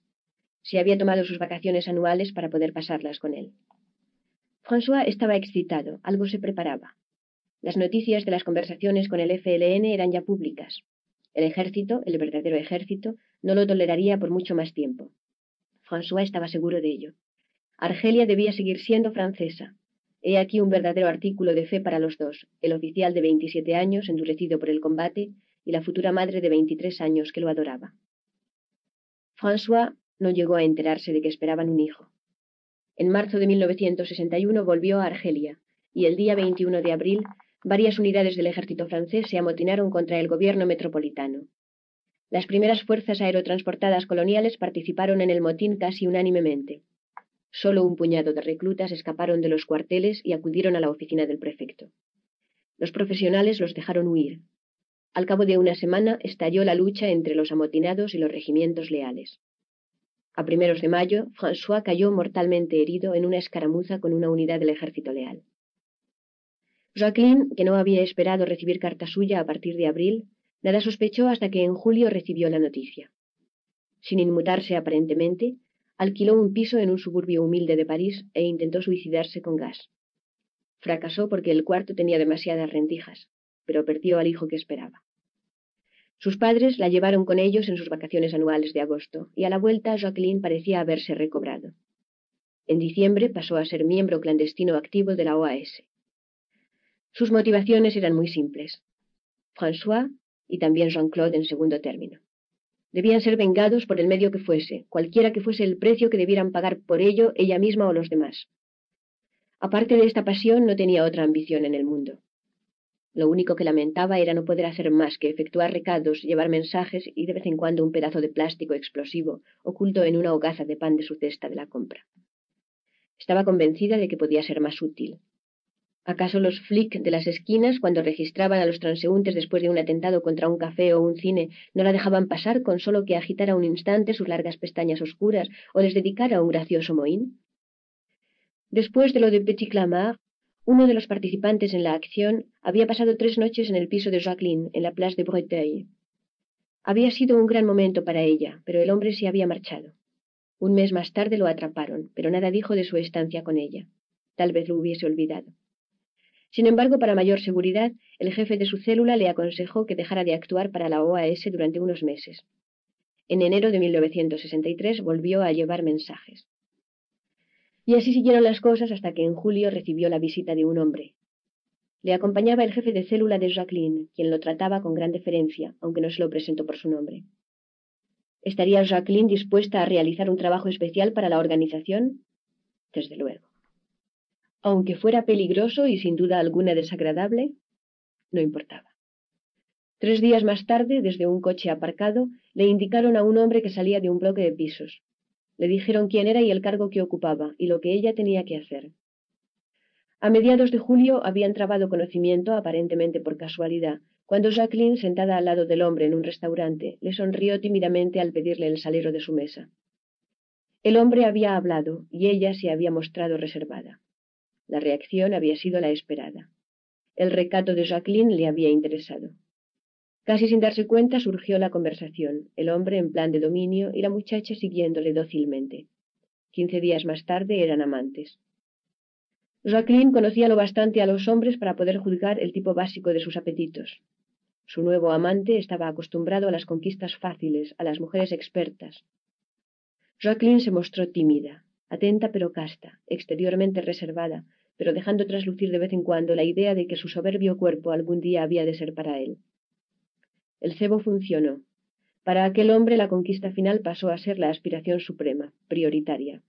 Se había tomado sus vacaciones anuales para poder pasarlas con él. François estaba excitado, algo se preparaba. Las noticias de las conversaciones con el FLN eran ya públicas. El ejército, el verdadero ejército, no lo toleraría por mucho más tiempo. François estaba seguro de ello. Argelia debía seguir siendo francesa. He aquí un verdadero artículo de fe para los dos, el oficial de 27 años, endurecido por el combate, y la futura madre de 23 años que lo adoraba. François no llegó a enterarse de que esperaban un hijo. En marzo de 1961 volvió a Argelia, y el día 21 de abril varias unidades del ejército francés se amotinaron contra el gobierno metropolitano. Las primeras fuerzas aerotransportadas coloniales participaron en el motín casi unánimemente. Solo un puñado de reclutas escaparon de los cuarteles y acudieron a la oficina del prefecto. Los profesionales los dejaron huir. Al cabo de una semana estalló la lucha entre los amotinados y los regimientos leales. A primeros de mayo, François cayó mortalmente herido en una escaramuza con una unidad del ejército leal. Jacqueline, que no había esperado recibir carta suya a partir de abril, nada sospechó hasta que en julio recibió la noticia. Sin inmutarse aparentemente, alquiló un piso en un suburbio humilde de París e intentó suicidarse con gas. Fracasó porque el cuarto tenía demasiadas rendijas, pero perdió al hijo que esperaba. Sus padres la llevaron con ellos en sus vacaciones anuales de agosto, y a la vuelta Jacqueline parecía haberse recobrado. En diciembre pasó a ser miembro clandestino activo de la OAS. Sus motivaciones eran muy simples. François y también Jean-Claude en segundo término. Debían ser vengados por el medio que fuese, cualquiera que fuese el precio que debieran pagar por ello ella misma o los demás. Aparte de esta pasión, no tenía otra ambición en el mundo. Lo único que lamentaba era no poder hacer más que efectuar recados, llevar mensajes y de vez en cuando un pedazo de plástico explosivo oculto en una hogaza de pan de su cesta de la compra. Estaba convencida de que podía ser más útil, ¿Acaso los flic de las esquinas, cuando registraban a los transeúntes después de un atentado contra un café o un cine, no la dejaban pasar con solo que agitara un instante sus largas pestañas oscuras o les dedicara un gracioso mohín? Después de lo de Petit Clamart, uno de los participantes en la acción había pasado tres noches en el piso de Jacqueline, en la Place de Breteuil. Había sido un gran momento para ella, pero el hombre se había marchado. Un mes más tarde lo atraparon, pero nada dijo de su estancia con ella. Tal vez lo hubiese olvidado. Sin embargo, para mayor seguridad, el jefe de su célula le aconsejó que dejara de actuar para la OAS durante unos meses. En enero de 1963 volvió a llevar mensajes. Y así siguieron las cosas hasta que en julio recibió la visita de un hombre. Le acompañaba el jefe de célula de Jacqueline, quien lo trataba con gran deferencia, aunque no se lo presentó por su nombre. ¿Estaría Jacqueline dispuesta a realizar un trabajo especial para la organización? Desde luego. Aunque fuera peligroso y sin duda alguna desagradable, no importaba. Tres días más tarde, desde un coche aparcado, le indicaron a un hombre que salía de un bloque de pisos. Le dijeron quién era y el cargo que ocupaba, y lo que ella tenía que hacer. A mediados de julio habían trabado conocimiento, aparentemente por casualidad, cuando Jacqueline, sentada al lado del hombre en un restaurante, le sonrió tímidamente al pedirle el salero de su mesa. El hombre había hablado y ella se había mostrado reservada. La reacción había sido la esperada. El recato de Jacqueline le había interesado. Casi sin darse cuenta surgió la conversación, el hombre en plan de dominio y la muchacha siguiéndole dócilmente. Quince días más tarde eran amantes. Jacqueline conocía lo bastante a los hombres para poder juzgar el tipo básico de sus apetitos. Su nuevo amante estaba acostumbrado a las conquistas fáciles, a las mujeres expertas. Jacqueline se mostró tímida, atenta pero casta, exteriormente reservada, pero dejando traslucir de vez en cuando la idea de que su soberbio cuerpo algún día había de ser para él. El cebo funcionó. Para aquel hombre la conquista final pasó a ser la aspiración suprema, prioritaria.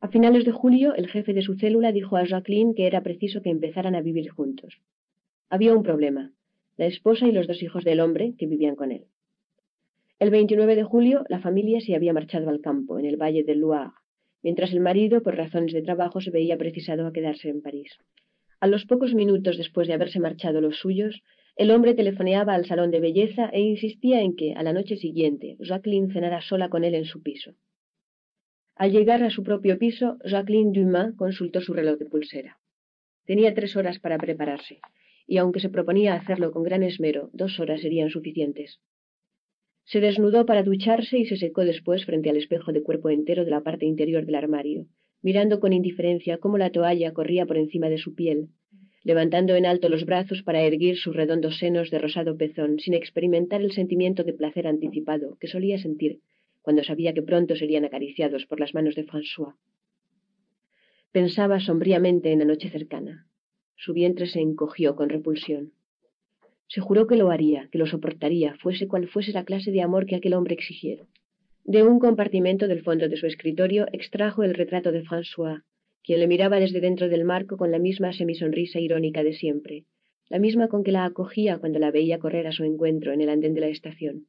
A finales de julio, el jefe de su célula dijo a Jacqueline que era preciso que empezaran a vivir juntos. Había un problema, la esposa y los dos hijos del hombre que vivían con él. El 29 de julio, la familia se había marchado al campo, en el valle del Loire, mientras el marido, por razones de trabajo, se veía precisado a quedarse en París. A los pocos minutos después de haberse marchado los suyos, el hombre telefoneaba al salón de belleza e insistía en que, a la noche siguiente, Jacqueline cenara sola con él en su piso. Al llegar a su propio piso, Jacqueline Dumas consultó su reloj de pulsera. Tenía tres horas para prepararse, y aunque se proponía hacerlo con gran esmero, dos horas serían suficientes. Se desnudó para ducharse y se secó después frente al espejo de cuerpo entero de la parte interior del armario, mirando con indiferencia cómo la toalla corría por encima de su piel, levantando en alto los brazos para erguir sus redondos senos de rosado pezón, sin experimentar el sentimiento de placer anticipado que solía sentir cuando sabía que pronto serían acariciados por las manos de François. Pensaba sombríamente en la noche cercana. Su vientre se encogió con repulsión. Se juró que lo haría, que lo soportaría, fuese cual fuese la clase de amor que aquel hombre exigiera. De un compartimento del fondo de su escritorio extrajo el retrato de François, quien le miraba desde dentro del marco con la misma semisonrisa irónica de siempre, la misma con que la acogía cuando la veía correr a su encuentro en el andén de la estación.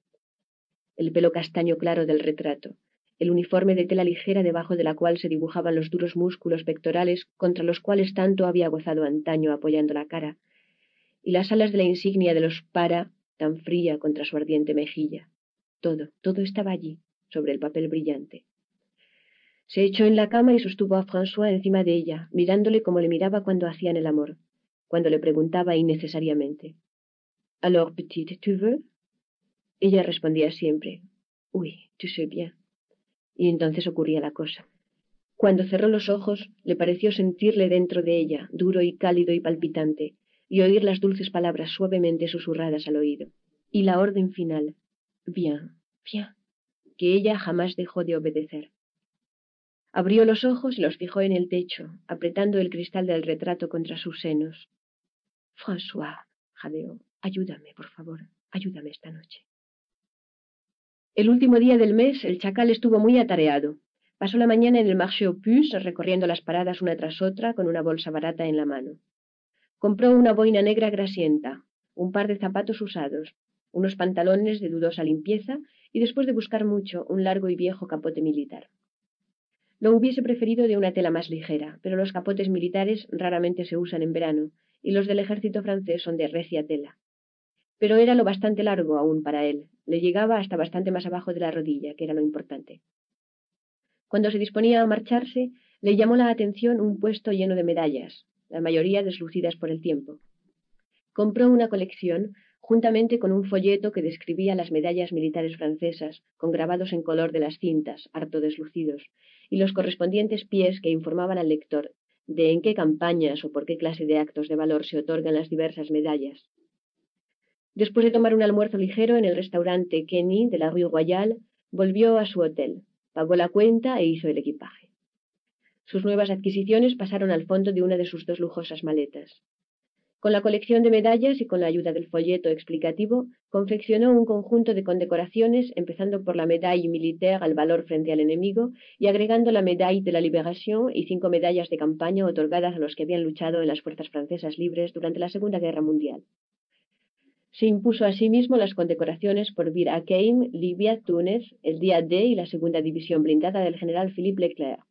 El pelo castaño claro del retrato, el uniforme de tela ligera debajo de la cual se dibujaban los duros músculos pectorales contra los cuales tanto había gozado antaño apoyando la cara, y las alas de la insignia de los para tan fría contra su ardiente mejilla. Todo, todo estaba allí, sobre el papel brillante. Se echó en la cama y sostuvo a François encima de ella, mirándole como le miraba cuando hacían el amor, cuando le preguntaba innecesariamente. Alors, petite, tu veux? Ella respondía siempre, oui, tu sais bien. Y entonces ocurría la cosa. Cuando cerró los ojos, le pareció sentirle dentro de ella, duro y cálido y palpitante, y oír las dulces palabras suavemente susurradas al oído. Y la orden final, bien, bien, que ella jamás dejó de obedecer. Abrió los ojos y los fijó en el techo, apretando el cristal del retrato contra sus senos. François, jadeó, ayúdame, por favor, ayúdame esta noche. El último día del mes, el chacal estuvo muy atareado. Pasó la mañana en el marché aux puces, recorriendo las paradas una tras otra con una bolsa barata en la mano. Compró una boina negra grasienta, un par de zapatos usados, unos pantalones de dudosa limpieza y, después de buscar mucho, un largo y viejo capote militar. Lo hubiese preferido de una tela más ligera, pero los capotes militares raramente se usan en verano, y los del ejército francés son de recia tela. Pero era lo bastante largo aún para él, le llegaba hasta bastante más abajo de la rodilla, que era lo importante. Cuando se disponía a marcharse, le llamó la atención un puesto lleno de medallas, la mayoría deslucidas por el tiempo. Compró una colección juntamente con un folleto que describía las medallas militares francesas, con grabados en color de las cintas, harto deslucidos, y los correspondientes pies que informaban al lector de en qué campañas o por qué clase de actos de valor se otorgan las diversas medallas. Después de tomar un almuerzo ligero en el restaurante Kenny de la Rue Royale, volvió a su hotel, pagó la cuenta e hizo el equipaje. Sus nuevas adquisiciones pasaron al fondo de una de sus dos lujosas maletas. Con la colección de medallas y con la ayuda del folleto explicativo, confeccionó un conjunto de condecoraciones, empezando por la Médaille militaire al valor frente al enemigo y agregando la Médaille de la Libération y cinco medallas de campaña otorgadas a los que habían luchado en las fuerzas francesas libres durante la Segunda Guerra Mundial. Se impuso asimismo las condecoraciones por Bir Hakeim, Libia, Túnez, el día D y la segunda división blindada del general Philippe Leclerc.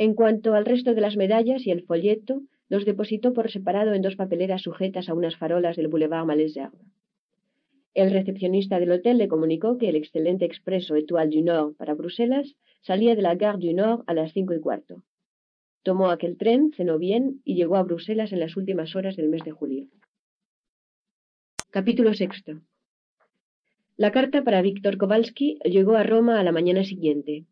En cuanto al resto de las medallas y el folleto, los depositó por separado en dos papeleras sujetas a unas farolas del Boulevard Malesherbes. El recepcionista del hotel le comunicó que el excelente expreso Etoile du Nord para Bruselas salía de la Gare du Nord a las cinco y cuarto. Tomó aquel tren, cenó bien y llegó a Bruselas en las últimas horas del mes de julio. Capítulo sexto. La carta para Víctor Kowalski llegó a Roma a la mañana siguiente.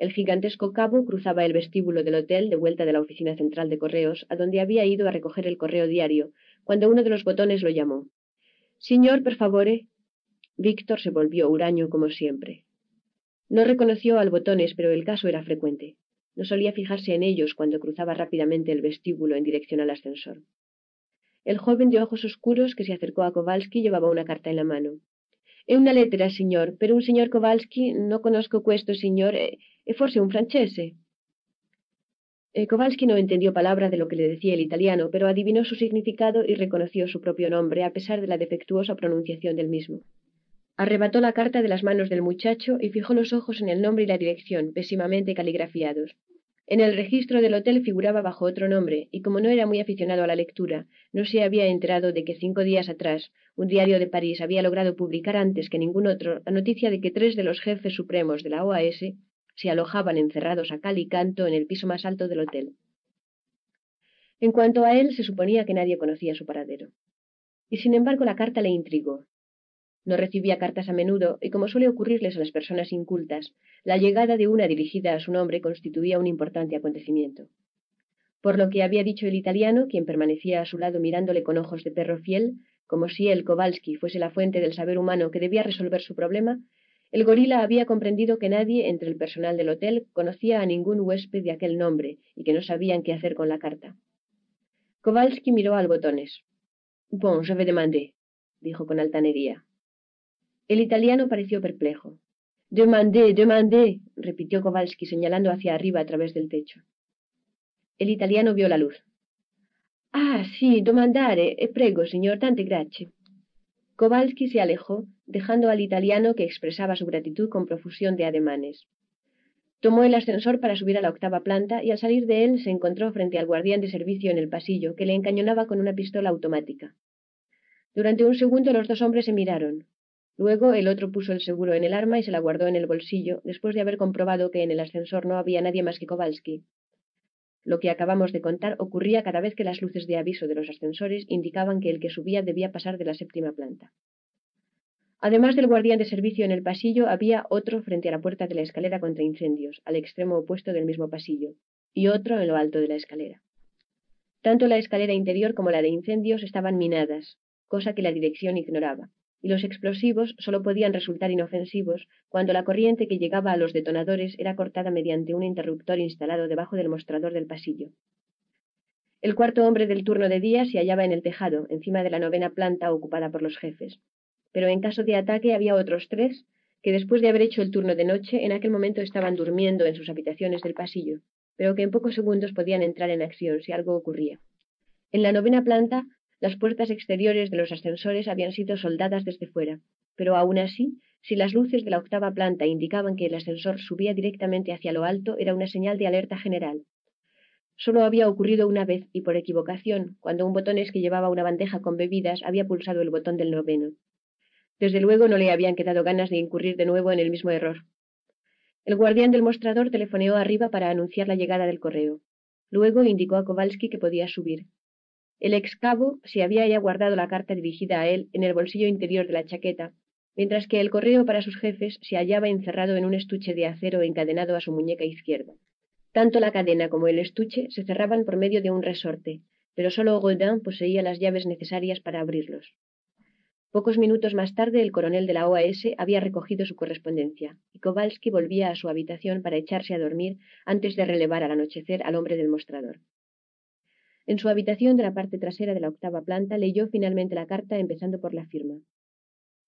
El gigantesco cabo cruzaba el vestíbulo del hotel de vuelta de la oficina central de correos, a donde había ido a recoger el correo diario, cuando uno de los botones lo llamó. Signor, per favore. Víctor se volvió huraño como siempre. No reconoció al botones, pero el caso era frecuente. No solía fijarse en ellos cuando cruzaba rápidamente el vestíbulo en dirección al ascensor. El joven de ojos oscuros que se acercó a Kowalski llevaba una carta en la mano. «Es una lettera, signor, pero un signor Kowalski no conozco questo, signor, e, forse un francese». Eh, Kowalski no entendió palabra de lo que le decía el italiano, pero adivinó su significado y reconoció su propio nombre, a pesar de la defectuosa pronunciación del mismo. Arrebató la carta de las manos del muchacho y fijó los ojos en el nombre y la dirección, pésimamente caligrafiados. En el registro del hotel figuraba bajo otro nombre, y como no era muy aficionado a la lectura, no se había enterado de que cinco días atrás un diario de París había logrado publicar antes que ningún otro la noticia de que tres de los jefes supremos de la OAS se alojaban encerrados a cal y canto en el piso más alto del hotel. En cuanto a él, se suponía que nadie conocía su paradero. Y sin embargo la carta le intrigó, no recibía cartas a menudo, y como suele ocurrirles a las personas incultas, la llegada de una dirigida a su nombre constituía un importante acontecimiento. Por lo que había dicho el italiano, quien permanecía a su lado mirándole con ojos de perro fiel, como si él, Kowalski, fuese la fuente del saber humano que debía resolver su problema, el gorila había comprendido que nadie entre el personal del hotel conocía a ningún huésped de aquel nombre y que no sabían qué hacer con la carta. Kowalski miró al botones. Bon, je vais demander, dijo con altanería. El italiano pareció perplejo. Demandé, demandé, repitió Kowalski señalando hacia arriba a través del techo. El italiano vio la luz. Ah, sí, domandare, e prego, señor, tante grazie. Kowalski se alejó, dejando al italiano que expresaba su gratitud con profusión de ademanes. Tomó el ascensor para subir a la octava planta y al salir de él se encontró frente al guardián de servicio en el pasillo, que le encañonaba con una pistola automática. Durante un segundo los dos hombres se miraron. Luego el otro puso el seguro en el arma y se la guardó en el bolsillo, después de haber comprobado que en el ascensor no había nadie más que Kowalski. Lo que acabamos de contar ocurría cada vez que las luces de aviso de los ascensores indicaban que el que subía debía pasar de la séptima planta. Además del guardián de servicio en el pasillo, había otro frente a la puerta de la escalera contra incendios, al extremo opuesto del mismo pasillo, y otro en lo alto de la escalera. Tanto la escalera interior como la de incendios estaban minadas, cosa que la dirección ignoraba y los explosivos solo podían resultar inofensivos cuando la corriente que llegaba a los detonadores era cortada mediante un interruptor instalado debajo del mostrador del pasillo. El cuarto hombre del turno de día se hallaba en el tejado, encima de la novena planta ocupada por los jefes. Pero en caso de ataque había otros tres que después de haber hecho el turno de noche en aquel momento estaban durmiendo en sus habitaciones del pasillo, pero que en pocos segundos podían entrar en acción si algo ocurría. En la novena planta las puertas exteriores de los ascensores habían sido soldadas desde fuera, pero aún así, si las luces de la octava planta indicaban que el ascensor subía directamente hacia lo alto, era una señal de alerta general. Solo había ocurrido una vez y por equivocación, cuando un botones que llevaba una bandeja con bebidas había pulsado el botón del noveno. Desde luego no le habían quedado ganas de incurrir de nuevo en el mismo error. El guardián del mostrador telefoneó arriba para anunciar la llegada del correo. Luego indicó a Kowalski que podía subir. El ex cabo se había ya guardado la carta dirigida a él en el bolsillo interior de la chaqueta, mientras que el correo para sus jefes se hallaba encerrado en un estuche de acero encadenado a su muñeca izquierda. Tanto la cadena como el estuche se cerraban por medio de un resorte, pero solo Godin poseía las llaves necesarias para abrirlos. Pocos minutos más tarde, el coronel de la OAS había recogido su correspondencia, y Kowalski volvía a su habitación para echarse a dormir antes de relevar al anochecer al hombre del mostrador. En su habitación de la parte trasera de la octava planta leyó finalmente la carta empezando por la firma.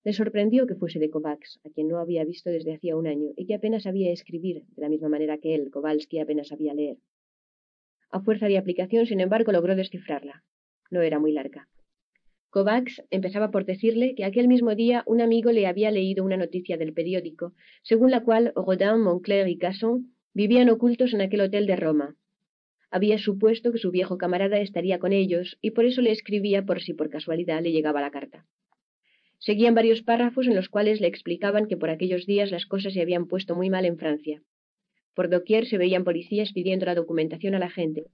Le sorprendió que fuese de Kovacs, a quien no había visto desde hacía un año y que apenas sabía escribir, de la misma manera que él, Kowalski, apenas sabía leer. A fuerza de aplicación, sin embargo, logró descifrarla. No era muy larga. Kovacs empezaba por decirle que aquel mismo día un amigo le había leído una noticia del periódico, según la cual Rodin, Moncler y Casson vivían ocultos en aquel hotel de Roma. Había supuesto que su viejo camarada estaría con ellos y por eso le escribía por si por casualidad le llegaba la carta. Seguían varios párrafos en los cuales le explicaban que por aquellos días las cosas se habían puesto muy mal en Francia. Por doquier se veían policías pidiendo la documentación a la gente,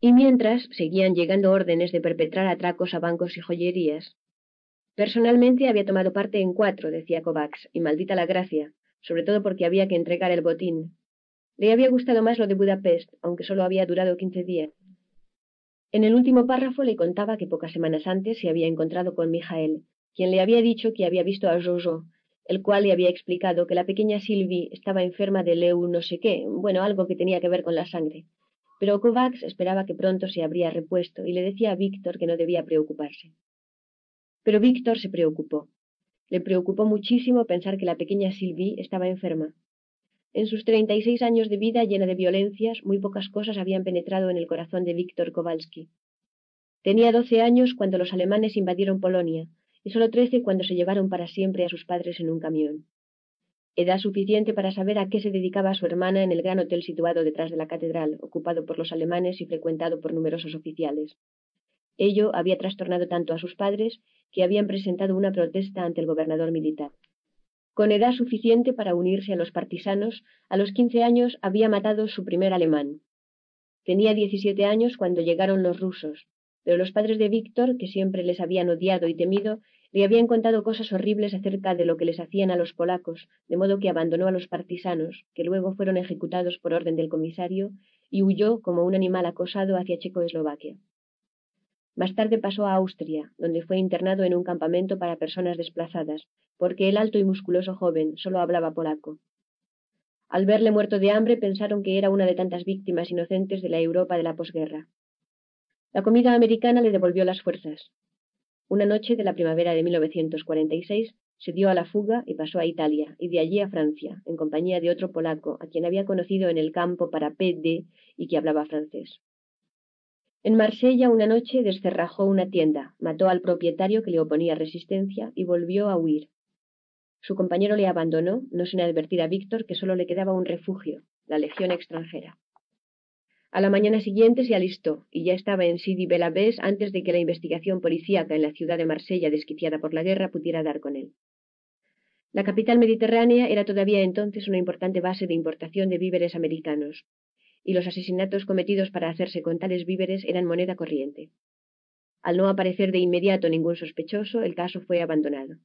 y mientras seguían llegando órdenes de perpetrar atracos a bancos y joyerías. Personalmente había tomado parte en cuatro, decía Kovacs, y maldita la gracia, sobre todo porque había que entregar el botín. Le había gustado más lo de Budapest, aunque solo había durado quince días. En el último párrafo le contaba que pocas semanas antes se había encontrado con Mijael, quien le había dicho que había visto a Jojo, el cual le había explicado que la pequeña Sylvie estaba enferma de leu no sé qué, bueno, algo que tenía que ver con la sangre, pero Kovacs esperaba que pronto se habría repuesto y le decía a Víctor que no debía preocuparse. Pero Víctor se preocupó. Le preocupó muchísimo pensar que la pequeña Sylvie estaba enferma. En sus treinta y seis años de vida llena de violencias, muy pocas cosas habían penetrado en el corazón de Víctor Kowalski. Tenía doce años cuando los alemanes invadieron Polonia, y solo trece cuando se llevaron para siempre a sus padres en un camión edad suficiente para saber a qué se dedicaba su hermana en el gran hotel situado detrás de la catedral, ocupado por los alemanes y frecuentado por numerosos oficiales. Ello había trastornado tanto a sus padres que habían presentado una protesta ante el gobernador militar. Con edad suficiente para unirse a los partisanos, a los quince años había matado su primer alemán. Tenía diecisiete años cuando llegaron los rusos, pero los padres de Víctor, que siempre les habían odiado y temido, le habían contado cosas horribles acerca de lo que les hacían a los polacos, de modo que abandonó a los partisanos, que luego fueron ejecutados por orden del comisario, y huyó como un animal acosado hacia Checoslovaquia. Más tarde pasó a Austria, donde fue internado en un campamento para personas desplazadas, porque el alto y musculoso joven solo hablaba polaco. Al verle muerto de hambre pensaron que era una de tantas víctimas inocentes de la Europa de la posguerra. La comida americana le devolvió las fuerzas, una noche de la primavera de 1946 se dio a la fuga y pasó a Italia, y de allí a Francia, en compañía de otro polaco, a quien había conocido en el campo para PD y que hablaba francés. En Marsella una noche descerrajó una tienda, mató al propietario que le oponía resistencia y volvió a huir. Su compañero le abandonó, no sin advertir a Víctor que solo le quedaba un refugio, la Legión extranjera. A la mañana siguiente se alistó y ya estaba en Sidi Belabés antes de que la investigación policíaca en la ciudad de Marsella, desquiciada por la guerra, pudiera dar con él. La capital mediterránea era todavía entonces una importante base de importación de víveres americanos, y los asesinatos cometidos para hacerse con tales víveres eran moneda corriente. Al no aparecer de inmediato ningún sospechoso, el caso fue abandonado.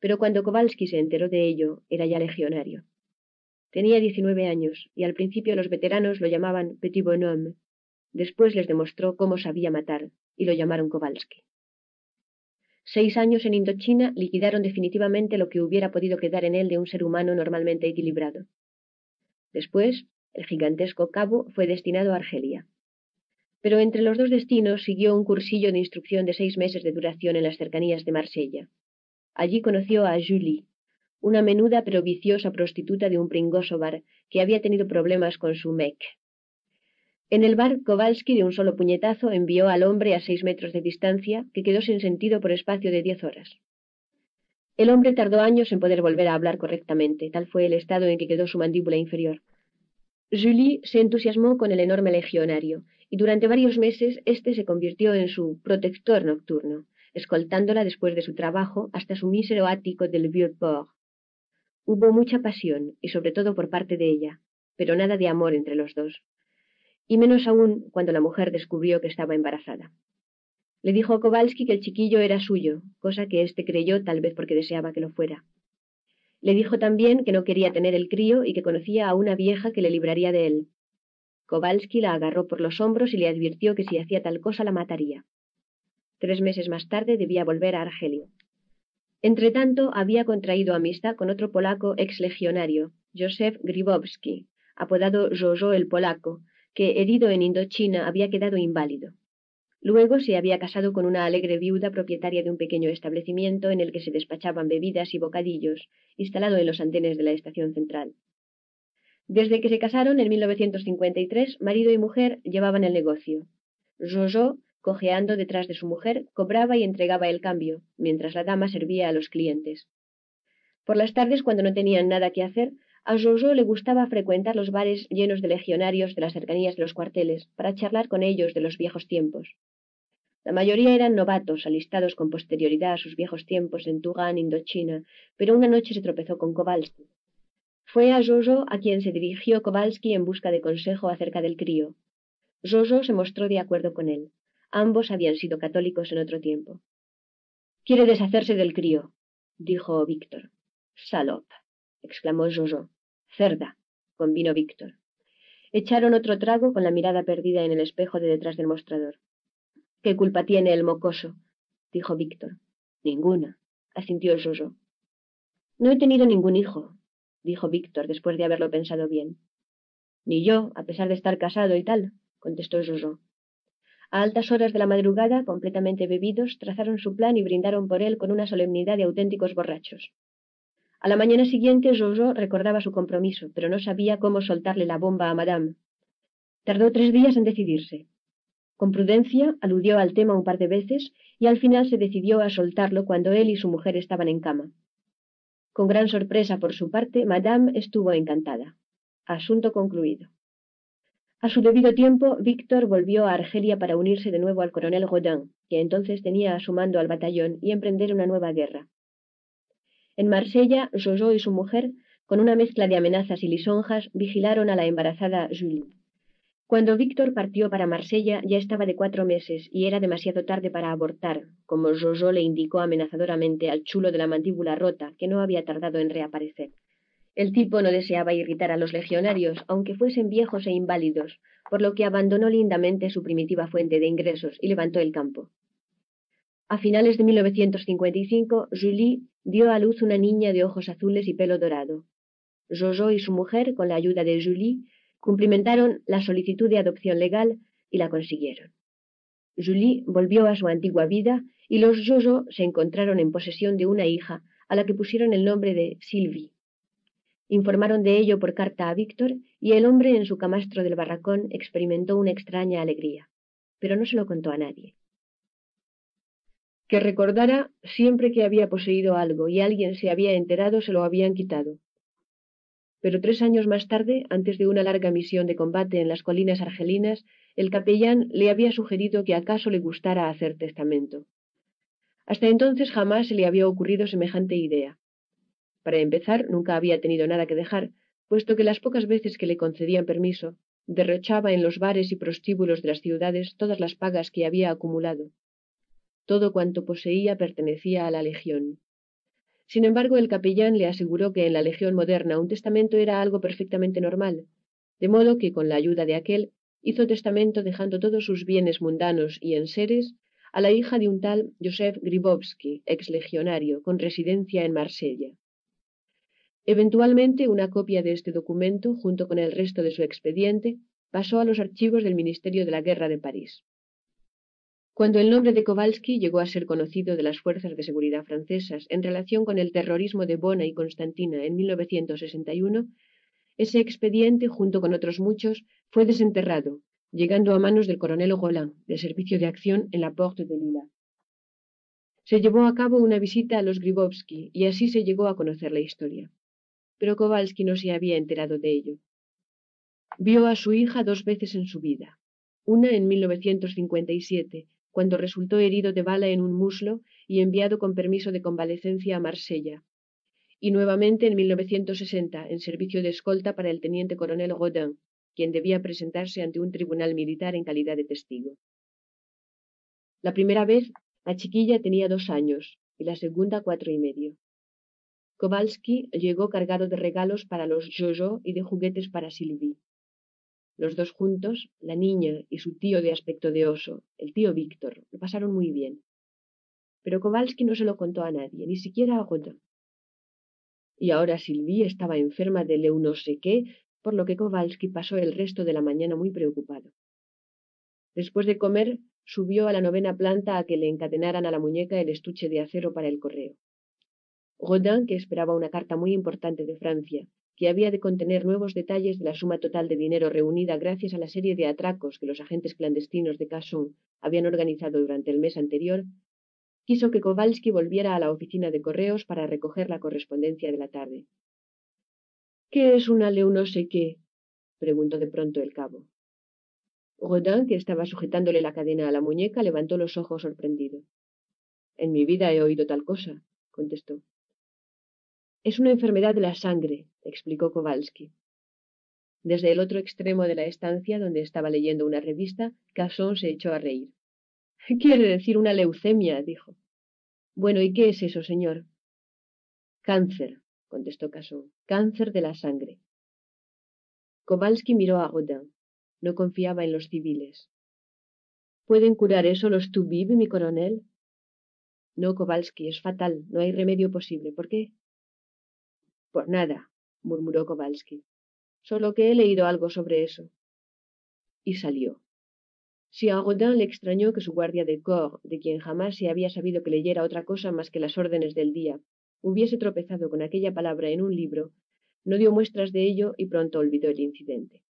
Pero cuando Kowalski se enteró de ello, era ya legionario. Tenía diecinueve años, y al principio los veteranos lo llamaban Petit Bonhomme. Después les demostró cómo sabía matar, y lo llamaron Kowalski. Seis años en Indochina liquidaron definitivamente lo que hubiera podido quedar en él de un ser humano normalmente equilibrado. Después, el gigantesco cabo fue destinado a Argelia. Pero entre los dos destinos siguió un cursillo de instrucción de seis meses de duración en las cercanías de Marsella. Allí conoció a Julie, una menuda pero viciosa prostituta de un pringoso bar que había tenido problemas con su mec. En el bar, Kowalski de un solo puñetazo envió al hombre a seis metros de distancia, que quedó sin sentido por espacio de diez horas. El hombre tardó años en poder volver a hablar correctamente, tal fue el estado en que quedó su mandíbula inferior. Julie se entusiasmó con el enorme legionario, y durante varios meses éste se convirtió en su protector nocturno, escoltándola después de su trabajo hasta su mísero ático del Vieux-Port, Hubo mucha pasión, y sobre todo por parte de ella, pero nada de amor entre los dos, y menos aún cuando la mujer descubrió que estaba embarazada. Le dijo a Kowalski que el chiquillo era suyo, cosa que éste creyó tal vez porque deseaba que lo fuera. Le dijo también que no quería tener el crío y que conocía a una vieja que le libraría de él. Kowalski la agarró por los hombros y le advirtió que si hacía tal cosa la mataría. Tres meses más tarde debía volver a Argelio. Entretanto, había contraído amistad con otro polaco exlegionario, Joseph Gribowski, apodado Jojo el Polaco, que, herido en Indochina, había quedado inválido. Luego se había casado con una alegre viuda propietaria de un pequeño establecimiento en el que se despachaban bebidas y bocadillos, instalado en los andenes de la estación central. Desde que se casaron en 1953, marido y mujer llevaban el negocio. Jojo Cojeando detrás de su mujer, cobraba y entregaba el cambio, mientras la dama servía a los clientes. Por las tardes, cuando no tenían nada que hacer, a Jojo le gustaba frecuentar los bares llenos de legionarios de las cercanías de los cuarteles, para charlar con ellos de los viejos tiempos. La mayoría eran novatos, alistados con posterioridad a sus viejos tiempos en Tugan, Indochina, pero una noche se tropezó con Kowalski. Fue a Jojo a quien se dirigió Kowalski en busca de consejo acerca del crío. Jojo se mostró de acuerdo con él. Ambos habían sido católicos en otro tiempo. Quiere deshacerse del crío, dijo Víctor. Salop, exclamó Jojo. Cerda, convino Víctor. Echaron otro trago con la mirada perdida en el espejo de detrás del mostrador. ¿Qué culpa tiene el mocoso? dijo Víctor. Ninguna, asintió Jojo. No he tenido ningún hijo, dijo Víctor después de haberlo pensado bien. Ni yo, a pesar de estar casado y tal, contestó Jojo. A altas horas de la madrugada, completamente bebidos, trazaron su plan y brindaron por él con una solemnidad de auténticos borrachos. A la mañana siguiente, Jojo recordaba su compromiso, pero no sabía cómo soltarle la bomba a Madame. Tardó tres días en decidirse. Con prudencia aludió al tema un par de veces y al final se decidió a soltarlo cuando él y su mujer estaban en cama. Con gran sorpresa por su parte, Madame estuvo encantada. Asunto concluido. A su debido tiempo, Víctor volvió a Argelia para unirse de nuevo al coronel Godin, que entonces tenía a su mando al batallón, y emprender una nueva guerra. En Marsella, Jojo y su mujer, con una mezcla de amenazas y lisonjas, vigilaron a la embarazada Julie. Cuando Víctor partió para Marsella ya estaba de cuatro meses y era demasiado tarde para abortar, como Jojo le indicó amenazadoramente al chulo de la mandíbula rota, que no había tardado en reaparecer. El tipo no deseaba irritar a los legionarios, aunque fuesen viejos e inválidos, por lo que abandonó lindamente su primitiva fuente de ingresos y levantó el campo. A finales de 1955, Julie dio a luz una niña de ojos azules y pelo dorado. Jojo y su mujer, con la ayuda de Julie, cumplimentaron la solicitud de adopción legal y la consiguieron. Julie volvió a su antigua vida y los Jojo se encontraron en posesión de una hija a la que pusieron el nombre de Sylvie. Informaron de ello por carta a Víctor y el hombre en su camastro del barracón experimentó una extraña alegría, pero no se lo contó a nadie. Que recordara siempre que había poseído algo y alguien se había enterado se lo habían quitado. Pero tres años más tarde, antes de una larga misión de combate en las colinas argelinas, el capellán le había sugerido que acaso le gustara hacer testamento. Hasta entonces jamás se le había ocurrido semejante idea. Para empezar, nunca había tenido nada que dejar, puesto que las pocas veces que le concedían permiso, derrochaba en los bares y prostíbulos de las ciudades todas las pagas que había acumulado. Todo cuanto poseía pertenecía a la Legión. Sin embargo, el capellán le aseguró que en la Legión moderna un testamento era algo perfectamente normal, de modo que, con la ayuda de aquel, hizo testamento dejando todos sus bienes mundanos y enseres a la hija de un tal Joseph Gribowski, ex legionario, con residencia en Marsella. Eventualmente, una copia de este documento, junto con el resto de su expediente, pasó a los archivos del Ministerio de la Guerra de París. Cuando el nombre de Kowalski llegó a ser conocido de las fuerzas de seguridad francesas en relación con el terrorismo de Bona y Constantina en 1961, ese expediente, junto con otros muchos, fue desenterrado, llegando a manos del coronel Roland, del Servicio de Acción en la Porte de Lila. Se llevó a cabo una visita a los Gribowski y así se llegó a conocer la historia pero Kowalski no se había enterado de ello. Vio a su hija dos veces en su vida, una en 1957, cuando resultó herido de bala en un muslo y enviado con permiso de convalecencia a Marsella, y nuevamente en 1960 en servicio de escolta para el teniente coronel Rodin, quien debía presentarse ante un tribunal militar en calidad de testigo. La primera vez, la chiquilla tenía dos años y la segunda cuatro y medio. Kowalski llegó cargado de regalos para los Jojo y de juguetes para Sylvie. Los dos juntos, la niña y su tío de aspecto de oso, el tío Víctor, lo pasaron muy bien. pero Kowalski no se lo contó a nadie, ni siquiera a Godin. Y ahora Sylvie estaba enferma de leu no sé qué, por lo que Kowalski pasó el resto de la mañana muy preocupado. Después de comer, subió a la novena planta a que le encadenaran a la muñeca el estuche de acero para el correo. Rodin, que esperaba una carta muy importante de Francia, que había de contener nuevos detalles de la suma total de dinero reunida gracias a la serie de atracos que los agentes clandestinos de Casson habían organizado durante el mes anterior, quiso que Kowalski volviera a la oficina de correos para recoger la correspondencia de la tarde. ¿Qué es una leu no sé qué? preguntó de pronto el cabo. Rodin, que estaba sujetándole la cadena a la muñeca, levantó los ojos sorprendido. En mi vida he oído tal cosa, contestó. Es una enfermedad de la sangre, explicó Kowalski. Desde el otro extremo de la estancia, donde estaba leyendo una revista, Casson se echó a reír. *laughs* Quiere decir una leucemia, dijo. Bueno, ¿y qué es eso, señor? Cáncer, contestó Casson. Cáncer de la sangre. Kowalski miró a Rodin. No confiaba en los civiles. ¿Pueden curar eso los Tubib, mi coronel? No, Kowalski, es fatal. No hay remedio posible. ¿Por qué? Por nada, murmuró Kowalski. Solo que he leído algo sobre eso. Y salió. Si a Rodin le extrañó que su guardia de corps, de quien jamás se había sabido que leyera otra cosa más que las órdenes del día, hubiese tropezado con aquella palabra en un libro, no dio muestras de ello y pronto olvidó el incidente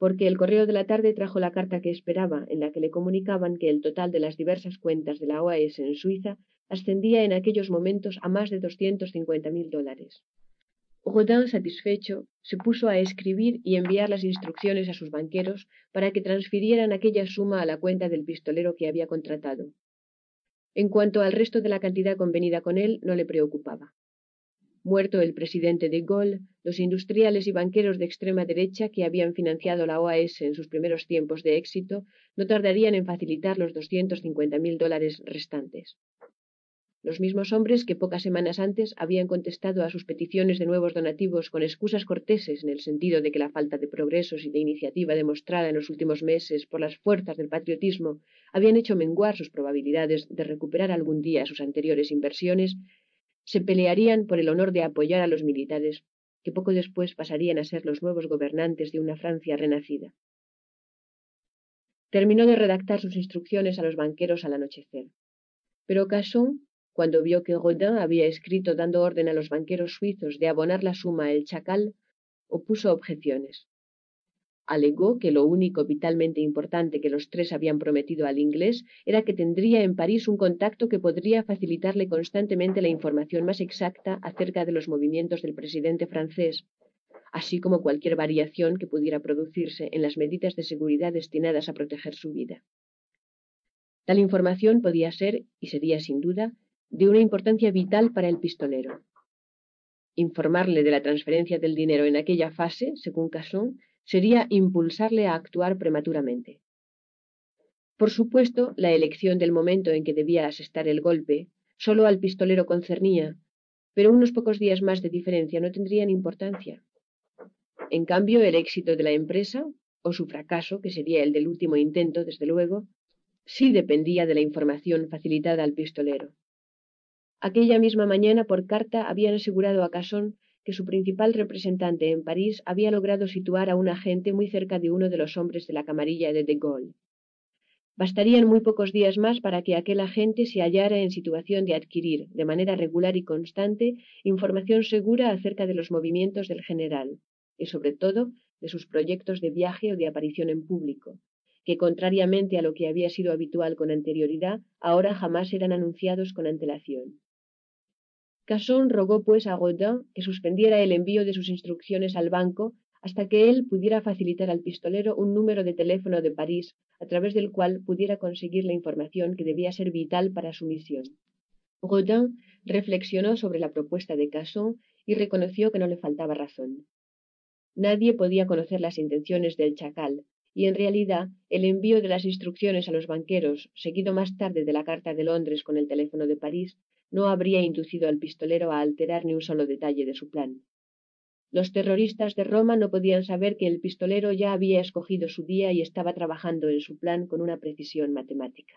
porque el correo de la tarde trajo la carta que esperaba, en la que le comunicaban que el total de las diversas cuentas de la OAS en Suiza ascendía en aquellos momentos a más de doscientos cincuenta mil dólares. Rodin, satisfecho, se puso a escribir y enviar las instrucciones a sus banqueros para que transfirieran aquella suma a la cuenta del pistolero que había contratado. En cuanto al resto de la cantidad convenida con él, no le preocupaba. Muerto el presidente de Gaulle, los industriales y banqueros de extrema derecha que habían financiado la OAS en sus primeros tiempos de éxito no tardarían en facilitar los doscientos cincuenta mil dólares restantes. Los mismos hombres que pocas semanas antes habían contestado a sus peticiones de nuevos donativos con excusas corteses en el sentido de que la falta de progresos y de iniciativa demostrada en los últimos meses por las fuerzas del patriotismo habían hecho menguar sus probabilidades de recuperar algún día sus anteriores inversiones, se pelearían por el honor de apoyar a los militares, que poco después pasarían a ser los nuevos gobernantes de una Francia renacida. Terminó de redactar sus instrucciones a los banqueros al anochecer. Pero Casson, cuando vio que Rodin había escrito dando orden a los banqueros suizos de abonar la suma al chacal, opuso objeciones alegó que lo único vitalmente importante que los tres habían prometido al inglés era que tendría en París un contacto que podría facilitarle constantemente la información más exacta acerca de los movimientos del presidente francés, así como cualquier variación que pudiera producirse en las medidas de seguridad destinadas a proteger su vida. Tal información podía ser, y sería sin duda, de una importancia vital para el pistolero. Informarle de la transferencia del dinero en aquella fase, según Casson, sería impulsarle a actuar prematuramente. Por supuesto, la elección del momento en que debía asestar el golpe solo al pistolero concernía, pero unos pocos días más de diferencia no tendrían importancia. En cambio, el éxito de la empresa, o su fracaso, que sería el del último intento, desde luego, sí dependía de la información facilitada al pistolero. Aquella misma mañana, por carta, habían asegurado a Casson que su principal representante en París había logrado situar a un agente muy cerca de uno de los hombres de la camarilla de De Gaulle. Bastarían muy pocos días más para que aquel agente se hallara en situación de adquirir, de manera regular y constante, información segura acerca de los movimientos del general, y sobre todo de sus proyectos de viaje o de aparición en público, que contrariamente a lo que había sido habitual con anterioridad, ahora jamás eran anunciados con antelación. Casson rogó pues a Rodin que suspendiera el envío de sus instrucciones al banco hasta que él pudiera facilitar al pistolero un número de teléfono de París a través del cual pudiera conseguir la información que debía ser vital para su misión. Rodin reflexionó sobre la propuesta de Casson y reconoció que no le faltaba razón. Nadie podía conocer las intenciones del chacal, y en realidad el envío de las instrucciones a los banqueros, seguido más tarde de la carta de Londres con el teléfono de París, no habría inducido al pistolero a alterar ni un solo detalle de su plan. Los terroristas de Roma no podían saber que el pistolero ya había escogido su día y estaba trabajando en su plan con una precisión matemática.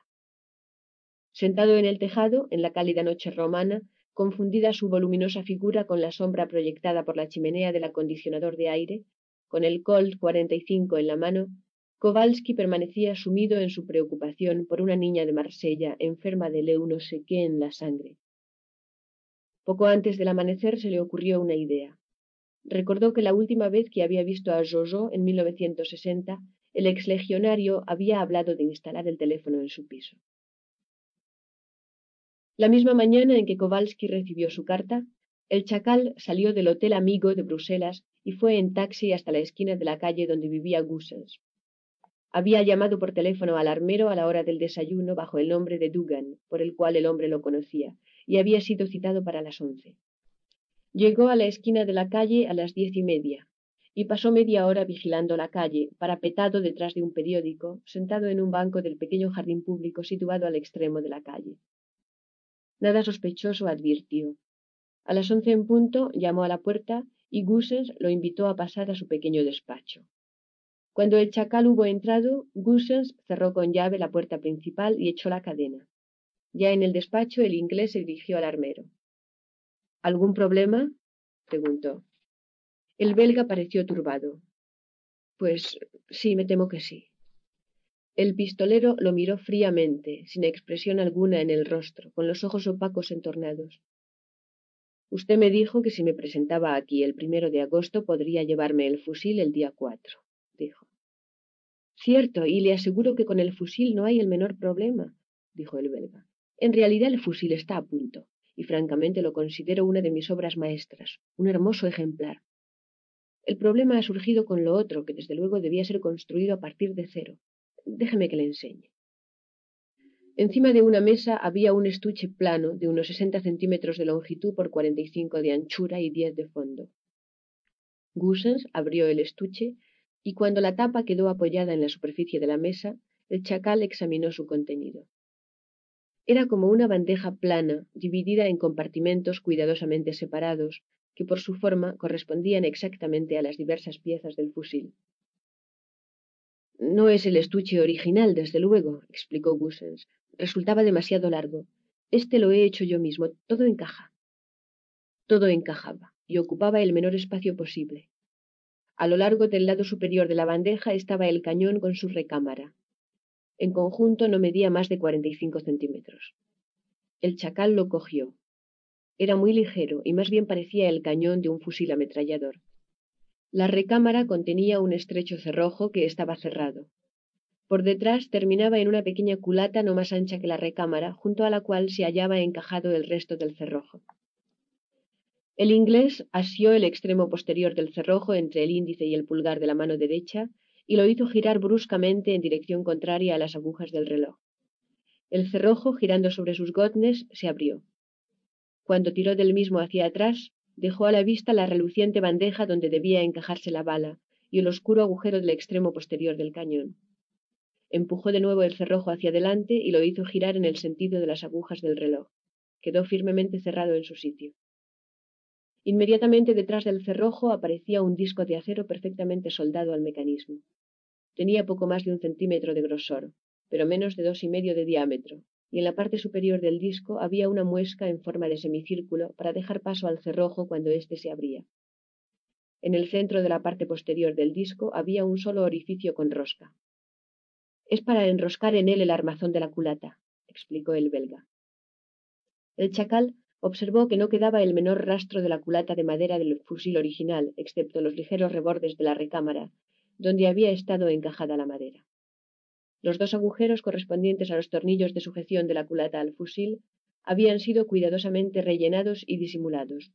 Sentado en el tejado, en la cálida noche romana, confundida su voluminosa figura con la sombra proyectada por la chimenea del acondicionador de aire, con el Colt 45 en la mano, Kowalski permanecía sumido en su preocupación por una niña de Marsella enferma de leu no sé qué en la sangre. Poco antes del amanecer se le ocurrió una idea. Recordó que la última vez que había visto a Jojo en 1960, el exlegionario había hablado de instalar el teléfono en su piso. La misma mañana en que Kowalski recibió su carta, el chacal salió del Hotel Amigo de Bruselas y fue en taxi hasta la esquina de la calle donde vivía Gussens. Había llamado por teléfono al armero a la hora del desayuno bajo el nombre de Dugan, por el cual el hombre lo conocía, y había sido citado para las once. Llegó a la esquina de la calle a las diez y media, y pasó media hora vigilando la calle, parapetado detrás de un periódico, sentado en un banco del pequeño jardín público situado al extremo de la calle. Nada sospechoso advirtió. A las once en punto llamó a la puerta y Gussens lo invitó a pasar a su pequeño despacho. Cuando el chacal hubo entrado, Gussens cerró con llave la puerta principal y echó la cadena. Ya en el despacho, el inglés se dirigió al armero. ¿Algún problema? preguntó. El belga pareció turbado. Pues sí, me temo que sí. El pistolero lo miró fríamente, sin expresión alguna en el rostro, con los ojos opacos entornados. Usted me dijo que si me presentaba aquí el primero de agosto podría llevarme el fusil el día cuatro dijo. Cierto, y le aseguro que con el fusil no hay el menor problema, dijo el belga. En realidad el fusil está a punto, y francamente lo considero una de mis obras maestras, un hermoso ejemplar. El problema ha surgido con lo otro, que desde luego debía ser construido a partir de cero. Déjeme que le enseñe. Encima de una mesa había un estuche plano de unos sesenta centímetros de longitud por cuarenta y cinco de anchura y diez de fondo. Gussens abrió el estuche y cuando la tapa quedó apoyada en la superficie de la mesa, el chacal examinó su contenido. Era como una bandeja plana, dividida en compartimentos cuidadosamente separados, que por su forma correspondían exactamente a las diversas piezas del fusil. No es el estuche original, desde luego, explicó Gussens. Resultaba demasiado largo. Este lo he hecho yo mismo. Todo encaja. Todo encajaba, y ocupaba el menor espacio posible. A lo largo del lado superior de la bandeja estaba el cañón con su recámara. En conjunto no medía más de cuarenta y cinco centímetros. El chacal lo cogió. Era muy ligero y más bien parecía el cañón de un fusil ametrallador. La recámara contenía un estrecho cerrojo que estaba cerrado. Por detrás terminaba en una pequeña culata no más ancha que la recámara, junto a la cual se hallaba encajado el resto del cerrojo. El inglés asió el extremo posterior del cerrojo entre el índice y el pulgar de la mano derecha y lo hizo girar bruscamente en dirección contraria a las agujas del reloj. El cerrojo, girando sobre sus gotnes, se abrió. Cuando tiró del mismo hacia atrás, dejó a la vista la reluciente bandeja donde debía encajarse la bala y el oscuro agujero del extremo posterior del cañón. Empujó de nuevo el cerrojo hacia adelante y lo hizo girar en el sentido de las agujas del reloj. Quedó firmemente cerrado en su sitio. Inmediatamente detrás del cerrojo aparecía un disco de acero perfectamente soldado al mecanismo. Tenía poco más de un centímetro de grosor, pero menos de dos y medio de diámetro, y en la parte superior del disco había una muesca en forma de semicírculo para dejar paso al cerrojo cuando éste se abría. En el centro de la parte posterior del disco había un solo orificio con rosca. Es para enroscar en él el armazón de la culata, explicó el belga. El chacal observó que no quedaba el menor rastro de la culata de madera del fusil original, excepto los ligeros rebordes de la recámara, donde había estado encajada la madera. Los dos agujeros correspondientes a los tornillos de sujeción de la culata al fusil habían sido cuidadosamente rellenados y disimulados.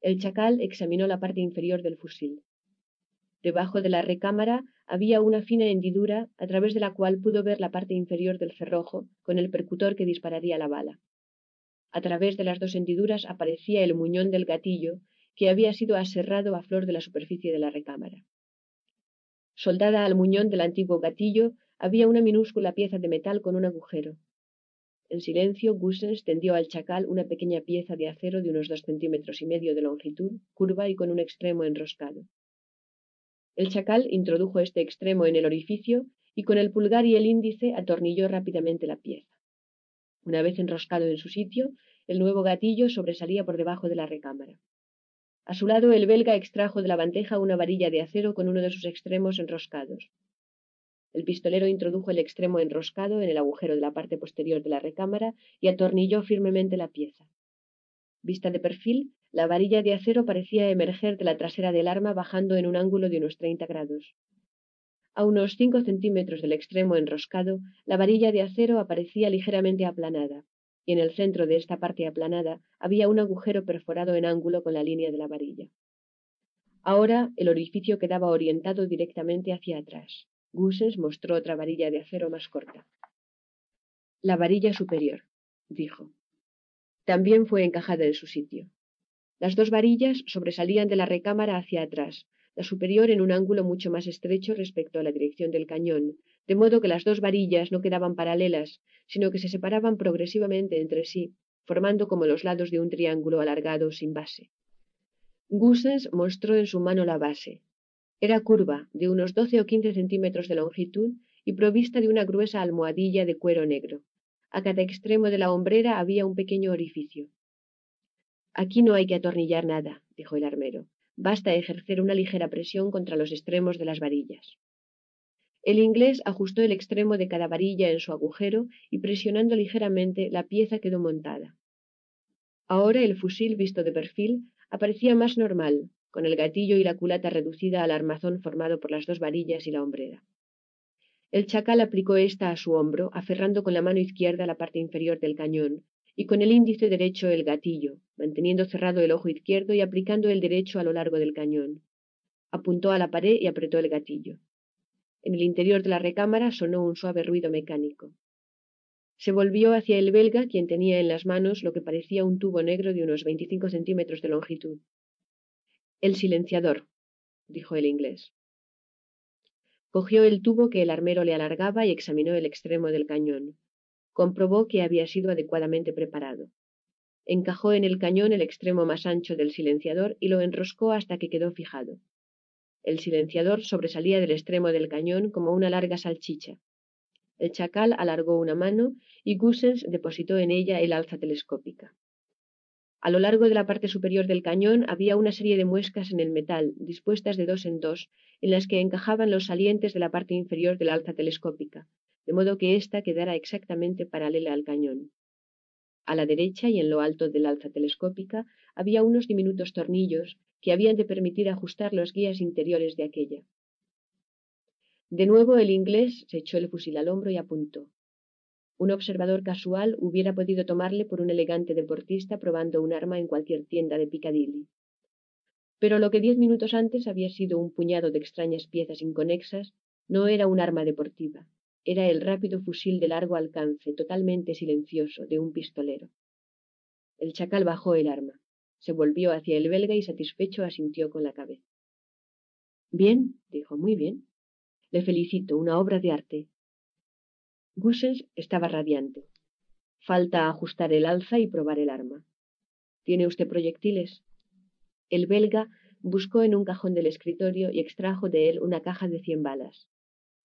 El chacal examinó la parte inferior del fusil. Debajo de la recámara había una fina hendidura a través de la cual pudo ver la parte inferior del cerrojo con el percutor que dispararía la bala. A través de las dos hendiduras aparecía el muñón del gatillo, que había sido aserrado a flor de la superficie de la recámara. Soldada al muñón del antiguo gatillo había una minúscula pieza de metal con un agujero. En silencio, Gussens tendió al chacal una pequeña pieza de acero de unos dos centímetros y medio de longitud, curva y con un extremo enroscado. El chacal introdujo este extremo en el orificio y con el pulgar y el índice atornilló rápidamente la pieza. Una vez enroscado en su sitio, el nuevo gatillo sobresalía por debajo de la recámara. A su lado, el belga extrajo de la bandeja una varilla de acero con uno de sus extremos enroscados. El pistolero introdujo el extremo enroscado en el agujero de la parte posterior de la recámara y atornilló firmemente la pieza. Vista de perfil, la varilla de acero parecía emerger de la trasera del arma bajando en un ángulo de unos treinta grados. A unos cinco centímetros del extremo enroscado, la varilla de acero aparecía ligeramente aplanada, y en el centro de esta parte aplanada había un agujero perforado en ángulo con la línea de la varilla. Ahora el orificio quedaba orientado directamente hacia atrás. Gusens mostró otra varilla de acero más corta. La varilla superior, dijo. También fue encajada en su sitio. Las dos varillas sobresalían de la recámara hacia atrás, la superior en un ángulo mucho más estrecho respecto a la dirección del cañón, de modo que las dos varillas no quedaban paralelas, sino que se separaban progresivamente entre sí, formando como los lados de un triángulo alargado sin base. Gusens mostró en su mano la base. Era curva, de unos doce o quince centímetros de longitud y provista de una gruesa almohadilla de cuero negro. A cada extremo de la hombrera había un pequeño orificio. Aquí no hay que atornillar nada, dijo el armero. Basta ejercer una ligera presión contra los extremos de las varillas. El inglés ajustó el extremo de cada varilla en su agujero y presionando ligeramente la pieza quedó montada. Ahora el fusil visto de perfil aparecía más normal, con el gatillo y la culata reducida al armazón formado por las dos varillas y la hombrera. El chacal aplicó esta a su hombro, aferrando con la mano izquierda la parte inferior del cañón, y con el índice derecho el gatillo, manteniendo cerrado el ojo izquierdo y aplicando el derecho a lo largo del cañón. Apuntó a la pared y apretó el gatillo. En el interior de la recámara sonó un suave ruido mecánico. Se volvió hacia el belga, quien tenía en las manos lo que parecía un tubo negro de unos veinticinco centímetros de longitud. El silenciador, dijo el inglés. Cogió el tubo que el armero le alargaba y examinó el extremo del cañón comprobó que había sido adecuadamente preparado. Encajó en el cañón el extremo más ancho del silenciador y lo enroscó hasta que quedó fijado. El silenciador sobresalía del extremo del cañón como una larga salchicha. El chacal alargó una mano y Gussens depositó en ella el alza telescópica. A lo largo de la parte superior del cañón había una serie de muescas en el metal, dispuestas de dos en dos, en las que encajaban los salientes de la parte inferior del alza telescópica, de modo que ésta quedara exactamente paralela al cañón. A la derecha y en lo alto del alza telescópica había unos diminutos tornillos que habían de permitir ajustar los guías interiores de aquella. De nuevo el inglés se echó el fusil al hombro y apuntó. Un observador casual hubiera podido tomarle por un elegante deportista probando un arma en cualquier tienda de Piccadilly. Pero lo que diez minutos antes había sido un puñado de extrañas piezas inconexas no era un arma deportiva, era el rápido fusil de largo alcance, totalmente silencioso, de un pistolero. El chacal bajó el arma, se volvió hacia el belga y satisfecho asintió con la cabeza. Bien, dijo, muy bien. Le felicito, una obra de arte. Gussens estaba radiante. Falta ajustar el alza y probar el arma. ¿Tiene usted proyectiles? El belga buscó en un cajón del escritorio y extrajo de él una caja de cien balas.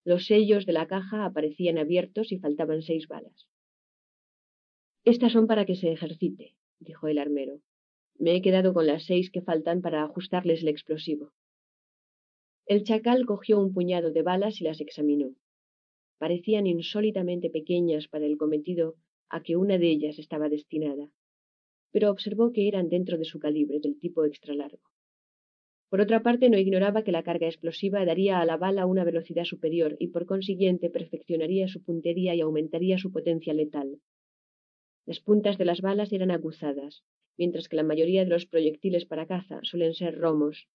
Los sellos de la caja aparecían abiertos y faltaban seis balas. Estas son para que se ejercite, dijo el armero. Me he quedado con las seis que faltan para ajustarles el explosivo. El chacal cogió un puñado de balas y las examinó. Parecían insólitamente pequeñas para el cometido a que una de ellas estaba destinada, pero observó que eran dentro de su calibre, del tipo extra largo. Por otra parte, no ignoraba que la carga explosiva daría a la bala una velocidad superior y por consiguiente perfeccionaría su puntería y aumentaría su potencia letal. Las puntas de las balas eran aguzadas, mientras que la mayoría de los proyectiles para caza suelen ser romos.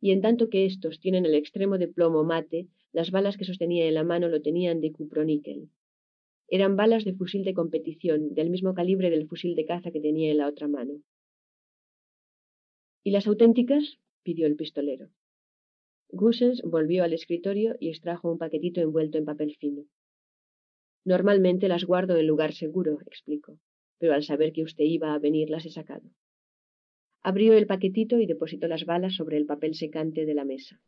Y en tanto que estos tienen el extremo de plomo mate, las balas que sostenía en la mano lo tenían de cuproníquel. Eran balas de fusil de competición, del mismo calibre del fusil de caza que tenía en la otra mano. ¿Y las auténticas? Pidió el pistolero. Gussens volvió al escritorio y extrajo un paquetito envuelto en papel fino. Normalmente las guardo en lugar seguro, explicó, pero al saber que usted iba a venir las he sacado. Abrió el paquetito y depositó las balas sobre el papel secante de la mesa.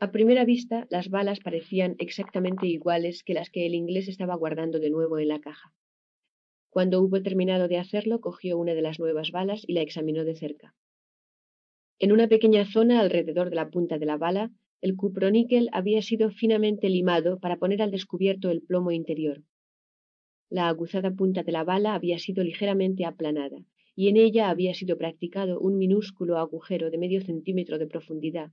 A primera vista, las balas parecían exactamente iguales que las que el inglés estaba guardando de nuevo en la caja. Cuando hubo terminado de hacerlo, cogió una de las nuevas balas y la examinó de cerca. En una pequeña zona alrededor de la punta de la bala, el cuproníquel había sido finamente limado para poner al descubierto el plomo interior. La aguzada punta de la bala había sido ligeramente aplanada, y en ella había sido practicado un minúsculo agujero de medio centímetro de profundidad,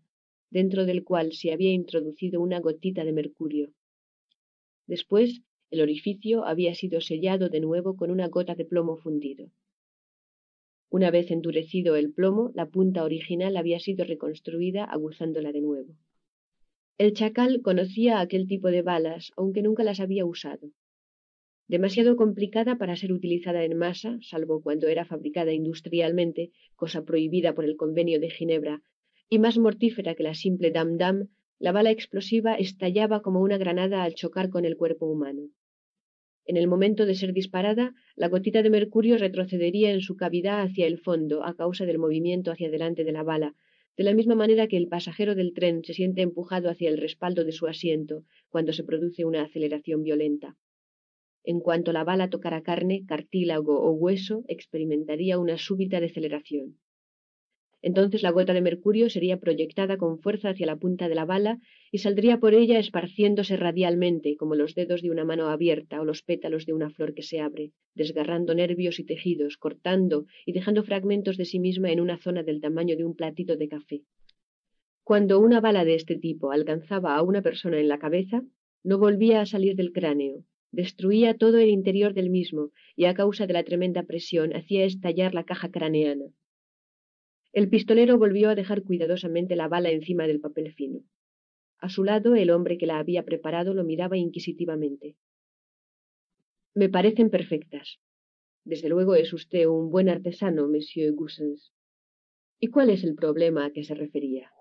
dentro del cual se había introducido una gotita de mercurio. Después, el orificio había sido sellado de nuevo con una gota de plomo fundido. Una vez endurecido el plomo, la punta original había sido reconstruida aguzándola de nuevo. El chacal conocía aquel tipo de balas, aunque nunca las había usado demasiado complicada para ser utilizada en masa, salvo cuando era fabricada industrialmente, cosa prohibida por el convenio de Ginebra, y más mortífera que la simple dam-dam, la bala explosiva estallaba como una granada al chocar con el cuerpo humano. En el momento de ser disparada, la gotita de mercurio retrocedería en su cavidad hacia el fondo a causa del movimiento hacia adelante de la bala, de la misma manera que el pasajero del tren se siente empujado hacia el respaldo de su asiento cuando se produce una aceleración violenta. En cuanto la bala tocara carne, cartílago o hueso, experimentaría una súbita deceleración. Entonces la gota de mercurio sería proyectada con fuerza hacia la punta de la bala y saldría por ella esparciéndose radialmente, como los dedos de una mano abierta o los pétalos de una flor que se abre, desgarrando nervios y tejidos, cortando y dejando fragmentos de sí misma en una zona del tamaño de un platito de café. Cuando una bala de este tipo alcanzaba a una persona en la cabeza, no volvía a salir del cráneo, destruía todo el interior del mismo y a causa de la tremenda presión hacía estallar la caja craneana. El pistolero volvió a dejar cuidadosamente la bala encima del papel fino. A su lado el hombre que la había preparado lo miraba inquisitivamente. Me parecen perfectas. Desde luego es usted un buen artesano, monsieur Goussens. ¿Y cuál es el problema a que se refería?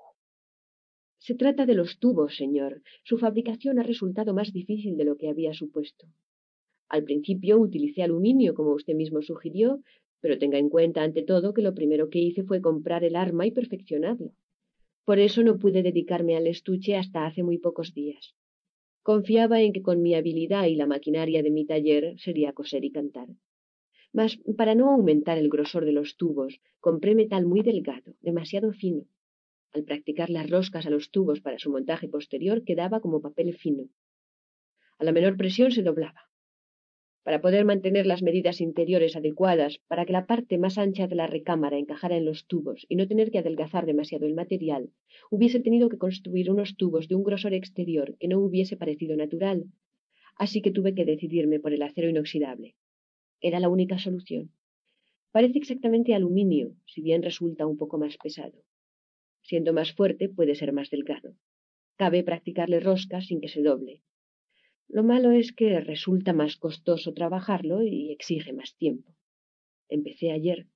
Se trata de los tubos, señor. Su fabricación ha resultado más difícil de lo que había supuesto. Al principio utilicé aluminio, como usted mismo sugirió, pero tenga en cuenta ante todo que lo primero que hice fue comprar el arma y perfeccionarla. Por eso no pude dedicarme al estuche hasta hace muy pocos días. Confiaba en que con mi habilidad y la maquinaria de mi taller sería coser y cantar. Mas, para no aumentar el grosor de los tubos, compré metal muy delgado, demasiado fino, al practicar las roscas a los tubos para su montaje posterior quedaba como papel fino. A la menor presión se doblaba. Para poder mantener las medidas interiores adecuadas, para que la parte más ancha de la recámara encajara en los tubos y no tener que adelgazar demasiado el material, hubiese tenido que construir unos tubos de un grosor exterior que no hubiese parecido natural, así que tuve que decidirme por el acero inoxidable. Era la única solución. Parece exactamente aluminio, si bien resulta un poco más pesado. Siendo más fuerte, puede ser más delgado. Cabe practicarle roscas sin que se doble. Lo malo es que resulta más costoso trabajarlo y exige más tiempo. Empecé ayer.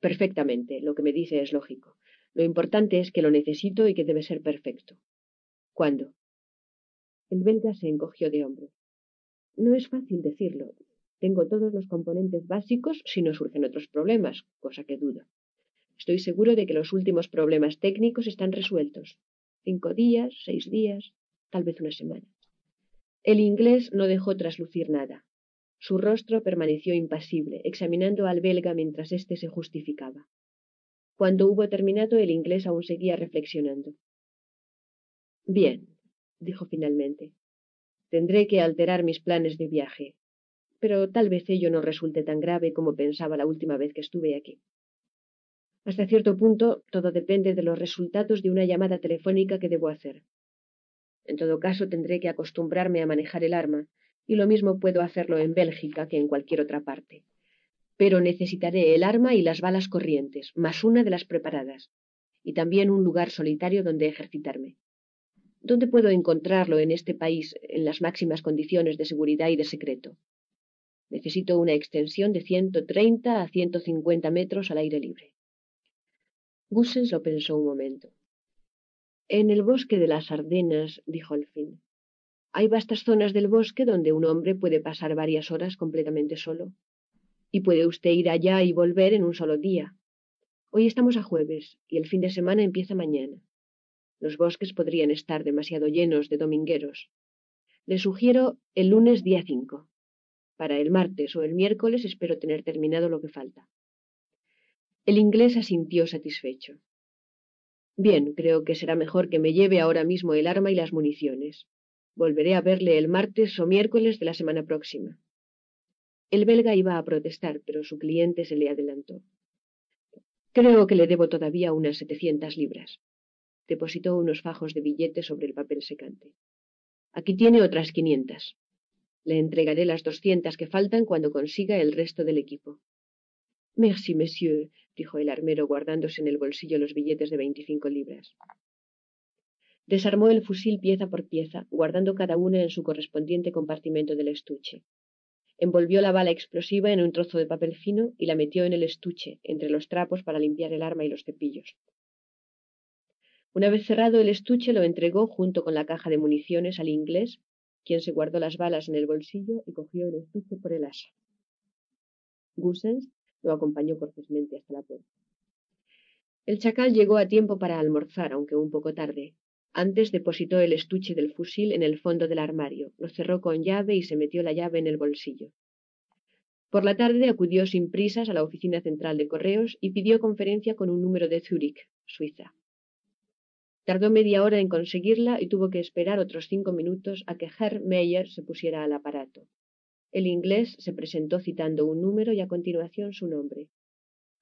Perfectamente, lo que me dice es lógico. Lo importante es que lo necesito y que debe ser perfecto. ¿Cuándo? El belga se encogió de hombro. No es fácil decirlo. Tengo todos los componentes básicos si no surgen otros problemas, cosa que dudo. Estoy seguro de que los últimos problemas técnicos están resueltos. Cinco días, seis días, tal vez una semana. El inglés no dejó traslucir nada. Su rostro permaneció impasible, examinando al belga mientras éste se justificaba. Cuando hubo terminado, el inglés aún seguía reflexionando. Bien, dijo finalmente. Tendré que alterar mis planes de viaje, pero tal vez ello no resulte tan grave como pensaba la última vez que estuve aquí. Hasta cierto punto, todo depende de los resultados de una llamada telefónica que debo hacer. En todo caso, tendré que acostumbrarme a manejar el arma, y lo mismo puedo hacerlo en Bélgica que en cualquier otra parte. Pero necesitaré el arma y las balas corrientes, más una de las preparadas, y también un lugar solitario donde ejercitarme. ¿Dónde puedo encontrarlo en este país en las máximas condiciones de seguridad y de secreto? Necesito una extensión de ciento treinta a ciento cincuenta metros al aire libre. Gussens lo pensó un momento. En el bosque de las Ardenas, dijo al fin. Hay vastas zonas del bosque donde un hombre puede pasar varias horas completamente solo. Y puede usted ir allá y volver en un solo día. Hoy estamos a jueves y el fin de semana empieza mañana. Los bosques podrían estar demasiado llenos de domingueros. Le sugiero el lunes día cinco. Para el martes o el miércoles espero tener terminado lo que falta. El inglés asintió satisfecho. Bien, creo que será mejor que me lleve ahora mismo el arma y las municiones. Volveré a verle el martes o miércoles de la semana próxima. El belga iba a protestar, pero su cliente se le adelantó. Creo que le debo todavía unas setecientas libras. Depositó unos fajos de billetes sobre el papel secante. Aquí tiene otras quinientas. Le entregaré las doscientas que faltan cuando consiga el resto del equipo. Merci, monsieur, dijo el armero guardándose en el bolsillo los billetes de veinticinco libras. Desarmó el fusil pieza por pieza, guardando cada una en su correspondiente compartimento del estuche. Envolvió la bala explosiva en un trozo de papel fino y la metió en el estuche, entre los trapos para limpiar el arma y los cepillos. Una vez cerrado el estuche, lo entregó junto con la caja de municiones al inglés, quien se guardó las balas en el bolsillo y cogió el estuche por el asa. Gusens lo acompañó cortésmente hasta la puerta. El chacal llegó a tiempo para almorzar, aunque un poco tarde. Antes depositó el estuche del fusil en el fondo del armario, lo cerró con llave y se metió la llave en el bolsillo. Por la tarde acudió sin prisas a la oficina central de correos y pidió conferencia con un número de Zúrich, Suiza. Tardó media hora en conseguirla y tuvo que esperar otros cinco minutos a que Herr Meyer se pusiera al aparato. El inglés se presentó citando un número y a continuación su nombre.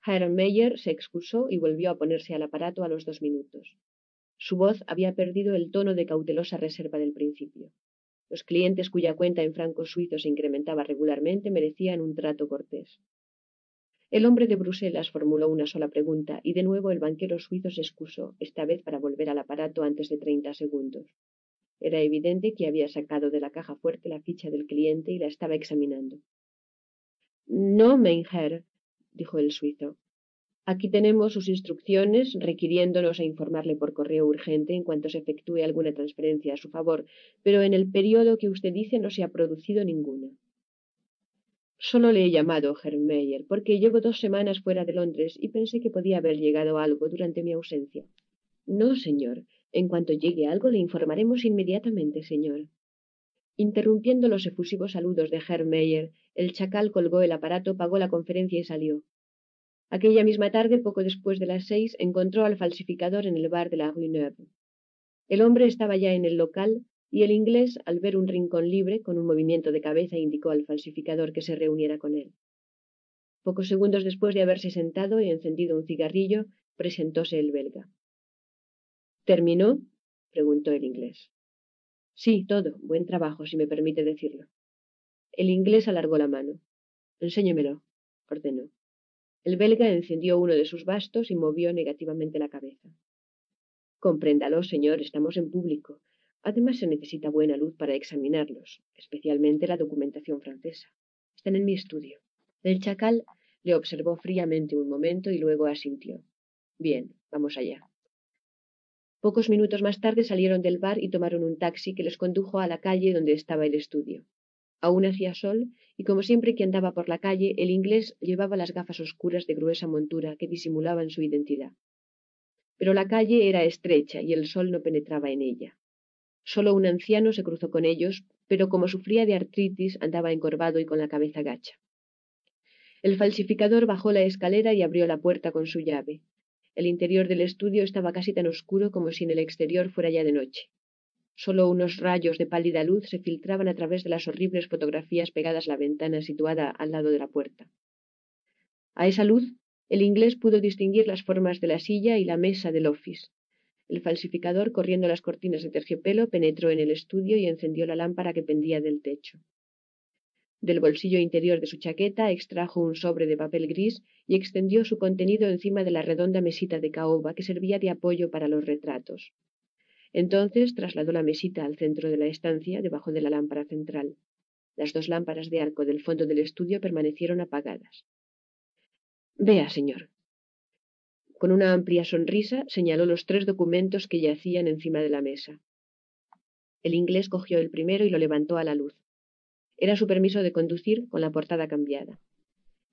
Herr Meyer se excusó y volvió a ponerse al aparato a los dos minutos. Su voz había perdido el tono de cautelosa reserva del principio. Los clientes cuya cuenta en francos suizos se incrementaba regularmente merecían un trato cortés. El hombre de Bruselas formuló una sola pregunta y de nuevo el banquero suizo se excusó, esta vez para volver al aparato antes de treinta segundos. Era evidente que había sacado de la caja fuerte la ficha del cliente y la estaba examinando. No, mein Herr, dijo el suizo. Aquí tenemos sus instrucciones requiriéndonos a informarle por correo urgente en cuanto se efectúe alguna transferencia a su favor, pero en el periodo que usted dice no se ha producido ninguna. Solo le he llamado Meyer, porque llevo dos semanas fuera de Londres y pensé que podía haber llegado algo durante mi ausencia. No, señor. En cuanto llegue algo le informaremos inmediatamente, señor. Interrumpiendo los efusivos saludos de Meyer, el chacal colgó el aparato, pagó la conferencia y salió. Aquella misma tarde, poco después de las seis, encontró al falsificador en el bar de la Rue Neuve. El hombre estaba ya en el local, y el inglés, al ver un rincón libre, con un movimiento de cabeza indicó al falsificador que se reuniera con él. Pocos segundos después de haberse sentado y encendido un cigarrillo, presentóse el belga. ¿Terminó? preguntó el inglés. Sí, todo. Buen trabajo, si me permite decirlo. El inglés alargó la mano. Enséñemelo, ordenó. El belga encendió uno de sus bastos y movió negativamente la cabeza. Compréndalo, señor, estamos en público. Además, se necesita buena luz para examinarlos, especialmente la documentación francesa. Están en mi estudio. El chacal le observó fríamente un momento y luego asintió. Bien, vamos allá. Pocos minutos más tarde salieron del bar y tomaron un taxi que les condujo a la calle donde estaba el estudio. Aún hacía sol, y como siempre que andaba por la calle, el inglés llevaba las gafas oscuras de gruesa montura que disimulaban su identidad. Pero la calle era estrecha y el sol no penetraba en ella. Solo un anciano se cruzó con ellos, pero como sufría de artritis andaba encorvado y con la cabeza gacha. El falsificador bajó la escalera y abrió la puerta con su llave. El interior del estudio estaba casi tan oscuro como si en el exterior fuera ya de noche. Solo unos rayos de pálida luz se filtraban a través de las horribles fotografías pegadas a la ventana situada al lado de la puerta. A esa luz, el inglés pudo distinguir las formas de la silla y la mesa del office, el falsificador, corriendo las cortinas de terciopelo, penetró en el estudio y encendió la lámpara que pendía del techo. Del bolsillo interior de su chaqueta extrajo un sobre de papel gris y extendió su contenido encima de la redonda mesita de caoba que servía de apoyo para los retratos. Entonces trasladó la mesita al centro de la estancia, debajo de la lámpara central. Las dos lámparas de arco del fondo del estudio permanecieron apagadas. Vea, señor, con una amplia sonrisa señaló los tres documentos que yacían encima de la mesa. El inglés cogió el primero y lo levantó a la luz. Era su permiso de conducir con la portada cambiada.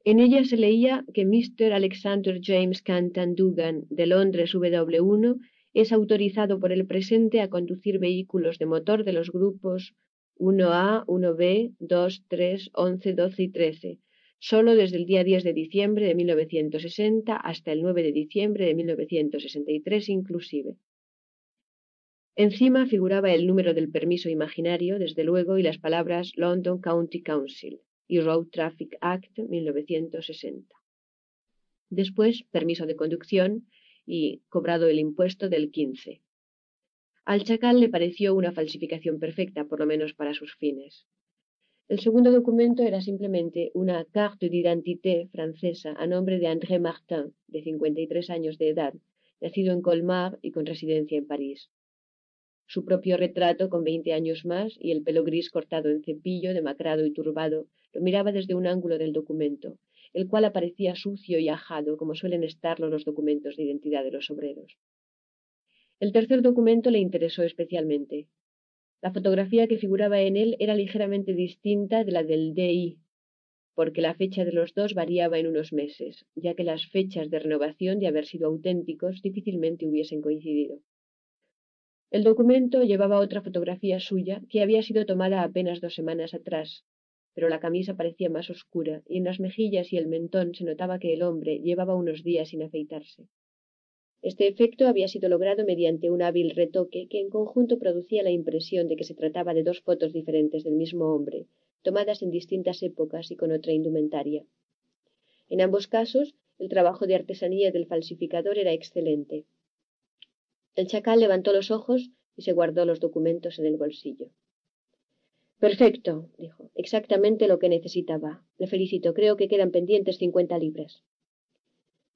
En ella se leía que Mr. Alexander James Cantan Dugan, de Londres W1, es autorizado por el presente a conducir vehículos de motor de los grupos 1A, 1B, 2, 3, 11, 12 y 13, solo desde el día 10 de diciembre de 1960 hasta el 9 de diciembre de 1963 inclusive. Encima figuraba el número del permiso imaginario, desde luego, y las palabras London County Council y Road Traffic Act 1960. Después, permiso de conducción y cobrado el impuesto del 15. Al chacal le pareció una falsificación perfecta, por lo menos para sus fines. El segundo documento era simplemente una carte d'identité francesa a nombre de André Martin, de 53 años de edad, nacido en Colmar y con residencia en París. Su propio retrato, con veinte años más, y el pelo gris cortado en cepillo, demacrado y turbado, lo miraba desde un ángulo del documento, el cual aparecía sucio y ajado, como suelen estarlo los documentos de identidad de los obreros. El tercer documento le interesó especialmente. La fotografía que figuraba en él era ligeramente distinta de la del DI, porque la fecha de los dos variaba en unos meses, ya que las fechas de renovación de haber sido auténticos difícilmente hubiesen coincidido. El documento llevaba otra fotografía suya que había sido tomada apenas dos semanas atrás, pero la camisa parecía más oscura y en las mejillas y el mentón se notaba que el hombre llevaba unos días sin afeitarse. Este efecto había sido logrado mediante un hábil retoque que en conjunto producía la impresión de que se trataba de dos fotos diferentes del mismo hombre, tomadas en distintas épocas y con otra indumentaria. En ambos casos, el trabajo de artesanía del falsificador era excelente. El chacal levantó los ojos y se guardó los documentos en el bolsillo. Perfecto, dijo. Exactamente lo que necesitaba. Le felicito. Creo que quedan pendientes cincuenta libras.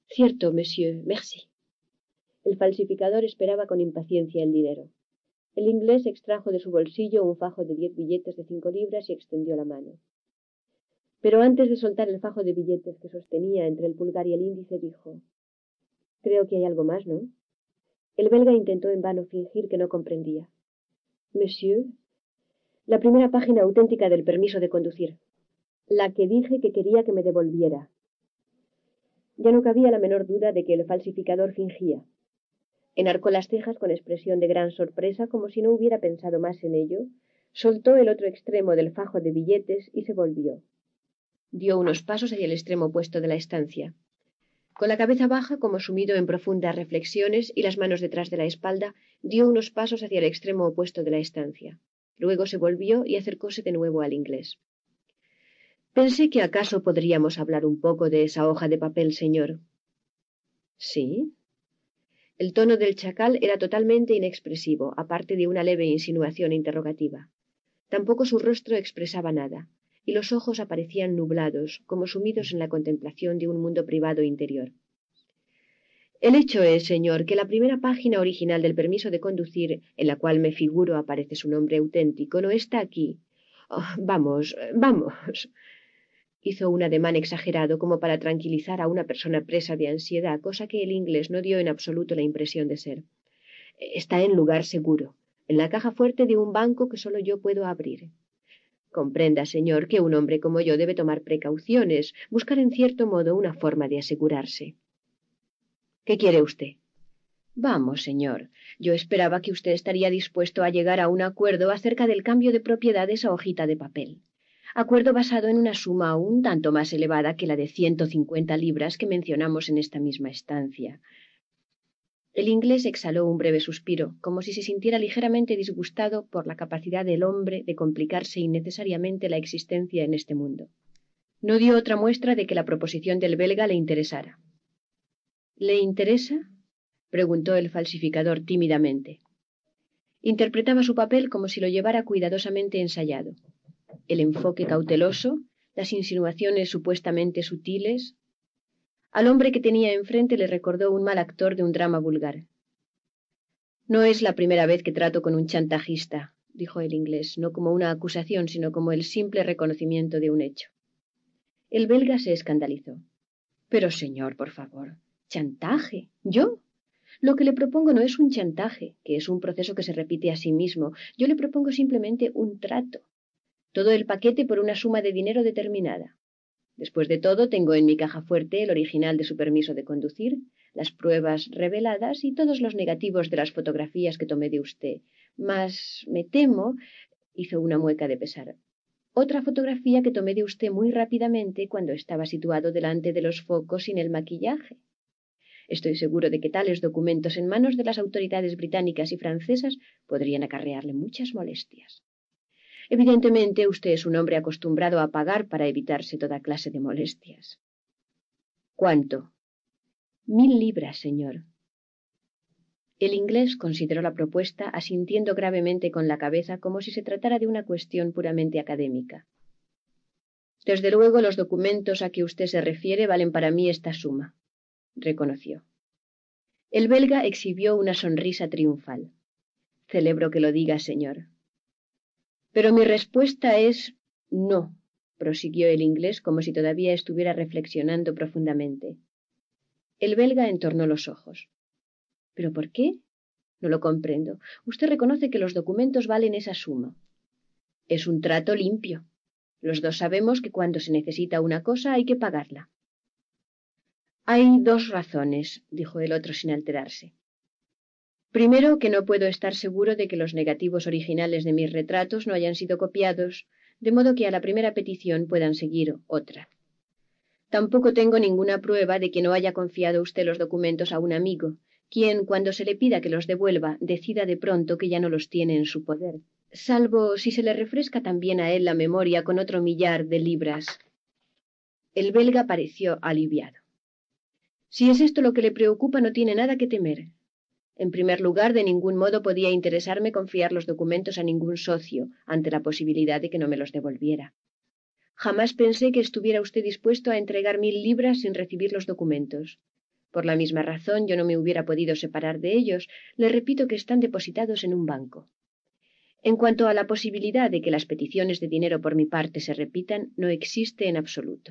Cierto, monsieur. Merci. El falsificador esperaba con impaciencia el dinero. El inglés extrajo de su bolsillo un fajo de diez billetes de cinco libras y extendió la mano. Pero antes de soltar el fajo de billetes que sostenía entre el pulgar y el índice, dijo Creo que hay algo más, ¿no? El belga intentó en vano fingir que no comprendía. Monsieur, la primera página auténtica del permiso de conducir, la que dije que quería que me devolviera. Ya no cabía la menor duda de que el falsificador fingía. Enarcó las cejas con expresión de gran sorpresa, como si no hubiera pensado más en ello, soltó el otro extremo del fajo de billetes y se volvió. Dio unos pasos hacia el extremo opuesto de la estancia. Con la cabeza baja, como sumido en profundas reflexiones y las manos detrás de la espalda, dio unos pasos hacia el extremo opuesto de la estancia. Luego se volvió y acercóse de nuevo al inglés. Pensé que acaso podríamos hablar un poco de esa hoja de papel, señor. Sí, el tono del chacal era totalmente inexpresivo, aparte de una leve insinuación interrogativa. Tampoco su rostro expresaba nada, y los ojos aparecían nublados, como sumidos en la contemplación de un mundo privado interior. El hecho es, señor, que la primera página original del permiso de conducir, en la cual me figuro aparece su nombre auténtico, no está aquí. Oh, vamos, vamos hizo un ademán exagerado como para tranquilizar a una persona presa de ansiedad, cosa que el inglés no dio en absoluto la impresión de ser. Está en lugar seguro, en la caja fuerte de un banco que solo yo puedo abrir. Comprenda, señor, que un hombre como yo debe tomar precauciones, buscar en cierto modo una forma de asegurarse. ¿Qué quiere usted? Vamos, señor. Yo esperaba que usted estaría dispuesto a llegar a un acuerdo acerca del cambio de propiedad de esa hojita de papel acuerdo basado en una suma un tanto más elevada que la de ciento cincuenta libras que mencionamos en esta misma estancia. El inglés exhaló un breve suspiro, como si se sintiera ligeramente disgustado por la capacidad del hombre de complicarse innecesariamente la existencia en este mundo. No dio otra muestra de que la proposición del belga le interesara. ¿Le interesa? preguntó el falsificador tímidamente. Interpretaba su papel como si lo llevara cuidadosamente ensayado el enfoque cauteloso, las insinuaciones supuestamente sutiles. Al hombre que tenía enfrente le recordó un mal actor de un drama vulgar. No es la primera vez que trato con un chantajista, dijo el inglés, no como una acusación, sino como el simple reconocimiento de un hecho. El belga se escandalizó. Pero, señor, por favor, chantaje. ¿Yo? Lo que le propongo no es un chantaje, que es un proceso que se repite a sí mismo. Yo le propongo simplemente un trato, todo el paquete por una suma de dinero determinada. Después de todo, tengo en mi caja fuerte el original de su permiso de conducir, las pruebas reveladas y todos los negativos de las fotografías que tomé de usted. Mas me temo. hizo una mueca de pesar. Otra fotografía que tomé de usted muy rápidamente cuando estaba situado delante de los focos sin el maquillaje. Estoy seguro de que tales documentos en manos de las autoridades británicas y francesas podrían acarrearle muchas molestias. Evidentemente, usted es un hombre acostumbrado a pagar para evitarse toda clase de molestias. ¿Cuánto? Mil libras, señor. El inglés consideró la propuesta asintiendo gravemente con la cabeza como si se tratara de una cuestión puramente académica. Desde luego los documentos a que usted se refiere valen para mí esta suma, reconoció. El belga exhibió una sonrisa triunfal. Celebro que lo diga, señor. Pero mi respuesta es no, prosiguió el inglés como si todavía estuviera reflexionando profundamente. El belga entornó los ojos. ¿Pero por qué? No lo comprendo. Usted reconoce que los documentos valen esa suma. Es un trato limpio. Los dos sabemos que cuando se necesita una cosa hay que pagarla. Hay dos razones, dijo el otro sin alterarse. Primero, que no puedo estar seguro de que los negativos originales de mis retratos no hayan sido copiados, de modo que a la primera petición puedan seguir otra. Tampoco tengo ninguna prueba de que no haya confiado usted los documentos a un amigo, quien, cuando se le pida que los devuelva, decida de pronto que ya no los tiene en su poder, salvo si se le refresca también a él la memoria con otro millar de libras. El belga pareció aliviado. Si es esto lo que le preocupa, no tiene nada que temer. En primer lugar, de ningún modo podía interesarme confiar los documentos a ningún socio, ante la posibilidad de que no me los devolviera. Jamás pensé que estuviera usted dispuesto a entregar mil libras sin recibir los documentos. Por la misma razón yo no me hubiera podido separar de ellos. Le repito que están depositados en un banco. En cuanto a la posibilidad de que las peticiones de dinero por mi parte se repitan, no existe en absoluto.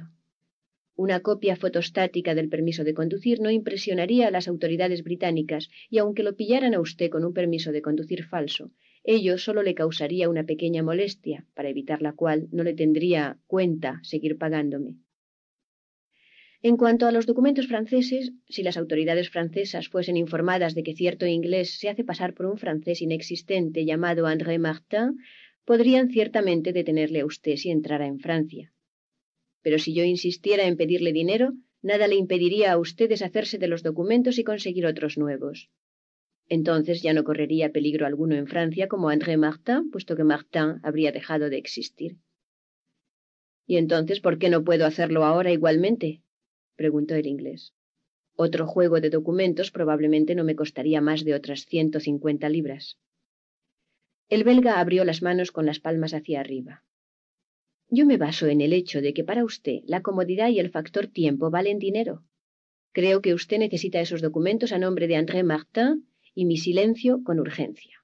Una copia fotostática del permiso de conducir no impresionaría a las autoridades británicas y aunque lo pillaran a usted con un permiso de conducir falso, ello solo le causaría una pequeña molestia, para evitar la cual no le tendría cuenta seguir pagándome. En cuanto a los documentos franceses, si las autoridades francesas fuesen informadas de que cierto inglés se hace pasar por un francés inexistente llamado André Martin, podrían ciertamente detenerle a usted si entrara en Francia. Pero si yo insistiera en pedirle dinero, nada le impediría a usted deshacerse de los documentos y conseguir otros nuevos. Entonces ya no correría peligro alguno en Francia como André Martin, puesto que Martin habría dejado de existir. ¿Y entonces por qué no puedo hacerlo ahora igualmente? preguntó el inglés. Otro juego de documentos probablemente no me costaría más de otras ciento cincuenta libras. El belga abrió las manos con las palmas hacia arriba. Yo me baso en el hecho de que para usted la comodidad y el factor tiempo valen dinero. Creo que usted necesita esos documentos a nombre de André Martin y mi silencio con urgencia.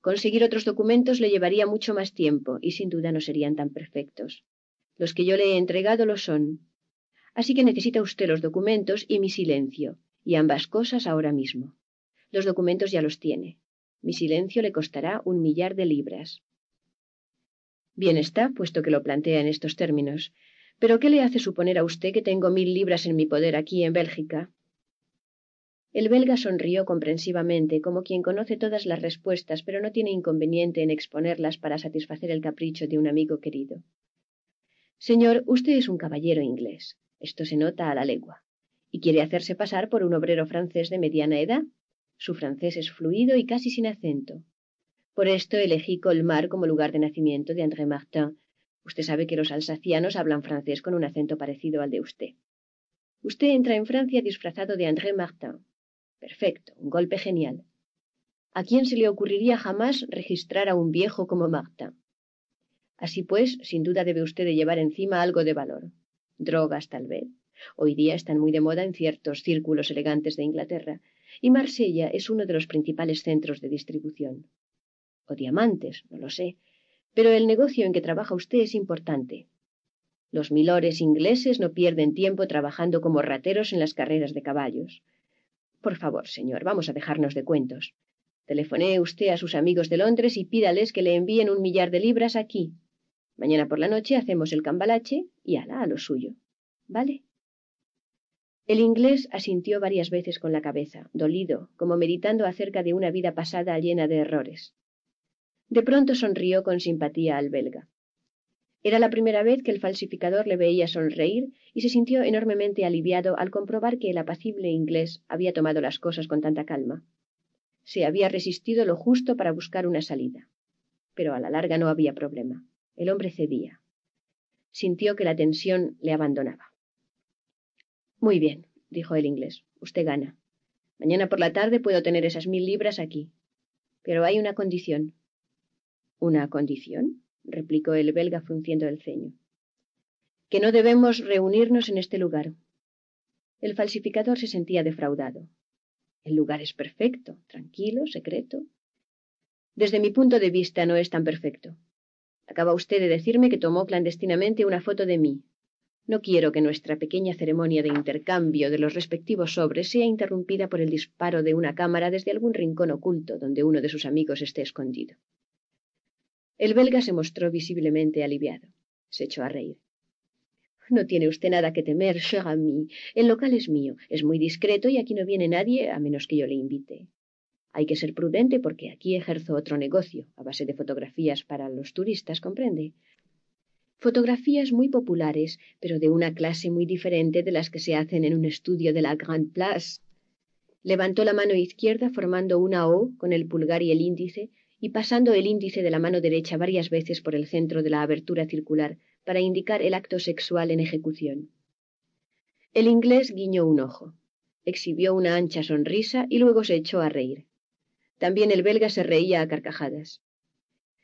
Conseguir otros documentos le llevaría mucho más tiempo y sin duda no serían tan perfectos. Los que yo le he entregado lo son, Así que necesita usted los documentos y mi silencio, y ambas cosas ahora mismo. Los documentos ya los tiene. Mi silencio le costará un millar de libras. Bien está, puesto que lo plantea en estos términos. Pero ¿qué le hace suponer a usted que tengo mil libras en mi poder aquí en Bélgica? El belga sonrió comprensivamente, como quien conoce todas las respuestas, pero no tiene inconveniente en exponerlas para satisfacer el capricho de un amigo querido. Señor, usted es un caballero inglés. Esto se nota a la legua. Y quiere hacerse pasar por un obrero francés de mediana edad. Su francés es fluido y casi sin acento. Por esto elegí Colmar como lugar de nacimiento de André Martin. Usted sabe que los alsacianos hablan francés con un acento parecido al de usted. Usted entra en Francia disfrazado de André Martin. Perfecto, un golpe genial. ¿A quién se le ocurriría jamás registrar a un viejo como Martin? Así pues, sin duda debe usted llevar encima algo de valor drogas tal vez. Hoy día están muy de moda en ciertos círculos elegantes de Inglaterra, y Marsella es uno de los principales centros de distribución. O diamantes, no lo sé, pero el negocio en que trabaja usted es importante. Los milores ingleses no pierden tiempo trabajando como rateros en las carreras de caballos. Por favor, señor, vamos a dejarnos de cuentos. Telefonee usted a sus amigos de Londres y pídales que le envíen un millar de libras aquí. Mañana por la noche hacemos el cambalache y ala a lo suyo. ¿Vale? El inglés asintió varias veces con la cabeza, dolido, como meditando acerca de una vida pasada llena de errores. De pronto sonrió con simpatía al belga. Era la primera vez que el falsificador le veía sonreír y se sintió enormemente aliviado al comprobar que el apacible inglés había tomado las cosas con tanta calma. Se había resistido lo justo para buscar una salida. Pero a la larga no había problema. El hombre cedía. Sintió que la tensión le abandonaba. Muy bien, dijo el inglés. Usted gana. Mañana por la tarde puedo tener esas mil libras aquí. Pero hay una condición. ¿Una condición? replicó el belga frunciendo el ceño. Que no debemos reunirnos en este lugar. El falsificador se sentía defraudado. El lugar es perfecto, tranquilo, secreto. Desde mi punto de vista no es tan perfecto. Acaba usted de decirme que tomó clandestinamente una foto de mí. No quiero que nuestra pequeña ceremonia de intercambio de los respectivos sobres sea interrumpida por el disparo de una cámara desde algún rincón oculto donde uno de sus amigos esté escondido. El belga se mostró visiblemente aliviado. Se echó a reír. No tiene usted nada que temer, cher ami. El local es mío, es muy discreto y aquí no viene nadie a menos que yo le invite. Hay que ser prudente porque aquí ejerzo otro negocio, a base de fotografías para los turistas, comprende. Fotografías muy populares, pero de una clase muy diferente de las que se hacen en un estudio de la Grande Place. Levantó la mano izquierda formando una O con el pulgar y el índice y pasando el índice de la mano derecha varias veces por el centro de la abertura circular para indicar el acto sexual en ejecución. El inglés guiñó un ojo, exhibió una ancha sonrisa y luego se echó a reír. También el belga se reía a carcajadas.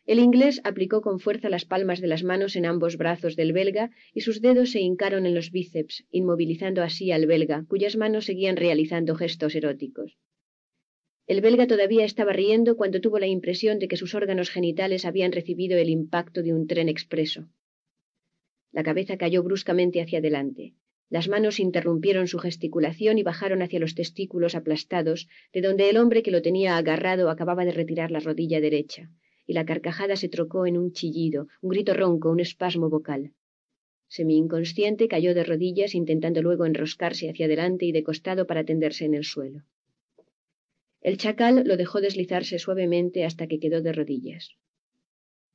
El inglés aplicó con fuerza las palmas de las manos en ambos brazos del belga y sus dedos se hincaron en los bíceps, inmovilizando así al belga, cuyas manos seguían realizando gestos eróticos. El belga todavía estaba riendo cuando tuvo la impresión de que sus órganos genitales habían recibido el impacto de un tren expreso. La cabeza cayó bruscamente hacia adelante. Las manos interrumpieron su gesticulación y bajaron hacia los testículos aplastados, de donde el hombre que lo tenía agarrado acababa de retirar la rodilla derecha, y la carcajada se trocó en un chillido, un grito ronco, un espasmo vocal. Semi inconsciente cayó de rodillas intentando luego enroscarse hacia adelante y de costado para tenderse en el suelo. El chacal lo dejó deslizarse suavemente hasta que quedó de rodillas.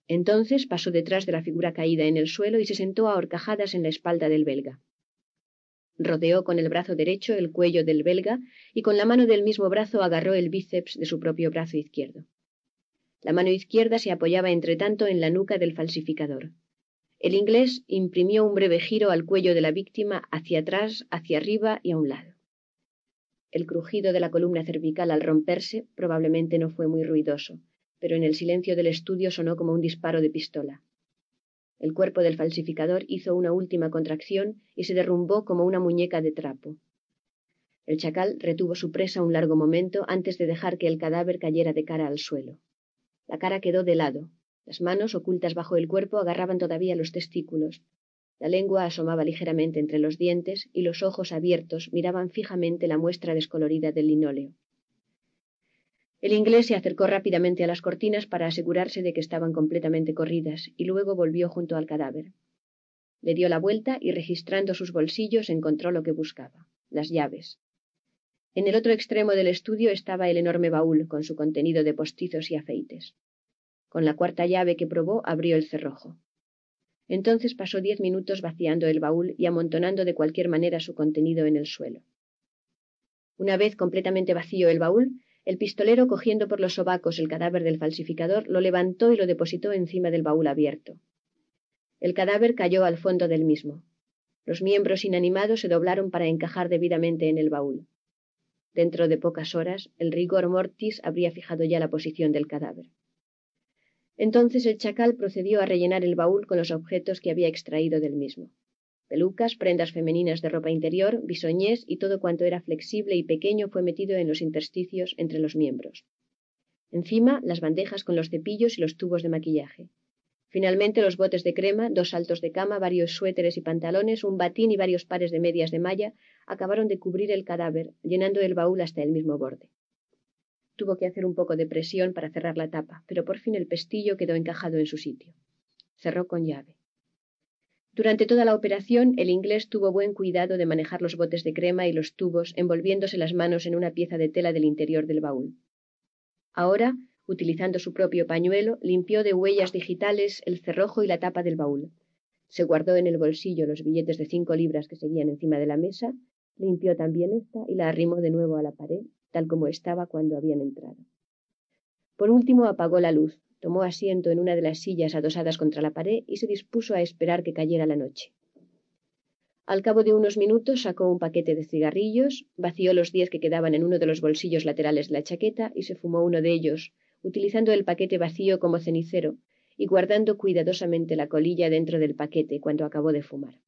Entonces pasó detrás de la figura caída en el suelo y se sentó a horcajadas en la espalda del belga. Rodeó con el brazo derecho el cuello del belga y con la mano del mismo brazo agarró el bíceps de su propio brazo izquierdo. La mano izquierda se apoyaba entretanto en la nuca del falsificador. El inglés imprimió un breve giro al cuello de la víctima hacia atrás, hacia arriba y a un lado. El crujido de la columna cervical al romperse probablemente no fue muy ruidoso, pero en el silencio del estudio sonó como un disparo de pistola. El cuerpo del falsificador hizo una última contracción y se derrumbó como una muñeca de trapo. El chacal retuvo su presa un largo momento antes de dejar que el cadáver cayera de cara al suelo. La cara quedó de lado. Las manos, ocultas bajo el cuerpo, agarraban todavía los testículos. La lengua asomaba ligeramente entre los dientes y los ojos abiertos miraban fijamente la muestra descolorida del linóleo. El inglés se acercó rápidamente a las cortinas para asegurarse de que estaban completamente corridas y luego volvió junto al cadáver. Le dio la vuelta y registrando sus bolsillos encontró lo que buscaba, las llaves. En el otro extremo del estudio estaba el enorme baúl con su contenido de postizos y afeites. Con la cuarta llave que probó abrió el cerrojo. Entonces pasó diez minutos vaciando el baúl y amontonando de cualquier manera su contenido en el suelo. Una vez completamente vacío el baúl, el pistolero, cogiendo por los sobacos el cadáver del falsificador, lo levantó y lo depositó encima del baúl abierto. El cadáver cayó al fondo del mismo. Los miembros inanimados se doblaron para encajar debidamente en el baúl. Dentro de pocas horas, el rigor mortis habría fijado ya la posición del cadáver. Entonces el chacal procedió a rellenar el baúl con los objetos que había extraído del mismo pelucas, prendas femeninas de ropa interior, bisoñés y todo cuanto era flexible y pequeño fue metido en los intersticios entre los miembros. Encima, las bandejas con los cepillos y los tubos de maquillaje. Finalmente, los botes de crema, dos saltos de cama, varios suéteres y pantalones, un batín y varios pares de medias de malla acabaron de cubrir el cadáver, llenando el baúl hasta el mismo borde. Tuvo que hacer un poco de presión para cerrar la tapa, pero por fin el pestillo quedó encajado en su sitio. Cerró con llave. Durante toda la operación, el inglés tuvo buen cuidado de manejar los botes de crema y los tubos, envolviéndose las manos en una pieza de tela del interior del baúl. Ahora, Utilizando su propio pañuelo, limpió de huellas digitales el cerrojo y la tapa del baúl. Se guardó en el bolsillo los billetes de cinco libras que seguían encima de la mesa, limpió también esta y la arrimó de nuevo a la pared, tal como estaba cuando habían entrado. Por último apagó la luz, tomó asiento en una de las sillas adosadas contra la pared y se dispuso a esperar que cayera la noche. Al cabo de unos minutos sacó un paquete de cigarrillos, vació los diez que quedaban en uno de los bolsillos laterales de la chaqueta y se fumó uno de ellos, utilizando el paquete vacío como cenicero y guardando cuidadosamente la colilla dentro del paquete cuando acabó de fumar.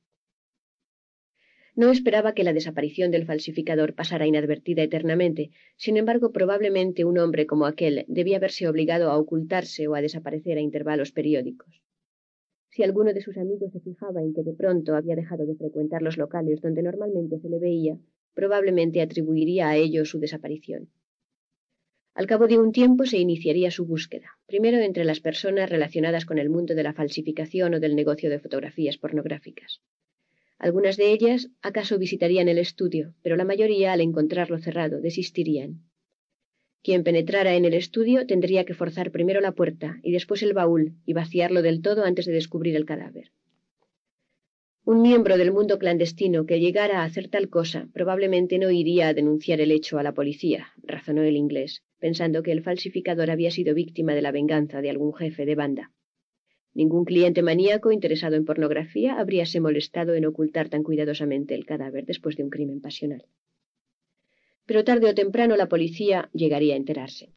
No esperaba que la desaparición del falsificador pasara inadvertida eternamente. Sin embargo, probablemente un hombre como aquel debía verse obligado a ocultarse o a desaparecer a intervalos periódicos. Si alguno de sus amigos se fijaba en que de pronto había dejado de frecuentar los locales donde normalmente se le veía, probablemente atribuiría a ello su desaparición. Al cabo de un tiempo se iniciaría su búsqueda, primero entre las personas relacionadas con el mundo de la falsificación o del negocio de fotografías pornográficas. Algunas de ellas acaso visitarían el estudio, pero la mayoría, al encontrarlo cerrado, desistirían. Quien penetrara en el estudio tendría que forzar primero la puerta y después el baúl y vaciarlo del todo antes de descubrir el cadáver. Un miembro del mundo clandestino que llegara a hacer tal cosa probablemente no iría a denunciar el hecho a la policía, razonó el inglés, pensando que el falsificador había sido víctima de la venganza de algún jefe de banda. Ningún cliente maníaco interesado en pornografía habríase molestado en ocultar tan cuidadosamente el cadáver después de un crimen pasional. Pero tarde o temprano la policía llegaría a enterarse.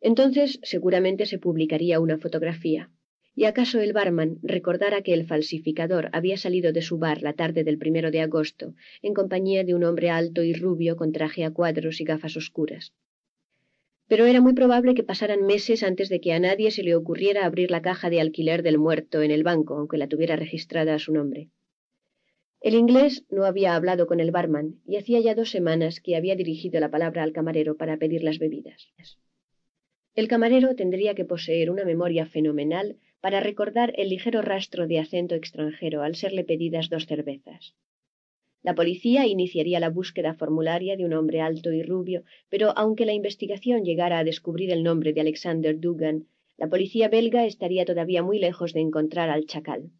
Entonces seguramente se publicaría una fotografía, y acaso el barman recordara que el falsificador había salido de su bar la tarde del primero de agosto en compañía de un hombre alto y rubio con traje a cuadros y gafas oscuras pero era muy probable que pasaran meses antes de que a nadie se le ocurriera abrir la caja de alquiler del muerto en el banco, aunque la tuviera registrada a su nombre. El inglés no había hablado con el barman y hacía ya dos semanas que había dirigido la palabra al camarero para pedir las bebidas. El camarero tendría que poseer una memoria fenomenal para recordar el ligero rastro de acento extranjero al serle pedidas dos cervezas. La policía iniciaría la búsqueda formularia de un hombre alto y rubio, pero aunque la investigación llegara a descubrir el nombre de Alexander Dugan, la policía belga estaría todavía muy lejos de encontrar al chacal.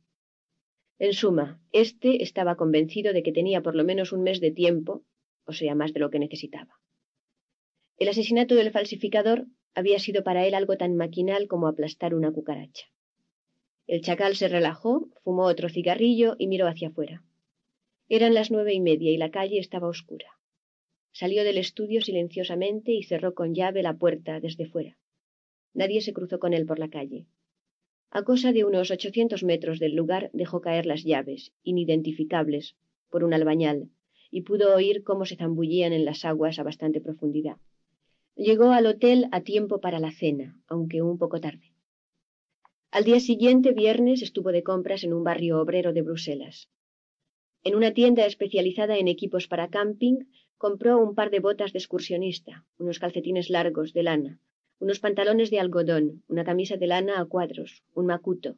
En suma, éste estaba convencido de que tenía por lo menos un mes de tiempo, o sea, más de lo que necesitaba. El asesinato del falsificador había sido para él algo tan maquinal como aplastar una cucaracha. El chacal se relajó, fumó otro cigarrillo y miró hacia afuera. Eran las nueve y media y la calle estaba oscura. Salió del estudio silenciosamente y cerró con llave la puerta desde fuera. Nadie se cruzó con él por la calle. A cosa de unos ochocientos metros del lugar dejó caer las llaves, inidentificables, por un albañal, y pudo oír cómo se zambullían en las aguas a bastante profundidad. Llegó al hotel a tiempo para la cena, aunque un poco tarde. Al día siguiente, viernes, estuvo de compras en un barrio obrero de Bruselas. En una tienda especializada en equipos para camping, compró un par de botas de excursionista, unos calcetines largos de lana, unos pantalones de algodón, una camisa de lana a cuadros, un macuto.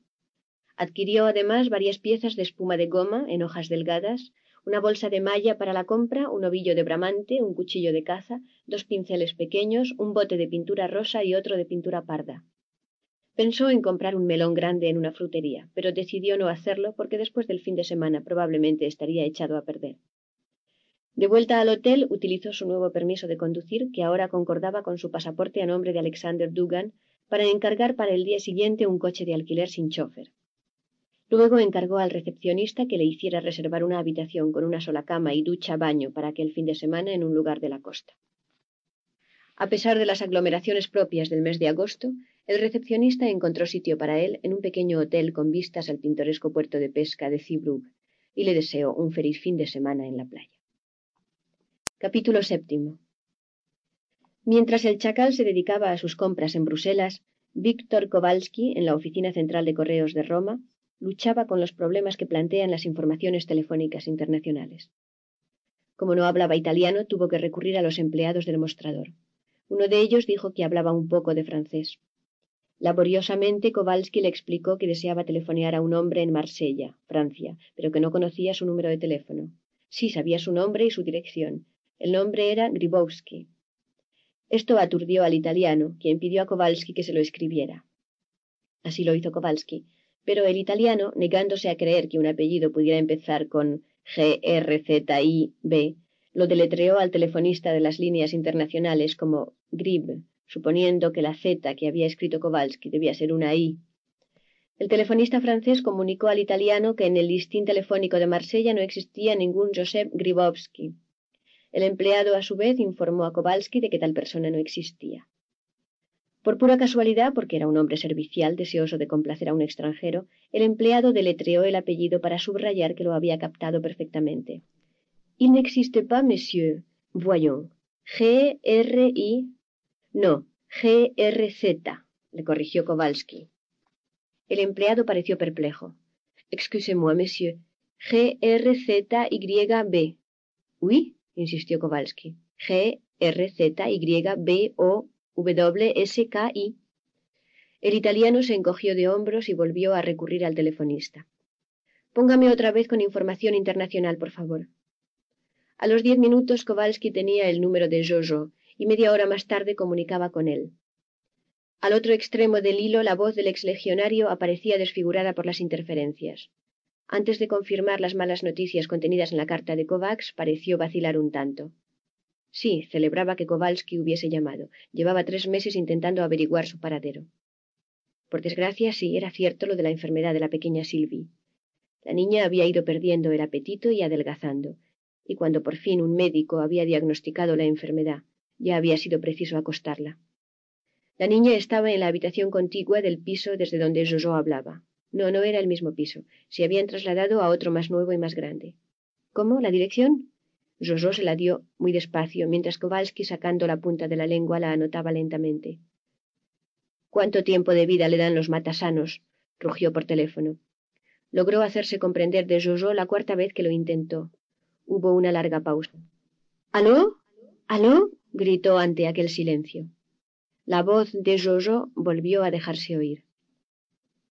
Adquirió además varias piezas de espuma de goma en hojas delgadas, una bolsa de malla para la compra, un ovillo de bramante, un cuchillo de caza, dos pinceles pequeños, un bote de pintura rosa y otro de pintura parda. Pensó en comprar un melón grande en una frutería, pero decidió no hacerlo porque después del fin de semana probablemente estaría echado a perder. De vuelta al hotel, utilizó su nuevo permiso de conducir, que ahora concordaba con su pasaporte a nombre de Alexander Dugan, para encargar para el día siguiente un coche de alquiler sin chofer. Luego encargó al recepcionista que le hiciera reservar una habitación con una sola cama y ducha-baño para aquel fin de semana en un lugar de la costa. A pesar de las aglomeraciones propias del mes de agosto, el recepcionista encontró sitio para él en un pequeño hotel con vistas al pintoresco puerto de pesca de Zeebrugge y le deseó un feliz fin de semana en la playa. Capítulo séptimo. Mientras el chacal se dedicaba a sus compras en Bruselas, Víctor Kowalski, en la oficina central de correos de Roma, luchaba con los problemas que plantean las informaciones telefónicas internacionales. Como no hablaba italiano, tuvo que recurrir a los empleados del mostrador. Uno de ellos dijo que hablaba un poco de francés. Laboriosamente Kowalski le explicó que deseaba telefonear a un hombre en Marsella, Francia, pero que no conocía su número de teléfono. Sí sabía su nombre y su dirección. El nombre era Gribowski. Esto aturdió al italiano, quien pidió a Kowalski que se lo escribiera. Así lo hizo Kowalski, pero el italiano, negándose a creer que un apellido pudiera empezar con G, R, Z, I, B, lo deletreó al telefonista de las líneas internacionales como Grib, suponiendo que la Z que había escrito Kowalski debía ser una I. El telefonista francés comunicó al italiano que en el listín telefónico de Marsella no existía ningún Joseph Gribowski. El empleado, a su vez, informó a Kowalski de que tal persona no existía. Por pura casualidad, porque era un hombre servicial deseoso de complacer a un extranjero, el empleado deletreó el apellido para subrayar que lo había captado perfectamente. Il n'existe pas, monsieur. Voyons. G-R-I. No, G-R-Z, le corrigió Kowalski. El empleado pareció perplejo. Excusez-moi, monsieur. G-R-Z-Y-B. Oui, insistió Kowalski. G-R-Z-Y-B-O W-S-K-I. El italiano se encogió de hombros y volvió a recurrir al telefonista. Póngame otra vez con información internacional, por favor. A los diez minutos Kowalski tenía el número de Jojo y media hora más tarde comunicaba con él. Al otro extremo del hilo la voz del exlegionario aparecía desfigurada por las interferencias. Antes de confirmar las malas noticias contenidas en la carta de Kovacs, pareció vacilar un tanto. Sí, celebraba que Kowalski hubiese llamado. Llevaba tres meses intentando averiguar su paradero. Por desgracia, sí, era cierto lo de la enfermedad de la pequeña Sylvie. La niña había ido perdiendo el apetito y adelgazando, y cuando por fin un médico había diagnosticado la enfermedad, ya había sido preciso acostarla. La niña estaba en la habitación contigua del piso desde donde Jojo hablaba. No, no era el mismo piso. Se habían trasladado a otro más nuevo y más grande. ¿Cómo? ¿La dirección? Jojo se la dio muy despacio, mientras Kowalski, sacando la punta de la lengua, la anotaba lentamente. ¿Cuánto tiempo de vida le dan los matasanos? rugió por teléfono. Logró hacerse comprender de Jojo la cuarta vez que lo intentó. Hubo una larga pausa. ¿Aló? ¿Aló? Gritó ante aquel silencio. La voz de Jojo volvió a dejarse oír.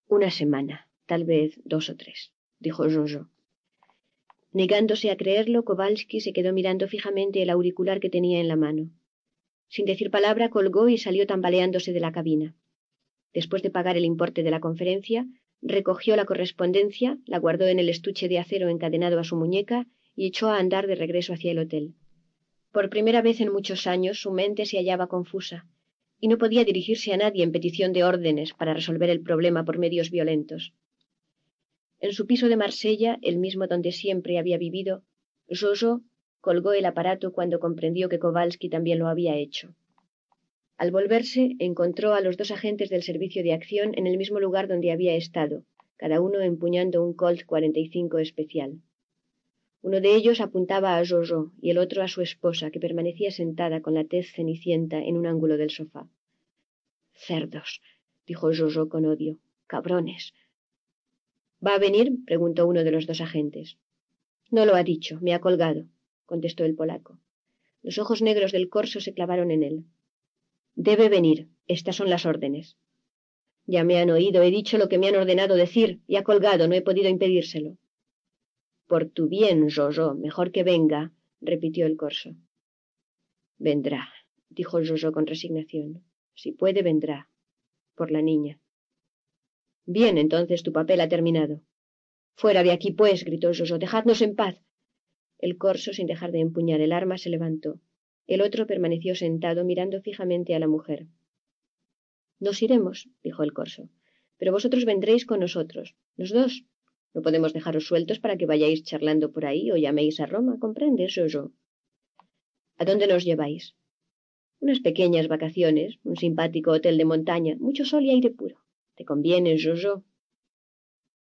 Una semana, tal vez dos o tres, dijo Jojo. Negándose a creerlo, Kowalski se quedó mirando fijamente el auricular que tenía en la mano. Sin decir palabra, colgó y salió tambaleándose de la cabina. Después de pagar el importe de la conferencia, recogió la correspondencia, la guardó en el estuche de acero encadenado a su muñeca y echó a andar de regreso hacia el hotel. Por primera vez en muchos años su mente se hallaba confusa, y no podía dirigirse a nadie en petición de órdenes para resolver el problema por medios violentos. En su piso de Marsella, el mismo donde siempre había vivido, Jojo colgó el aparato cuando comprendió que Kowalski también lo había hecho. Al volverse, encontró a los dos agentes del servicio de acción en el mismo lugar donde había estado, cada uno empuñando un Colt 45 especial. Uno de ellos apuntaba a Jojo y el otro a su esposa, que permanecía sentada con la tez cenicienta en un ángulo del sofá. Cerdos, dijo Jojo con odio. Cabrones. ¿Va a venir? preguntó uno de los dos agentes. No lo ha dicho, me ha colgado, contestó el polaco. Los ojos negros del corso se clavaron en él. Debe venir. Estas son las órdenes. Ya me han oído, he dicho lo que me han ordenado decir, y ha colgado, no he podido impedírselo. Por tu bien, Jojo, mejor que venga, repitió el corso. Vendrá, dijo Jojo con resignación. Si puede, vendrá. Por la niña. Bien, entonces tu papel ha terminado. Fuera de aquí, pues, gritó Jojo, dejadnos en paz. El corso, sin dejar de empuñar el arma, se levantó. El otro permaneció sentado mirando fijamente a la mujer. Nos iremos, dijo el corso, pero vosotros vendréis con nosotros, los dos. No podemos dejaros sueltos para que vayáis charlando por ahí o llaméis a Roma, ¿comprendes, Jojo? ¿A dónde nos lleváis? Unas pequeñas vacaciones, un simpático hotel de montaña, mucho sol y aire puro. ¿Te conviene, Jojo?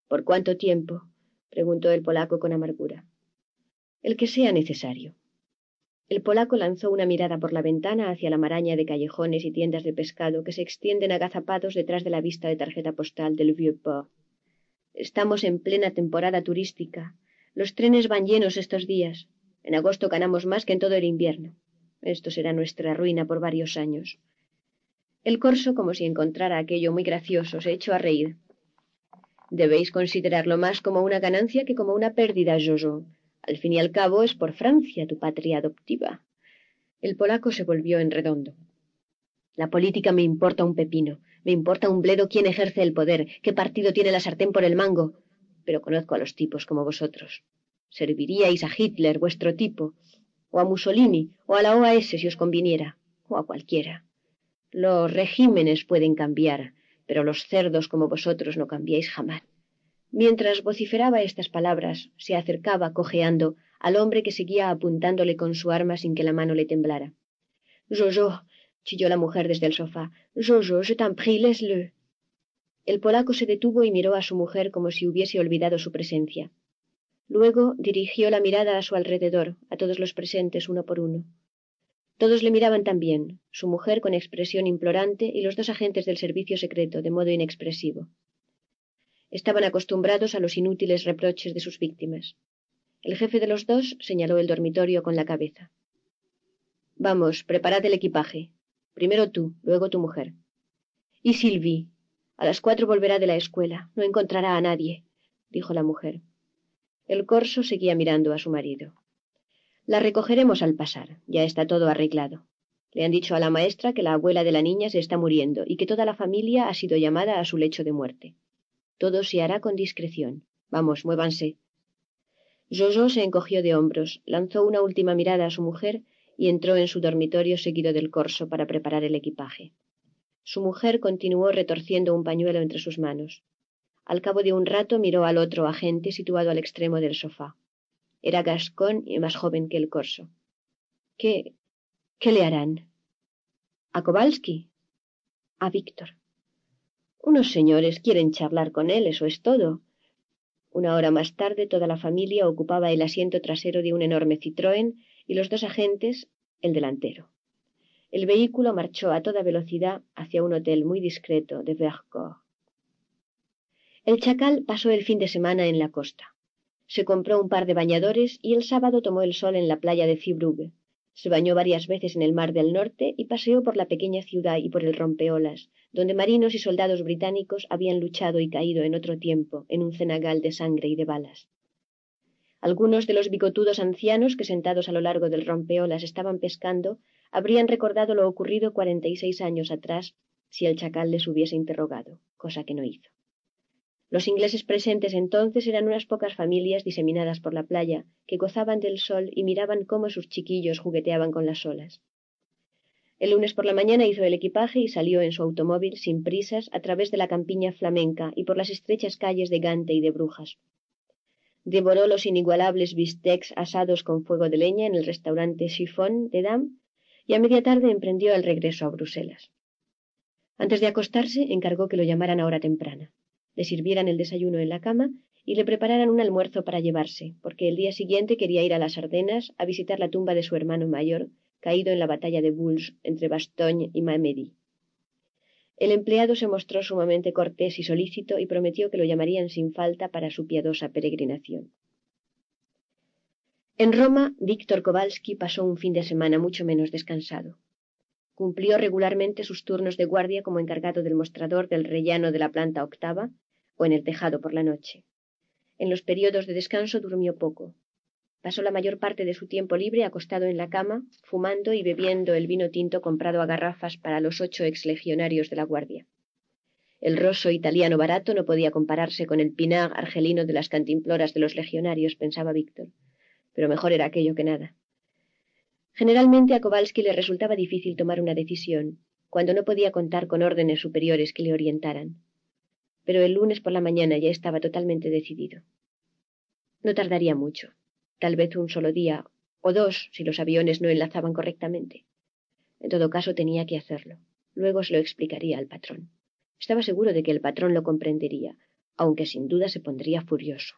¿Por cuánto tiempo? preguntó el polaco con amargura. El que sea necesario. El polaco lanzó una mirada por la ventana hacia la maraña de callejones y tiendas de pescado que se extienden agazapados detrás de la vista de tarjeta postal del Vieux-Port. Estamos en plena temporada turística. Los trenes van llenos estos días. En agosto ganamos más que en todo el invierno. Esto será nuestra ruina por varios años. El corso, como si encontrara aquello muy gracioso, se echó a reír. Debéis considerarlo más como una ganancia que como una pérdida, Jojo. Al fin y al cabo es por Francia, tu patria adoptiva. El polaco se volvió en redondo. La política me importa un pepino, me importa un bledo quién ejerce el poder, qué partido tiene la sartén por el mango, pero conozco a los tipos como vosotros. Serviríais a Hitler, vuestro tipo, o a Mussolini, o a la OAS si os conviniera, o a cualquiera. Los regímenes pueden cambiar, pero los cerdos como vosotros no cambiáis jamás. Mientras vociferaba estas palabras, se acercaba, cojeando, al hombre que seguía apuntándole con su arma sin que la mano le temblara. Yo, chilló la mujer desde el sofá. Yo, je t'en prie, laisse-le. El polaco se detuvo y miró a su mujer como si hubiese olvidado su presencia. Luego dirigió la mirada a su alrededor, a todos los presentes uno por uno. Todos le miraban también, su mujer con expresión implorante y los dos agentes del servicio secreto de modo inexpresivo. Estaban acostumbrados a los inútiles reproches de sus víctimas. El jefe de los dos señaló el dormitorio con la cabeza. Vamos, preparad el equipaje. Primero tú, luego tu mujer. Y Sylvie. A las cuatro volverá de la escuela. No encontrará a nadie, dijo la mujer. El corso seguía mirando a su marido. La recogeremos al pasar. Ya está todo arreglado. Le han dicho a la maestra que la abuela de la niña se está muriendo y que toda la familia ha sido llamada a su lecho de muerte. Todo se hará con discreción. Vamos, muévanse. Jojo se encogió de hombros, lanzó una última mirada a su mujer y entró en su dormitorio seguido del corso para preparar el equipaje. Su mujer continuó retorciendo un pañuelo entre sus manos. Al cabo de un rato miró al otro agente situado al extremo del sofá. Era Gascón y más joven que el corso. ¿Qué? ¿Qué le harán? ¿A Kowalski? A Víctor. Unos señores quieren charlar con él, eso es todo. Una hora más tarde toda la familia ocupaba el asiento trasero de un enorme Citroën y los dos agentes el delantero. El vehículo marchó a toda velocidad hacia un hotel muy discreto de Vercors. El chacal pasó el fin de semana en la costa. Se compró un par de bañadores y el sábado tomó el sol en la playa de Fibrugue. Se bañó varias veces en el mar del norte y paseó por la pequeña ciudad y por el rompeolas, donde marinos y soldados británicos habían luchado y caído en otro tiempo en un cenagal de sangre y de balas. Algunos de los bigotudos ancianos que sentados a lo largo del rompeolas estaban pescando habrían recordado lo ocurrido cuarenta y seis años atrás si el chacal les hubiese interrogado, cosa que no hizo. Los ingleses presentes entonces eran unas pocas familias diseminadas por la playa, que gozaban del sol y miraban cómo sus chiquillos jugueteaban con las olas. El lunes por la mañana hizo el equipaje y salió en su automóvil sin prisas a través de la campiña flamenca y por las estrechas calles de Gante y de Brujas. Devoró los inigualables bistecs asados con fuego de leña en el restaurante Chiffon de Dam y a media tarde emprendió el regreso a Bruselas. Antes de acostarse encargó que lo llamaran a hora temprana le sirvieran el desayuno en la cama y le prepararan un almuerzo para llevarse, porque el día siguiente quería ir a las Ardenas a visitar la tumba de su hermano mayor, caído en la batalla de Bulls entre Bastogne y Mamedy. El empleado se mostró sumamente cortés y solícito y prometió que lo llamarían sin falta para su piadosa peregrinación. En Roma, Víctor Kowalski pasó un fin de semana mucho menos descansado. Cumplió regularmente sus turnos de guardia como encargado del mostrador del rellano de la planta octava o en el tejado por la noche. En los periodos de descanso durmió poco. Pasó la mayor parte de su tiempo libre acostado en la cama, fumando y bebiendo el vino tinto comprado a garrafas para los ocho exlegionarios de la Guardia. El rosso italiano barato no podía compararse con el pinar argelino de las cantimploras de los legionarios, pensaba Víctor, pero mejor era aquello que nada. Generalmente a Kowalski le resultaba difícil tomar una decisión, cuando no podía contar con órdenes superiores que le orientaran pero el lunes por la mañana ya estaba totalmente decidido. No tardaría mucho, tal vez un solo día, o dos si los aviones no enlazaban correctamente. En todo caso tenía que hacerlo. Luego se lo explicaría al patrón. Estaba seguro de que el patrón lo comprendería, aunque sin duda se pondría furioso.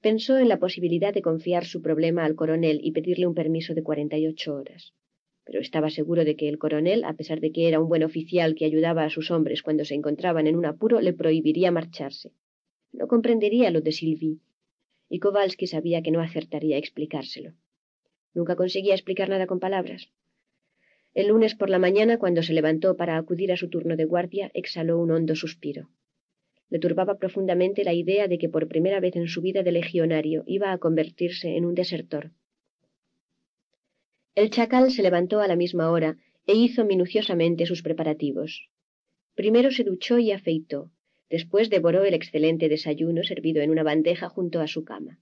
Pensó en la posibilidad de confiar su problema al coronel y pedirle un permiso de cuarenta y ocho horas pero estaba seguro de que el coronel, a pesar de que era un buen oficial que ayudaba a sus hombres cuando se encontraban en un apuro, le prohibiría marcharse. No comprendería lo de Sylvie, y Kowalski sabía que no acertaría a explicárselo. Nunca conseguía explicar nada con palabras. El lunes por la mañana, cuando se levantó para acudir a su turno de guardia, exhaló un hondo suspiro. Le turbaba profundamente la idea de que por primera vez en su vida de legionario iba a convertirse en un desertor, el chacal se levantó a la misma hora e hizo minuciosamente sus preparativos. Primero se duchó y afeitó, después devoró el excelente desayuno servido en una bandeja junto a su cama.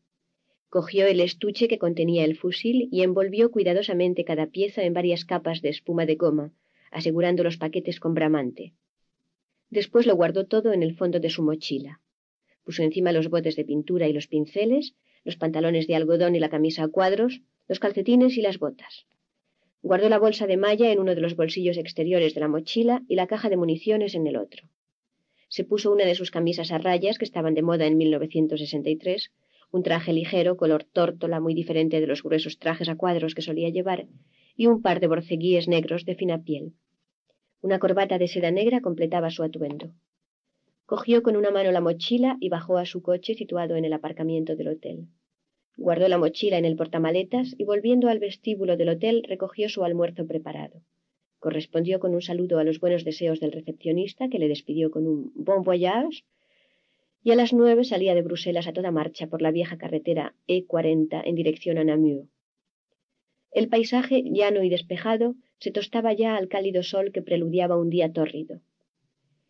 Cogió el estuche que contenía el fusil y envolvió cuidadosamente cada pieza en varias capas de espuma de goma, asegurando los paquetes con bramante. Después lo guardó todo en el fondo de su mochila. Puso encima los botes de pintura y los pinceles, los pantalones de algodón y la camisa a cuadros, los calcetines y las botas. Guardó la bolsa de malla en uno de los bolsillos exteriores de la mochila y la caja de municiones en el otro. Se puso una de sus camisas a rayas que estaban de moda en 1963, un traje ligero, color tórtola, muy diferente de los gruesos trajes a cuadros que solía llevar, y un par de borceguíes negros de fina piel. Una corbata de seda negra completaba su atuendo. Cogió con una mano la mochila y bajó a su coche situado en el aparcamiento del hotel. Guardó la mochila en el portamaletas y volviendo al vestíbulo del hotel recogió su almuerzo preparado. Correspondió con un saludo a los buenos deseos del recepcionista, que le despidió con un bon voyage, y a las nueve salía de Bruselas a toda marcha por la vieja carretera E40 en dirección a Namur. El paisaje, llano y despejado, se tostaba ya al cálido sol que preludiaba un día tórrido.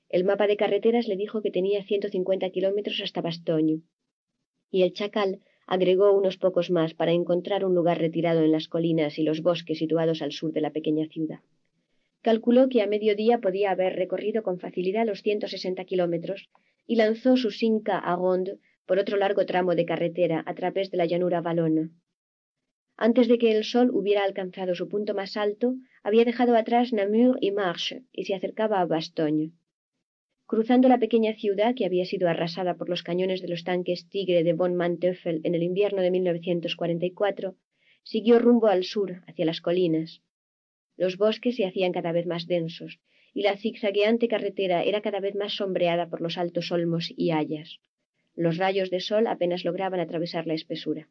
El mapa de carreteras le dijo que tenía ciento cincuenta kilómetros hasta Bastogne, y el chacal agregó unos pocos más para encontrar un lugar retirado en las colinas y los bosques situados al sur de la pequeña ciudad. Calculó que a mediodía podía haber recorrido con facilidad los ciento sesenta kilómetros y lanzó su Sinca a Ronde por otro largo tramo de carretera a través de la llanura valona. Antes de que el sol hubiera alcanzado su punto más alto, había dejado atrás Namur y Marche y se acercaba a Bastogne. Cruzando la pequeña ciudad que había sido arrasada por los cañones de los tanques Tigre de von Manteuffel en el invierno de 1944, siguió rumbo al sur, hacia las colinas. Los bosques se hacían cada vez más densos, y la zigzagueante carretera era cada vez más sombreada por los altos olmos y hayas. Los rayos de sol apenas lograban atravesar la espesura.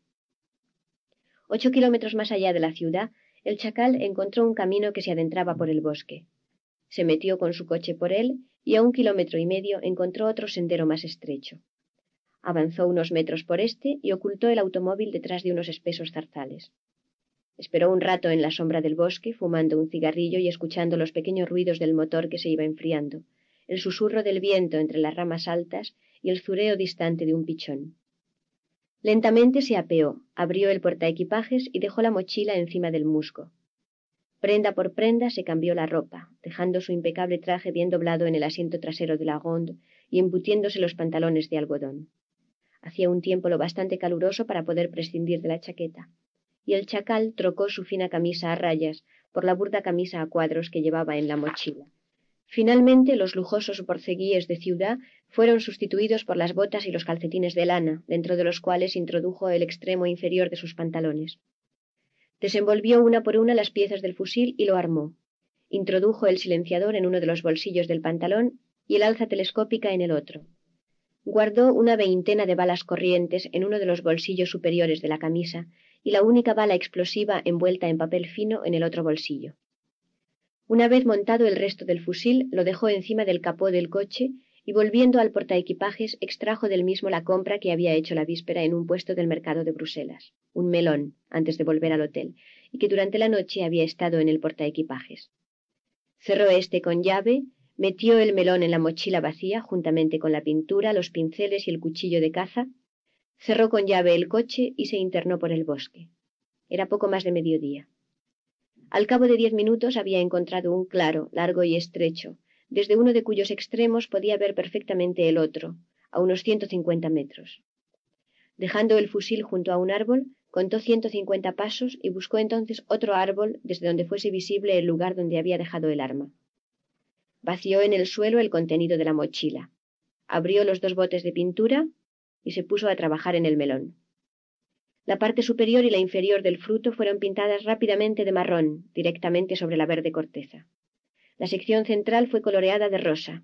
Ocho kilómetros más allá de la ciudad, el chacal encontró un camino que se adentraba por el bosque. Se metió con su coche por él y a un kilómetro y medio encontró otro sendero más estrecho. Avanzó unos metros por este y ocultó el automóvil detrás de unos espesos zarzales. Esperó un rato en la sombra del bosque, fumando un cigarrillo y escuchando los pequeños ruidos del motor que se iba enfriando, el susurro del viento entre las ramas altas y el zureo distante de un pichón. Lentamente se apeó, abrió el portaequipajes y dejó la mochila encima del musgo. Prenda por prenda se cambió la ropa, dejando su impecable traje bien doblado en el asiento trasero de la ronde y embutiéndose los pantalones de algodón. Hacía un tiempo lo bastante caluroso para poder prescindir de la chaqueta, y el chacal trocó su fina camisa a rayas por la burda camisa a cuadros que llevaba en la mochila. Finalmente, los lujosos borceguíes de ciudad fueron sustituidos por las botas y los calcetines de lana, dentro de los cuales introdujo el extremo inferior de sus pantalones. Desenvolvió una por una las piezas del fusil y lo armó. Introdujo el silenciador en uno de los bolsillos del pantalón y el alza telescópica en el otro. Guardó una veintena de balas corrientes en uno de los bolsillos superiores de la camisa y la única bala explosiva envuelta en papel fino en el otro bolsillo. Una vez montado el resto del fusil, lo dejó encima del capó del coche y volviendo al portaequipajes extrajo del mismo la compra que había hecho la víspera en un puesto del mercado de Bruselas, un melón, antes de volver al hotel, y que durante la noche había estado en el portaequipajes. Cerró este con llave, metió el melón en la mochila vacía juntamente con la pintura, los pinceles y el cuchillo de caza, cerró con llave el coche y se internó por el bosque. Era poco más de mediodía. Al cabo de diez minutos había encontrado un claro, largo y estrecho, desde uno de cuyos extremos podía ver perfectamente el otro, a unos ciento cincuenta metros. Dejando el fusil junto a un árbol, contó ciento cincuenta pasos y buscó entonces otro árbol desde donde fuese visible el lugar donde había dejado el arma. Vació en el suelo el contenido de la mochila, abrió los dos botes de pintura y se puso a trabajar en el melón. La parte superior y la inferior del fruto fueron pintadas rápidamente de marrón, directamente sobre la verde corteza. La sección central fue coloreada de rosa.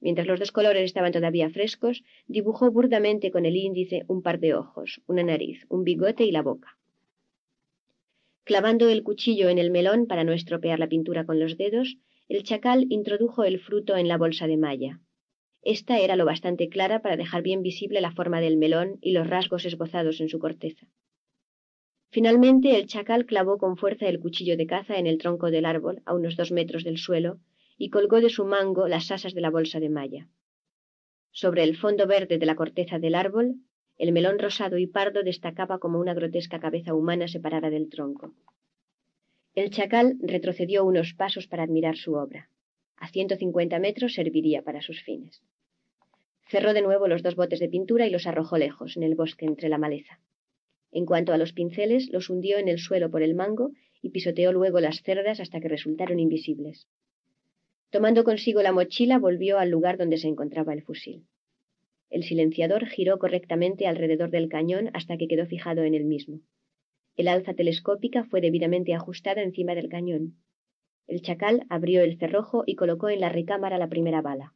Mientras los dos colores estaban todavía frescos, dibujó burdamente con el índice un par de ojos, una nariz, un bigote y la boca. Clavando el cuchillo en el melón para no estropear la pintura con los dedos, el chacal introdujo el fruto en la bolsa de malla. Esta era lo bastante clara para dejar bien visible la forma del melón y los rasgos esbozados en su corteza. Finalmente el chacal clavó con fuerza el cuchillo de caza en el tronco del árbol a unos dos metros del suelo y colgó de su mango las asas de la bolsa de malla. Sobre el fondo verde de la corteza del árbol, el melón rosado y pardo destacaba como una grotesca cabeza humana separada del tronco. El chacal retrocedió unos pasos para admirar su obra. A ciento cincuenta metros serviría para sus fines. Cerró de nuevo los dos botes de pintura y los arrojó lejos, en el bosque entre la maleza. En cuanto a los pinceles, los hundió en el suelo por el mango y pisoteó luego las cerdas hasta que resultaron invisibles. Tomando consigo la mochila, volvió al lugar donde se encontraba el fusil. El silenciador giró correctamente alrededor del cañón hasta que quedó fijado en el mismo. El alza telescópica fue debidamente ajustada encima del cañón. El chacal abrió el cerrojo y colocó en la recámara la primera bala.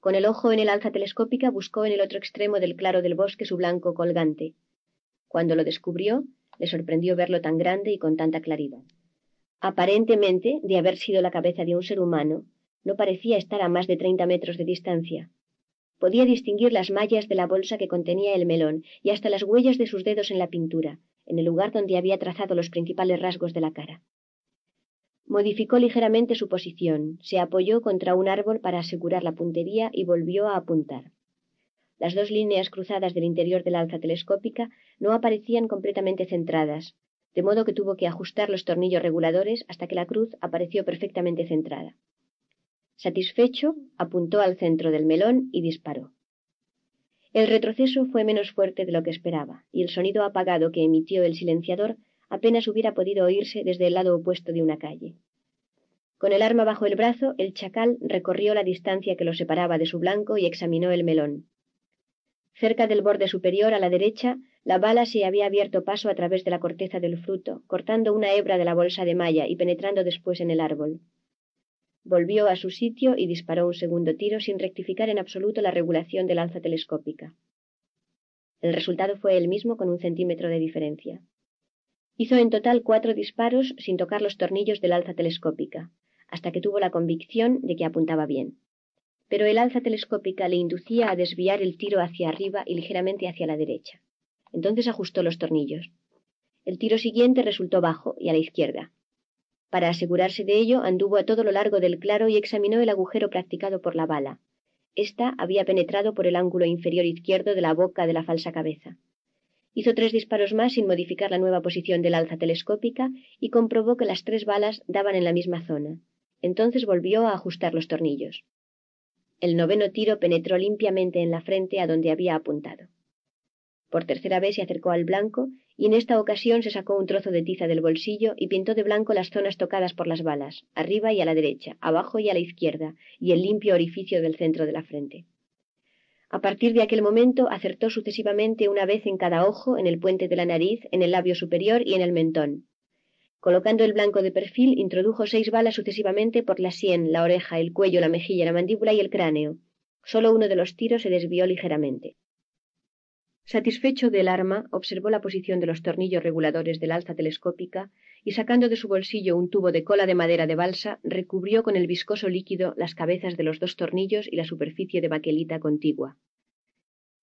Con el ojo en el alza telescópica buscó en el otro extremo del claro del bosque su blanco colgante, cuando lo descubrió, le sorprendió verlo tan grande y con tanta claridad. Aparentemente, de haber sido la cabeza de un ser humano, no parecía estar a más de treinta metros de distancia. Podía distinguir las mallas de la bolsa que contenía el melón y hasta las huellas de sus dedos en la pintura, en el lugar donde había trazado los principales rasgos de la cara. Modificó ligeramente su posición, se apoyó contra un árbol para asegurar la puntería y volvió a apuntar. Las dos líneas cruzadas del interior del alza telescópica no aparecían completamente centradas, de modo que tuvo que ajustar los tornillos reguladores hasta que la cruz apareció perfectamente centrada. Satisfecho, apuntó al centro del melón y disparó. El retroceso fue menos fuerte de lo que esperaba, y el sonido apagado que emitió el silenciador apenas hubiera podido oírse desde el lado opuesto de una calle. Con el arma bajo el brazo, el chacal recorrió la distancia que lo separaba de su blanco y examinó el melón. Cerca del borde superior, a la derecha, la bala se había abierto paso a través de la corteza del fruto, cortando una hebra de la bolsa de malla y penetrando después en el árbol. Volvió a su sitio y disparó un segundo tiro sin rectificar en absoluto la regulación del alza telescópica. El resultado fue el mismo con un centímetro de diferencia. Hizo en total cuatro disparos sin tocar los tornillos del alza telescópica, hasta que tuvo la convicción de que apuntaba bien pero el alza telescópica le inducía a desviar el tiro hacia arriba y ligeramente hacia la derecha. Entonces ajustó los tornillos. El tiro siguiente resultó bajo y a la izquierda. Para asegurarse de ello, anduvo a todo lo largo del claro y examinó el agujero practicado por la bala. Esta había penetrado por el ángulo inferior izquierdo de la boca de la falsa cabeza. Hizo tres disparos más sin modificar la nueva posición del alza telescópica y comprobó que las tres balas daban en la misma zona. Entonces volvió a ajustar los tornillos. El noveno tiro penetró limpiamente en la frente a donde había apuntado. Por tercera vez se acercó al blanco y en esta ocasión se sacó un trozo de tiza del bolsillo y pintó de blanco las zonas tocadas por las balas, arriba y a la derecha, abajo y a la izquierda, y el limpio orificio del centro de la frente. A partir de aquel momento acertó sucesivamente una vez en cada ojo, en el puente de la nariz, en el labio superior y en el mentón, Colocando el blanco de perfil, introdujo seis balas sucesivamente por la sien, la oreja, el cuello, la mejilla, la mandíbula y el cráneo. Solo uno de los tiros se desvió ligeramente. Satisfecho del arma, observó la posición de los tornillos reguladores del alza telescópica y sacando de su bolsillo un tubo de cola de madera de balsa, recubrió con el viscoso líquido las cabezas de los dos tornillos y la superficie de baquelita contigua.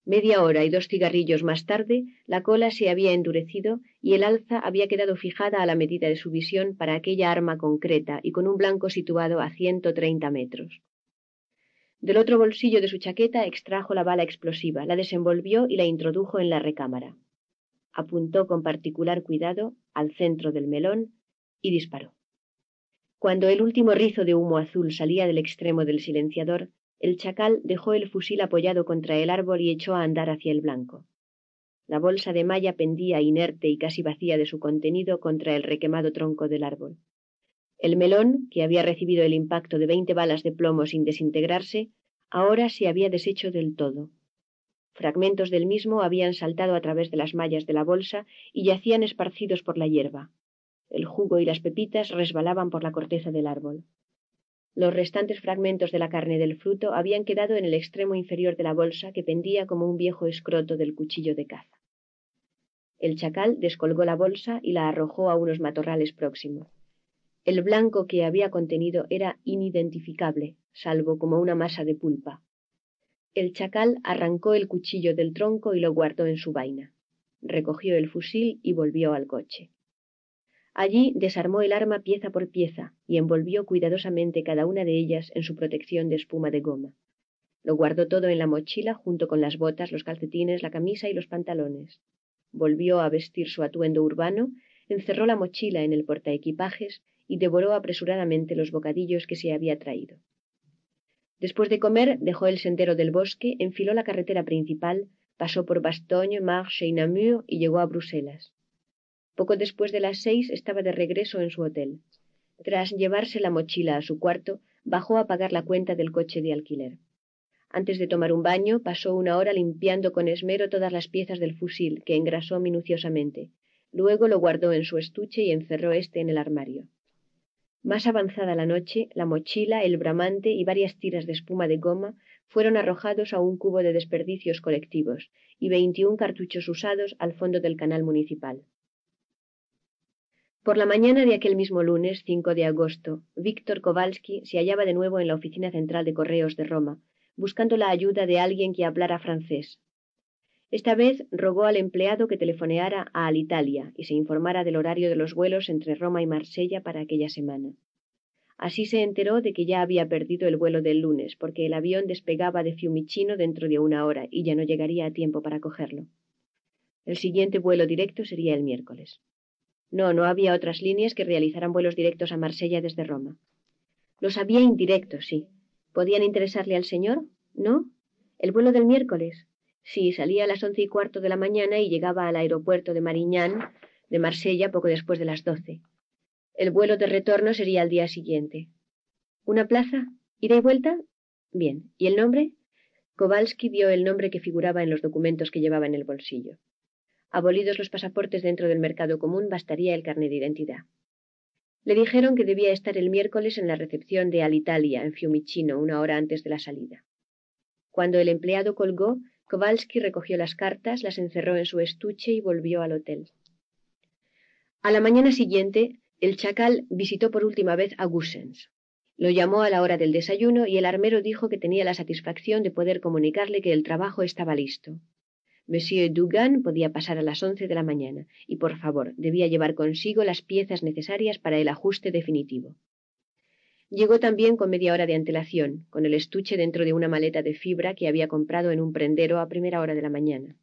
Media hora y dos cigarrillos más tarde, la cola se había endurecido y el alza había quedado fijada a la medida de su visión para aquella arma concreta y con un blanco situado a ciento treinta metros. Del otro bolsillo de su chaqueta extrajo la bala explosiva, la desenvolvió y la introdujo en la recámara. Apuntó con particular cuidado al centro del melón y disparó. Cuando el último rizo de humo azul salía del extremo del silenciador, el chacal dejó el fusil apoyado contra el árbol y echó a andar hacia el blanco. La bolsa de malla pendía inerte y casi vacía de su contenido contra el requemado tronco del árbol. El melón, que había recibido el impacto de veinte balas de plomo sin desintegrarse, ahora se había deshecho del todo. Fragmentos del mismo habían saltado a través de las mallas de la bolsa y yacían esparcidos por la hierba. El jugo y las pepitas resbalaban por la corteza del árbol. Los restantes fragmentos de la carne del fruto habían quedado en el extremo inferior de la bolsa que pendía como un viejo escroto del cuchillo de caza. El chacal descolgó la bolsa y la arrojó a unos matorrales próximos. El blanco que había contenido era inidentificable, salvo como una masa de pulpa. El chacal arrancó el cuchillo del tronco y lo guardó en su vaina. recogió el fusil y volvió al coche. Allí desarmó el arma pieza por pieza y envolvió cuidadosamente cada una de ellas en su protección de espuma de goma. Lo guardó todo en la mochila junto con las botas, los calcetines, la camisa y los pantalones. Volvió a vestir su atuendo urbano, encerró la mochila en el portaequipajes y devoró apresuradamente los bocadillos que se había traído. Después de comer, dejó el sendero del bosque, enfiló la carretera principal, pasó por Bastogne, Marche y Namur y llegó a Bruselas. Poco después de las seis estaba de regreso en su hotel. Tras llevarse la mochila a su cuarto, bajó a pagar la cuenta del coche de alquiler. Antes de tomar un baño, pasó una hora limpiando con esmero todas las piezas del fusil, que engrasó minuciosamente. Luego lo guardó en su estuche y encerró éste en el armario. Más avanzada la noche, la mochila, el bramante y varias tiras de espuma de goma fueron arrojados a un cubo de desperdicios colectivos y veintiún cartuchos usados al fondo del canal municipal. Por la mañana de aquel mismo lunes, 5 de agosto, Víctor Kowalski se hallaba de nuevo en la oficina central de correos de Roma, buscando la ayuda de alguien que hablara francés. Esta vez rogó al empleado que telefoneara a Alitalia y se informara del horario de los vuelos entre Roma y Marsella para aquella semana. Así se enteró de que ya había perdido el vuelo del lunes, porque el avión despegaba de Fiumicino dentro de una hora y ya no llegaría a tiempo para cogerlo. El siguiente vuelo directo sería el miércoles. No, no había otras líneas que realizaran vuelos directos a Marsella desde Roma. Los había indirectos, sí. ¿Podían interesarle al señor? ¿No? ¿El vuelo del miércoles? Sí, salía a las once y cuarto de la mañana y llegaba al aeropuerto de Mariñán, de Marsella, poco después de las doce. El vuelo de retorno sería al día siguiente. ¿Una plaza? ¿Ida y vuelta? Bien. ¿Y el nombre? Kowalski vio el nombre que figuraba en los documentos que llevaba en el bolsillo. Abolidos los pasaportes dentro del mercado común, bastaría el carnet de identidad. Le dijeron que debía estar el miércoles en la recepción de Alitalia, en Fiumicino, una hora antes de la salida. Cuando el empleado colgó, Kowalski recogió las cartas, las encerró en su estuche y volvió al hotel. A la mañana siguiente, el chacal visitó por última vez a Gussens. Lo llamó a la hora del desayuno y el armero dijo que tenía la satisfacción de poder comunicarle que el trabajo estaba listo. Monsieur Dugan podía pasar a las once de la mañana y, por favor, debía llevar consigo las piezas necesarias para el ajuste definitivo. Llegó también con media hora de antelación, con el estuche dentro de una maleta de fibra que había comprado en un prendero a primera hora de la mañana.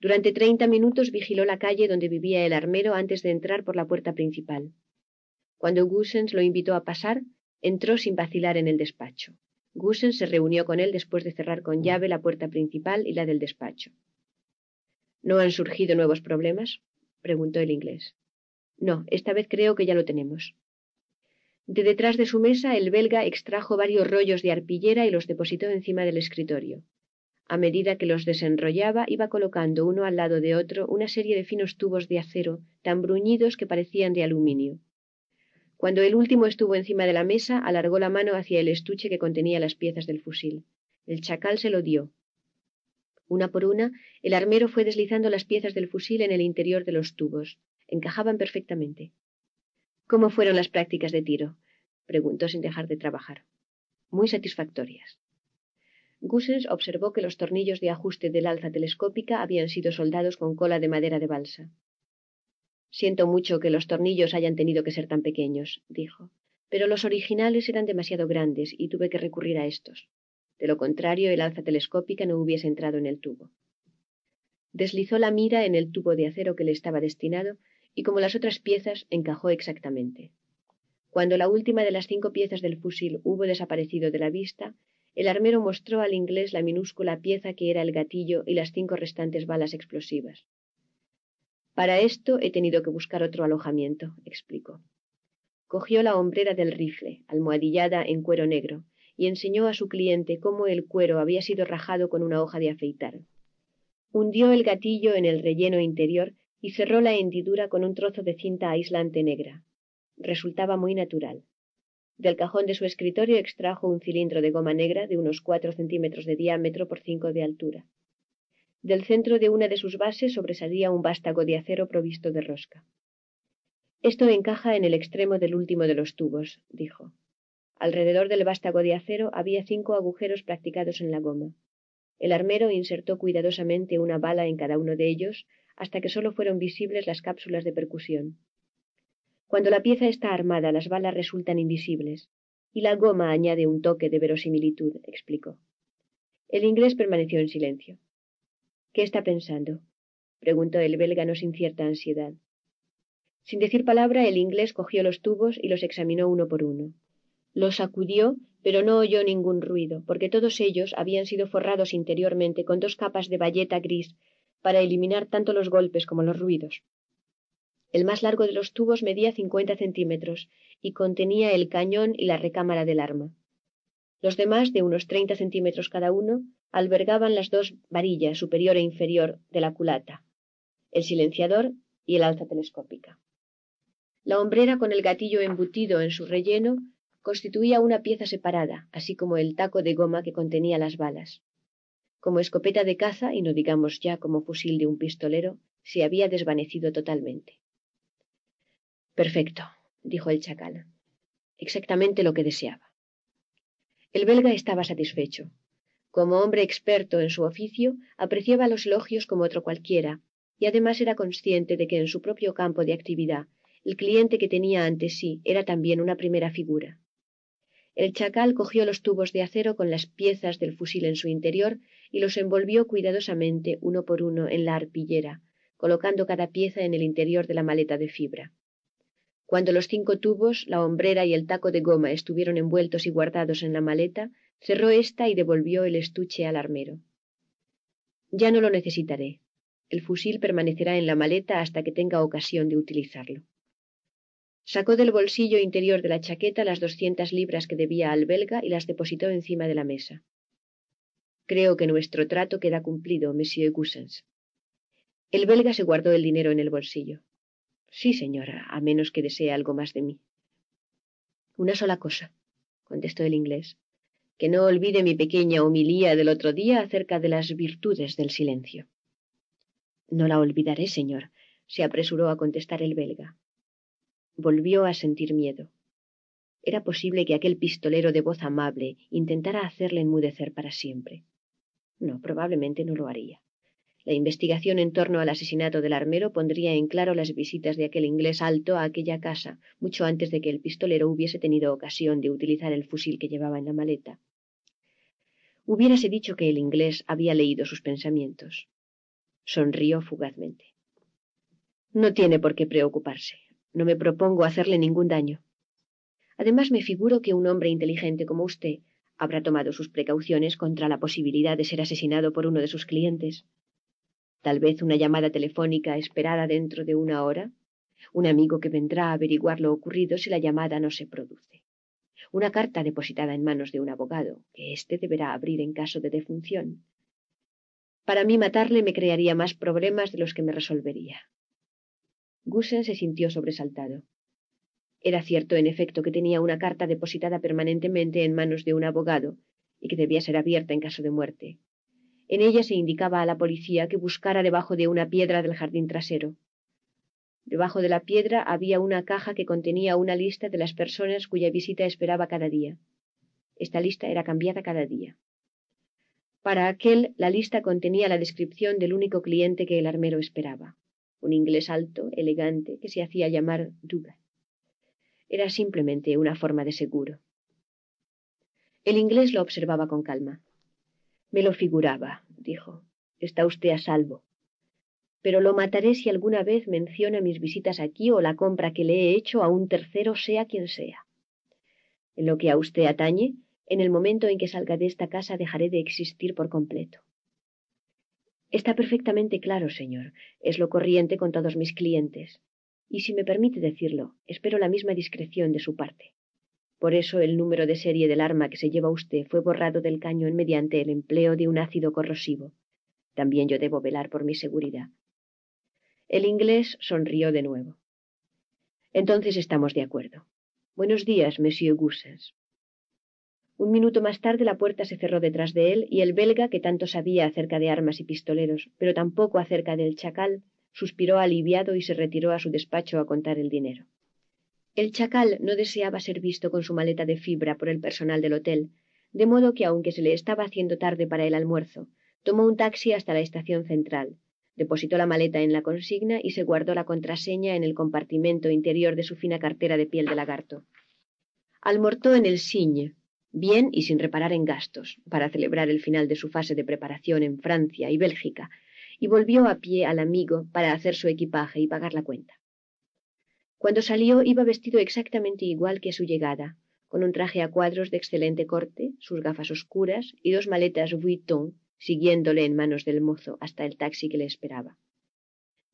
Durante treinta minutos vigiló la calle donde vivía el armero antes de entrar por la puerta principal. Cuando Gussens lo invitó a pasar, entró sin vacilar en el despacho. Gusen se reunió con él después de cerrar con llave la puerta principal y la del despacho. ¿No han surgido nuevos problemas? preguntó el inglés. No, esta vez creo que ya lo tenemos. De detrás de su mesa, el belga extrajo varios rollos de arpillera y los depositó encima del escritorio. A medida que los desenrollaba, iba colocando uno al lado de otro una serie de finos tubos de acero, tan bruñidos que parecían de aluminio. Cuando el último estuvo encima de la mesa, alargó la mano hacia el estuche que contenía las piezas del fusil. El chacal se lo dio. Una por una, el armero fue deslizando las piezas del fusil en el interior de los tubos. Encajaban perfectamente. ¿Cómo fueron las prácticas de tiro? preguntó sin dejar de trabajar. Muy satisfactorias. Gussens observó que los tornillos de ajuste del alza telescópica habían sido soldados con cola de madera de balsa. Siento mucho que los tornillos hayan tenido que ser tan pequeños, dijo, pero los originales eran demasiado grandes y tuve que recurrir a estos. De lo contrario, el alza telescópica no hubiese entrado en el tubo. Deslizó la mira en el tubo de acero que le estaba destinado y como las otras piezas encajó exactamente. Cuando la última de las cinco piezas del fusil hubo desaparecido de la vista, el armero mostró al inglés la minúscula pieza que era el gatillo y las cinco restantes balas explosivas. Para esto he tenido que buscar otro alojamiento, explicó. Cogió la hombrera del rifle, almohadillada en cuero negro, y enseñó a su cliente cómo el cuero había sido rajado con una hoja de afeitar. Hundió el gatillo en el relleno interior y cerró la hendidura con un trozo de cinta aislante negra. Resultaba muy natural. Del cajón de su escritorio extrajo un cilindro de goma negra de unos cuatro centímetros de diámetro por cinco de altura. Del centro de una de sus bases sobresalía un vástago de acero provisto de rosca. Esto encaja en el extremo del último de los tubos, dijo. Alrededor del vástago de acero había cinco agujeros practicados en la goma. El armero insertó cuidadosamente una bala en cada uno de ellos, hasta que solo fueron visibles las cápsulas de percusión. Cuando la pieza está armada, las balas resultan invisibles, y la goma añade un toque de verosimilitud, explicó. El inglés permaneció en silencio. ¿Qué está pensando? preguntó el belga no sin cierta ansiedad. Sin decir palabra, el inglés cogió los tubos y los examinó uno por uno. Los sacudió, pero no oyó ningún ruido, porque todos ellos habían sido forrados interiormente con dos capas de bayeta gris para eliminar tanto los golpes como los ruidos. El más largo de los tubos medía cincuenta centímetros y contenía el cañón y la recámara del arma. Los demás, de unos treinta centímetros cada uno, albergaban las dos varillas superior e inferior de la culata, el silenciador y el alza telescópica. La hombrera con el gatillo embutido en su relleno constituía una pieza separada, así como el taco de goma que contenía las balas. Como escopeta de caza, y no digamos ya como fusil de un pistolero, se había desvanecido totalmente. Perfecto, dijo el chacal. Exactamente lo que deseaba. El belga estaba satisfecho. Como hombre experto en su oficio, apreciaba los elogios como otro cualquiera, y además era consciente de que en su propio campo de actividad el cliente que tenía ante sí era también una primera figura. El chacal cogió los tubos de acero con las piezas del fusil en su interior y los envolvió cuidadosamente uno por uno en la arpillera, colocando cada pieza en el interior de la maleta de fibra. Cuando los cinco tubos, la hombrera y el taco de goma estuvieron envueltos y guardados en la maleta, cerró ésta y devolvió el estuche al armero. Ya no lo necesitaré. El fusil permanecerá en la maleta hasta que tenga ocasión de utilizarlo. Sacó del bolsillo interior de la chaqueta las doscientas libras que debía al belga y las depositó encima de la mesa. Creo que nuestro trato queda cumplido, monsieur Goussens. El belga se guardó el dinero en el bolsillo. Sí, señora, a menos que desee algo más de mí. Una sola cosa, contestó el inglés. Que no olvide mi pequeña homilía del otro día acerca de las virtudes del silencio. No la olvidaré, señor, se apresuró a contestar el belga volvió a sentir miedo. Era posible que aquel pistolero de voz amable intentara hacerle enmudecer para siempre. No, probablemente no lo haría. La investigación en torno al asesinato del armero pondría en claro las visitas de aquel inglés alto a aquella casa mucho antes de que el pistolero hubiese tenido ocasión de utilizar el fusil que llevaba en la maleta. Hubiérase dicho que el inglés había leído sus pensamientos. Sonrió fugazmente. No tiene por qué preocuparse. No me propongo hacerle ningún daño. Además, me figuro que un hombre inteligente como usted habrá tomado sus precauciones contra la posibilidad de ser asesinado por uno de sus clientes. Tal vez una llamada telefónica esperada dentro de una hora, un amigo que vendrá a averiguar lo ocurrido si la llamada no se produce, una carta depositada en manos de un abogado que éste deberá abrir en caso de defunción. Para mí matarle me crearía más problemas de los que me resolvería. Gusen se sintió sobresaltado. Era cierto, en efecto, que tenía una carta depositada permanentemente en manos de un abogado y que debía ser abierta en caso de muerte. En ella se indicaba a la policía que buscara debajo de una piedra del jardín trasero. Debajo de la piedra había una caja que contenía una lista de las personas cuya visita esperaba cada día. Esta lista era cambiada cada día. Para aquel, la lista contenía la descripción del único cliente que el armero esperaba un inglés alto, elegante, que se hacía llamar Duga. Era simplemente una forma de seguro. El inglés lo observaba con calma. Me lo figuraba, dijo. Está usted a salvo. Pero lo mataré si alguna vez menciona mis visitas aquí o la compra que le he hecho a un tercero, sea quien sea. En lo que a usted atañe, en el momento en que salga de esta casa dejaré de existir por completo. Está perfectamente claro, señor. Es lo corriente con todos mis clientes. Y si me permite decirlo, espero la misma discreción de su parte. Por eso el número de serie del arma que se lleva usted fue borrado del cañón mediante el empleo de un ácido corrosivo. También yo debo velar por mi seguridad. El inglés sonrió de nuevo. Entonces estamos de acuerdo. Buenos días, monsieur Goussens. Un minuto más tarde la puerta se cerró detrás de él y el belga, que tanto sabía acerca de armas y pistoleros, pero tampoco acerca del chacal, suspiró aliviado y se retiró a su despacho a contar el dinero. El chacal no deseaba ser visto con su maleta de fibra por el personal del hotel, de modo que aunque se le estaba haciendo tarde para el almuerzo, tomó un taxi hasta la estación central, depositó la maleta en la consigna y se guardó la contraseña en el compartimento interior de su fina cartera de piel de lagarto. Almortó en el Signe, bien y sin reparar en gastos, para celebrar el final de su fase de preparación en Francia y Bélgica, y volvió a pie al amigo para hacer su equipaje y pagar la cuenta. Cuando salió iba vestido exactamente igual que a su llegada, con un traje a cuadros de excelente corte, sus gafas oscuras y dos maletas Vuitton siguiéndole en manos del mozo hasta el taxi que le esperaba.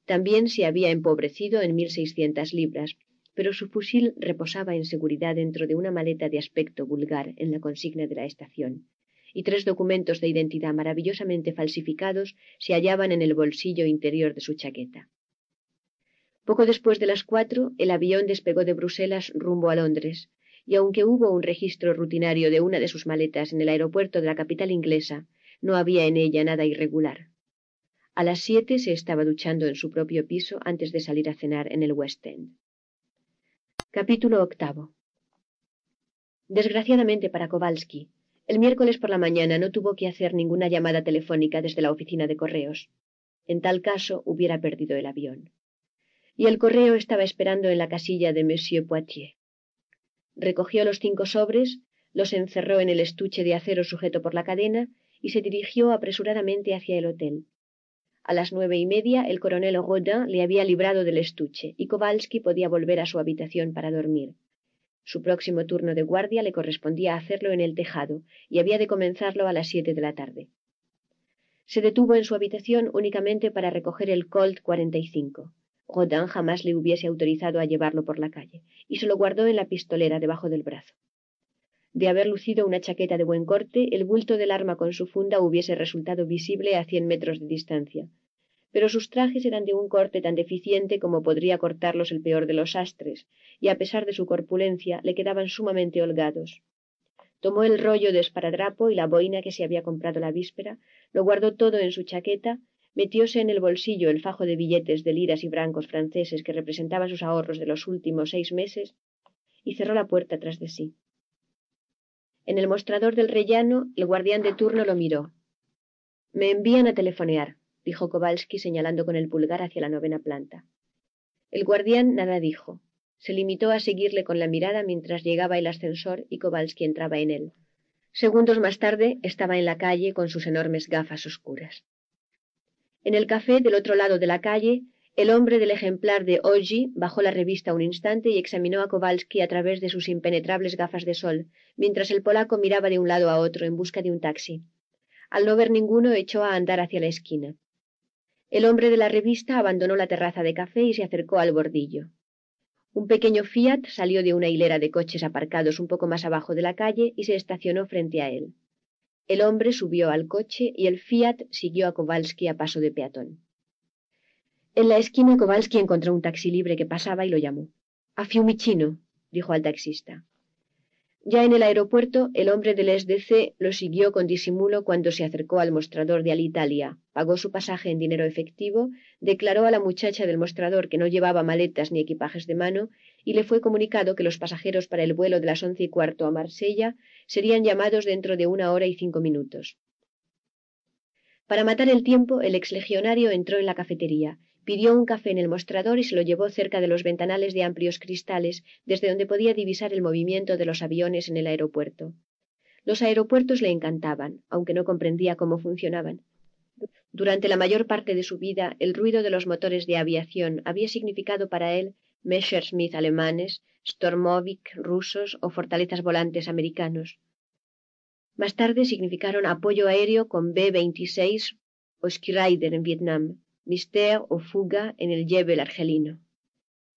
También se había empobrecido en mil seiscientas libras, pero su fusil reposaba en seguridad dentro de una maleta de aspecto vulgar en la consigna de la estación, y tres documentos de identidad maravillosamente falsificados se hallaban en el bolsillo interior de su chaqueta. Poco después de las cuatro, el avión despegó de Bruselas rumbo a Londres, y aunque hubo un registro rutinario de una de sus maletas en el aeropuerto de la capital inglesa, no había en ella nada irregular. A las siete se estaba duchando en su propio piso antes de salir a cenar en el West End. Capítulo octavo. Desgraciadamente para Kowalski, el miércoles por la mañana no tuvo que hacer ninguna llamada telefónica desde la oficina de correos. En tal caso hubiera perdido el avión. Y el correo estaba esperando en la casilla de Monsieur Poitiers. Recogió los cinco sobres, los encerró en el estuche de acero sujeto por la cadena y se dirigió apresuradamente hacia el hotel. A las nueve y media el coronel Rodin le había librado del estuche y Kowalski podía volver a su habitación para dormir. Su próximo turno de guardia le correspondía hacerlo en el tejado y había de comenzarlo a las siete de la tarde. Se detuvo en su habitación únicamente para recoger el Colt 45. Rodin jamás le hubiese autorizado a llevarlo por la calle y se lo guardó en la pistolera debajo del brazo. De haber lucido una chaqueta de buen corte, el bulto del arma con su funda hubiese resultado visible a cien metros de distancia. Pero sus trajes eran de un corte tan deficiente como podría cortarlos el peor de los astres, y a pesar de su corpulencia le quedaban sumamente holgados. Tomó el rollo de esparadrapo y la boina que se había comprado la víspera, lo guardó todo en su chaqueta, metióse en el bolsillo el fajo de billetes de liras y francos franceses que representaba sus ahorros de los últimos seis meses, y cerró la puerta tras de sí. En el mostrador del rellano, el guardián de turno lo miró. Me envían a telefonear, dijo Kowalski señalando con el pulgar hacia la novena planta. El guardián nada dijo. Se limitó a seguirle con la mirada mientras llegaba el ascensor y Kowalski entraba en él. Segundos más tarde estaba en la calle con sus enormes gafas oscuras. En el café del otro lado de la calle el hombre del ejemplar de Oji bajó la revista un instante y examinó a Kowalski a través de sus impenetrables gafas de sol, mientras el polaco miraba de un lado a otro en busca de un taxi. Al no ver ninguno, echó a andar hacia la esquina. El hombre de la revista abandonó la terraza de café y se acercó al bordillo. Un pequeño Fiat salió de una hilera de coches aparcados un poco más abajo de la calle y se estacionó frente a él. El hombre subió al coche y el Fiat siguió a Kowalski a paso de peatón. En la esquina Kowalski encontró un taxi libre que pasaba y lo llamó. A Fiumicino, dijo al taxista. Ya en el aeropuerto, el hombre del SDC lo siguió con disimulo cuando se acercó al mostrador de Alitalia, pagó su pasaje en dinero efectivo, declaró a la muchacha del mostrador que no llevaba maletas ni equipajes de mano y le fue comunicado que los pasajeros para el vuelo de las once y cuarto a Marsella serían llamados dentro de una hora y cinco minutos. Para matar el tiempo, el exlegionario entró en la cafetería pidió un café en el mostrador y se lo llevó cerca de los ventanales de amplios cristales, desde donde podía divisar el movimiento de los aviones en el aeropuerto. Los aeropuertos le encantaban, aunque no comprendía cómo funcionaban. Durante la mayor parte de su vida, el ruido de los motores de aviación había significado para él Messerschmitt alemanes, Stormovik rusos o fortalezas volantes americanos. Más tarde significaron apoyo aéreo con B-26 o Skiraider en Vietnam, Mystère o fuga en el Jebel argelino.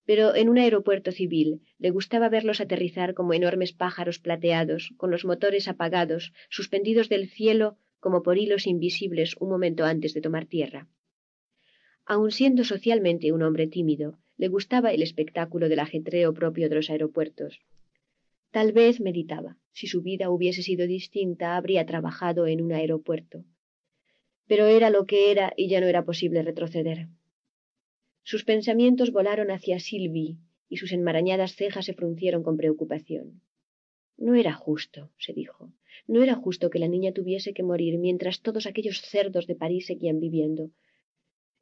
Pero en un aeropuerto civil le gustaba verlos aterrizar como enormes pájaros plateados, con los motores apagados, suspendidos del cielo como por hilos invisibles un momento antes de tomar tierra. Aun siendo socialmente un hombre tímido, le gustaba el espectáculo del ajetreo propio de los aeropuertos. Tal vez meditaba, si su vida hubiese sido distinta, habría trabajado en un aeropuerto pero era lo que era y ya no era posible retroceder. Sus pensamientos volaron hacia Sylvie y sus enmarañadas cejas se fruncieron con preocupación. No era justo, se dijo, no era justo que la niña tuviese que morir mientras todos aquellos cerdos de París seguían viviendo.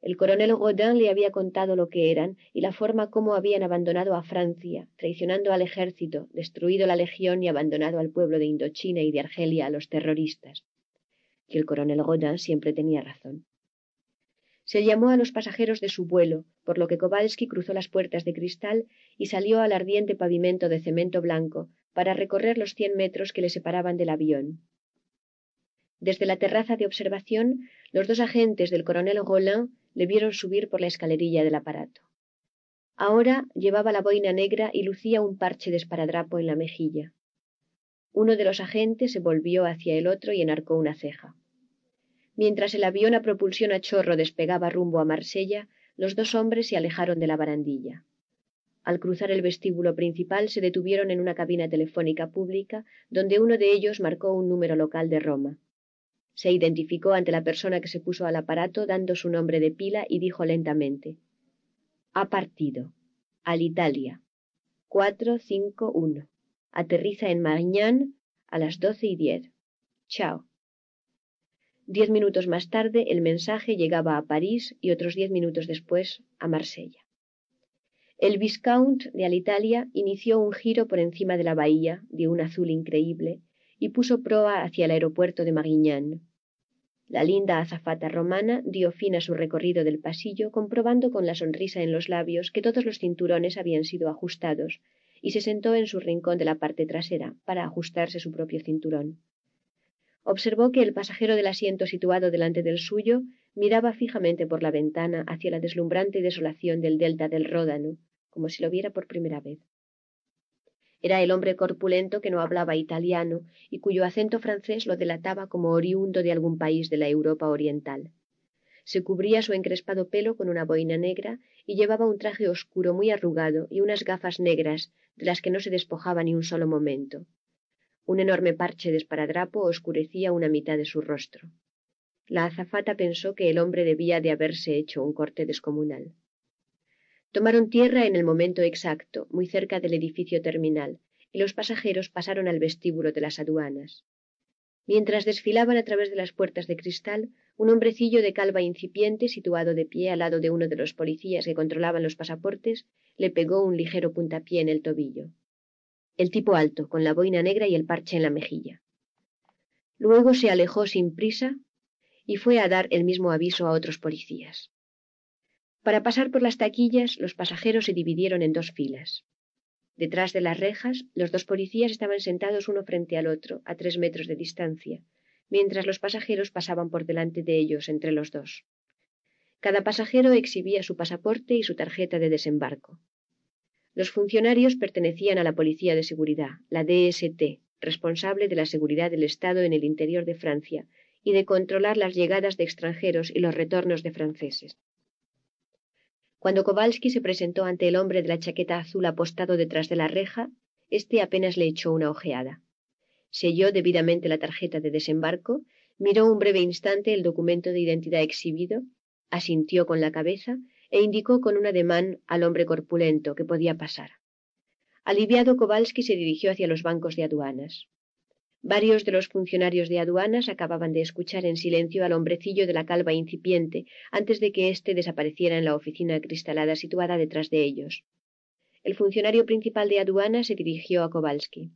El coronel Godin le había contado lo que eran y la forma como habían abandonado a Francia, traicionando al ejército, destruido la legión y abandonado al pueblo de Indochina y de Argelia a los terroristas. Y el coronel Godin siempre tenía razón. Se llamó a los pasajeros de su vuelo, por lo que Kowalski cruzó las puertas de cristal y salió al ardiente pavimento de cemento blanco para recorrer los cien metros que le separaban del avión. Desde la terraza de observación, los dos agentes del coronel Rollin le vieron subir por la escalerilla del aparato. Ahora llevaba la boina negra y lucía un parche de esparadrapo en la mejilla. Uno de los agentes se volvió hacia el otro y enarcó una ceja. Mientras el avión a propulsión a chorro despegaba rumbo a Marsella, los dos hombres se alejaron de la barandilla. Al cruzar el vestíbulo principal se detuvieron en una cabina telefónica pública donde uno de ellos marcó un número local de Roma. Se identificó ante la persona que se puso al aparato dando su nombre de pila y dijo lentamente Ha partido. Al Italia. 451. Aterriza en Marignan a las doce y diez. Chao. Diez minutos más tarde el mensaje llegaba a París y otros diez minutos después a Marsella. El Viscount de Alitalia inició un giro por encima de la bahía de un azul increíble y puso proa hacia el aeropuerto de Marignán. La linda azafata romana dio fin a su recorrido del pasillo, comprobando con la sonrisa en los labios que todos los cinturones habían sido ajustados, y se sentó en su rincón de la parte trasera para ajustarse su propio cinturón observó que el pasajero del asiento situado delante del suyo miraba fijamente por la ventana hacia la deslumbrante desolación del delta del Ródano, como si lo viera por primera vez. Era el hombre corpulento que no hablaba italiano y cuyo acento francés lo delataba como oriundo de algún país de la Europa oriental. Se cubría su encrespado pelo con una boina negra y llevaba un traje oscuro muy arrugado y unas gafas negras de las que no se despojaba ni un solo momento. Un enorme parche de esparadrapo oscurecía una mitad de su rostro. La azafata pensó que el hombre debía de haberse hecho un corte descomunal. Tomaron tierra en el momento exacto, muy cerca del edificio terminal, y los pasajeros pasaron al vestíbulo de las aduanas. Mientras desfilaban a través de las puertas de cristal, un hombrecillo de calva incipiente, situado de pie al lado de uno de los policías que controlaban los pasaportes, le pegó un ligero puntapié en el tobillo el tipo alto, con la boina negra y el parche en la mejilla. Luego se alejó sin prisa y fue a dar el mismo aviso a otros policías. Para pasar por las taquillas, los pasajeros se dividieron en dos filas. Detrás de las rejas, los dos policías estaban sentados uno frente al otro, a tres metros de distancia, mientras los pasajeros pasaban por delante de ellos entre los dos. Cada pasajero exhibía su pasaporte y su tarjeta de desembarco. Los funcionarios pertenecían a la Policía de Seguridad, la DST, responsable de la seguridad del Estado en el interior de Francia y de controlar las llegadas de extranjeros y los retornos de franceses. Cuando Kowalski se presentó ante el hombre de la chaqueta azul apostado detrás de la reja, éste apenas le echó una ojeada. Selló debidamente la tarjeta de desembarco, miró un breve instante el documento de identidad exhibido, asintió con la cabeza e indicó con un ademán al hombre corpulento que podía pasar. Aliviado, Kowalski se dirigió hacia los bancos de aduanas. Varios de los funcionarios de aduanas acababan de escuchar en silencio al hombrecillo de la calva incipiente antes de que éste desapareciera en la oficina cristalada situada detrás de ellos. El funcionario principal de aduanas se dirigió a Kowalski.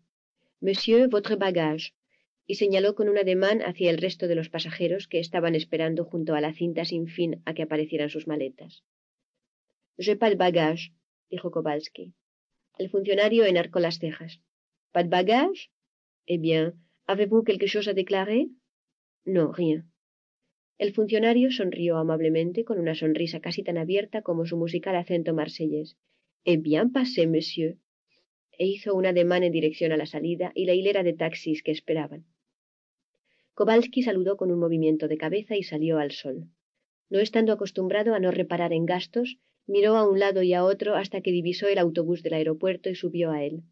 Monsieur, votre bagage, y señaló con un ademán hacia el resto de los pasajeros que estaban esperando junto a la cinta sin fin a que aparecieran sus maletas. J'ai pas de bagage, dijo Kowalski. El funcionario enarcó las cejas. ¿Pas de bagage? Eh bien, ¿avez-vous quelque chose à déclarer? No, rien. El funcionario sonrió amablemente con una sonrisa casi tan abierta como su musical acento marsellés. Eh bien, passé, monsieur. E hizo un ademán en dirección a la salida y la hilera de taxis que esperaban. Kowalski saludó con un movimiento de cabeza y salió al sol. No estando acostumbrado a no reparar en gastos, Miró a un lado y a otro hasta que divisó el autobús del aeropuerto y subió a él.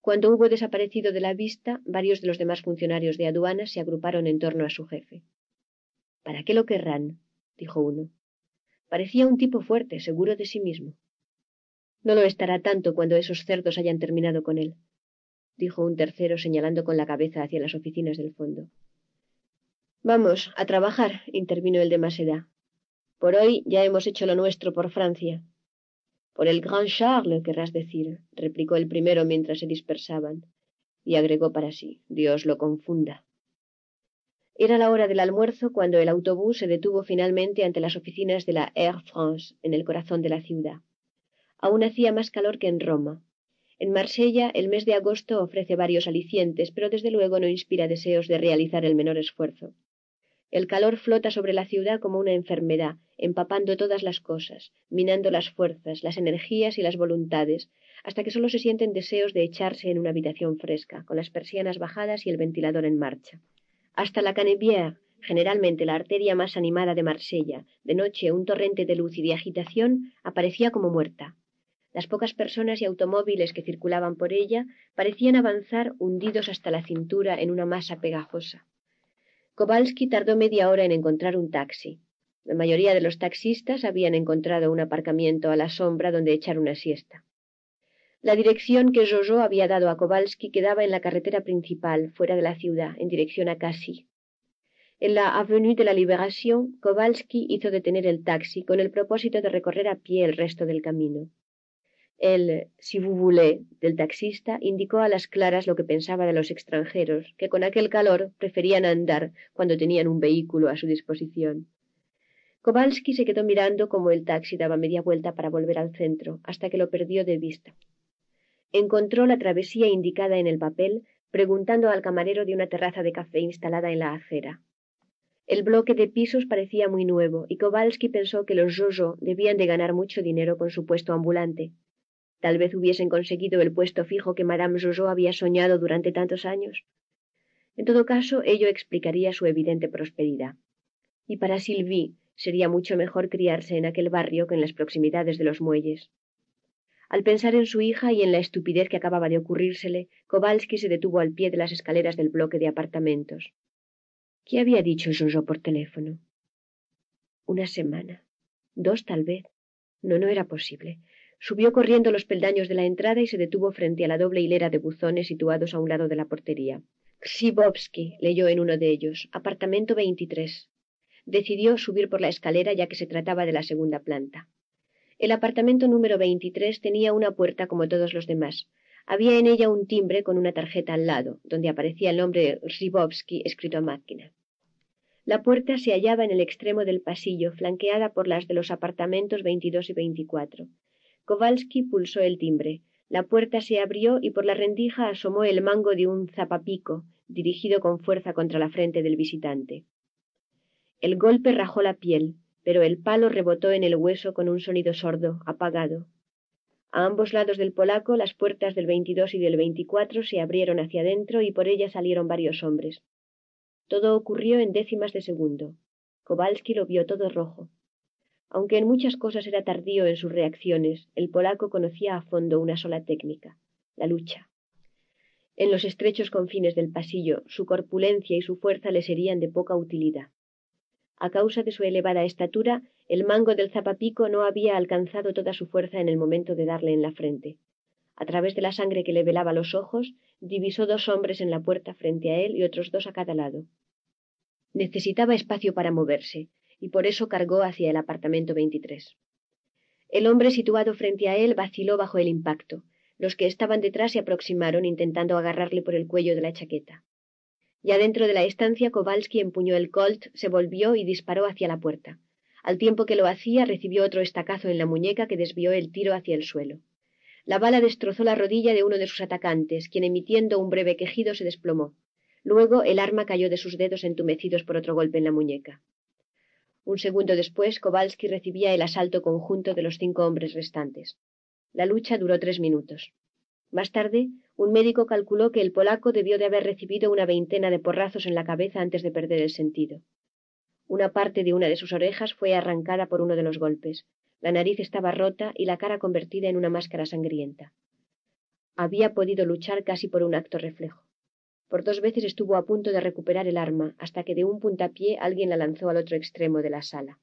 Cuando hubo desaparecido de la vista, varios de los demás funcionarios de aduanas se agruparon en torno a su jefe. ¿Para qué lo querrán? dijo uno. Parecía un tipo fuerte, seguro de sí mismo. No lo estará tanto cuando esos cerdos hayan terminado con él, dijo un tercero señalando con la cabeza hacia las oficinas del fondo. Vamos, a trabajar, intervino el de más edad. Por hoy ya hemos hecho lo nuestro por Francia. Por el Grand Charles, querrás decir, replicó el primero mientras se dispersaban, y agregó para sí, Dios lo confunda. Era la hora del almuerzo cuando el autobús se detuvo finalmente ante las oficinas de la Air France, en el corazón de la ciudad. Aún hacía más calor que en Roma. En Marsella el mes de agosto ofrece varios alicientes, pero desde luego no inspira deseos de realizar el menor esfuerzo. El calor flota sobre la ciudad como una enfermedad, empapando todas las cosas, minando las fuerzas, las energías y las voluntades, hasta que solo se sienten deseos de echarse en una habitación fresca, con las persianas bajadas y el ventilador en marcha. Hasta la Canebière, generalmente la arteria más animada de Marsella, de noche un torrente de luz y de agitación, aparecía como muerta. Las pocas personas y automóviles que circulaban por ella parecían avanzar hundidos hasta la cintura en una masa pegajosa. Kowalski tardó media hora en encontrar un taxi. La mayoría de los taxistas habían encontrado un aparcamiento a la sombra donde echar una siesta. La dirección que Jojo había dado a Kowalski quedaba en la carretera principal, fuera de la ciudad, en dirección a Cassis. En la Avenue de la Liberación, Kowalski hizo detener el taxi con el propósito de recorrer a pie el resto del camino. El si vous voulez del taxista indicó a las claras lo que pensaba de los extranjeros, que con aquel calor preferían andar cuando tenían un vehículo a su disposición. Kowalski se quedó mirando como el taxi daba media vuelta para volver al centro, hasta que lo perdió de vista. Encontró la travesía indicada en el papel, preguntando al camarero de una terraza de café instalada en la acera. El bloque de pisos parecía muy nuevo, y Kowalski pensó que los Jojo debían de ganar mucho dinero con su puesto ambulante. Tal vez hubiesen conseguido el puesto fijo que Madame Jojo había soñado durante tantos años. En todo caso, ello explicaría su evidente prosperidad. Y para Sylvie sería mucho mejor criarse en aquel barrio que en las proximidades de los muelles. Al pensar en su hija y en la estupidez que acababa de ocurrírsele, Kowalski se detuvo al pie de las escaleras del bloque de apartamentos. ¿Qué había dicho Jojo por teléfono? Una semana. Dos, tal vez. No, no era posible. Subió corriendo los peldaños de la entrada y se detuvo frente a la doble hilera de buzones situados a un lado de la portería. Ksibovsky leyó en uno de ellos, apartamento 23. Decidió subir por la escalera ya que se trataba de la segunda planta. El apartamento número 23 tenía una puerta como todos los demás. Había en ella un timbre con una tarjeta al lado, donde aparecía el nombre Ksibovsky escrito a máquina. La puerta se hallaba en el extremo del pasillo, flanqueada por las de los apartamentos 22 y 24. Kowalski pulsó el timbre. La puerta se abrió y por la rendija asomó el mango de un zapapico, dirigido con fuerza contra la frente del visitante. El golpe rajó la piel, pero el palo rebotó en el hueso con un sonido sordo, apagado. A ambos lados del polaco las puertas del 22 y del 24 se abrieron hacia adentro y por ellas salieron varios hombres. Todo ocurrió en décimas de segundo. Kowalski lo vio todo rojo. Aunque en muchas cosas era tardío en sus reacciones, el polaco conocía a fondo una sola técnica, la lucha. En los estrechos confines del pasillo, su corpulencia y su fuerza le serían de poca utilidad. A causa de su elevada estatura, el mango del zapapico no había alcanzado toda su fuerza en el momento de darle en la frente. A través de la sangre que le velaba los ojos, divisó dos hombres en la puerta frente a él y otros dos a cada lado. Necesitaba espacio para moverse, y por eso cargó hacia el apartamento 23. El hombre situado frente a él vaciló bajo el impacto. Los que estaban detrás se aproximaron intentando agarrarle por el cuello de la chaqueta. Ya dentro de la estancia, Kowalski empuñó el colt, se volvió y disparó hacia la puerta. Al tiempo que lo hacía, recibió otro estacazo en la muñeca que desvió el tiro hacia el suelo. La bala destrozó la rodilla de uno de sus atacantes, quien emitiendo un breve quejido se desplomó. Luego el arma cayó de sus dedos entumecidos por otro golpe en la muñeca. Un segundo después, Kowalski recibía el asalto conjunto de los cinco hombres restantes. La lucha duró tres minutos. Más tarde, un médico calculó que el polaco debió de haber recibido una veintena de porrazos en la cabeza antes de perder el sentido. Una parte de una de sus orejas fue arrancada por uno de los golpes. La nariz estaba rota y la cara convertida en una máscara sangrienta. Había podido luchar casi por un acto reflejo. Por dos veces estuvo a punto de recuperar el arma, hasta que de un puntapié alguien la lanzó al otro extremo de la sala.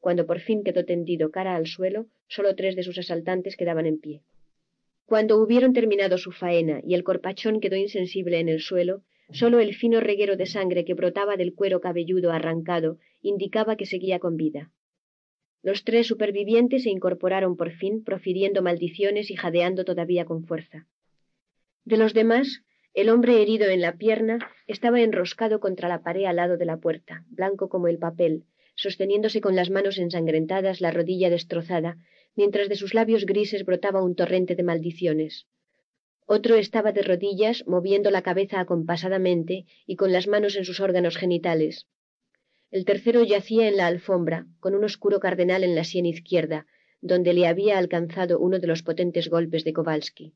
Cuando por fin quedó tendido cara al suelo, solo tres de sus asaltantes quedaban en pie. Cuando hubieron terminado su faena y el corpachón quedó insensible en el suelo, solo el fino reguero de sangre que brotaba del cuero cabelludo arrancado indicaba que seguía con vida. Los tres supervivientes se incorporaron por fin, profiriendo maldiciones y jadeando todavía con fuerza. De los demás, el hombre herido en la pierna estaba enroscado contra la pared al lado de la puerta, blanco como el papel, sosteniéndose con las manos ensangrentadas la rodilla destrozada, mientras de sus labios grises brotaba un torrente de maldiciones. Otro estaba de rodillas, moviendo la cabeza acompasadamente y con las manos en sus órganos genitales. El tercero yacía en la alfombra, con un oscuro cardenal en la sien izquierda, donde le había alcanzado uno de los potentes golpes de Kowalski.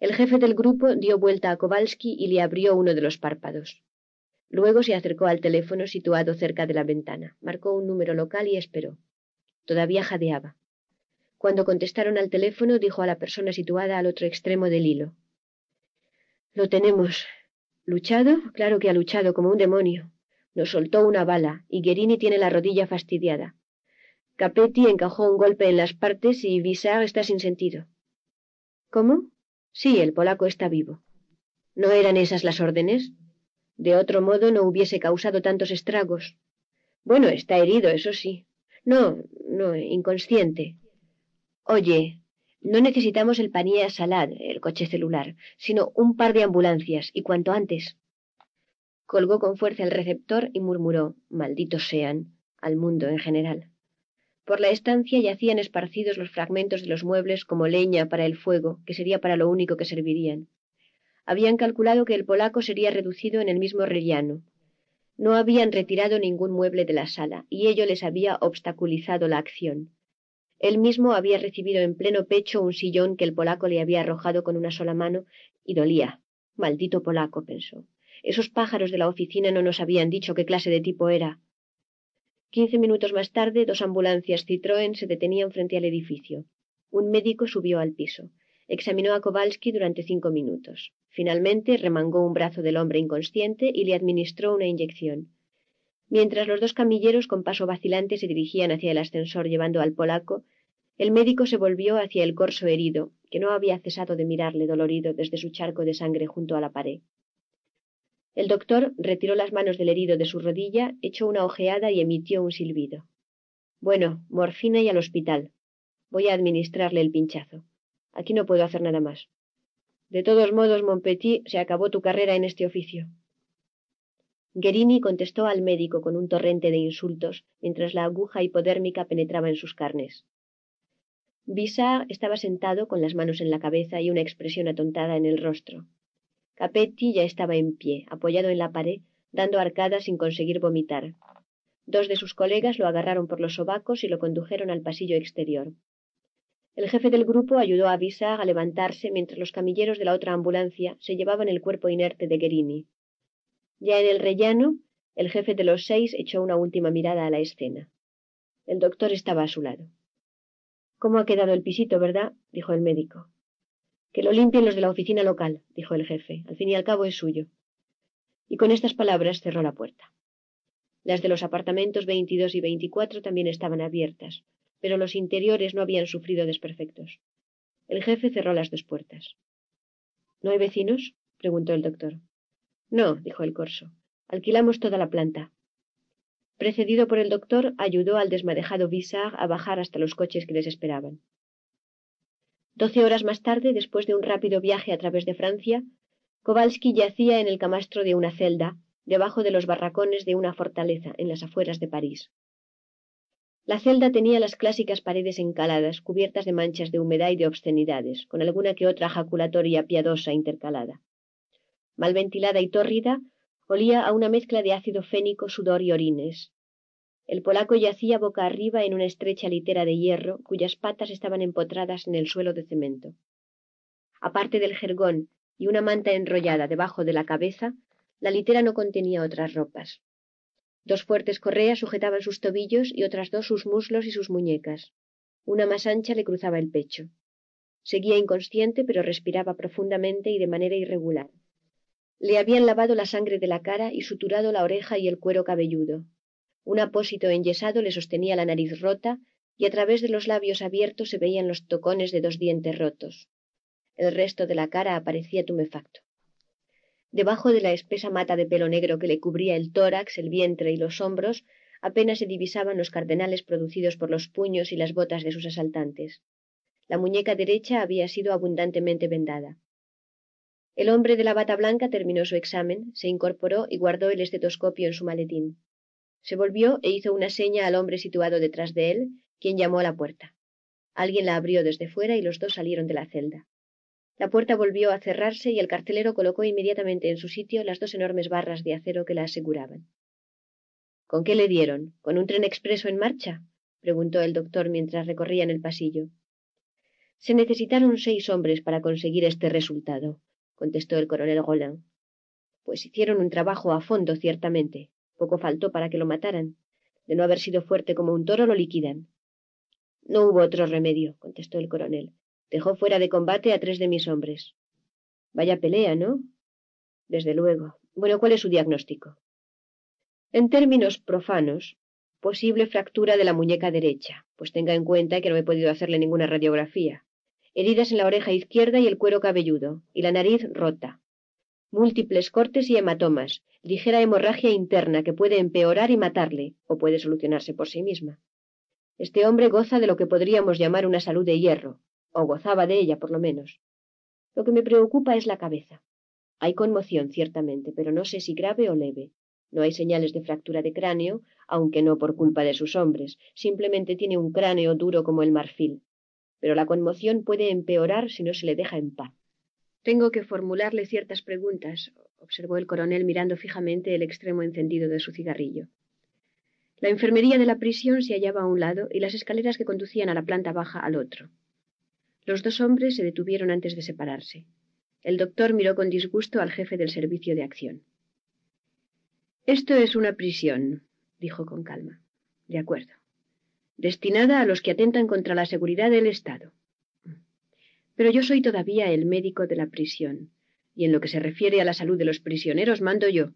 El jefe del grupo dio vuelta a Kowalski y le abrió uno de los párpados. Luego se acercó al teléfono situado cerca de la ventana, marcó un número local y esperó. Todavía jadeaba. Cuando contestaron al teléfono, dijo a la persona situada al otro extremo del hilo. Lo tenemos. ¿Luchado? Claro que ha luchado como un demonio. Nos soltó una bala y Guerini tiene la rodilla fastidiada. Capetti encajó un golpe en las partes y Visar está sin sentido. ¿Cómo? Sí, el polaco está vivo. ¿No eran esas las órdenes? De otro modo no hubiese causado tantos estragos. Bueno, está herido, eso sí. No, no, inconsciente. Oye, no necesitamos el panía Salad, el coche celular, sino un par de ambulancias, y cuanto antes colgó con fuerza el receptor y murmuró malditos sean al mundo en general por la estancia yacían esparcidos los fragmentos de los muebles como leña para el fuego que sería para lo único que servirían. Habían calculado que el polaco sería reducido en el mismo rellano. No habían retirado ningún mueble de la sala y ello les había obstaculizado la acción. Él mismo había recibido en pleno pecho un sillón que el polaco le había arrojado con una sola mano y dolía. Maldito polaco pensó. Esos pájaros de la oficina no nos habían dicho qué clase de tipo era. Quince minutos más tarde, dos ambulancias Citroën se detenían frente al edificio. Un médico subió al piso. Examinó a Kowalski durante cinco minutos. Finalmente remangó un brazo del hombre inconsciente y le administró una inyección. Mientras los dos camilleros con paso vacilante se dirigían hacia el ascensor llevando al polaco, el médico se volvió hacia el corso herido, que no había cesado de mirarle dolorido desde su charco de sangre junto a la pared. El doctor retiró las manos del herido de su rodilla, echó una ojeada y emitió un silbido. Bueno, morfina y al hospital. Voy a administrarle el pinchazo. Aquí no puedo hacer nada más. De todos modos, Montpetit, se acabó tu carrera en este oficio. Guerini contestó al médico con un torrente de insultos, mientras la aguja hipodérmica penetraba en sus carnes. Bissard estaba sentado con las manos en la cabeza y una expresión atontada en el rostro. Capetti ya estaba en pie, apoyado en la pared, dando arcadas sin conseguir vomitar. Dos de sus colegas lo agarraron por los sobacos y lo condujeron al pasillo exterior. El jefe del grupo ayudó a Visag a levantarse mientras los camilleros de la otra ambulancia se llevaban el cuerpo inerte de Guerini. Ya en el rellano, el jefe de los seis echó una última mirada a la escena. El doctor estaba a su lado. ¿Cómo ha quedado el pisito, verdad? dijo el médico. Que lo limpien los de la oficina local, dijo el jefe. Al fin y al cabo es suyo. Y con estas palabras cerró la puerta. Las de los apartamentos 22 y 24 también estaban abiertas, pero los interiores no habían sufrido desperfectos. El jefe cerró las dos puertas. ¿No hay vecinos? preguntó el doctor. No, dijo el corso. Alquilamos toda la planta. Precedido por el doctor, ayudó al desmadejado Visag a bajar hasta los coches que les esperaban. Doce horas más tarde, después de un rápido viaje a través de Francia, Kowalski yacía en el camastro de una celda, debajo de los barracones de una fortaleza en las afueras de París. La celda tenía las clásicas paredes encaladas, cubiertas de manchas de humedad y de obscenidades, con alguna que otra jaculatoria piadosa intercalada. Mal ventilada y tórrida, olía a una mezcla de ácido fénico, sudor y orines. El polaco yacía boca arriba en una estrecha litera de hierro, cuyas patas estaban empotradas en el suelo de cemento. Aparte del jergón y una manta enrollada debajo de la cabeza, la litera no contenía otras ropas. Dos fuertes correas sujetaban sus tobillos y otras dos sus muslos y sus muñecas. Una más ancha le cruzaba el pecho. Seguía inconsciente, pero respiraba profundamente y de manera irregular. Le habían lavado la sangre de la cara y suturado la oreja y el cuero cabelludo. Un apósito enyesado le sostenía la nariz rota y a través de los labios abiertos se veían los tocones de dos dientes rotos. El resto de la cara aparecía tumefacto. Debajo de la espesa mata de pelo negro que le cubría el tórax, el vientre y los hombros, apenas se divisaban los cardenales producidos por los puños y las botas de sus asaltantes. La muñeca derecha había sido abundantemente vendada. El hombre de la bata blanca terminó su examen, se incorporó y guardó el estetoscopio en su maletín. Se volvió e hizo una seña al hombre situado detrás de él, quien llamó a la puerta. Alguien la abrió desde fuera y los dos salieron de la celda. La puerta volvió a cerrarse y el carcelero colocó inmediatamente en su sitio las dos enormes barras de acero que la aseguraban. ¿Con qué le dieron? ¿Con un tren expreso en marcha? preguntó el doctor mientras recorrían el pasillo. Se necesitaron seis hombres para conseguir este resultado, contestó el coronel Roland. Pues hicieron un trabajo a fondo, ciertamente. Poco faltó para que lo mataran. De no haber sido fuerte como un toro, lo liquidan. No hubo otro remedio, contestó el coronel. Dejó fuera de combate a tres de mis hombres. Vaya pelea, ¿no? Desde luego. Bueno, ¿cuál es su diagnóstico? En términos profanos, posible fractura de la muñeca derecha, pues tenga en cuenta que no he podido hacerle ninguna radiografía. Heridas en la oreja izquierda y el cuero cabelludo, y la nariz rota. Múltiples cortes y hematomas, ligera hemorragia interna que puede empeorar y matarle, o puede solucionarse por sí misma. Este hombre goza de lo que podríamos llamar una salud de hierro, o gozaba de ella por lo menos. Lo que me preocupa es la cabeza. Hay conmoción, ciertamente, pero no sé si grave o leve. No hay señales de fractura de cráneo, aunque no por culpa de sus hombres. Simplemente tiene un cráneo duro como el marfil. Pero la conmoción puede empeorar si no se le deja en paz. Tengo que formularle ciertas preguntas, observó el coronel mirando fijamente el extremo encendido de su cigarrillo. La enfermería de la prisión se hallaba a un lado y las escaleras que conducían a la planta baja al otro. Los dos hombres se detuvieron antes de separarse. El doctor miró con disgusto al jefe del servicio de acción. Esto es una prisión, dijo con calma. De acuerdo. Destinada a los que atentan contra la seguridad del Estado. Pero yo soy todavía el médico de la prisión, y en lo que se refiere a la salud de los prisioneros mando yo.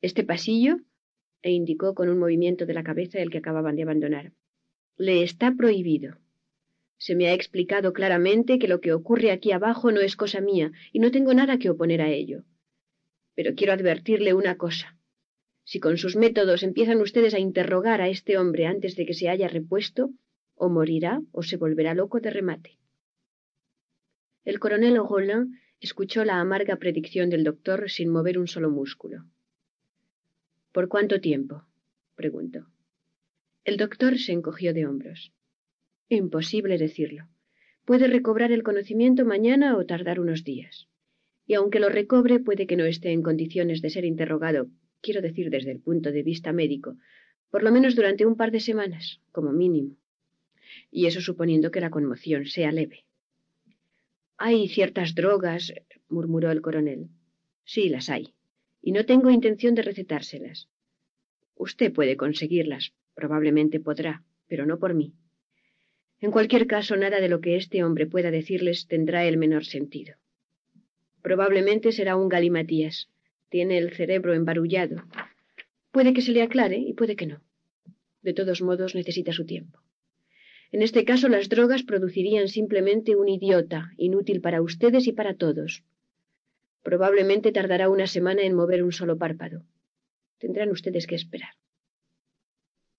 Este pasillo, e indicó con un movimiento de la cabeza el que acababan de abandonar, le está prohibido. Se me ha explicado claramente que lo que ocurre aquí abajo no es cosa mía y no tengo nada que oponer a ello. Pero quiero advertirle una cosa. Si con sus métodos empiezan ustedes a interrogar a este hombre antes de que se haya repuesto, o morirá o se volverá loco de remate. El coronel Roland escuchó la amarga predicción del doctor sin mover un solo músculo. ¿Por cuánto tiempo? preguntó. El doctor se encogió de hombros. Imposible decirlo. Puede recobrar el conocimiento mañana o tardar unos días. Y aunque lo recobre, puede que no esté en condiciones de ser interrogado, quiero decir desde el punto de vista médico, por lo menos durante un par de semanas, como mínimo. Y eso suponiendo que la conmoción sea leve. Hay ciertas drogas, murmuró el coronel. Sí, las hay. Y no tengo intención de recetárselas. Usted puede conseguirlas, probablemente podrá, pero no por mí. En cualquier caso, nada de lo que este hombre pueda decirles tendrá el menor sentido. Probablemente será un galimatías. Tiene el cerebro embarullado. Puede que se le aclare y puede que no. De todos modos, necesita su tiempo. En este caso, las drogas producirían simplemente un idiota, inútil para ustedes y para todos. Probablemente tardará una semana en mover un solo párpado. Tendrán ustedes que esperar.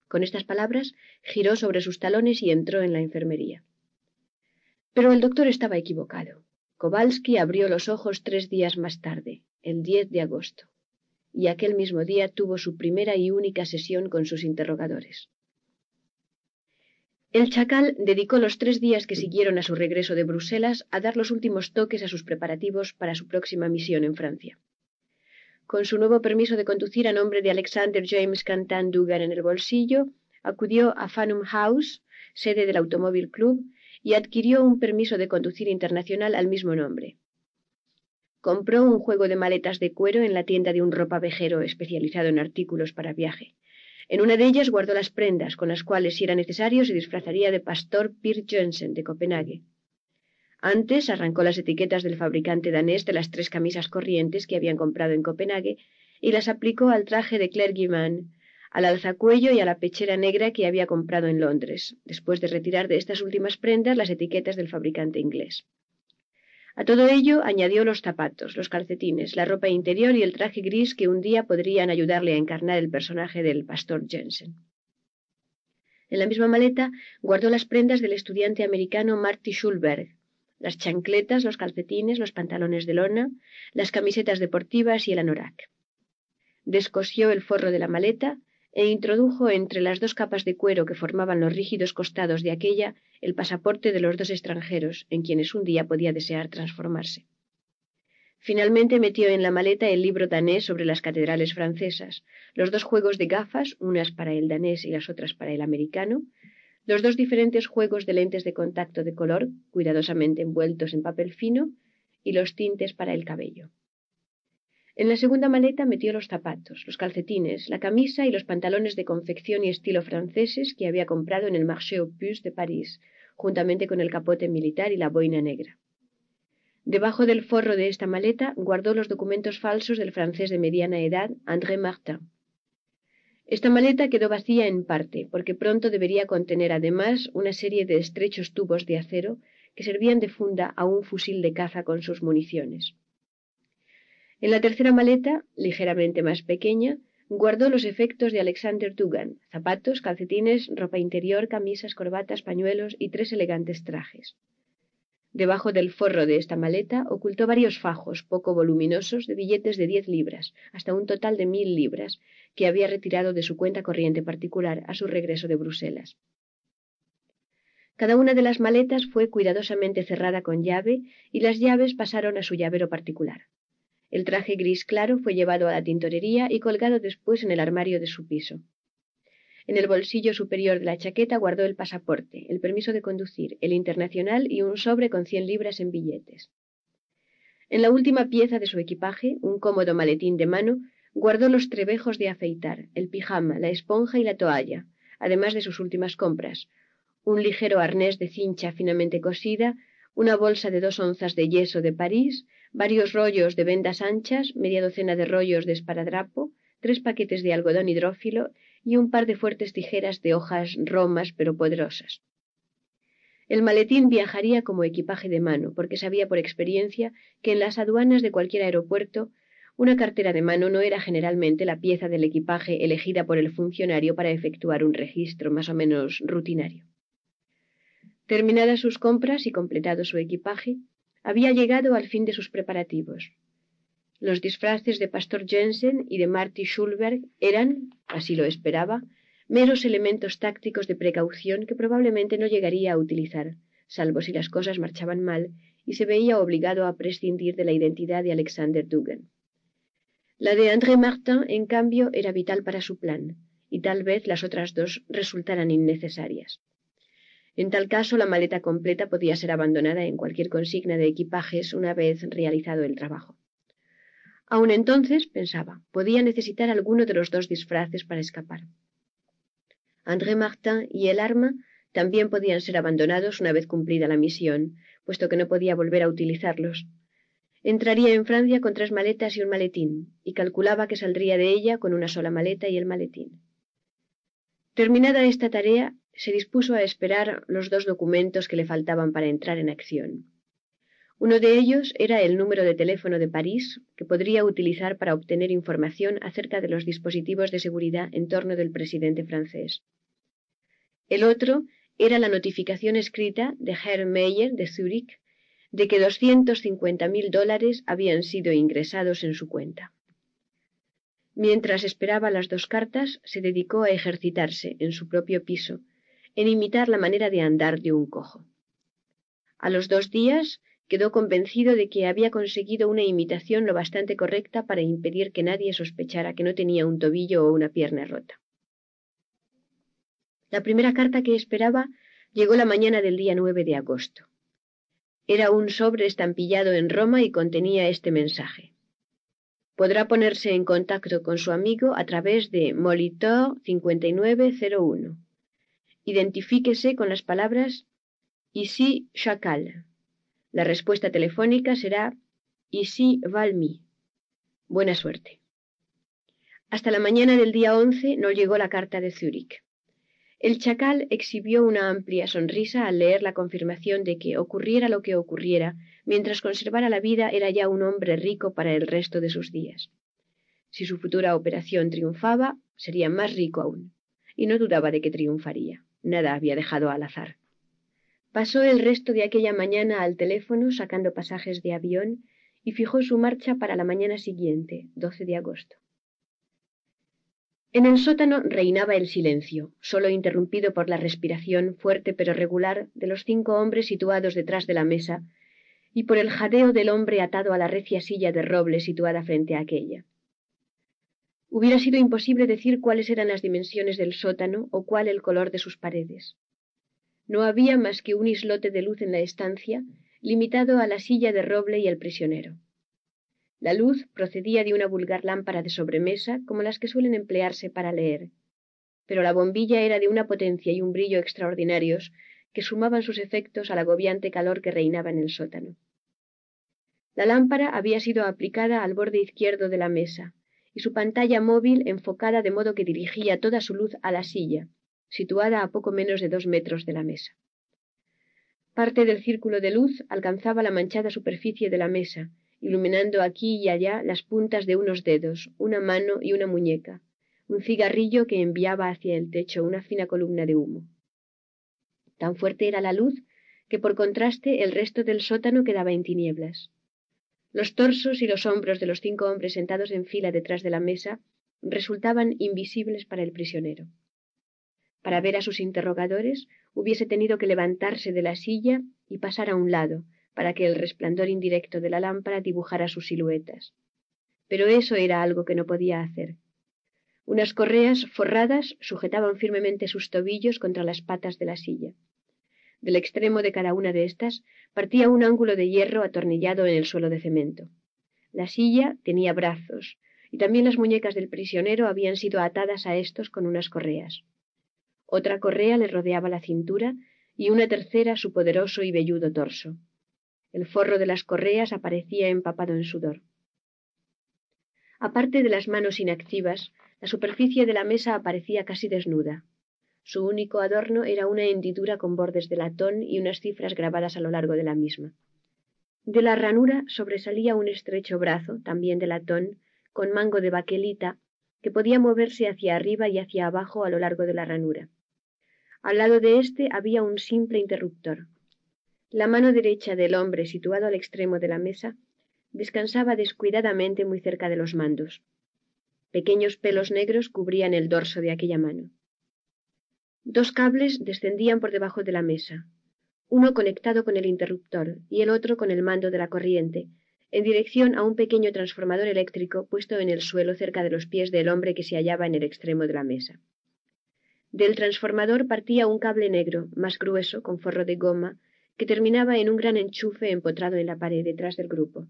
Con estas palabras, giró sobre sus talones y entró en la enfermería. Pero el doctor estaba equivocado. Kowalski abrió los ojos tres días más tarde, el 10 de agosto, y aquel mismo día tuvo su primera y única sesión con sus interrogadores. El chacal dedicó los tres días que siguieron a su regreso de Bruselas a dar los últimos toques a sus preparativos para su próxima misión en Francia con su nuevo permiso de conducir a nombre de Alexander James Cantan Dugan en el bolsillo, acudió a Fanum House, sede del Automóvil Club, y adquirió un permiso de conducir internacional al mismo nombre. Compró un juego de maletas de cuero en la tienda de un ropavejero especializado en artículos para viaje. En una de ellas guardó las prendas con las cuales, si era necesario, se disfrazaría de pastor Pierre Jensen de Copenhague. Antes arrancó las etiquetas del fabricante danés de las tres camisas corrientes que habían comprado en Copenhague y las aplicó al traje de Claire Guimand, al alzacuello y a la pechera negra que había comprado en Londres, después de retirar de estas últimas prendas las etiquetas del fabricante inglés. A todo ello añadió los zapatos, los calcetines, la ropa interior y el traje gris que un día podrían ayudarle a encarnar el personaje del pastor Jensen. En la misma maleta guardó las prendas del estudiante americano Marty Schulberg, las chancletas, los calcetines, los pantalones de lona, las camisetas deportivas y el anorak. Descosió el forro de la maleta e introdujo entre las dos capas de cuero que formaban los rígidos costados de aquella el pasaporte de los dos extranjeros en quienes un día podía desear transformarse. Finalmente metió en la maleta el libro danés sobre las catedrales francesas, los dos juegos de gafas, unas para el danés y las otras para el americano, los dos diferentes juegos de lentes de contacto de color, cuidadosamente envueltos en papel fino, y los tintes para el cabello. En la segunda maleta metió los zapatos, los calcetines, la camisa y los pantalones de confección y estilo franceses que había comprado en el Marché aux Puces de París, juntamente con el capote militar y la boina negra. Debajo del forro de esta maleta guardó los documentos falsos del francés de mediana edad, André Martin. Esta maleta quedó vacía en parte, porque pronto debería contener además una serie de estrechos tubos de acero que servían de funda a un fusil de caza con sus municiones. En la tercera maleta, ligeramente más pequeña, guardó los efectos de Alexander Dugan, zapatos, calcetines, ropa interior, camisas, corbatas, pañuelos y tres elegantes trajes. Debajo del forro de esta maleta ocultó varios fajos poco voluminosos de billetes de diez libras, hasta un total de mil libras, que había retirado de su cuenta corriente particular a su regreso de Bruselas. Cada una de las maletas fue cuidadosamente cerrada con llave y las llaves pasaron a su llavero particular. El traje gris claro fue llevado a la tintorería y colgado después en el armario de su piso. En el bolsillo superior de la chaqueta guardó el pasaporte, el permiso de conducir, el internacional y un sobre con cien libras en billetes. En la última pieza de su equipaje, un cómodo maletín de mano, guardó los trebejos de afeitar, el pijama, la esponja y la toalla, además de sus últimas compras, un ligero arnés de cincha finamente cosida, una bolsa de dos onzas de yeso de París, varios rollos de vendas anchas, media docena de rollos de esparadrapo, tres paquetes de algodón hidrófilo y un par de fuertes tijeras de hojas romas pero poderosas. El maletín viajaría como equipaje de mano, porque sabía por experiencia que en las aduanas de cualquier aeropuerto una cartera de mano no era generalmente la pieza del equipaje elegida por el funcionario para efectuar un registro más o menos rutinario. Terminadas sus compras y completado su equipaje, había llegado al fin de sus preparativos. Los disfraces de Pastor Jensen y de Marty Schulberg eran, así lo esperaba, meros elementos tácticos de precaución que probablemente no llegaría a utilizar, salvo si las cosas marchaban mal y se veía obligado a prescindir de la identidad de Alexander Dugan. La de André Martin, en cambio, era vital para su plan, y tal vez las otras dos resultaran innecesarias. En tal caso, la maleta completa podía ser abandonada en cualquier consigna de equipajes una vez realizado el trabajo. Aun entonces, pensaba, podía necesitar alguno de los dos disfraces para escapar. André Martin y el arma también podían ser abandonados una vez cumplida la misión, puesto que no podía volver a utilizarlos. Entraría en Francia con tres maletas y un maletín, y calculaba que saldría de ella con una sola maleta y el maletín. Terminada esta tarea, se dispuso a esperar los dos documentos que le faltaban para entrar en acción. Uno de ellos era el número de teléfono de París que podría utilizar para obtener información acerca de los dispositivos de seguridad en torno del presidente francés. El otro era la notificación escrita de Herr Meyer de Zúrich de que cincuenta mil dólares habían sido ingresados en su cuenta. Mientras esperaba las dos cartas, se dedicó a ejercitarse en su propio piso, en imitar la manera de andar de un cojo. A los dos días quedó convencido de que había conseguido una imitación lo bastante correcta para impedir que nadie sospechara que no tenía un tobillo o una pierna rota. La primera carta que esperaba llegó la mañana del día 9 de agosto. Era un sobre estampillado en Roma y contenía este mensaje. Podrá ponerse en contacto con su amigo a través de Molitor 5901 Identifíquese con las palabras Ici Chacal. La respuesta telefónica será Ici Valmy. Buena suerte. Hasta la mañana del día 11 no llegó la carta de Zúrich. El chacal exhibió una amplia sonrisa al leer la confirmación de que, ocurriera lo que ocurriera, mientras conservara la vida era ya un hombre rico para el resto de sus días. Si su futura operación triunfaba, sería más rico aún, y no dudaba de que triunfaría. Nada había dejado al azar. Pasó el resto de aquella mañana al teléfono sacando pasajes de avión y fijó su marcha para la mañana siguiente, 12 de agosto. En el sótano reinaba el silencio, solo interrumpido por la respiración fuerte pero regular de los cinco hombres situados detrás de la mesa y por el jadeo del hombre atado a la recia silla de roble situada frente a aquella. Hubiera sido imposible decir cuáles eran las dimensiones del sótano o cuál el color de sus paredes. No había más que un islote de luz en la estancia, limitado a la silla de roble y el prisionero. La luz procedía de una vulgar lámpara de sobremesa, como las que suelen emplearse para leer, pero la bombilla era de una potencia y un brillo extraordinarios que sumaban sus efectos al agobiante calor que reinaba en el sótano. La lámpara había sido aplicada al borde izquierdo de la mesa, y su pantalla móvil enfocada de modo que dirigía toda su luz a la silla, situada a poco menos de dos metros de la mesa. Parte del círculo de luz alcanzaba la manchada superficie de la mesa, iluminando aquí y allá las puntas de unos dedos, una mano y una muñeca, un cigarrillo que enviaba hacia el techo una fina columna de humo. Tan fuerte era la luz que por contraste el resto del sótano quedaba en tinieblas. Los torsos y los hombros de los cinco hombres sentados en fila detrás de la mesa resultaban invisibles para el prisionero. Para ver a sus interrogadores hubiese tenido que levantarse de la silla y pasar a un lado, para que el resplandor indirecto de la lámpara dibujara sus siluetas. Pero eso era algo que no podía hacer. Unas correas forradas sujetaban firmemente sus tobillos contra las patas de la silla. Del extremo de cada una de estas partía un ángulo de hierro atornillado en el suelo de cemento. La silla tenía brazos, y también las muñecas del prisionero habían sido atadas a estos con unas correas. Otra correa le rodeaba la cintura y una tercera su poderoso y velludo torso. El forro de las correas aparecía empapado en sudor. Aparte de las manos inactivas, la superficie de la mesa aparecía casi desnuda. Su único adorno era una hendidura con bordes de latón y unas cifras grabadas a lo largo de la misma. De la ranura sobresalía un estrecho brazo, también de latón, con mango de baquelita, que podía moverse hacia arriba y hacia abajo a lo largo de la ranura. Al lado de éste había un simple interruptor. La mano derecha del hombre, situado al extremo de la mesa, descansaba descuidadamente muy cerca de los mandos. Pequeños pelos negros cubrían el dorso de aquella mano. Dos cables descendían por debajo de la mesa, uno conectado con el interruptor y el otro con el mando de la corriente, en dirección a un pequeño transformador eléctrico puesto en el suelo cerca de los pies del hombre que se hallaba en el extremo de la mesa. Del transformador partía un cable negro, más grueso, con forro de goma, que terminaba en un gran enchufe empotrado en la pared detrás del grupo.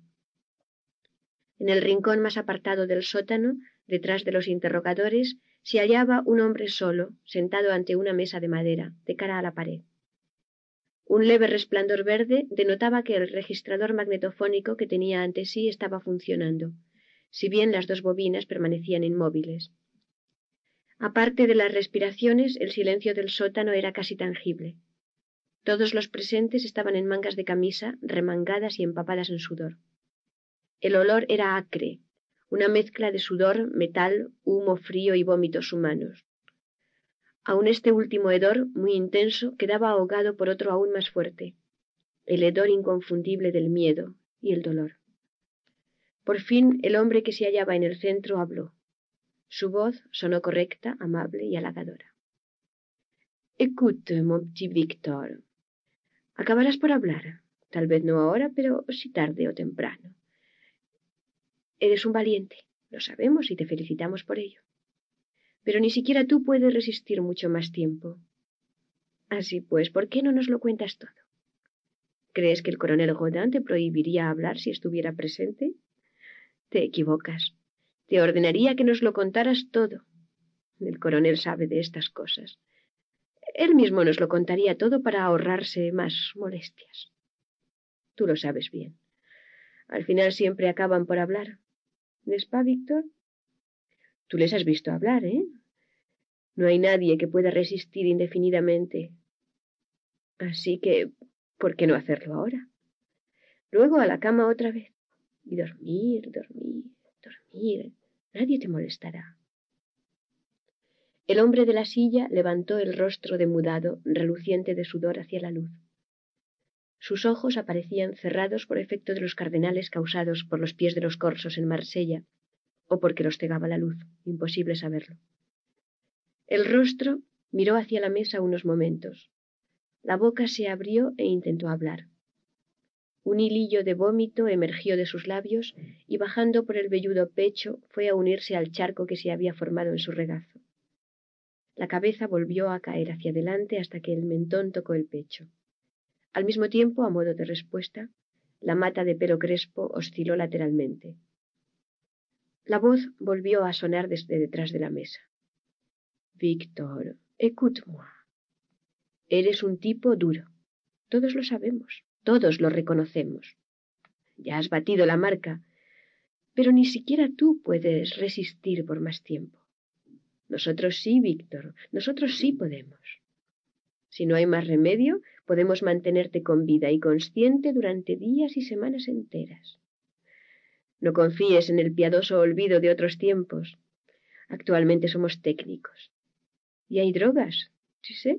En el rincón más apartado del sótano, detrás de los interrogadores, se hallaba un hombre solo, sentado ante una mesa de madera, de cara a la pared. Un leve resplandor verde denotaba que el registrador magnetofónico que tenía ante sí estaba funcionando, si bien las dos bobinas permanecían inmóviles. Aparte de las respiraciones, el silencio del sótano era casi tangible. Todos los presentes estaban en mangas de camisa, remangadas y empapadas en sudor. El olor era acre, una mezcla de sudor, metal, humo frío y vómitos humanos. Aun este último hedor, muy intenso, quedaba ahogado por otro aún más fuerte, el hedor inconfundible del miedo y el dolor. Por fin el hombre que se hallaba en el centro habló. Su voz sonó correcta, amable y halagadora. Écoute, mon petit Victor, Acabarás por hablar. Tal vez no ahora, pero sí tarde o temprano. Eres un valiente, lo sabemos y te felicitamos por ello. Pero ni siquiera tú puedes resistir mucho más tiempo. Así pues, ¿por qué no nos lo cuentas todo? ¿Crees que el coronel Godin te prohibiría hablar si estuviera presente? Te equivocas. Te ordenaría que nos lo contaras todo. El coronel sabe de estas cosas. Él mismo nos lo contaría todo para ahorrarse más molestias. Tú lo sabes bien. Al final siempre acaban por hablar. ¿No es pa, Víctor? Tú les has visto hablar, ¿eh? No hay nadie que pueda resistir indefinidamente. Así que, ¿por qué no hacerlo ahora? Luego a la cama otra vez. Y dormir, dormir, dormir. Nadie te molestará. El hombre de la silla levantó el rostro demudado, reluciente de sudor hacia la luz. Sus ojos aparecían cerrados por efecto de los cardenales causados por los pies de los corsos en Marsella, o porque los cegaba la luz, imposible saberlo. El rostro miró hacia la mesa unos momentos. La boca se abrió e intentó hablar. Un hilillo de vómito emergió de sus labios y bajando por el velludo pecho fue a unirse al charco que se había formado en su regazo. La cabeza volvió a caer hacia adelante hasta que el mentón tocó el pecho. Al mismo tiempo, a modo de respuesta, la mata de pelo crespo osciló lateralmente. La voz volvió a sonar desde detrás de la mesa. Víctor, écoute-moi. Eres un tipo duro. Todos lo sabemos, todos lo reconocemos. Ya has batido la marca, pero ni siquiera tú puedes resistir por más tiempo. Nosotros sí, Víctor, nosotros sí podemos. Si no hay más remedio, podemos mantenerte con vida y consciente durante días y semanas enteras. No confíes en el piadoso olvido de otros tiempos. Actualmente somos técnicos. Y hay drogas, ¿sí sé?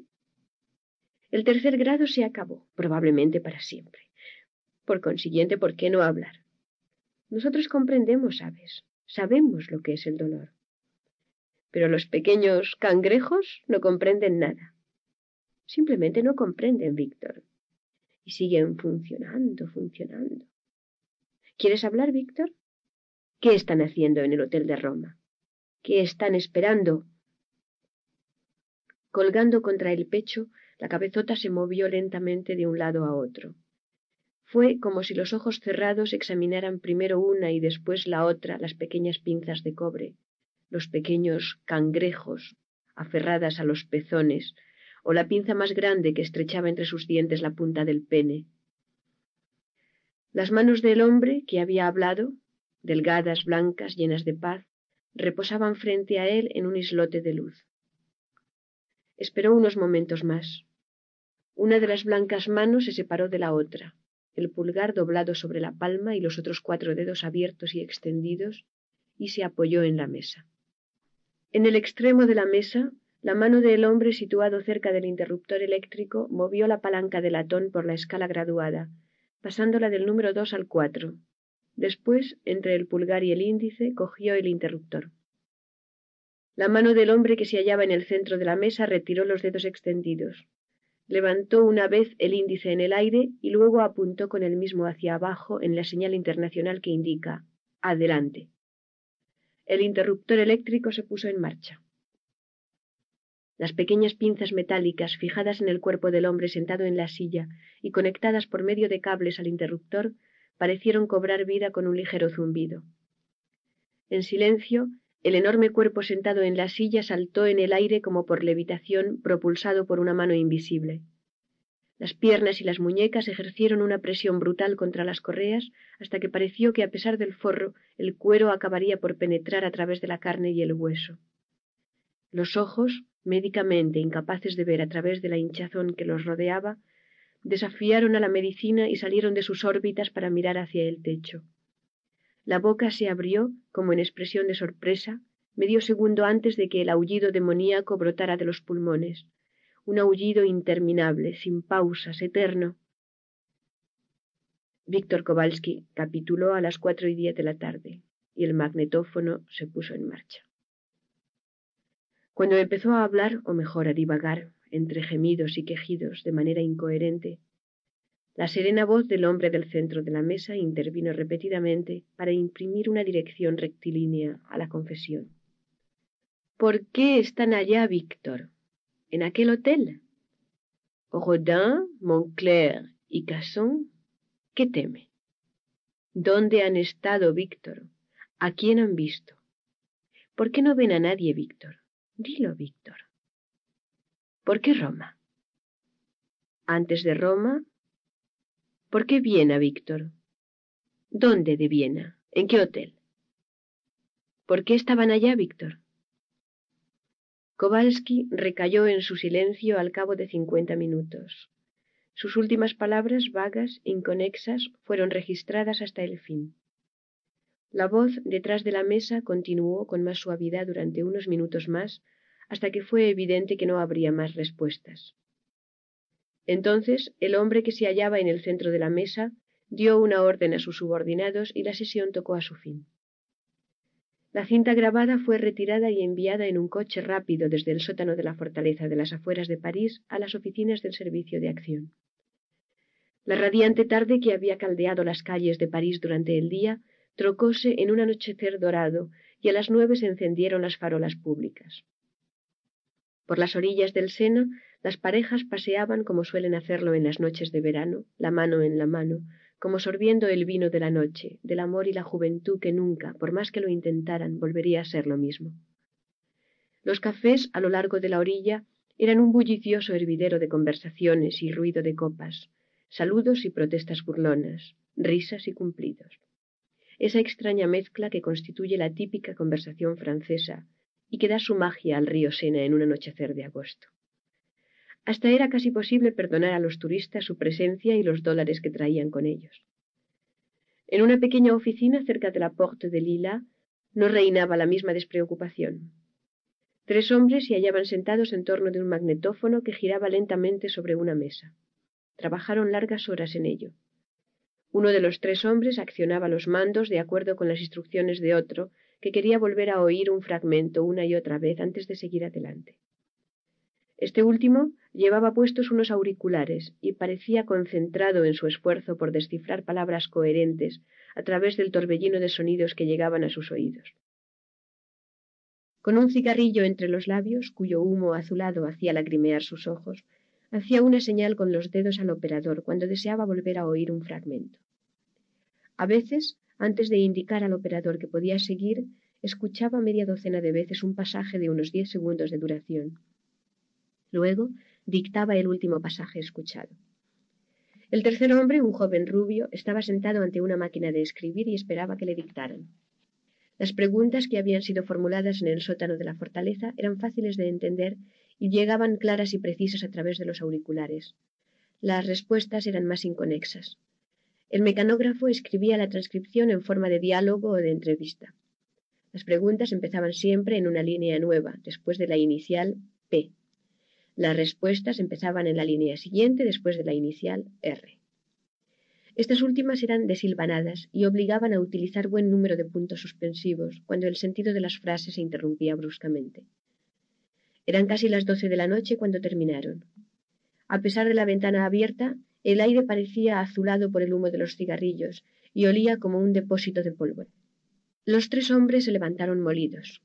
El tercer grado se acabó, probablemente para siempre. Por consiguiente, ¿por qué no hablar? Nosotros comprendemos, ¿sabes? Sabemos lo que es el dolor. Pero los pequeños cangrejos no comprenden nada. Simplemente no comprenden, Víctor. Y siguen funcionando, funcionando. ¿Quieres hablar, Víctor? ¿Qué están haciendo en el Hotel de Roma? ¿Qué están esperando? Colgando contra el pecho, la cabezota se movió lentamente de un lado a otro. Fue como si los ojos cerrados examinaran primero una y después la otra las pequeñas pinzas de cobre, los pequeños cangrejos aferradas a los pezones, o la pinza más grande que estrechaba entre sus dientes la punta del pene. Las manos del hombre que había hablado, delgadas, blancas, llenas de paz, reposaban frente a él en un islote de luz. Esperó unos momentos más. Una de las blancas manos se separó de la otra, el pulgar doblado sobre la palma y los otros cuatro dedos abiertos y extendidos, y se apoyó en la mesa. En el extremo de la mesa la mano del hombre situado cerca del interruptor eléctrico movió la palanca de latón por la escala graduada, pasándola del número dos al cuatro. Después, entre el pulgar y el índice, cogió el interruptor. La mano del hombre que se hallaba en el centro de la mesa retiró los dedos extendidos. Levantó una vez el índice en el aire y luego apuntó con el mismo hacia abajo en la señal internacional que indica Adelante. El interruptor eléctrico se puso en marcha. Las pequeñas pinzas metálicas fijadas en el cuerpo del hombre sentado en la silla y conectadas por medio de cables al interruptor parecieron cobrar vida con un ligero zumbido. En silencio, el enorme cuerpo sentado en la silla saltó en el aire como por levitación propulsado por una mano invisible. Las piernas y las muñecas ejercieron una presión brutal contra las correas hasta que pareció que a pesar del forro el cuero acabaría por penetrar a través de la carne y el hueso. Los ojos, médicamente incapaces de ver a través de la hinchazón que los rodeaba, desafiaron a la medicina y salieron de sus órbitas para mirar hacia el techo. La boca se abrió como en expresión de sorpresa medio segundo antes de que el aullido demoníaco brotara de los pulmones, un aullido interminable, sin pausas, eterno. Víctor Kowalski capituló a las cuatro y diez de la tarde y el magnetófono se puso en marcha. Cuando empezó a hablar, o mejor a divagar, entre gemidos y quejidos de manera incoherente, la serena voz del hombre del centro de la mesa intervino repetidamente para imprimir una dirección rectilínea a la confesión. ¿Por qué están allá, Víctor? ¿En aquel hotel? Rodin, Montclair y Casson, ¿qué teme? ¿Dónde han estado, Víctor? ¿A quién han visto? ¿Por qué no ven a nadie, Víctor? Dilo, Víctor. ¿Por qué Roma? Antes de Roma. ¿Por qué Viena, Víctor? ¿Dónde de Viena? ¿En qué hotel? ¿Por qué estaban allá, Víctor? Kowalski recayó en su silencio al cabo de cincuenta minutos. Sus últimas palabras, vagas, inconexas, fueron registradas hasta el fin. La voz detrás de la mesa continuó con más suavidad durante unos minutos más, hasta que fue evidente que no habría más respuestas. Entonces el hombre que se hallaba en el centro de la mesa dio una orden a sus subordinados y la sesión tocó a su fin. La cinta grabada fue retirada y enviada en un coche rápido desde el sótano de la fortaleza de las afueras de París a las oficinas del Servicio de Acción. La radiante tarde que había caldeado las calles de París durante el día trocóse en un anochecer dorado y a las nueve se encendieron las farolas públicas. Por las orillas del Sena las parejas paseaban como suelen hacerlo en las noches de verano, la mano en la mano, como sorbiendo el vino de la noche, del amor y la juventud que nunca, por más que lo intentaran, volvería a ser lo mismo. Los cafés a lo largo de la orilla eran un bullicioso hervidero de conversaciones y ruido de copas, saludos y protestas burlonas, risas y cumplidos. Esa extraña mezcla que constituye la típica conversación francesa y que da su magia al río Sena en un anochecer de agosto. Hasta era casi posible perdonar a los turistas su presencia y los dólares que traían con ellos. En una pequeña oficina cerca de la Porte de Lila no reinaba la misma despreocupación. Tres hombres se hallaban sentados en torno de un magnetófono que giraba lentamente sobre una mesa. Trabajaron largas horas en ello. Uno de los tres hombres accionaba los mandos de acuerdo con las instrucciones de otro, que quería volver a oír un fragmento una y otra vez antes de seguir adelante. Este último llevaba puestos unos auriculares y parecía concentrado en su esfuerzo por descifrar palabras coherentes a través del torbellino de sonidos que llegaban a sus oídos. Con un cigarrillo entre los labios, cuyo humo azulado hacía lagrimear sus ojos, hacía una señal con los dedos al operador cuando deseaba volver a oír un fragmento. A veces, antes de indicar al operador que podía seguir, escuchaba media docena de veces un pasaje de unos diez segundos de duración Luego dictaba el último pasaje escuchado. El tercer hombre, un joven rubio, estaba sentado ante una máquina de escribir y esperaba que le dictaran. Las preguntas que habían sido formuladas en el sótano de la fortaleza eran fáciles de entender y llegaban claras y precisas a través de los auriculares. Las respuestas eran más inconexas. El mecanógrafo escribía la transcripción en forma de diálogo o de entrevista. Las preguntas empezaban siempre en una línea nueva, después de la inicial P. Las respuestas empezaban en la línea siguiente después de la inicial R. Estas últimas eran desilvanadas y obligaban a utilizar buen número de puntos suspensivos cuando el sentido de las frases se interrumpía bruscamente. Eran casi las doce de la noche cuando terminaron. A pesar de la ventana abierta, el aire parecía azulado por el humo de los cigarrillos y olía como un depósito de pólvora. Los tres hombres se levantaron molidos.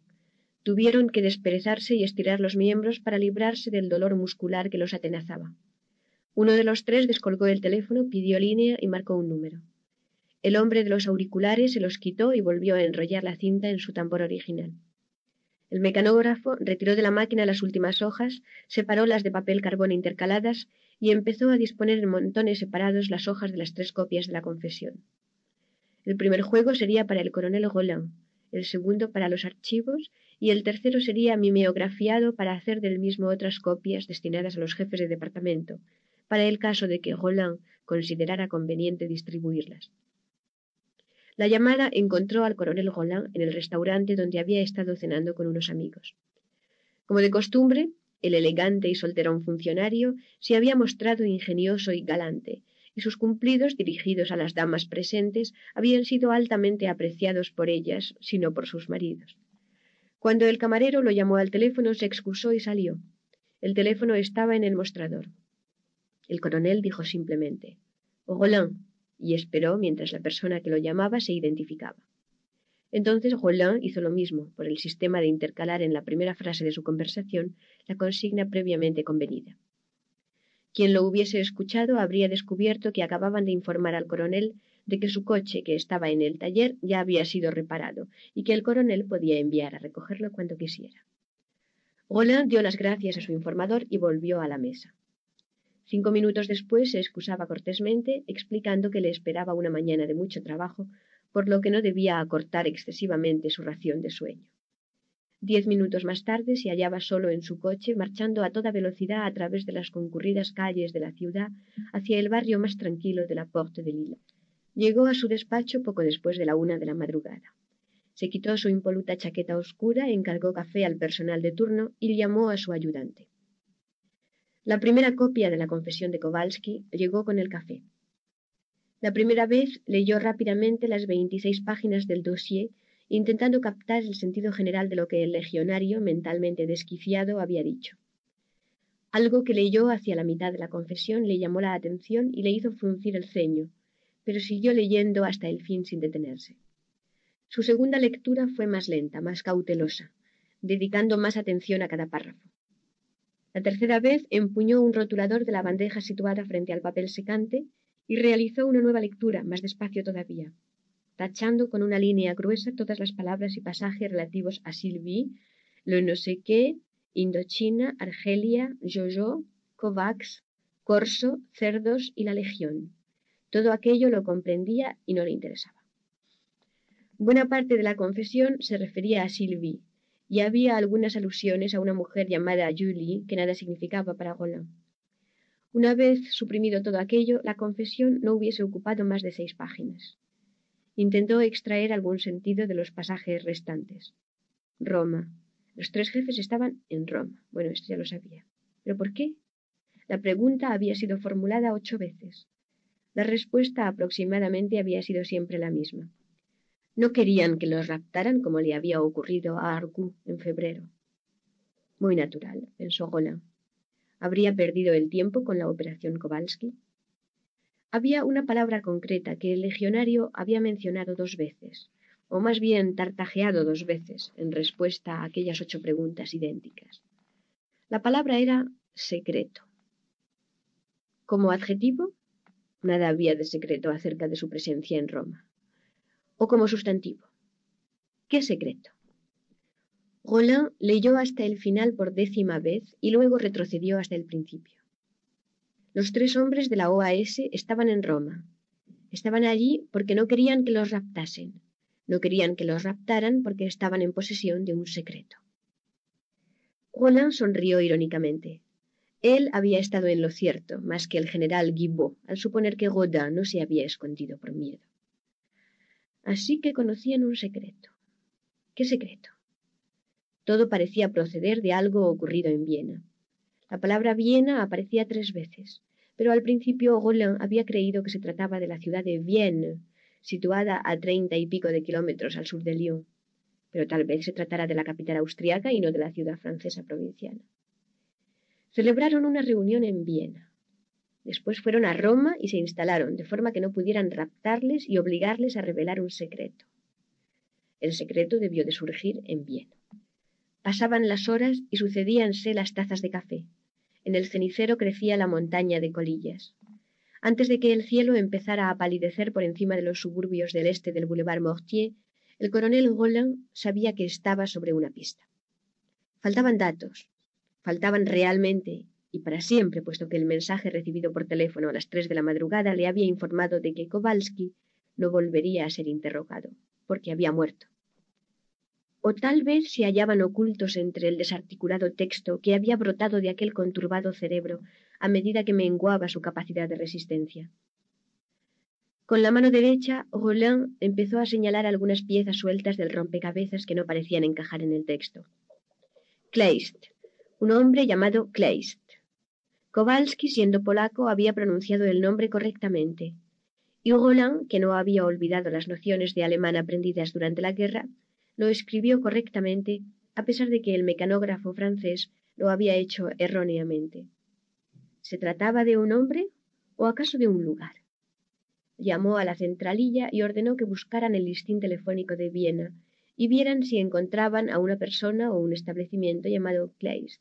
Tuvieron que desperezarse y estirar los miembros para librarse del dolor muscular que los atenazaba. Uno de los tres descolgó el teléfono, pidió línea y marcó un número. El hombre de los auriculares se los quitó y volvió a enrollar la cinta en su tambor original. El mecanógrafo retiró de la máquina las últimas hojas, separó las de papel carbón intercaladas y empezó a disponer en montones separados las hojas de las tres copias de la confesión. El primer juego sería para el coronel Roland, el segundo para los archivos y el tercero sería mimeografiado para hacer del mismo otras copias destinadas a los jefes de departamento, para el caso de que Roland considerara conveniente distribuirlas. La llamada encontró al coronel Roland en el restaurante donde había estado cenando con unos amigos. Como de costumbre, el elegante y solterón funcionario se había mostrado ingenioso y galante, y sus cumplidos dirigidos a las damas presentes habían sido altamente apreciados por ellas, sino por sus maridos. Cuando el camarero lo llamó al teléfono, se excusó y salió. El teléfono estaba en el mostrador. El coronel dijo simplemente Roland y esperó mientras la persona que lo llamaba se identificaba. Entonces Roland hizo lo mismo, por el sistema de intercalar en la primera frase de su conversación la consigna previamente convenida. Quien lo hubiese escuchado habría descubierto que acababan de informar al coronel de que su coche, que estaba en el taller, ya había sido reparado y que el coronel podía enviar a recogerlo cuando quisiera. Roland dio las gracias a su informador y volvió a la mesa. Cinco minutos después se excusaba cortésmente, explicando que le esperaba una mañana de mucho trabajo, por lo que no debía acortar excesivamente su ración de sueño. Diez minutos más tarde se hallaba solo en su coche, marchando a toda velocidad a través de las concurridas calles de la ciudad hacia el barrio más tranquilo de la Porte de Lille. Llegó a su despacho poco después de la una de la madrugada. Se quitó su impoluta chaqueta oscura, encargó café al personal de turno y llamó a su ayudante. La primera copia de la confesión de Kowalski llegó con el café. La primera vez leyó rápidamente las veintiséis páginas del dossier, intentando captar el sentido general de lo que el legionario, mentalmente desquiciado, había dicho. Algo que leyó hacia la mitad de la confesión le llamó la atención y le hizo fruncir el ceño, pero siguió leyendo hasta el fin sin detenerse. Su segunda lectura fue más lenta, más cautelosa, dedicando más atención a cada párrafo. La tercera vez empuñó un rotulador de la bandeja situada frente al papel secante y realizó una nueva lectura, más despacio todavía, tachando con una línea gruesa todas las palabras y pasajes relativos a Sylvie, lo no sé qué, Indochina, Argelia, Jojo, Kovacs, Corso, Cerdos y la Legión. Todo aquello lo comprendía y no le interesaba. Buena parte de la confesión se refería a Sylvie, y había algunas alusiones a una mujer llamada Julie que nada significaba para Roland. Una vez suprimido todo aquello, la confesión no hubiese ocupado más de seis páginas. Intentó extraer algún sentido de los pasajes restantes. Roma. Los tres jefes estaban en Roma. Bueno, esto ya lo sabía. ¿Pero por qué? La pregunta había sido formulada ocho veces. La respuesta aproximadamente había sido siempre la misma. No querían que los raptaran como le había ocurrido a Argu en febrero. Muy natural, pensó Roland. ¿Habría perdido el tiempo con la operación Kowalski? Había una palabra concreta que el legionario había mencionado dos veces, o más bien tartajeado dos veces, en respuesta a aquellas ocho preguntas idénticas. La palabra era secreto. Como adjetivo, nada había de secreto acerca de su presencia en Roma o como sustantivo. ¿Qué secreto? Roland leyó hasta el final por décima vez y luego retrocedió hasta el principio. Los tres hombres de la OAS estaban en Roma. Estaban allí porque no querían que los raptasen. No querían que los raptaran porque estaban en posesión de un secreto. Roland sonrió irónicamente. Él había estado en lo cierto, más que el general Guibaud, al suponer que Godin no se había escondido por miedo. Así que conocían un secreto. ¿Qué secreto? Todo parecía proceder de algo ocurrido en Viena. La palabra Viena aparecía tres veces, pero al principio Roland había creído que se trataba de la ciudad de Vienne, situada a treinta y pico de kilómetros al sur de Lyon, pero tal vez se tratara de la capital austriaca y no de la ciudad francesa provincial. Celebraron una reunión en Viena. Después fueron a Roma y se instalaron, de forma que no pudieran raptarles y obligarles a revelar un secreto. El secreto debió de surgir en Viena. Pasaban las horas y sucedíanse las tazas de café. En el cenicero crecía la montaña de colillas. Antes de que el cielo empezara a palidecer por encima de los suburbios del este del Boulevard Mortier, el coronel Roland sabía que estaba sobre una pista. Faltaban datos, faltaban realmente y para siempre, puesto que el mensaje recibido por teléfono a las tres de la madrugada le había informado de que Kowalski no volvería a ser interrogado, porque había muerto. O tal vez se hallaban ocultos entre el desarticulado texto que había brotado de aquel conturbado cerebro a medida que menguaba su capacidad de resistencia. Con la mano derecha, Roland empezó a señalar algunas piezas sueltas del rompecabezas que no parecían encajar en el texto. Kleist, un hombre llamado Kleist. Kowalski, siendo polaco, había pronunciado el nombre correctamente. Y Roland, que no había olvidado las nociones de alemán aprendidas durante la guerra, lo escribió correctamente, a pesar de que el mecanógrafo francés lo había hecho erróneamente. ¿Se trataba de un hombre o acaso de un lugar? Llamó a la centralilla y ordenó que buscaran el listín telefónico de Viena y vieran si encontraban a una persona o un establecimiento llamado Kleist.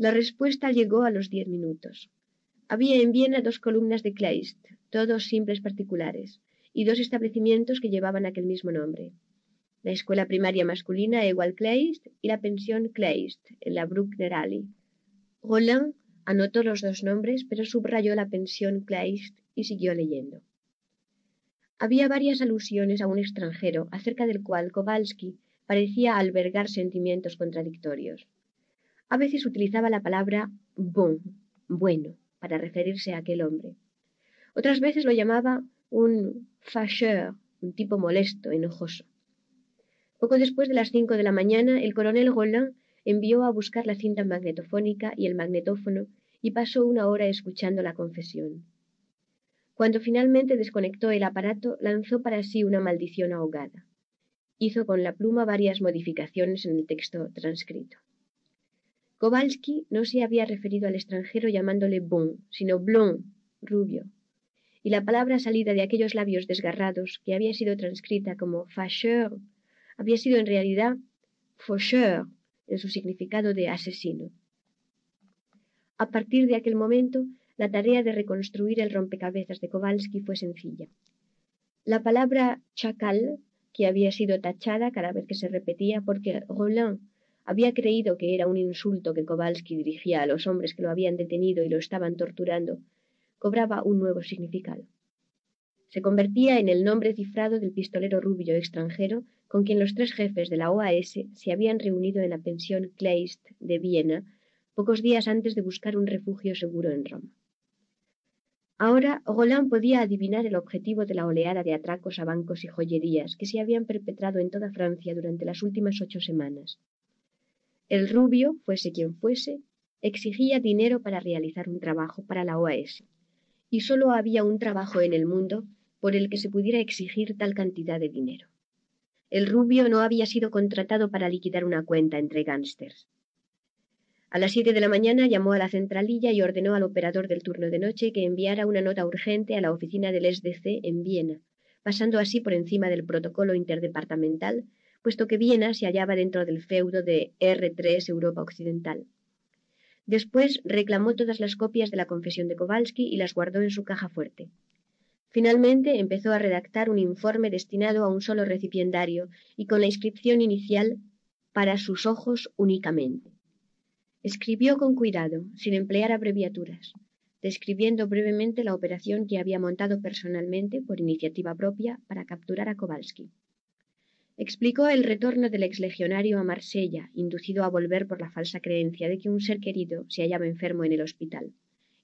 La respuesta llegó a los diez minutos. Había en Viena dos columnas de Kleist, todos simples particulares, y dos establecimientos que llevaban aquel mismo nombre. La escuela primaria masculina Igual Kleist y la pensión Kleist, en la Bruckner Alley. Roland anotó los dos nombres, pero subrayó la pensión Kleist y siguió leyendo. Había varias alusiones a un extranjero, acerca del cual Kowalski parecía albergar sentimientos contradictorios. A veces utilizaba la palabra bon, bueno, para referirse a aquel hombre. Otras veces lo llamaba un fâcheur, un tipo molesto, enojoso. Poco después de las cinco de la mañana, el coronel Roland envió a buscar la cinta magnetofónica y el magnetófono y pasó una hora escuchando la confesión. Cuando finalmente desconectó el aparato, lanzó para sí una maldición ahogada. Hizo con la pluma varias modificaciones en el texto transcrito. Kowalski no se había referido al extranjero llamándole bon, sino blond, rubio, y la palabra salida de aquellos labios desgarrados, que había sido transcrita como fâcheur, había sido en realidad faucheur, en su significado de asesino. A partir de aquel momento, la tarea de reconstruir el rompecabezas de Kowalski fue sencilla. La palabra chacal, que había sido tachada cada vez que se repetía porque Roland había creído que era un insulto que Kowalski dirigía a los hombres que lo habían detenido y lo estaban torturando, cobraba un nuevo significado. Se convertía en el nombre cifrado del pistolero rubio extranjero con quien los tres jefes de la OAS se habían reunido en la pensión Kleist de Viena pocos días antes de buscar un refugio seguro en Roma. Ahora Roland podía adivinar el objetivo de la oleada de atracos a bancos y joyerías que se habían perpetrado en toda Francia durante las últimas ocho semanas. El rubio, fuese quien fuese, exigía dinero para realizar un trabajo para la OAS, y solo había un trabajo en el mundo por el que se pudiera exigir tal cantidad de dinero. El rubio no había sido contratado para liquidar una cuenta entre gángsters. A las siete de la mañana llamó a la centralilla y ordenó al operador del turno de noche que enviara una nota urgente a la oficina del SDC en Viena, pasando así por encima del protocolo interdepartamental puesto que Viena se hallaba dentro del feudo de R3 Europa Occidental. Después reclamó todas las copias de la confesión de Kowalski y las guardó en su caja fuerte. Finalmente empezó a redactar un informe destinado a un solo recipiendario y con la inscripción inicial para sus ojos únicamente. Escribió con cuidado, sin emplear abreviaturas, describiendo brevemente la operación que había montado personalmente por iniciativa propia para capturar a Kowalski explicó el retorno del exlegionario a Marsella, inducido a volver por la falsa creencia de que un ser querido se hallaba enfermo en el hospital,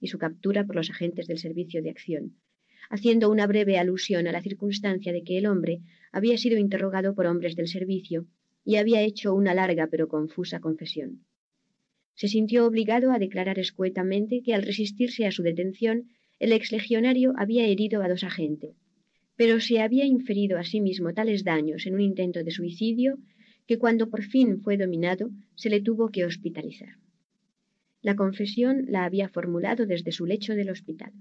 y su captura por los agentes del Servicio de Acción, haciendo una breve alusión a la circunstancia de que el hombre había sido interrogado por hombres del servicio y había hecho una larga pero confusa confesión. Se sintió obligado a declarar escuetamente que al resistirse a su detención, el exlegionario había herido a dos agentes, pero se había inferido a sí mismo tales daños en un intento de suicidio que cuando por fin fue dominado se le tuvo que hospitalizar. La confesión la había formulado desde su lecho del hospital.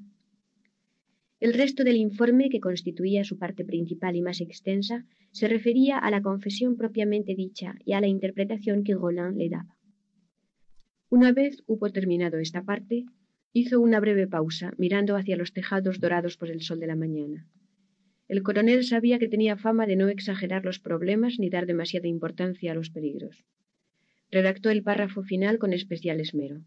El resto del informe, que constituía su parte principal y más extensa, se refería a la confesión propiamente dicha y a la interpretación que Roland le daba. Una vez hubo terminado esta parte, hizo una breve pausa, mirando hacia los tejados dorados por el sol de la mañana. El coronel sabía que tenía fama de no exagerar los problemas ni dar demasiada importancia a los peligros. Redactó el párrafo final con especial esmero.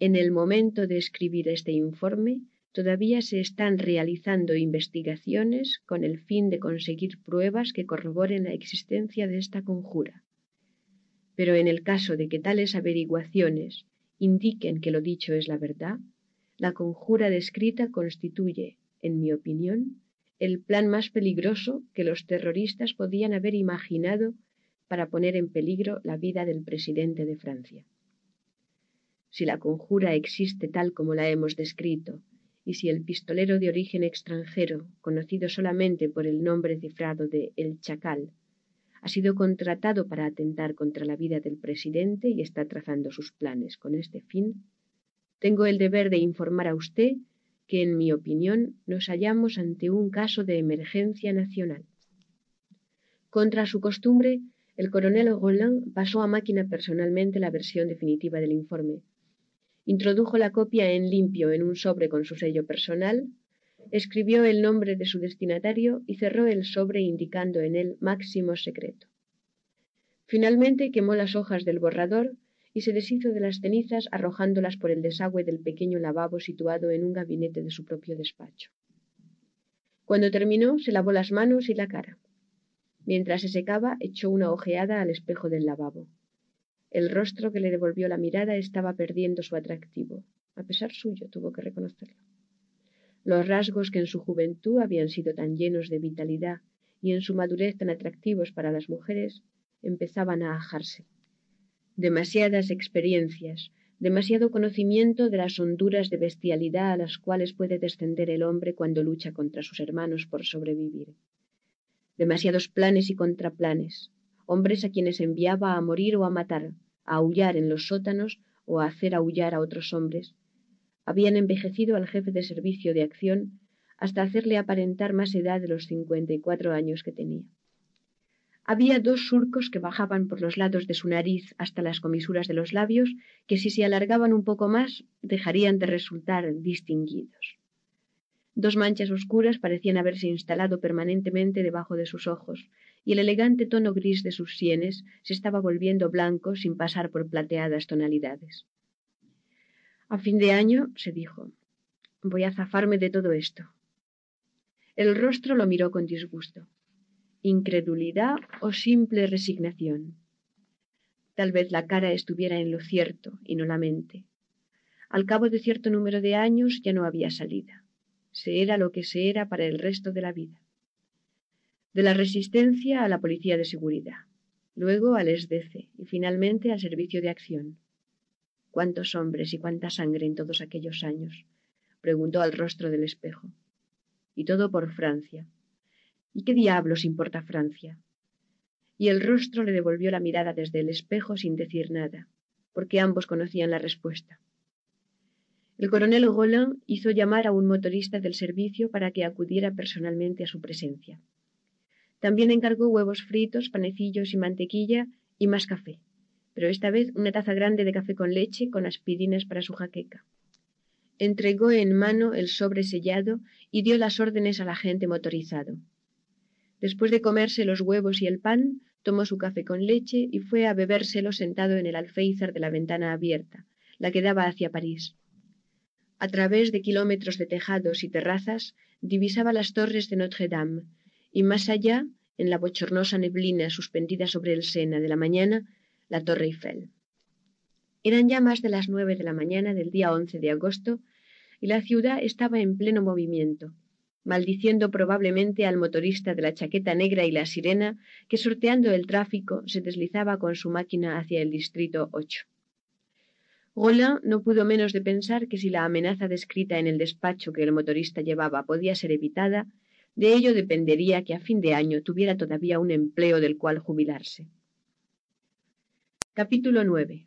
En el momento de escribir este informe, todavía se están realizando investigaciones con el fin de conseguir pruebas que corroboren la existencia de esta conjura. Pero en el caso de que tales averiguaciones indiquen que lo dicho es la verdad, la conjura descrita constituye, en mi opinión, el plan más peligroso que los terroristas podían haber imaginado para poner en peligro la vida del presidente de Francia. Si la conjura existe tal como la hemos descrito, y si el pistolero de origen extranjero, conocido solamente por el nombre cifrado de El Chacal, ha sido contratado para atentar contra la vida del presidente y está trazando sus planes con este fin, tengo el deber de informar a usted que en mi opinión nos hallamos ante un caso de emergencia nacional. Contra su costumbre, el coronel Roland pasó a máquina personalmente la versión definitiva del informe. Introdujo la copia en limpio en un sobre con su sello personal, escribió el nombre de su destinatario y cerró el sobre indicando en él máximo secreto. Finalmente quemó las hojas del borrador y se deshizo de las cenizas arrojándolas por el desagüe del pequeño lavabo situado en un gabinete de su propio despacho. Cuando terminó, se lavó las manos y la cara. Mientras se secaba, echó una ojeada al espejo del lavabo. El rostro que le devolvió la mirada estaba perdiendo su atractivo. A pesar suyo, tuvo que reconocerlo. Los rasgos que en su juventud habían sido tan llenos de vitalidad y en su madurez tan atractivos para las mujeres, empezaban a ajarse. Demasiadas experiencias, demasiado conocimiento de las honduras de bestialidad a las cuales puede descender el hombre cuando lucha contra sus hermanos por sobrevivir. Demasiados planes y contraplanes, hombres a quienes enviaba a morir o a matar, a aullar en los sótanos o a hacer aullar a otros hombres, habían envejecido al jefe de servicio de acción hasta hacerle aparentar más edad de los cincuenta y cuatro años que tenía. Había dos surcos que bajaban por los lados de su nariz hasta las comisuras de los labios, que si se alargaban un poco más dejarían de resultar distinguidos. Dos manchas oscuras parecían haberse instalado permanentemente debajo de sus ojos, y el elegante tono gris de sus sienes se estaba volviendo blanco sin pasar por plateadas tonalidades. A fin de año, se dijo, voy a zafarme de todo esto. El rostro lo miró con disgusto. ¿Incredulidad o simple resignación? Tal vez la cara estuviera en lo cierto y no la mente. Al cabo de cierto número de años ya no había salida. Se era lo que se era para el resto de la vida. De la resistencia a la policía de seguridad, luego al SDC y finalmente al servicio de acción. ¿Cuántos hombres y cuánta sangre en todos aquellos años? preguntó al rostro del espejo y todo por Francia. ¿Y qué diablos importa Francia? Y el rostro le devolvió la mirada desde el espejo sin decir nada, porque ambos conocían la respuesta. El coronel Roland hizo llamar a un motorista del servicio para que acudiera personalmente a su presencia. También encargó huevos fritos, panecillos y mantequilla y más café, pero esta vez una taza grande de café con leche con aspirinas para su jaqueca entregó en mano el sobre sellado y dio las órdenes al agente motorizado. Después de comerse los huevos y el pan, tomó su café con leche y fue a bebérselo sentado en el alféizar de la ventana abierta, la que daba hacia París. A través de kilómetros de tejados y terrazas divisaba las torres de Notre Dame, y más allá, en la bochornosa neblina suspendida sobre el Sena de la mañana, la Torre Eiffel. Eran ya más de las nueve de la mañana del día de agosto y la ciudad estaba en pleno movimiento, maldiciendo probablemente al motorista de la chaqueta negra y la sirena que sorteando el tráfico se deslizaba con su máquina hacia el distrito 8. Roland no pudo menos de pensar que si la amenaza descrita en el despacho que el motorista llevaba podía ser evitada, de ello dependería que a fin de año tuviera todavía un empleo del cual jubilarse. Capítulo 9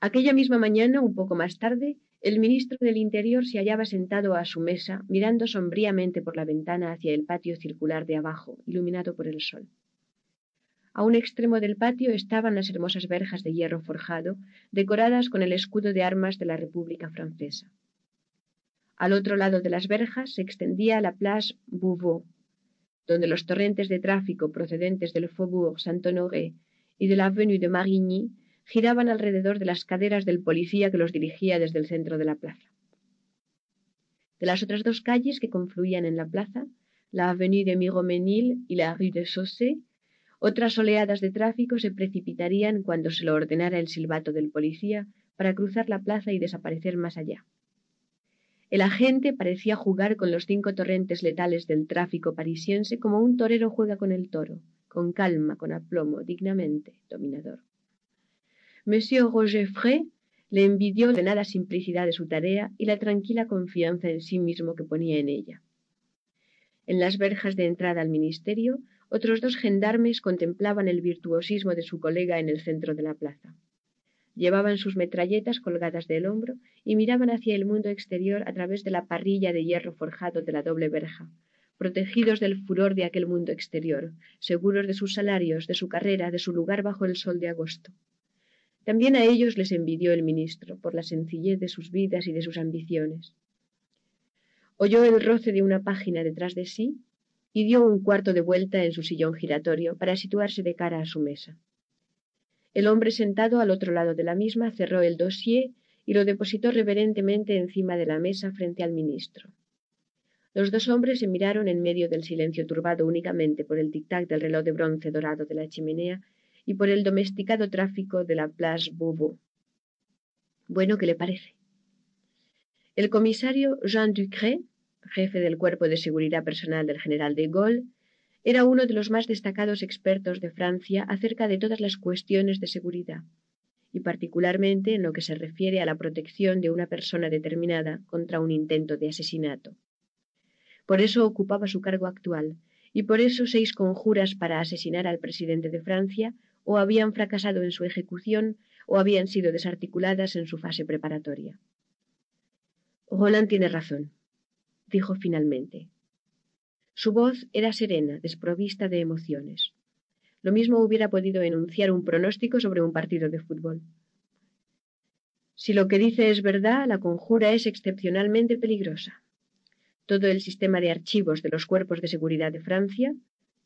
Aquella misma mañana, un poco más tarde, el ministro del Interior se hallaba sentado a su mesa, mirando sombríamente por la ventana hacia el patio circular de abajo, iluminado por el sol. A un extremo del patio estaban las hermosas verjas de hierro forjado, decoradas con el escudo de armas de la República Francesa. Al otro lado de las verjas se extendía la Place Beauvau, donde los torrentes de tráfico procedentes del Faubourg Saint-Honoré y de la Avenue de Marigny giraban alrededor de las caderas del policía que los dirigía desde el centro de la plaza. De las otras dos calles que confluían en la plaza, la avenue de Miromenil y la rue de Chaussée, otras oleadas de tráfico se precipitarían cuando se lo ordenara el silbato del policía para cruzar la plaza y desaparecer más allá. El agente parecía jugar con los cinco torrentes letales del tráfico parisiense como un torero juega con el toro, con calma, con aplomo, dignamente, dominador. Monsieur Roger le envidió la nada simplicidad de su tarea y la tranquila confianza en sí mismo que ponía en ella. En las verjas de entrada al ministerio, otros dos gendarmes contemplaban el virtuosismo de su colega en el centro de la plaza. Llevaban sus metralletas colgadas del hombro y miraban hacia el mundo exterior a través de la parrilla de hierro forjado de la doble verja, protegidos del furor de aquel mundo exterior, seguros de sus salarios, de su carrera, de su lugar bajo el sol de agosto. También a ellos les envidió el ministro por la sencillez de sus vidas y de sus ambiciones. Oyó el roce de una página detrás de sí y dio un cuarto de vuelta en su sillón giratorio para situarse de cara a su mesa. El hombre sentado al otro lado de la misma cerró el dossier y lo depositó reverentemente encima de la mesa frente al ministro. Los dos hombres se miraron en medio del silencio turbado únicamente por el tic-tac del reloj de bronce dorado de la chimenea y por el domesticado tráfico de la Place Beauvau. Bueno, ¿qué le parece? El comisario Jean Ducré, jefe del cuerpo de seguridad personal del general de Gaulle, era uno de los más destacados expertos de Francia acerca de todas las cuestiones de seguridad, y particularmente en lo que se refiere a la protección de una persona determinada contra un intento de asesinato. Por eso ocupaba su cargo actual, y por eso seis conjuras para asesinar al presidente de Francia o habían fracasado en su ejecución o habían sido desarticuladas en su fase preparatoria. Roland tiene razón, dijo finalmente. Su voz era serena, desprovista de emociones. Lo mismo hubiera podido enunciar un pronóstico sobre un partido de fútbol. Si lo que dice es verdad, la conjura es excepcionalmente peligrosa todo el sistema de archivos de los cuerpos de seguridad de Francia,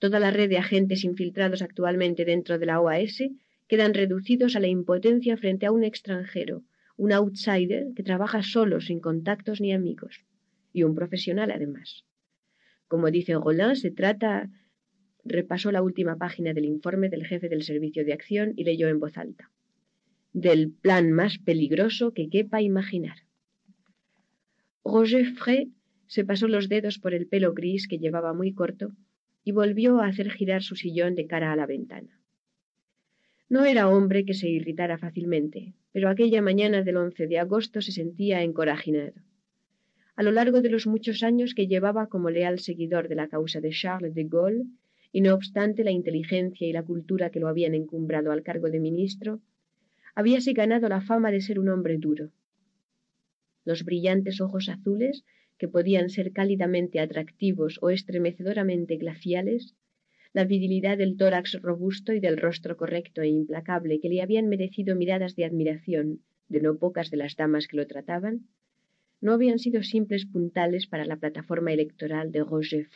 toda la red de agentes infiltrados actualmente dentro de la OAS, quedan reducidos a la impotencia frente a un extranjero, un outsider que trabaja solo, sin contactos ni amigos, y un profesional además. Como dice Roland, se trata. Repasó la última página del informe del jefe del servicio de acción y leyó en voz alta. Del plan más peligroso que quepa imaginar. Roger Frey se pasó los dedos por el pelo gris que llevaba muy corto y volvió a hacer girar su sillón de cara a la ventana. No era hombre que se irritara fácilmente, pero aquella mañana del 11 de agosto se sentía encorajinado. A lo largo de los muchos años que llevaba como leal seguidor de la causa de Charles de Gaulle, y no obstante la inteligencia y la cultura que lo habían encumbrado al cargo de ministro, habíase ganado la fama de ser un hombre duro. Los brillantes ojos azules que podían ser cálidamente atractivos o estremecedoramente glaciales, la virilidad del tórax robusto y del rostro correcto e implacable que le habían merecido miradas de admiración de no pocas de las damas que lo trataban, no habían sido simples puntales para la plataforma electoral de Roger.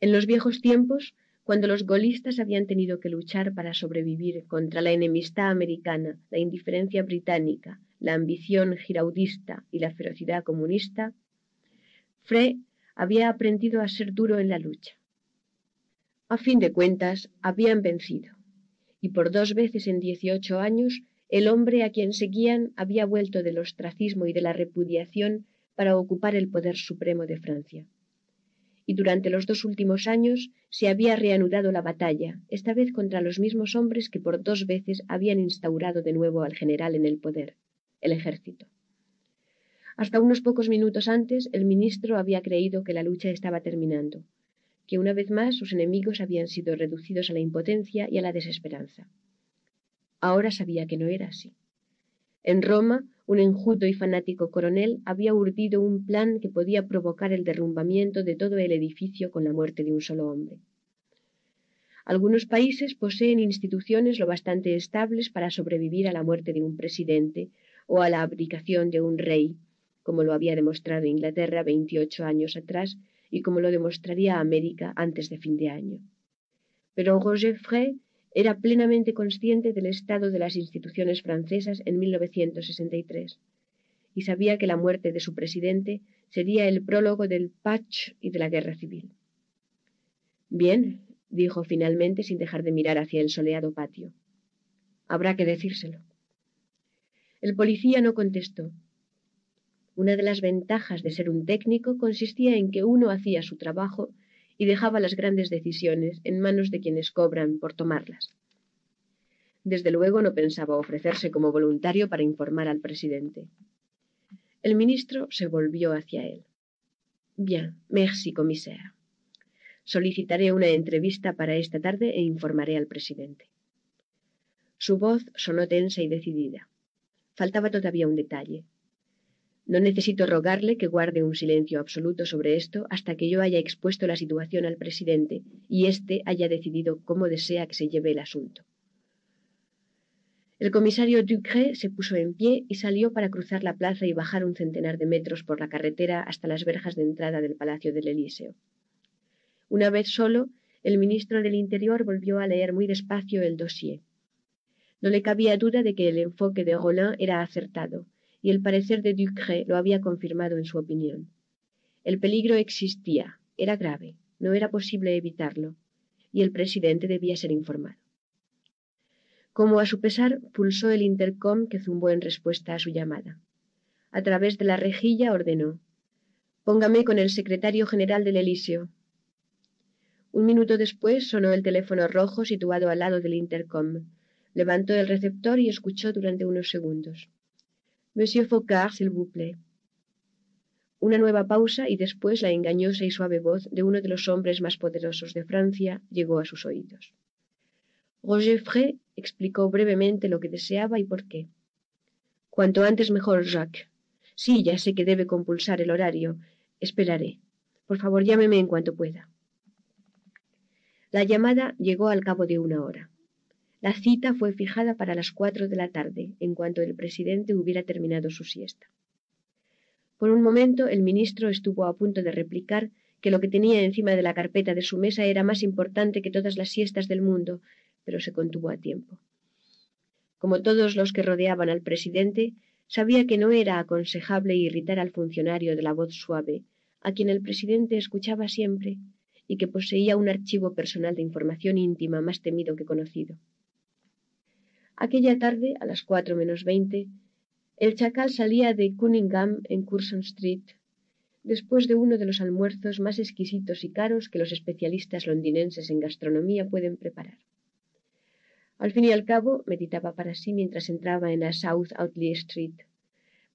En los viejos tiempos, cuando los golistas habían tenido que luchar para sobrevivir contra la enemistad americana, la indiferencia británica, la ambición giraudista y la ferocidad comunista, Frey había aprendido a ser duro en la lucha. A fin de cuentas, habían vencido, y por dos veces en dieciocho años el hombre a quien seguían había vuelto del ostracismo y de la repudiación para ocupar el poder supremo de Francia. Y durante los dos últimos años se había reanudado la batalla, esta vez contra los mismos hombres que por dos veces habían instaurado de nuevo al general en el poder el ejército. Hasta unos pocos minutos antes, el ministro había creído que la lucha estaba terminando, que una vez más sus enemigos habían sido reducidos a la impotencia y a la desesperanza. Ahora sabía que no era así. En Roma, un enjuto y fanático coronel había urdido un plan que podía provocar el derrumbamiento de todo el edificio con la muerte de un solo hombre. Algunos países poseen instituciones lo bastante estables para sobrevivir a la muerte de un presidente o a la abdicación de un rey, como lo había demostrado Inglaterra veintiocho años atrás y como lo demostraría América antes de fin de año. Pero Roger Frey era plenamente consciente del estado de las instituciones francesas en 1963 y sabía que la muerte de su presidente sería el prólogo del patch y de la guerra civil. Bien, dijo finalmente sin dejar de mirar hacia el soleado patio. Habrá que decírselo. El policía no contestó. Una de las ventajas de ser un técnico consistía en que uno hacía su trabajo y dejaba las grandes decisiones en manos de quienes cobran por tomarlas. Desde luego no pensaba ofrecerse como voluntario para informar al presidente. El ministro se volvió hacia él. Bien, merci, commissaire. Solicitaré una entrevista para esta tarde e informaré al presidente. Su voz sonó tensa y decidida. Faltaba todavía un detalle. No necesito rogarle que guarde un silencio absoluto sobre esto hasta que yo haya expuesto la situación al presidente y éste haya decidido cómo desea que se lleve el asunto. El comisario Ducré se puso en pie y salió para cruzar la plaza y bajar un centenar de metros por la carretera hasta las verjas de entrada del Palacio del Elíseo. Una vez solo, el ministro del Interior volvió a leer muy despacio el dossier. No le cabía duda de que el enfoque de Roland era acertado, y el parecer de Ducré lo había confirmado en su opinión. El peligro existía, era grave, no era posible evitarlo, y el presidente debía ser informado. Como a su pesar, pulsó el intercom que zumbó en respuesta a su llamada. A través de la rejilla ordenó Póngame con el secretario general del Elíseo. Un minuto después sonó el teléfono rojo situado al lado del intercom. Levantó el receptor y escuchó durante unos segundos. Monsieur Faucard, s'il vous plaît. Una nueva pausa y después la engañosa y suave voz de uno de los hombres más poderosos de Francia llegó a sus oídos. Roger Frey explicó brevemente lo que deseaba y por qué. Cuanto antes mejor, Jacques. Sí, ya sé que debe compulsar el horario. Esperaré. Por favor, llámeme en cuanto pueda. La llamada llegó al cabo de una hora. La cita fue fijada para las cuatro de la tarde, en cuanto el presidente hubiera terminado su siesta. Por un momento el ministro estuvo a punto de replicar que lo que tenía encima de la carpeta de su mesa era más importante que todas las siestas del mundo, pero se contuvo a tiempo. Como todos los que rodeaban al presidente, sabía que no era aconsejable irritar al funcionario de la voz suave, a quien el presidente escuchaba siempre y que poseía un archivo personal de información íntima más temido que conocido. Aquella tarde, a las cuatro menos veinte, el chacal salía de Cunningham en Curzon Street, después de uno de los almuerzos más exquisitos y caros que los especialistas londinenses en gastronomía pueden preparar. Al fin y al cabo, meditaba para sí mientras entraba en la South Audley Street.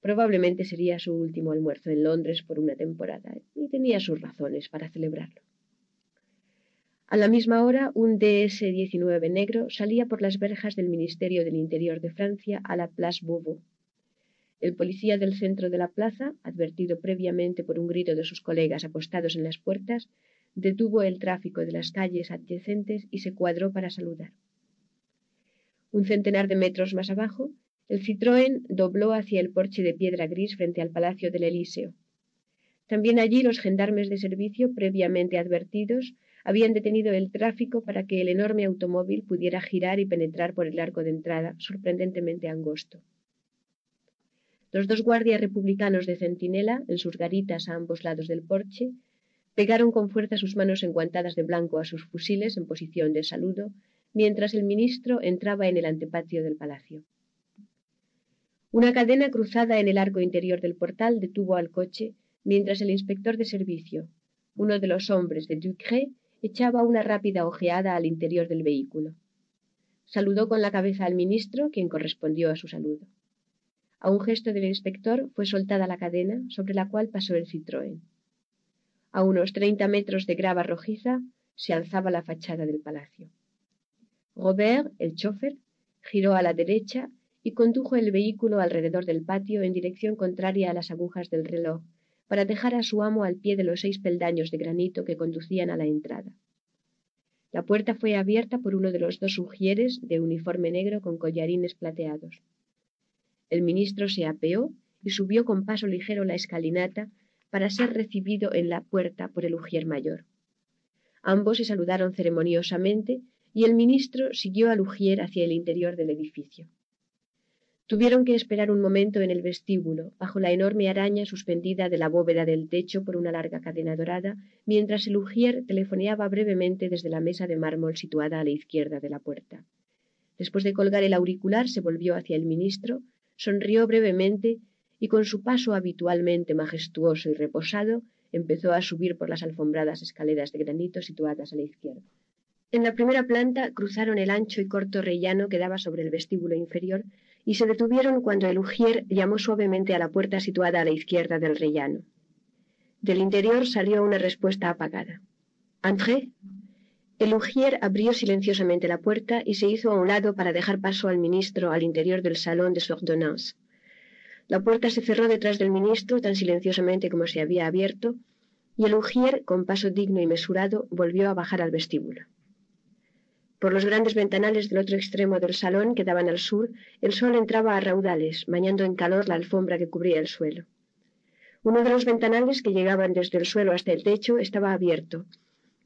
Probablemente sería su último almuerzo en Londres por una temporada, y tenía sus razones para celebrarlo. A la misma hora, un DS-19 negro salía por las verjas del Ministerio del Interior de Francia a la Place Beauvau. El policía del centro de la plaza, advertido previamente por un grito de sus colegas apostados en las puertas, detuvo el tráfico de las calles adyacentes y se cuadró para saludar. Un centenar de metros más abajo, el Citroën dobló hacia el porche de piedra gris frente al Palacio del Elíseo. También allí los gendarmes de servicio, previamente advertidos, habían detenido el tráfico para que el enorme automóvil pudiera girar y penetrar por el arco de entrada, sorprendentemente angosto. Los dos guardias republicanos de centinela, en sus garitas a ambos lados del porche, pegaron con fuerza sus manos enguantadas de blanco a sus fusiles en posición de saludo, mientras el ministro entraba en el antepatio del palacio. Una cadena cruzada en el arco interior del portal detuvo al coche, mientras el inspector de servicio, uno de los hombres de Ducré, echaba una rápida ojeada al interior del vehículo. Saludó con la cabeza al ministro, quien correspondió a su saludo. A un gesto del inspector fue soltada la cadena sobre la cual pasó el Citroën. A unos treinta metros de grava rojiza se alzaba la fachada del palacio. Robert, el chofer, giró a la derecha y condujo el vehículo alrededor del patio en dirección contraria a las agujas del reloj, para dejar a su amo al pie de los seis peldaños de granito que conducían a la entrada. La puerta fue abierta por uno de los dos ujieres de uniforme negro con collarines plateados. El ministro se apeó y subió con paso ligero la escalinata para ser recibido en la puerta por el ujier mayor. Ambos se saludaron ceremoniosamente y el ministro siguió al ujier hacia el interior del edificio. Tuvieron que esperar un momento en el vestíbulo, bajo la enorme araña suspendida de la bóveda del techo por una larga cadena dorada, mientras el ujier telefoneaba brevemente desde la mesa de mármol situada a la izquierda de la puerta. Después de colgar el auricular, se volvió hacia el ministro, sonrió brevemente y con su paso habitualmente majestuoso y reposado, empezó a subir por las alfombradas escaleras de granito situadas a la izquierda. En la primera planta cruzaron el ancho y corto rellano que daba sobre el vestíbulo inferior y se detuvieron cuando el ujier llamó suavemente a la puerta situada a la izquierda del rellano. Del interior salió una respuesta apagada. «André». El ujier abrió silenciosamente la puerta y se hizo a un lado para dejar paso al ministro al interior del salón de su ordonnance. La puerta se cerró detrás del ministro tan silenciosamente como se había abierto, y el ujier, con paso digno y mesurado, volvió a bajar al vestíbulo. Por los grandes ventanales del otro extremo del salón que daban al sur, el sol entraba a raudales, bañando en calor la alfombra que cubría el suelo. Uno de los ventanales que llegaban desde el suelo hasta el techo estaba abierto,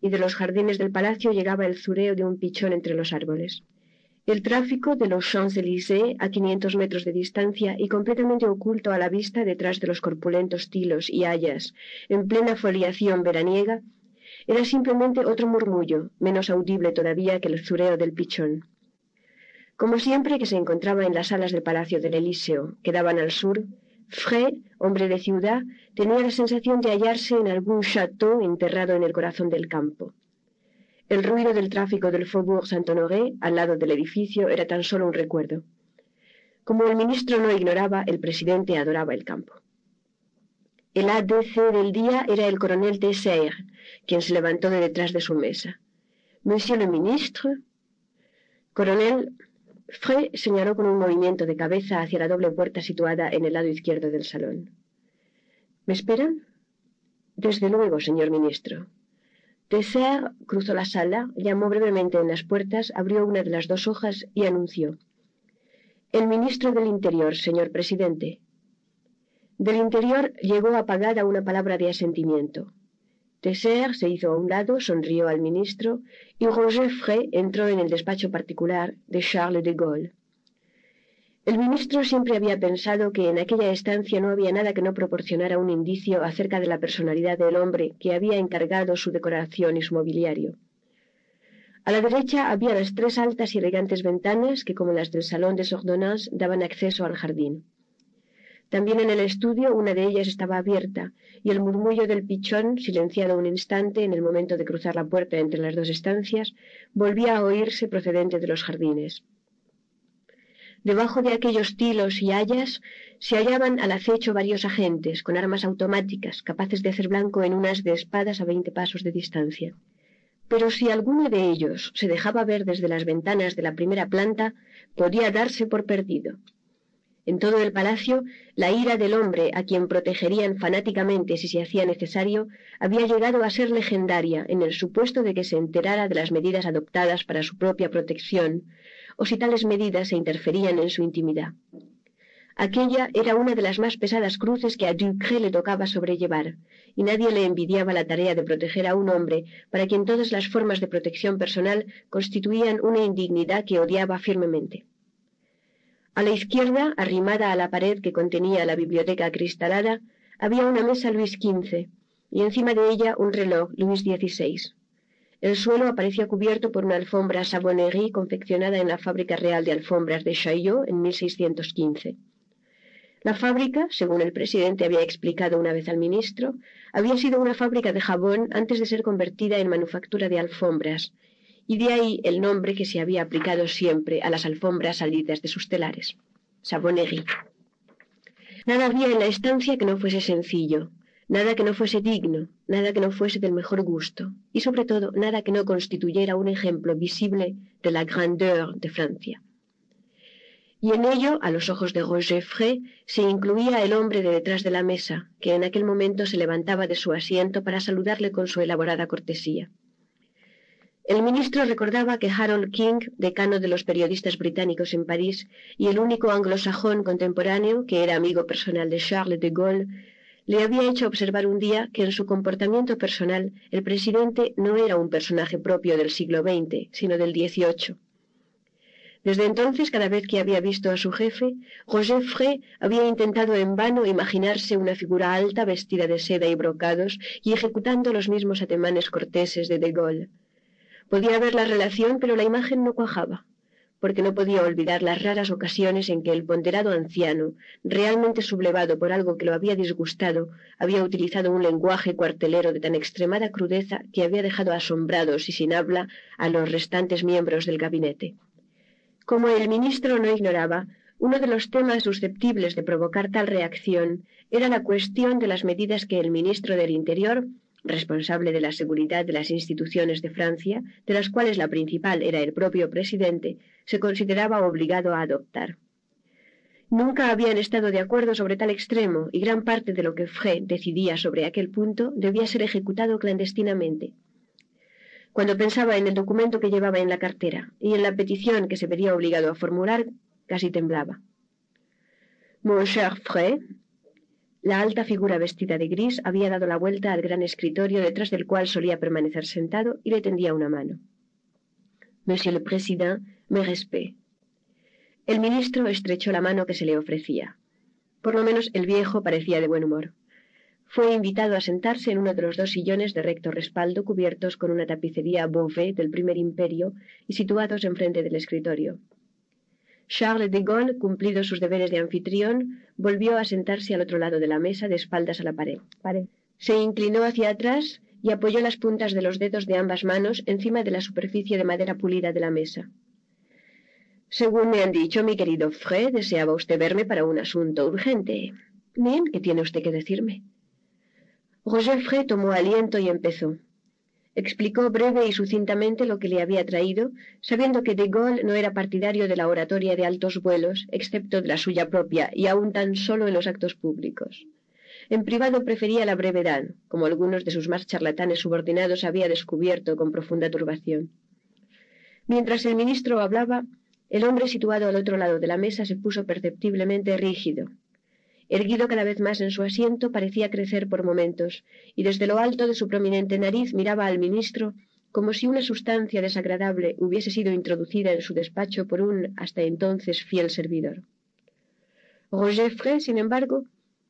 y de los jardines del palacio llegaba el zureo de un pichón entre los árboles. El tráfico de los Champs-Élysées, a 500 metros de distancia y completamente oculto a la vista detrás de los corpulentos tilos y hayas, en plena foliación veraniega, era simplemente otro murmullo, menos audible todavía que el zureo del pichón. Como siempre que se encontraba en las salas del Palacio del Elíseo, que daban al sur, Frey, hombre de ciudad, tenía la sensación de hallarse en algún château enterrado en el corazón del campo. El ruido del tráfico del Faubourg Saint-Honoré al lado del edificio era tan solo un recuerdo. Como el ministro no ignoraba, el presidente adoraba el campo. El ADC del día era el coronel de Serre, quien se levantó de detrás de su mesa. Monsieur le ministre. Coronel, Frey señaló con un movimiento de cabeza hacia la doble puerta situada en el lado izquierdo del salón. ¿Me esperan? Desde luego, señor ministro. Tesser cruzó la sala, llamó brevemente en las puertas, abrió una de las dos hojas y anunció. El ministro del Interior, señor presidente. Del Interior llegó apagada una palabra de asentimiento. Tesser se hizo a un lado, sonrió al ministro y Roger Frey entró en el despacho particular de Charles de Gaulle. El ministro siempre había pensado que en aquella estancia no había nada que no proporcionara un indicio acerca de la personalidad del hombre que había encargado su decoración y su mobiliario. A la derecha había las tres altas y elegantes ventanas que, como las del salón de Sordonnance, daban acceso al jardín. También en el estudio una de ellas estaba abierta, y el murmullo del pichón, silenciado un instante en el momento de cruzar la puerta entre las dos estancias, volvía a oírse procedente de los jardines. Debajo de aquellos tilos y hayas se hallaban al acecho varios agentes con armas automáticas capaces de hacer blanco en unas de espadas a veinte pasos de distancia. Pero si alguno de ellos se dejaba ver desde las ventanas de la primera planta, podía darse por perdido. En todo el palacio, la ira del hombre a quien protegerían fanáticamente si se hacía necesario había llegado a ser legendaria en el supuesto de que se enterara de las medidas adoptadas para su propia protección, o si tales medidas se interferían en su intimidad. Aquella era una de las más pesadas cruces que a Ducré le tocaba sobrellevar, y nadie le envidiaba la tarea de proteger a un hombre para quien todas las formas de protección personal constituían una indignidad que odiaba firmemente. A la izquierda, arrimada a la pared que contenía la biblioteca acristalada, había una mesa Luis XV, y encima de ella un reloj Luis XVI. El suelo aparecía cubierto por una alfombra Savonnerie confeccionada en la fábrica real de alfombras de Chaillot en 1615. La fábrica, según el presidente había explicado una vez al ministro, había sido una fábrica de jabón antes de ser convertida en manufactura de alfombras, y de ahí el nombre que se había aplicado siempre a las alfombras salidas de sus telares, Savonnerie. Nada había en la estancia que no fuese sencillo, nada que no fuese digno, nada que no fuese del mejor gusto, y sobre todo nada que no constituyera un ejemplo visible de la grandeur de Francia. Y en ello, a los ojos de Roger Frey, se incluía el hombre de detrás de la mesa, que en aquel momento se levantaba de su asiento para saludarle con su elaborada cortesía. El ministro recordaba que Harold King, decano de los periodistas británicos en París y el único anglosajón contemporáneo que era amigo personal de Charles de Gaulle, le había hecho observar un día que en su comportamiento personal el presidente no era un personaje propio del siglo XX, sino del XVIII. Desde entonces, cada vez que había visto a su jefe, Roger Frey había intentado en vano imaginarse una figura alta vestida de seda y brocados y ejecutando los mismos ademanes corteses de De Gaulle. Podía ver la relación, pero la imagen no cuajaba porque no podía olvidar las raras ocasiones en que el ponderado anciano, realmente sublevado por algo que lo había disgustado, había utilizado un lenguaje cuartelero de tan extremada crudeza que había dejado asombrados y sin habla a los restantes miembros del gabinete. Como el ministro no ignoraba, uno de los temas susceptibles de provocar tal reacción era la cuestión de las medidas que el ministro del Interior responsable de la seguridad de las instituciones de Francia, de las cuales la principal era el propio presidente, se consideraba obligado a adoptar. Nunca habían estado de acuerdo sobre tal extremo y gran parte de lo que Frey decidía sobre aquel punto debía ser ejecutado clandestinamente. Cuando pensaba en el documento que llevaba en la cartera y en la petición que se vería obligado a formular, casi temblaba. Mon cher Frey, la alta figura vestida de gris había dado la vuelta al gran escritorio detrás del cual solía permanecer sentado y le tendía una mano. Monsieur le Président, me respect. El ministro estrechó la mano que se le ofrecía. Por lo menos el viejo parecía de buen humor. Fue invitado a sentarse en uno de los dos sillones de recto respaldo cubiertos con una tapicería Beauvais del primer imperio y situados enfrente del escritorio. Charles de Gaulle, cumplidos sus deberes de anfitrión, volvió a sentarse al otro lado de la mesa de espaldas a la pared. Se inclinó hacia atrás y apoyó las puntas de los dedos de ambas manos encima de la superficie de madera pulida de la mesa. Según me han dicho, mi querido Fred, deseaba usted verme para un asunto urgente. Bien, ¿qué tiene usted que decirme? Roger Fred tomó aliento y empezó. Explicó breve y sucintamente lo que le había traído, sabiendo que de Gaulle no era partidario de la oratoria de altos vuelos, excepto de la suya propia, y aún tan solo en los actos públicos. En privado prefería la brevedad, como algunos de sus más charlatanes subordinados había descubierto con profunda turbación. Mientras el ministro hablaba, el hombre situado al otro lado de la mesa se puso perceptiblemente rígido. Erguido cada vez más en su asiento, parecía crecer por momentos, y desde lo alto de su prominente nariz miraba al ministro como si una sustancia desagradable hubiese sido introducida en su despacho por un hasta entonces fiel servidor. Roger Frey, sin embargo,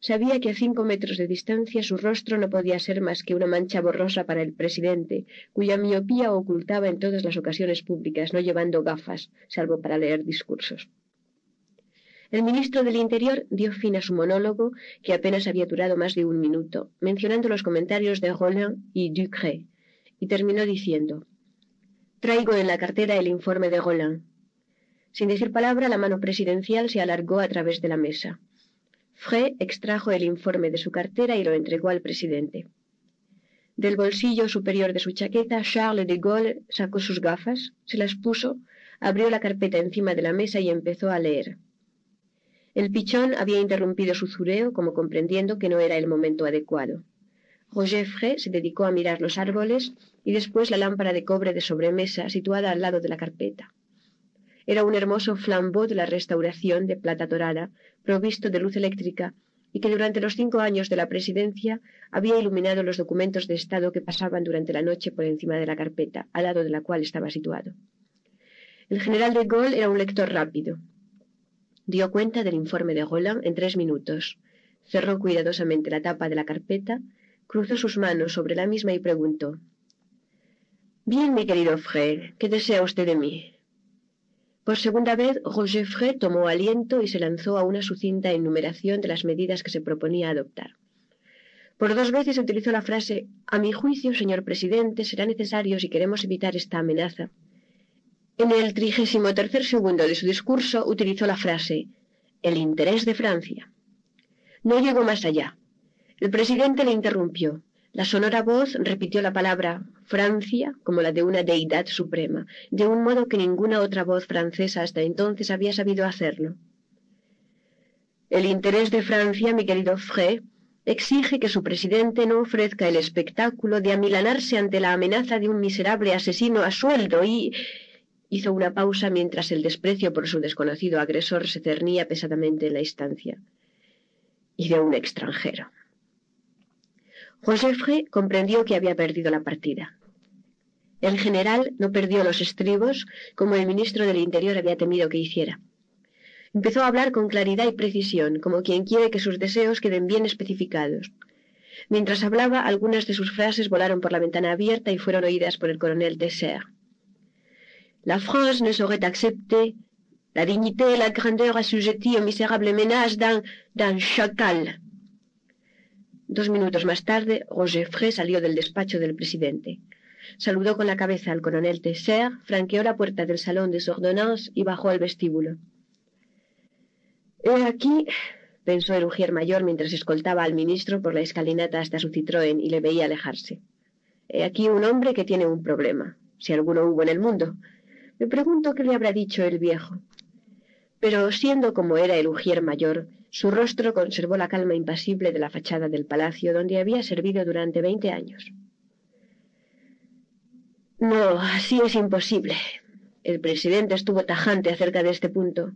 Sabía que a cinco metros de distancia su rostro no podía ser más que una mancha borrosa para el presidente, cuya miopía ocultaba en todas las ocasiones públicas, no llevando gafas, salvo para leer discursos. El ministro del Interior dio fin a su monólogo, que apenas había durado más de un minuto, mencionando los comentarios de Roland y Ducré, y terminó diciendo Traigo en la cartera el informe de Roland. Sin decir palabra, la mano presidencial se alargó a través de la mesa. Frey extrajo el informe de su cartera y lo entregó al presidente. Del bolsillo superior de su chaqueta, Charles de Gaulle sacó sus gafas, se las puso, abrió la carpeta encima de la mesa y empezó a leer. El pichón había interrumpido su zureo, como comprendiendo que no era el momento adecuado. Roger Frey se dedicó a mirar los árboles y después la lámpara de cobre de sobremesa situada al lado de la carpeta. Era un hermoso flambeau de la restauración de plata dorada, provisto de luz eléctrica, y que durante los cinco años de la presidencia había iluminado los documentos de Estado que pasaban durante la noche por encima de la carpeta, al lado de la cual estaba situado. El general de Gaulle era un lector rápido. Dio cuenta del informe de Roland en tres minutos. Cerró cuidadosamente la tapa de la carpeta, cruzó sus manos sobre la misma y preguntó Bien, mi querido Frère, ¿qué desea usted de mí? Por segunda vez, Roger Frey tomó aliento y se lanzó a una sucinta enumeración de las medidas que se proponía adoptar. Por dos veces utilizó la frase A mi juicio, señor presidente, será necesario si queremos evitar esta amenaza. En el trigésimo tercer segundo de su discurso utilizó la frase El interés de Francia. No llegó más allá. El presidente le interrumpió. La sonora voz repitió la palabra Francia como la de una deidad suprema, de un modo que ninguna otra voz francesa hasta entonces había sabido hacerlo. El interés de Francia, mi querido Frey, exige que su presidente no ofrezca el espectáculo de amilanarse ante la amenaza de un miserable asesino a sueldo y... hizo una pausa mientras el desprecio por su desconocido agresor se cernía pesadamente en la instancia. y de un extranjero. Frey comprendió que había perdido la partida. El general no perdió los estribos como el ministro del Interior había temido que hiciera. Empezó a hablar con claridad y precisión, como quien quiere que sus deseos queden bien especificados. Mientras hablaba, algunas de sus frases volaron por la ventana abierta y fueron oídas por el coronel Dessert. La France ne saurait accepter la dignité et la grandeur assujetties au misérable ménage d'un chacal. Dos minutos más tarde, Roger Frey salió del despacho del presidente. Saludó con la cabeza al coronel Tesser, franqueó la puerta del salón de ordonnances y bajó al vestíbulo. He aquí, pensó el ujier mayor mientras escoltaba al ministro por la escalinata hasta su Citroën y le veía alejarse. He aquí un hombre que tiene un problema, si alguno hubo en el mundo. Me pregunto qué le habrá dicho el viejo. Pero siendo como era el ujier mayor, su rostro conservó la calma impasible de la fachada del palacio donde había servido durante veinte años. No, así es imposible. El presidente estuvo tajante acerca de este punto.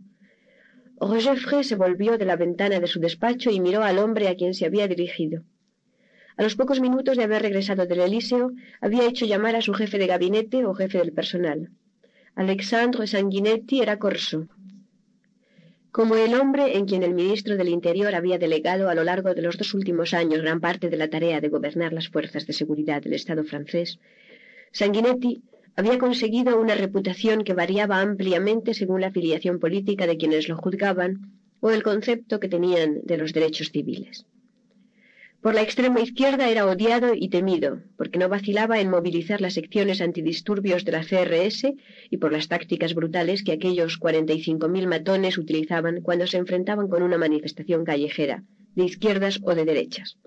Roger Frey se volvió de la ventana de su despacho y miró al hombre a quien se había dirigido. A los pocos minutos de haber regresado del Elíseo, había hecho llamar a su jefe de gabinete o jefe del personal. Alexandre Sanguinetti era corso. como el hombre en quien el ministro del Interior había delegado a lo largo de los dos últimos años gran parte de la tarea de gobernar las fuerzas de seguridad del Estado francés, Sanguinetti había conseguido una reputación que variaba ampliamente según la afiliación política de quienes lo juzgaban o el concepto que tenían de los derechos civiles. Por la extrema izquierda era odiado y temido, porque no vacilaba en movilizar las secciones antidisturbios de la CRS y por las tácticas brutales que aquellos 45.000 matones utilizaban cuando se enfrentaban con una manifestación callejera, de izquierdas o de derechas.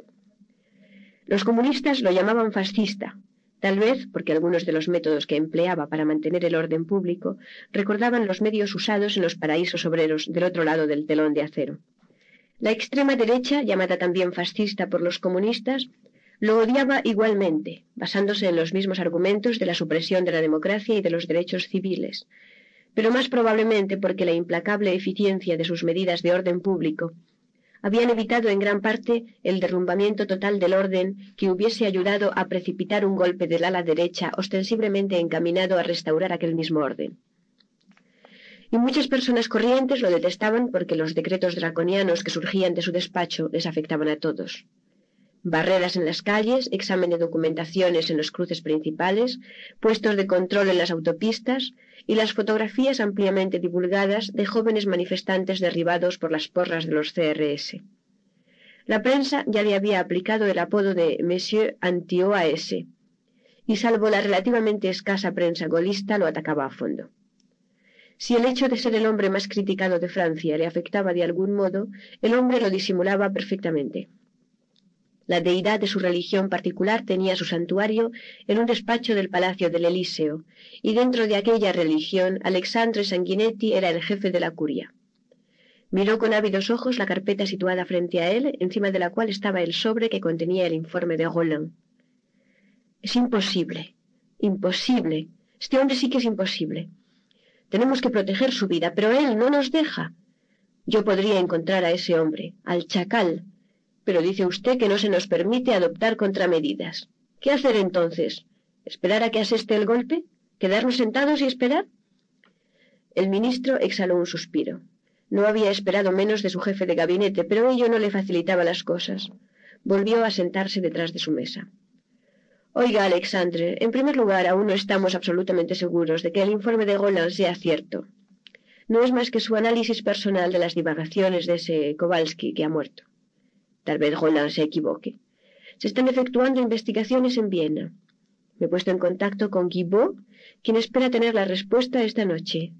Los comunistas lo llamaban fascista, tal vez porque algunos de los métodos que empleaba para mantener el orden público recordaban los medios usados en los paraísos obreros del otro lado del telón de acero. La extrema derecha, llamada también fascista por los comunistas, lo odiaba igualmente, basándose en los mismos argumentos de la supresión de la democracia y de los derechos civiles, pero más probablemente porque la implacable eficiencia de sus medidas de orden público habían evitado en gran parte el derrumbamiento total del orden que hubiese ayudado a precipitar un golpe del ala derecha ostensiblemente encaminado a restaurar aquel mismo orden y muchas personas corrientes lo detestaban porque los decretos draconianos que surgían de su despacho les afectaban a todos. Barreras en las calles, examen de documentaciones en los cruces principales, puestos de control en las autopistas y las fotografías ampliamente divulgadas de jóvenes manifestantes derribados por las porras de los CRS. La prensa ya le había aplicado el apodo de Monsieur Anti-OAS, y salvo la relativamente escasa prensa golista lo atacaba a fondo. Si el hecho de ser el hombre más criticado de Francia le afectaba de algún modo, el hombre lo disimulaba perfectamente. La deidad de su religión particular tenía su santuario en un despacho del Palacio del Elíseo, y dentro de aquella religión Alexandre Sanguinetti era el jefe de la curia. Miró con ávidos ojos la carpeta situada frente a él, encima de la cual estaba el sobre que contenía el informe de Roland. Es imposible, imposible. Este hombre sí que es imposible. Tenemos que proteger su vida, pero él no nos deja. Yo podría encontrar a ese hombre, al chacal, pero dice usted que no se nos permite adoptar contramedidas. ¿Qué hacer entonces? ¿Esperar a que aseste el golpe? ¿Quedarnos sentados y esperar? El ministro exhaló un suspiro. No había esperado menos de su jefe de gabinete, pero ello no le facilitaba las cosas. Volvió a sentarse detrás de su mesa. Oiga, Alexandre, en primer lugar, aún no estamos absolutamente seguros de que el informe de Roland sea cierto. No es más que su análisis personal de las divagaciones de ese Kowalski que ha muerto. Tal vez Roland se equivoque. Se están efectuando investigaciones en Viena. Me he puesto en contacto con Guibaud, quien espera tener la respuesta esta noche.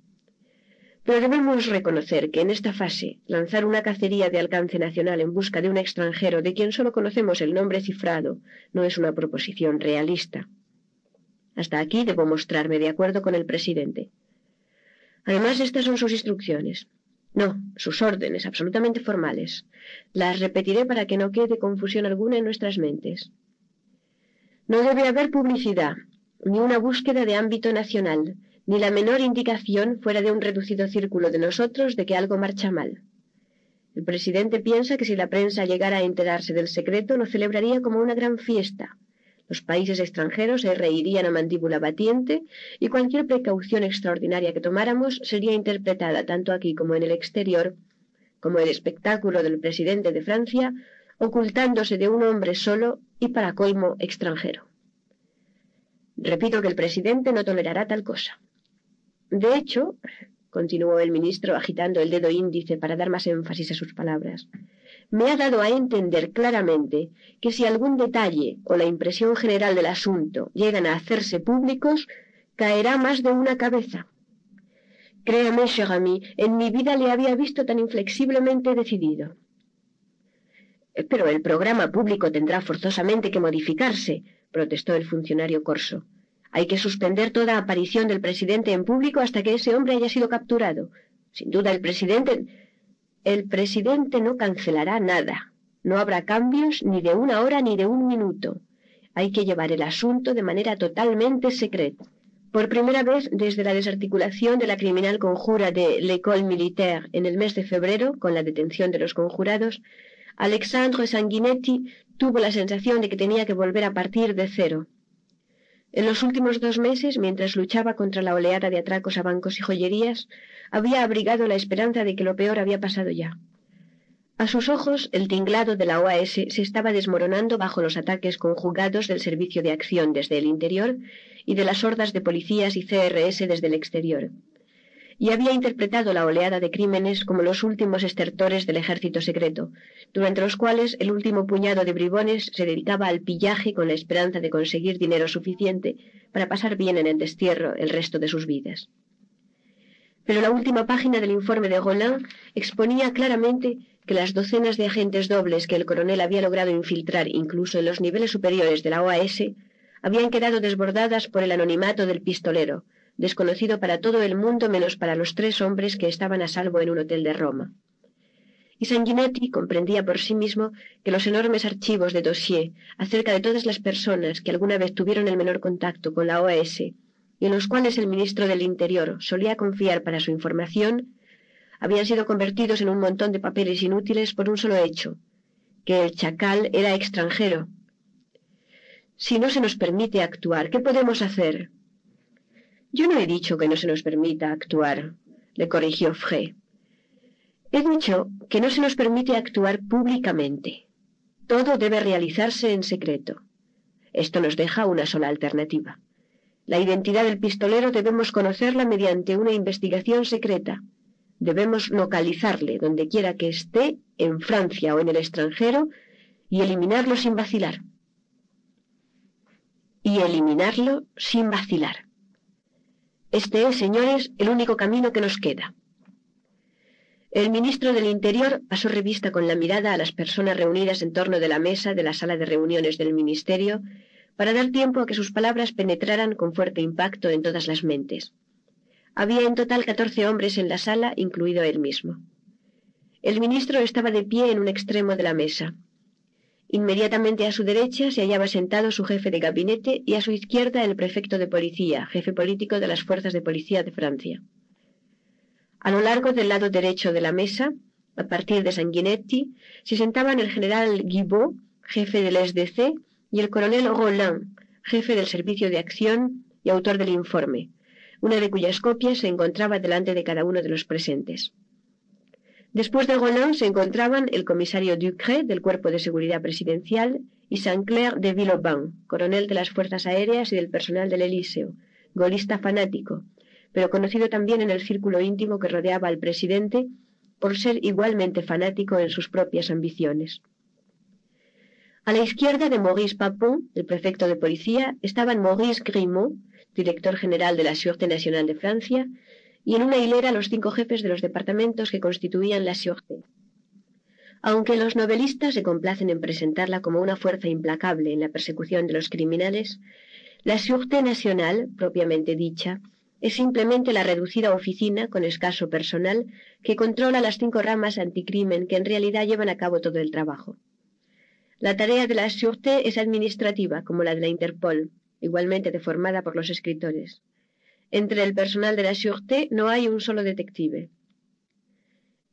Pero debemos reconocer que en esta fase, lanzar una cacería de alcance nacional en busca de un extranjero de quien solo conocemos el nombre cifrado no es una proposición realista. Hasta aquí debo mostrarme de acuerdo con el presidente. Además, estas son sus instrucciones. No, sus órdenes, absolutamente formales. Las repetiré para que no quede confusión alguna en nuestras mentes. No debe haber publicidad, ni una búsqueda de ámbito nacional, ni la menor indicación fuera de un reducido círculo de nosotros de que algo marcha mal. El presidente piensa que si la prensa llegara a enterarse del secreto lo celebraría como una gran fiesta. Los países extranjeros se reirían a mandíbula batiente y cualquier precaución extraordinaria que tomáramos sería interpretada tanto aquí como en el exterior como el espectáculo del presidente de Francia ocultándose de un hombre solo y para colmo extranjero. Repito que el presidente no tolerará tal cosa. De hecho, continuó el ministro agitando el dedo índice para dar más énfasis a sus palabras, me ha dado a entender claramente que si algún detalle o la impresión general del asunto llegan a hacerse públicos, caerá más de una cabeza. Créame, cher ami, en mi vida le había visto tan inflexiblemente decidido. Pero el programa público tendrá forzosamente que modificarse, protestó el funcionario corso. Hay que suspender toda aparición del presidente en público hasta que ese hombre haya sido capturado. Sin duda el presidente. El presidente no cancelará nada. No habrá cambios ni de una hora ni de un minuto. Hay que llevar el asunto de manera totalmente secreta. Por primera vez desde la desarticulación de la criminal conjura de l'École Militaire en el mes de febrero, con la detención de los conjurados, Alexandre Sanguinetti tuvo la sensación de que tenía que volver a partir de cero En los últimos dos meses, mientras luchaba contra la oleada de atracos a bancos y joyerías, había abrigado la esperanza de que lo peor había pasado ya. A sus ojos, el tinglado de la OAS se estaba desmoronando bajo los ataques conjugados del Servicio de Acción desde el interior y de las hordas de policías y CRS desde el exterior. Y había interpretado la oleada de crímenes como los últimos estertores del ejército secreto, durante los cuales el último puñado de bribones se dedicaba al pillaje con la esperanza de conseguir dinero suficiente para pasar bien en el destierro el resto de sus vidas. Pero la última página del informe de Roland exponía claramente que las docenas de agentes dobles que el coronel había logrado infiltrar incluso en los niveles superiores de la OAS habían quedado desbordadas por el anonimato del pistolero, desconocido para todo el mundo menos para los tres hombres que estaban a salvo en un hotel de Roma. Y Sanguinetti comprendía por sí mismo que los enormes archivos de dossier acerca de todas las personas que alguna vez tuvieron el menor contacto con la OAS y en los cuales el ministro del Interior solía confiar para su información habían sido convertidos en un montón de papeles inútiles por un solo hecho, que el chacal era extranjero. Si no se nos permite actuar, ¿qué podemos hacer? Yo no he dicho que no se nos permita actuar, le corrigió Frey. He dicho que no se nos permite actuar públicamente. Todo debe realizarse en secreto. Esto nos deja una sola alternativa. La identidad del pistolero debemos conocerla mediante una investigación secreta Debemos localizarle donde quiera que esté, en Francia o en el extranjero, y eliminarlo sin vacilar. Y eliminarlo sin vacilar. Este es, señores, el único camino que nos queda. El ministro del Interior pasó revista con la mirada a las personas reunidas en torno de la mesa de la sala de reuniones del ministerio para dar tiempo a que sus palabras penetraran con fuerte impacto en todas las mentes. Había en total catorce hombres en la sala, incluido él mismo. El ministro estaba de pie en un extremo de la mesa. Inmediatamente a su derecha se hallaba sentado su jefe de gabinete y a su izquierda el prefecto de policía, jefe político de las fuerzas de policía de Francia. A lo largo del lado derecho de la mesa, a partir de Sanguinetti, se sentaban el general Guibaud, jefe del SDC, y el coronel Roland, jefe del Servicio de Acción y autor del informe, una de cuyas copias se encontraba delante de cada uno de los presentes. Después de Roland se encontraban el comisario Ducré del Cuerpo de Seguridad Presidencial y Saint-Clair de Villobin, coronel de las Fuerzas Aéreas y del personal del Elíseo, golista fanático, pero conocido también en el círculo íntimo que rodeaba al presidente por ser igualmente fanático en sus propias ambiciones. A la izquierda de Maurice Papon, el prefecto de policía, estaban Maurice Grimaud, director general de la Sûreté Nacional de Francia, y en una hilera los cinco jefes de los departamentos que constituían la Sûreté. Aunque los novelistas se complacen en presentarla como una fuerza implacable en la persecución de los criminales, la Sûreté Nacional, propiamente dicha, es simplemente la reducida oficina con escaso personal que controla las cinco ramas anticrimen que en realidad llevan a cabo todo el trabajo. La tarea de la Sûreté es administrativa, como la de la Interpol, igualmente deformada por los escritores. Entre el personal de la Sûreté no hay un solo detective.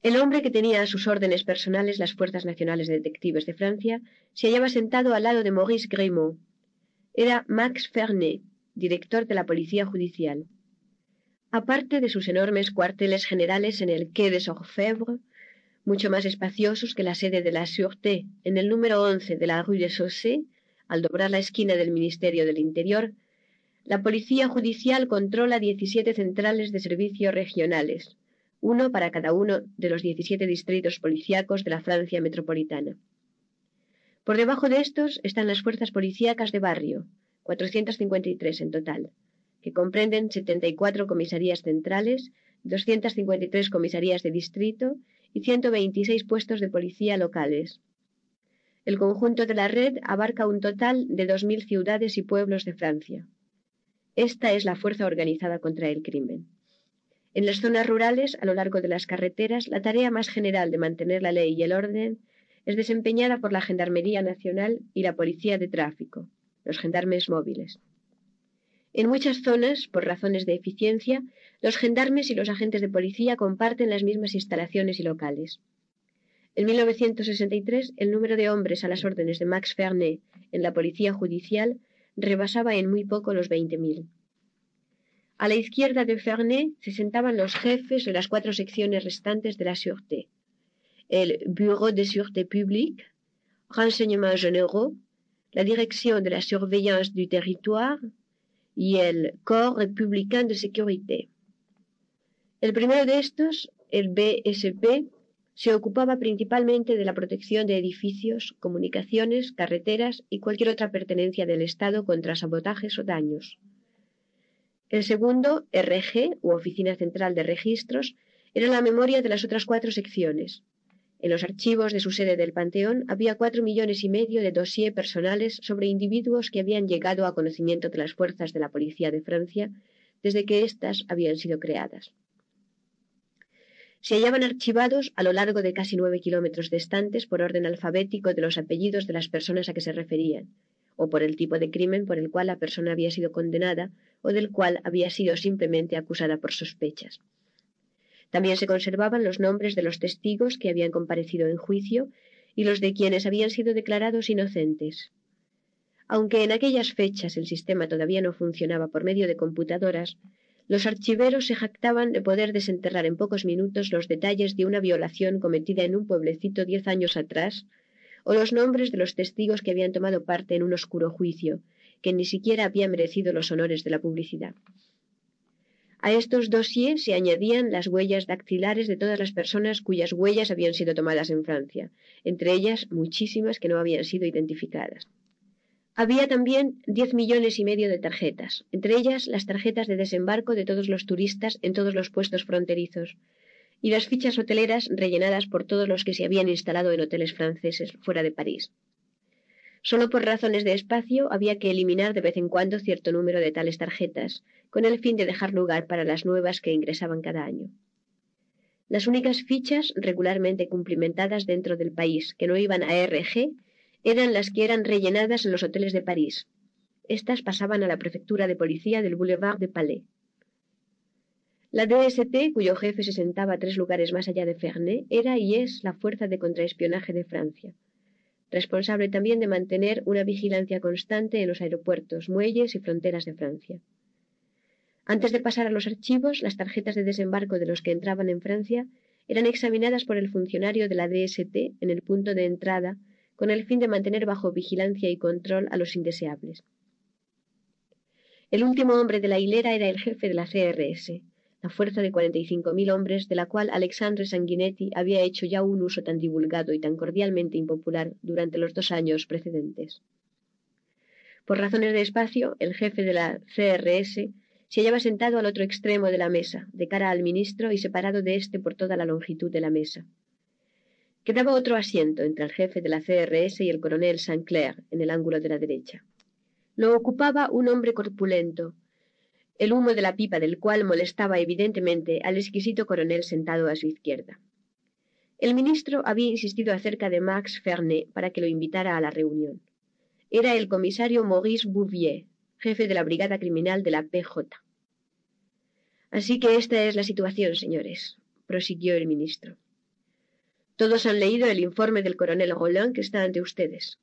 El hombre que tenía a sus órdenes personales las Fuerzas Nacionales de Detectives de Francia se hallaba sentado al lado de Maurice Grimaud. Era Max Fernet, director de la Policía Judicial. Aparte de sus enormes cuarteles generales en el Quai des Orfèvres, mucho más espaciosos que la sede de la Sûreté en el número 11 de la Rue de Chaussée, al doblar la esquina del Ministerio del Interior, la Policía Judicial controla 17 centrales de servicio regionales, uno para cada uno de los 17 distritos policíacos de la Francia metropolitana. Por debajo de estos están las fuerzas policíacas de barrio, 453 en total, que comprenden 74 comisarías centrales, 253 comisarías de distrito y 126 puestos de policía locales, el conjunto de la red abarca un total de 2.000 ciudades y pueblos de Francia. Esta es la fuerza organizada contra el crimen. En las zonas rurales, a lo largo de las carreteras, la tarea más general de mantener la ley y el orden es desempeñada por la Gendarmería Nacional y la Policía de Tráfico, los gendarmes móviles. En muchas zonas, por razones de eficiencia, los gendarmes y los agentes de policía comparten las mismas instalaciones y locales. En 1963, el número de hombres a las órdenes de Max Fernet en la policía judicial rebasaba en muy poco los veinte mil. A la izquierda de Ferney se sentaban los jefes de las cuatro secciones restantes de la Sûreté. El Bureau de Sûreté Publique, Renseignements Généraux, la Direction de la Surveillance du Territoire y el Corps Républicain de Sécurité. El primero de estos, el BSP, se ocupaba principalmente de la protección de edificios, comunicaciones, carreteras y cualquier otra pertenencia del Estado contra sabotajes o daños. El segundo, RG, u Oficina Central de Registros, era la memoria de las otras cuatro secciones. En los archivos de su sede del Panteón había cuatro millones y medio de dossiers personales sobre individuos que habían llegado a conocimiento de las fuerzas de la Policía de Francia desde que éstas habían sido creadas. Se hallaban archivados a lo largo de casi nueve kilómetros distantes por orden alfabético de los apellidos de las personas a que se referían, o por el tipo de crimen por el cual la persona había sido condenada o del cual había sido simplemente acusada por sospechas. También se conservaban los nombres de los testigos que habían comparecido en juicio y los de quienes habían sido declarados inocentes. Aunque en aquellas fechas el sistema todavía no funcionaba por medio de computadoras, los archiveros se jactaban de poder desenterrar en pocos minutos los detalles de una violación cometida en un pueblecito diez años atrás o los nombres de los testigos que habían tomado parte en un oscuro juicio, que ni siquiera había merecido los honores de la publicidad. A estos dossiers se añadían las huellas dactilares de todas las personas cuyas huellas habían sido tomadas en Francia, entre ellas muchísimas que no habían sido identificadas. Había también diez millones y medio de tarjetas, entre ellas las tarjetas de desembarco de todos los turistas en todos los puestos fronterizos, y las fichas hoteleras rellenadas por todos los que se habían instalado en hoteles franceses fuera de París. Solo por razones de espacio había que eliminar de vez en cuando cierto número de tales tarjetas, con el fin de dejar lugar para las nuevas que ingresaban cada año. Las únicas fichas regularmente cumplimentadas dentro del país que no iban a RG eran las que eran rellenadas en los hoteles de París. Estas pasaban a la prefectura de policía del Boulevard de Palais. La DST, cuyo jefe se sentaba tres lugares más allá de Ferney, era y es la fuerza de contraespionaje de Francia, responsable también de mantener una vigilancia constante en los aeropuertos, muelles y fronteras de Francia. Antes de pasar a los archivos, las tarjetas de desembarco de los que entraban en Francia eran examinadas por el funcionario de la DST en el punto de entrada con el fin de mantener bajo vigilancia y control a los indeseables. El último hombre de la hilera era el jefe de la CRS, la fuerza de cuarenta y cinco mil hombres, de la cual Alexandre Sanguinetti había hecho ya un uso tan divulgado y tan cordialmente impopular durante los dos años precedentes. Por razones de espacio, el jefe de la CRS se hallaba sentado al otro extremo de la mesa, de cara al ministro y separado de éste por toda la longitud de la mesa. Quedaba otro asiento entre el jefe de la CRS y el coronel Saint-Clair, en el ángulo de la derecha. Lo ocupaba un hombre corpulento, el humo de la pipa del cual molestaba evidentemente al exquisito coronel sentado a su izquierda. El ministro había insistido acerca de Max Ferney para que lo invitara a la reunión. Era el comisario Maurice Bouvier, jefe de la brigada criminal de la PJ. Así que esta es la situación, señores, prosiguió el ministro. Todos han leído el informe del coronel Roland que está ante ustedes,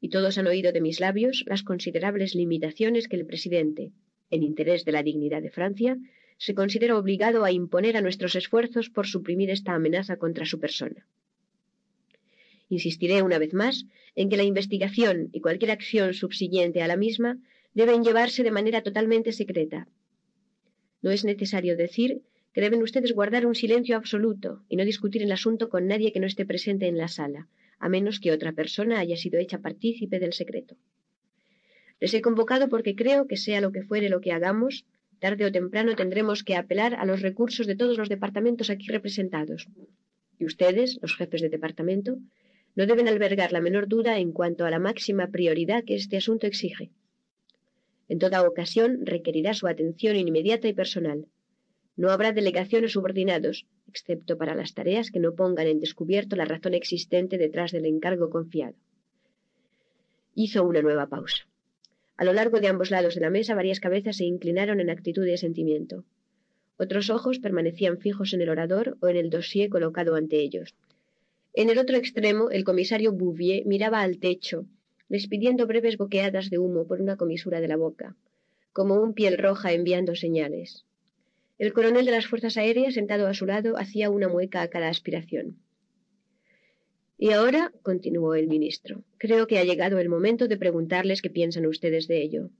y todos han oído de mis labios las considerables limitaciones que el presidente, en interés de la dignidad de Francia, se considera obligado a imponer a nuestros esfuerzos por suprimir esta amenaza contra su persona. Insistiré una vez más en que la investigación y cualquier acción subsiguiente a la misma deben llevarse de manera totalmente secreta. No es necesario decir deben ustedes guardar un silencio absoluto y no discutir el asunto con nadie que no esté presente en la sala, a menos que otra persona haya sido hecha partícipe del secreto. Les he convocado porque creo que sea lo que fuere lo que hagamos, tarde o temprano tendremos que apelar a los recursos de todos los departamentos aquí representados. Y ustedes, los jefes de departamento, no deben albergar la menor duda en cuanto a la máxima prioridad que este asunto exige. En toda ocasión requerirá su atención inmediata y personal. No habrá delegaciones subordinados, excepto para las tareas que no pongan en descubierto la razón existente detrás del encargo confiado. Hizo una nueva pausa. A lo largo de ambos lados de la mesa varias cabezas se inclinaron en actitud de sentimiento. Otros ojos permanecían fijos en el orador o en el dossier colocado ante ellos. En el otro extremo, el comisario Bouvier miraba al techo, despidiendo breves boqueadas de humo por una comisura de la boca, como un piel roja enviando señales. El coronel de las Fuerzas Aéreas, sentado a su lado, hacía una mueca a cada aspiración. Y ahora, continuó el ministro, creo que ha llegado el momento de preguntarles qué piensan ustedes de ello.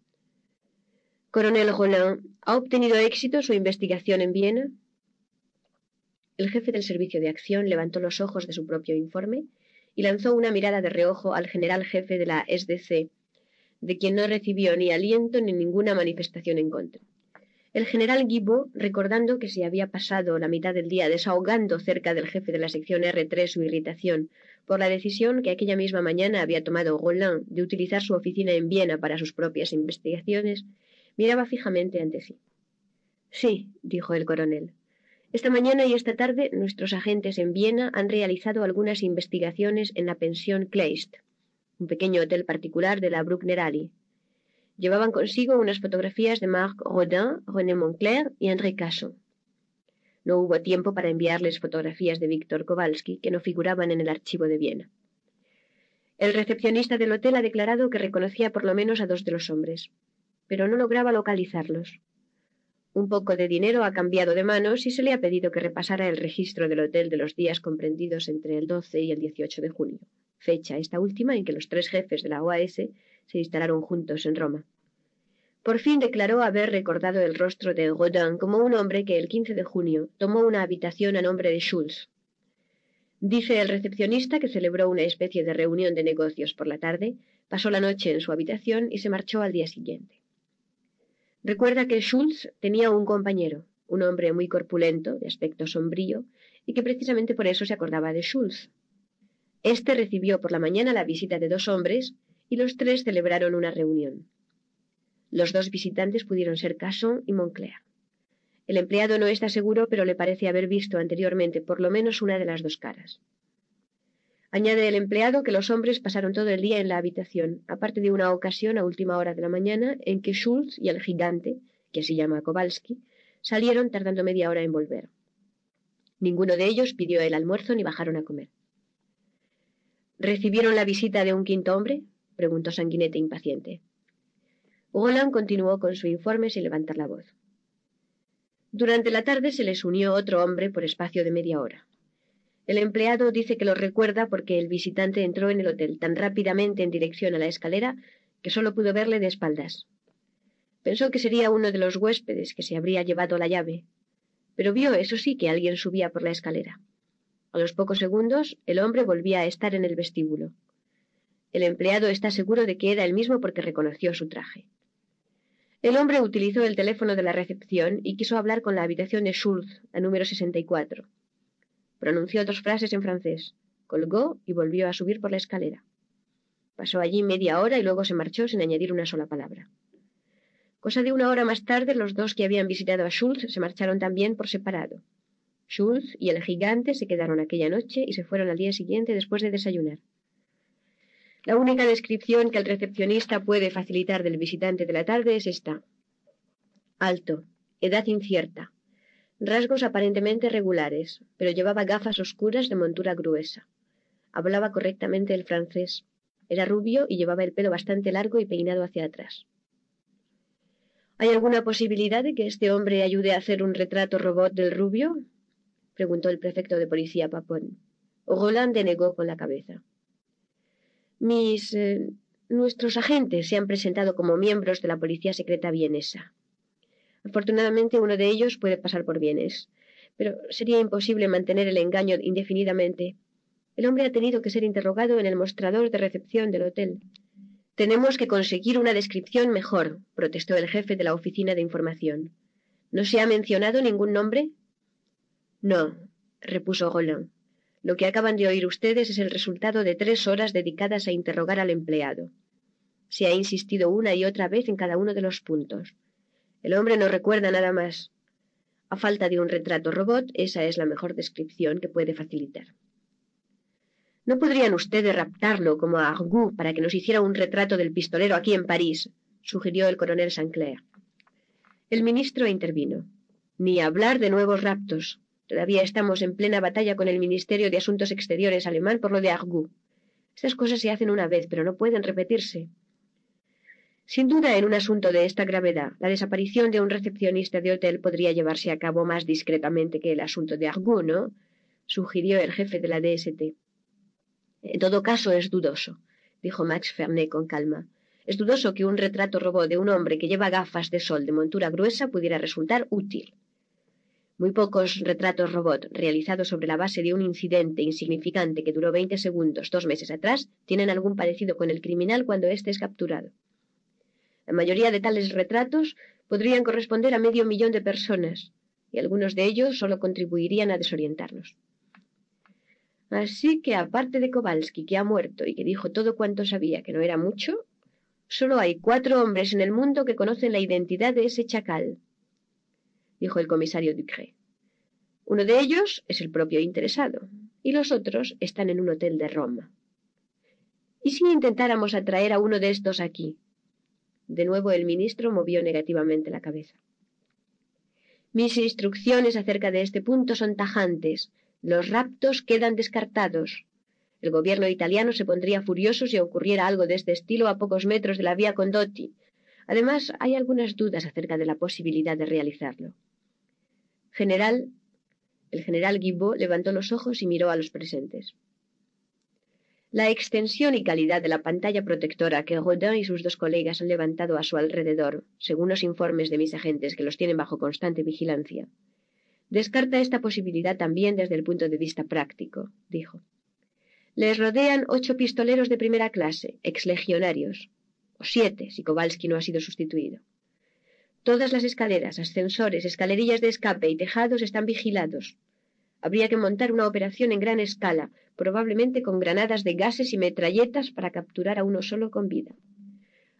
Coronel Roland, ¿ha obtenido éxito su investigación en Viena? El jefe del servicio de acción levantó los ojos de su propio informe y lanzó una mirada de reojo al general jefe de la SDC, de quien no recibió ni aliento ni ninguna manifestación en contra. El general Guibaud, recordando que se había pasado la mitad del día desahogando cerca del jefe de la sección R3 su irritación por la decisión que aquella misma mañana había tomado Roland de utilizar su oficina en Viena para sus propias investigaciones, miraba fijamente ante sí. Sí, dijo el coronel. Esta mañana y esta tarde nuestros agentes en Viena han realizado algunas investigaciones en la pensión Kleist, un pequeño hotel particular de la Bruckner Alley. Llevaban consigo unas fotografías de Marc Rodin, René Moncler y André Casson. No hubo tiempo para enviarles fotografías de Víctor Kowalski que no figuraban en el archivo de Viena. El recepcionista del hotel ha declarado que reconocía por lo menos a dos de los hombres, pero no lograba localizarlos. Un poco de dinero ha cambiado de manos y se le ha pedido que repasara el registro del hotel de los días comprendidos entre el 12 y el 18 de junio, fecha esta última en que los tres jefes de la OAS se instalaron juntos en Roma. Por fin declaró haber recordado el rostro de Godin como un hombre que el 15 de junio tomó una habitación a nombre de Schulz. Dice el recepcionista que celebró una especie de reunión de negocios por la tarde, pasó la noche en su habitación y se marchó al día siguiente. Recuerda que Schulz tenía un compañero, un hombre muy corpulento, de aspecto sombrío, y que precisamente por eso se acordaba de Schulz. Este recibió por la mañana la visita de dos hombres y los tres celebraron una reunión. Los dos visitantes pudieron ser Casson y Moncler. El empleado no está seguro, pero le parece haber visto anteriormente por lo menos una de las dos caras. Añade el empleado que los hombres pasaron todo el día en la habitación, aparte de una ocasión a última hora de la mañana en que Schultz y el gigante, que se llama Kowalski, salieron tardando media hora en volver. Ninguno de ellos pidió el almuerzo ni bajaron a comer. ¿Recibieron la visita de un quinto hombre? Preguntó Sanguinete impaciente. Roland continuó con su informe sin levantar la voz. Durante la tarde se les unió otro hombre por espacio de media hora. El empleado dice que lo recuerda porque el visitante entró en el hotel tan rápidamente en dirección a la escalera que solo pudo verle de espaldas. Pensó que sería uno de los huéspedes que se habría llevado la llave, pero vio, eso sí, que alguien subía por la escalera. A los pocos segundos, el hombre volvía a estar en el vestíbulo. El empleado está seguro de que era el mismo porque reconoció su traje. El hombre utilizó el teléfono de la recepción y quiso hablar con la habitación de Schultz, la número 64. Pronunció dos frases en francés, colgó y volvió a subir por la escalera. Pasó allí media hora y luego se marchó sin añadir una sola palabra. Cosa de una hora más tarde, los dos que habían visitado a Schultz se marcharon también por separado. Schultz y el gigante se quedaron aquella noche y se fueron al día siguiente después de desayunar. La única descripción que el recepcionista puede facilitar del visitante de la tarde es esta. Alto, edad incierta, rasgos aparentemente regulares, pero llevaba gafas oscuras de montura gruesa. Hablaba correctamente el francés. Era rubio y llevaba el pelo bastante largo y peinado hacia atrás. ¿Hay alguna posibilidad de que este hombre ayude a hacer un retrato robot del rubio? preguntó el prefecto de policía Papón. Roland denegó con la cabeza. Mis. Eh, nuestros agentes se han presentado como miembros de la policía secreta vienesa. Afortunadamente uno de ellos puede pasar por bienes, pero sería imposible mantener el engaño indefinidamente. El hombre ha tenido que ser interrogado en el mostrador de recepción del hotel. Tenemos que conseguir una descripción mejor, protestó el jefe de la oficina de información. ¿No se ha mencionado ningún nombre? No, repuso Roland. Lo que acaban de oír ustedes es el resultado de tres horas dedicadas a interrogar al empleado. Se ha insistido una y otra vez en cada uno de los puntos. El hombre no recuerda nada más. A falta de un retrato robot, esa es la mejor descripción que puede facilitar. ¿No podrían ustedes raptarlo como a Argou para que nos hiciera un retrato del pistolero aquí en París? sugirió el coronel Sanclair. El ministro intervino. Ni hablar de nuevos raptos. Todavía estamos en plena batalla con el Ministerio de Asuntos Exteriores alemán por lo de Argou. Estas cosas se hacen una vez, pero no pueden repetirse. Sin duda, en un asunto de esta gravedad, la desaparición de un recepcionista de hotel podría llevarse a cabo más discretamente que el asunto de Argout, ¿no? sugirió el jefe de la DST. En todo caso, es dudoso, dijo Max Fernet con calma. Es dudoso que un retrato robot de un hombre que lleva gafas de sol de montura gruesa pudiera resultar útil. Muy pocos retratos robot realizados sobre la base de un incidente insignificante que duró 20 segundos dos meses atrás tienen algún parecido con el criminal cuando éste es capturado. La mayoría de tales retratos podrían corresponder a medio millón de personas, y algunos de ellos solo contribuirían a desorientarnos. Así que, aparte de Kowalski, que ha muerto y que dijo todo cuanto sabía, que no era mucho, solo hay cuatro hombres en el mundo que conocen la identidad de ese chacal, dijo el comisario Ducré. Uno de ellos es el propio interesado, y los otros están en un hotel de Roma. ¿Y si intentáramos atraer a uno de estos aquí? De nuevo el ministro movió negativamente la cabeza. Mis instrucciones acerca de este punto son tajantes. Los raptos quedan descartados. El gobierno italiano se pondría furioso si ocurriera algo de este estilo a pocos metros de la vía Condotti. Además, hay algunas dudas acerca de la posibilidad de realizarlo. General, el general Guibaud levantó los ojos y miró a los presentes. La extensión y calidad de la pantalla protectora que Rodin y sus dos colegas han levantado a su alrededor, según los informes de mis agentes que los tienen bajo constante vigilancia, descarta esta posibilidad también desde el punto de vista práctico, dijo. Les rodean ocho pistoleros de primera clase, exlegionarios, o siete si Kowalski no ha sido sustituido. Todas las escaleras, ascensores, escalerillas de escape y tejados están vigilados. Habría que montar una operación en gran escala, probablemente con granadas de gases y metralletas para capturar a uno solo con vida.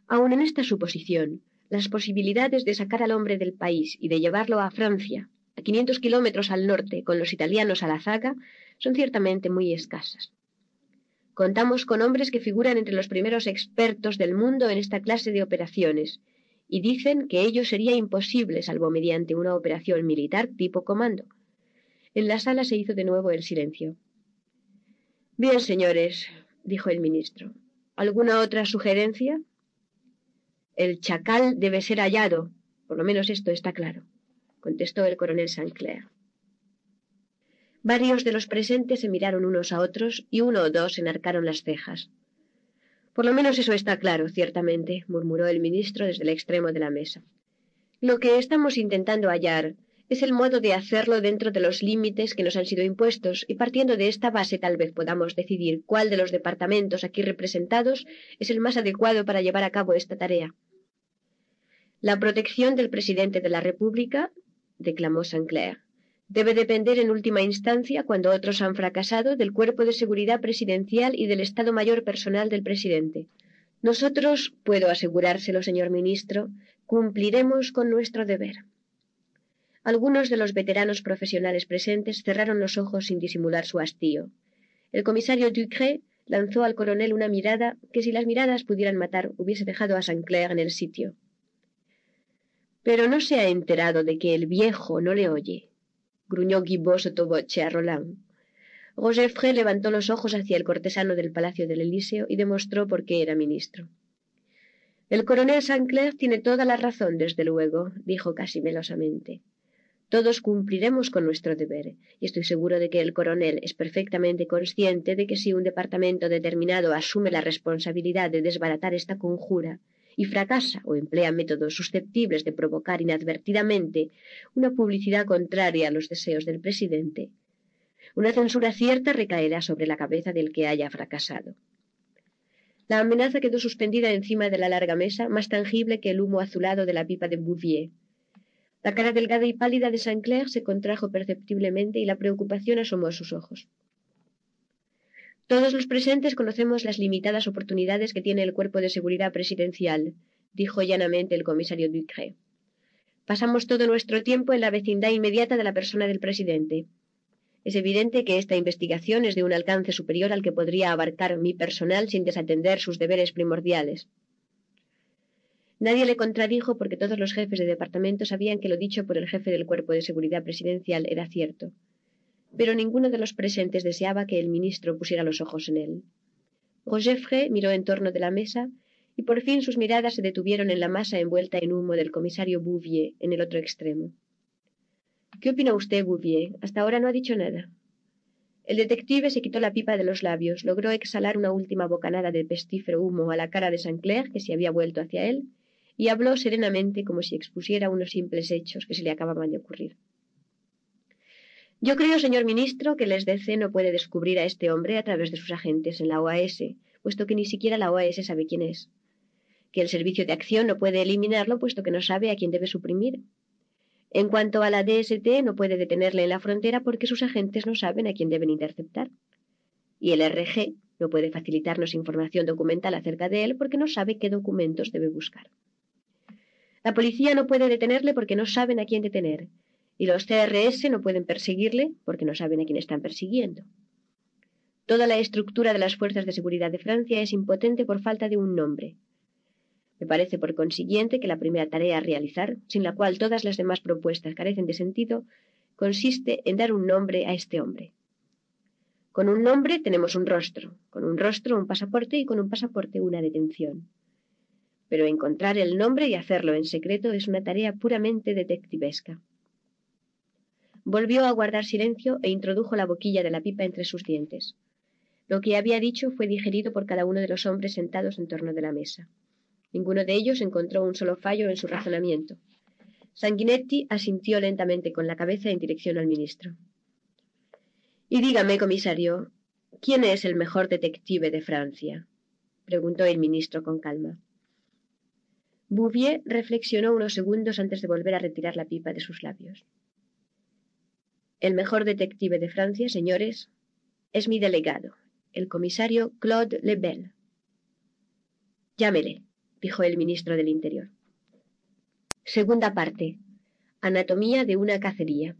Aun en esta suposición, las posibilidades de sacar al hombre del país y de llevarlo a Francia, a 500 kilómetros al norte, con los italianos a la zaga, son ciertamente muy escasas. Contamos con hombres que figuran entre los primeros expertos del mundo en esta clase de operaciones, y dicen que ello sería imposible salvo mediante una operación militar tipo comando. En la sala se hizo de nuevo el silencio. Bien, señores, dijo el ministro. ¿Alguna otra sugerencia? El chacal debe ser hallado. Por lo menos esto está claro, contestó el coronel Saint-Clair. Varios de los presentes se miraron unos a otros y uno o dos enarcaron las cejas. Por lo menos eso está claro, ciertamente, murmuró el ministro desde el extremo de la mesa. Lo que estamos intentando hallar es el modo de hacerlo dentro de los límites que nos han sido impuestos y partiendo de esta base tal vez podamos decidir cuál de los departamentos aquí representados es el más adecuado para llevar a cabo esta tarea. La protección del presidente de la República, declamó Saint-Clair, debe depender en última instancia, cuando otros han fracasado, del cuerpo de seguridad presidencial y del Estado Mayor personal del presidente. Nosotros, puedo asegurárselo, señor ministro, cumpliremos con nuestro deber. Algunos de los veteranos profesionales presentes cerraron los ojos sin disimular su hastío. El comisario Ducré lanzó al coronel una mirada que si las miradas pudieran matar hubiese dejado a Saint Clair en el sitio. Pero no se ha enterado de que el viejo no le oye, gruñó Guibaud sotoboche a Roland. Roger levantó los ojos hacia el cortesano del Palacio del Elíseo y demostró por qué era ministro. El coronel Saint Clair tiene toda la razón, desde luego, dijo casi melosamente. Todos cumpliremos con nuestro deber, y estoy seguro de que el coronel es perfectamente consciente de que si un departamento determinado asume la responsabilidad de desbaratar esta conjura y fracasa o emplea métodos susceptibles de provocar inadvertidamente una publicidad contraria a los deseos del presidente, una censura cierta recaerá sobre la cabeza del que haya fracasado. La amenaza quedó suspendida encima de la larga mesa, más tangible que el humo azulado de la pipa de Bouvier, la cara delgada y pálida de Saint Clair se contrajo perceptiblemente y la preocupación asomó a sus ojos. Todos los presentes conocemos las limitadas oportunidades que tiene el cuerpo de seguridad presidencial, dijo llanamente el comisario Ducré. Pasamos todo nuestro tiempo en la vecindad inmediata de la persona del presidente. Es evidente que esta investigación es de un alcance superior al que podría abarcar mi personal sin desatender sus deberes primordiales. Nadie le contradijo porque todos los jefes de departamento sabían que lo dicho por el jefe del cuerpo de seguridad presidencial era cierto. Pero ninguno de los presentes deseaba que el ministro pusiera los ojos en él. Roger miró en torno de la mesa y por fin sus miradas se detuvieron en la masa envuelta en humo del comisario Bouvier en el otro extremo. ¿Qué opina usted, Bouvier? Hasta ahora no ha dicho nada. El detective se quitó la pipa de los labios, logró exhalar una última bocanada de pestífero humo a la cara de Saint Clair, que se había vuelto hacia él, y habló serenamente como si expusiera unos simples hechos que se le acababan de ocurrir. Yo creo, señor ministro, que el SDC no puede descubrir a este hombre a través de sus agentes en la OAS, puesto que ni siquiera la OAS sabe quién es. Que el Servicio de Acción no puede eliminarlo, puesto que no sabe a quién debe suprimir. En cuanto a la DST, no puede detenerle en la frontera porque sus agentes no saben a quién deben interceptar. Y el RG no puede facilitarnos información documental acerca de él porque no sabe qué documentos debe buscar. La policía no puede detenerle porque no saben a quién detener, y los CRS no pueden perseguirle porque no saben a quién están persiguiendo. Toda la estructura de las fuerzas de seguridad de Francia es impotente por falta de un nombre. Me parece, por consiguiente, que la primera tarea a realizar, sin la cual todas las demás propuestas carecen de sentido, consiste en dar un nombre a este hombre. Con un nombre tenemos un rostro, con un rostro un pasaporte y con un pasaporte una detención. Pero encontrar el nombre y hacerlo en secreto es una tarea puramente detectivesca. Volvió a guardar silencio e introdujo la boquilla de la pipa entre sus dientes. Lo que había dicho fue digerido por cada uno de los hombres sentados en torno de la mesa. Ninguno de ellos encontró un solo fallo en su razonamiento. Sanguinetti asintió lentamente con la cabeza en dirección al ministro. Y dígame, comisario, ¿quién es el mejor detective de Francia? preguntó el ministro con calma. Bouvier reflexionó unos segundos antes de volver a retirar la pipa de sus labios. El mejor detective de Francia, señores, es mi delegado, el comisario Claude Lebel. Llámele, dijo el ministro del Interior. Segunda parte. Anatomía de una cacería.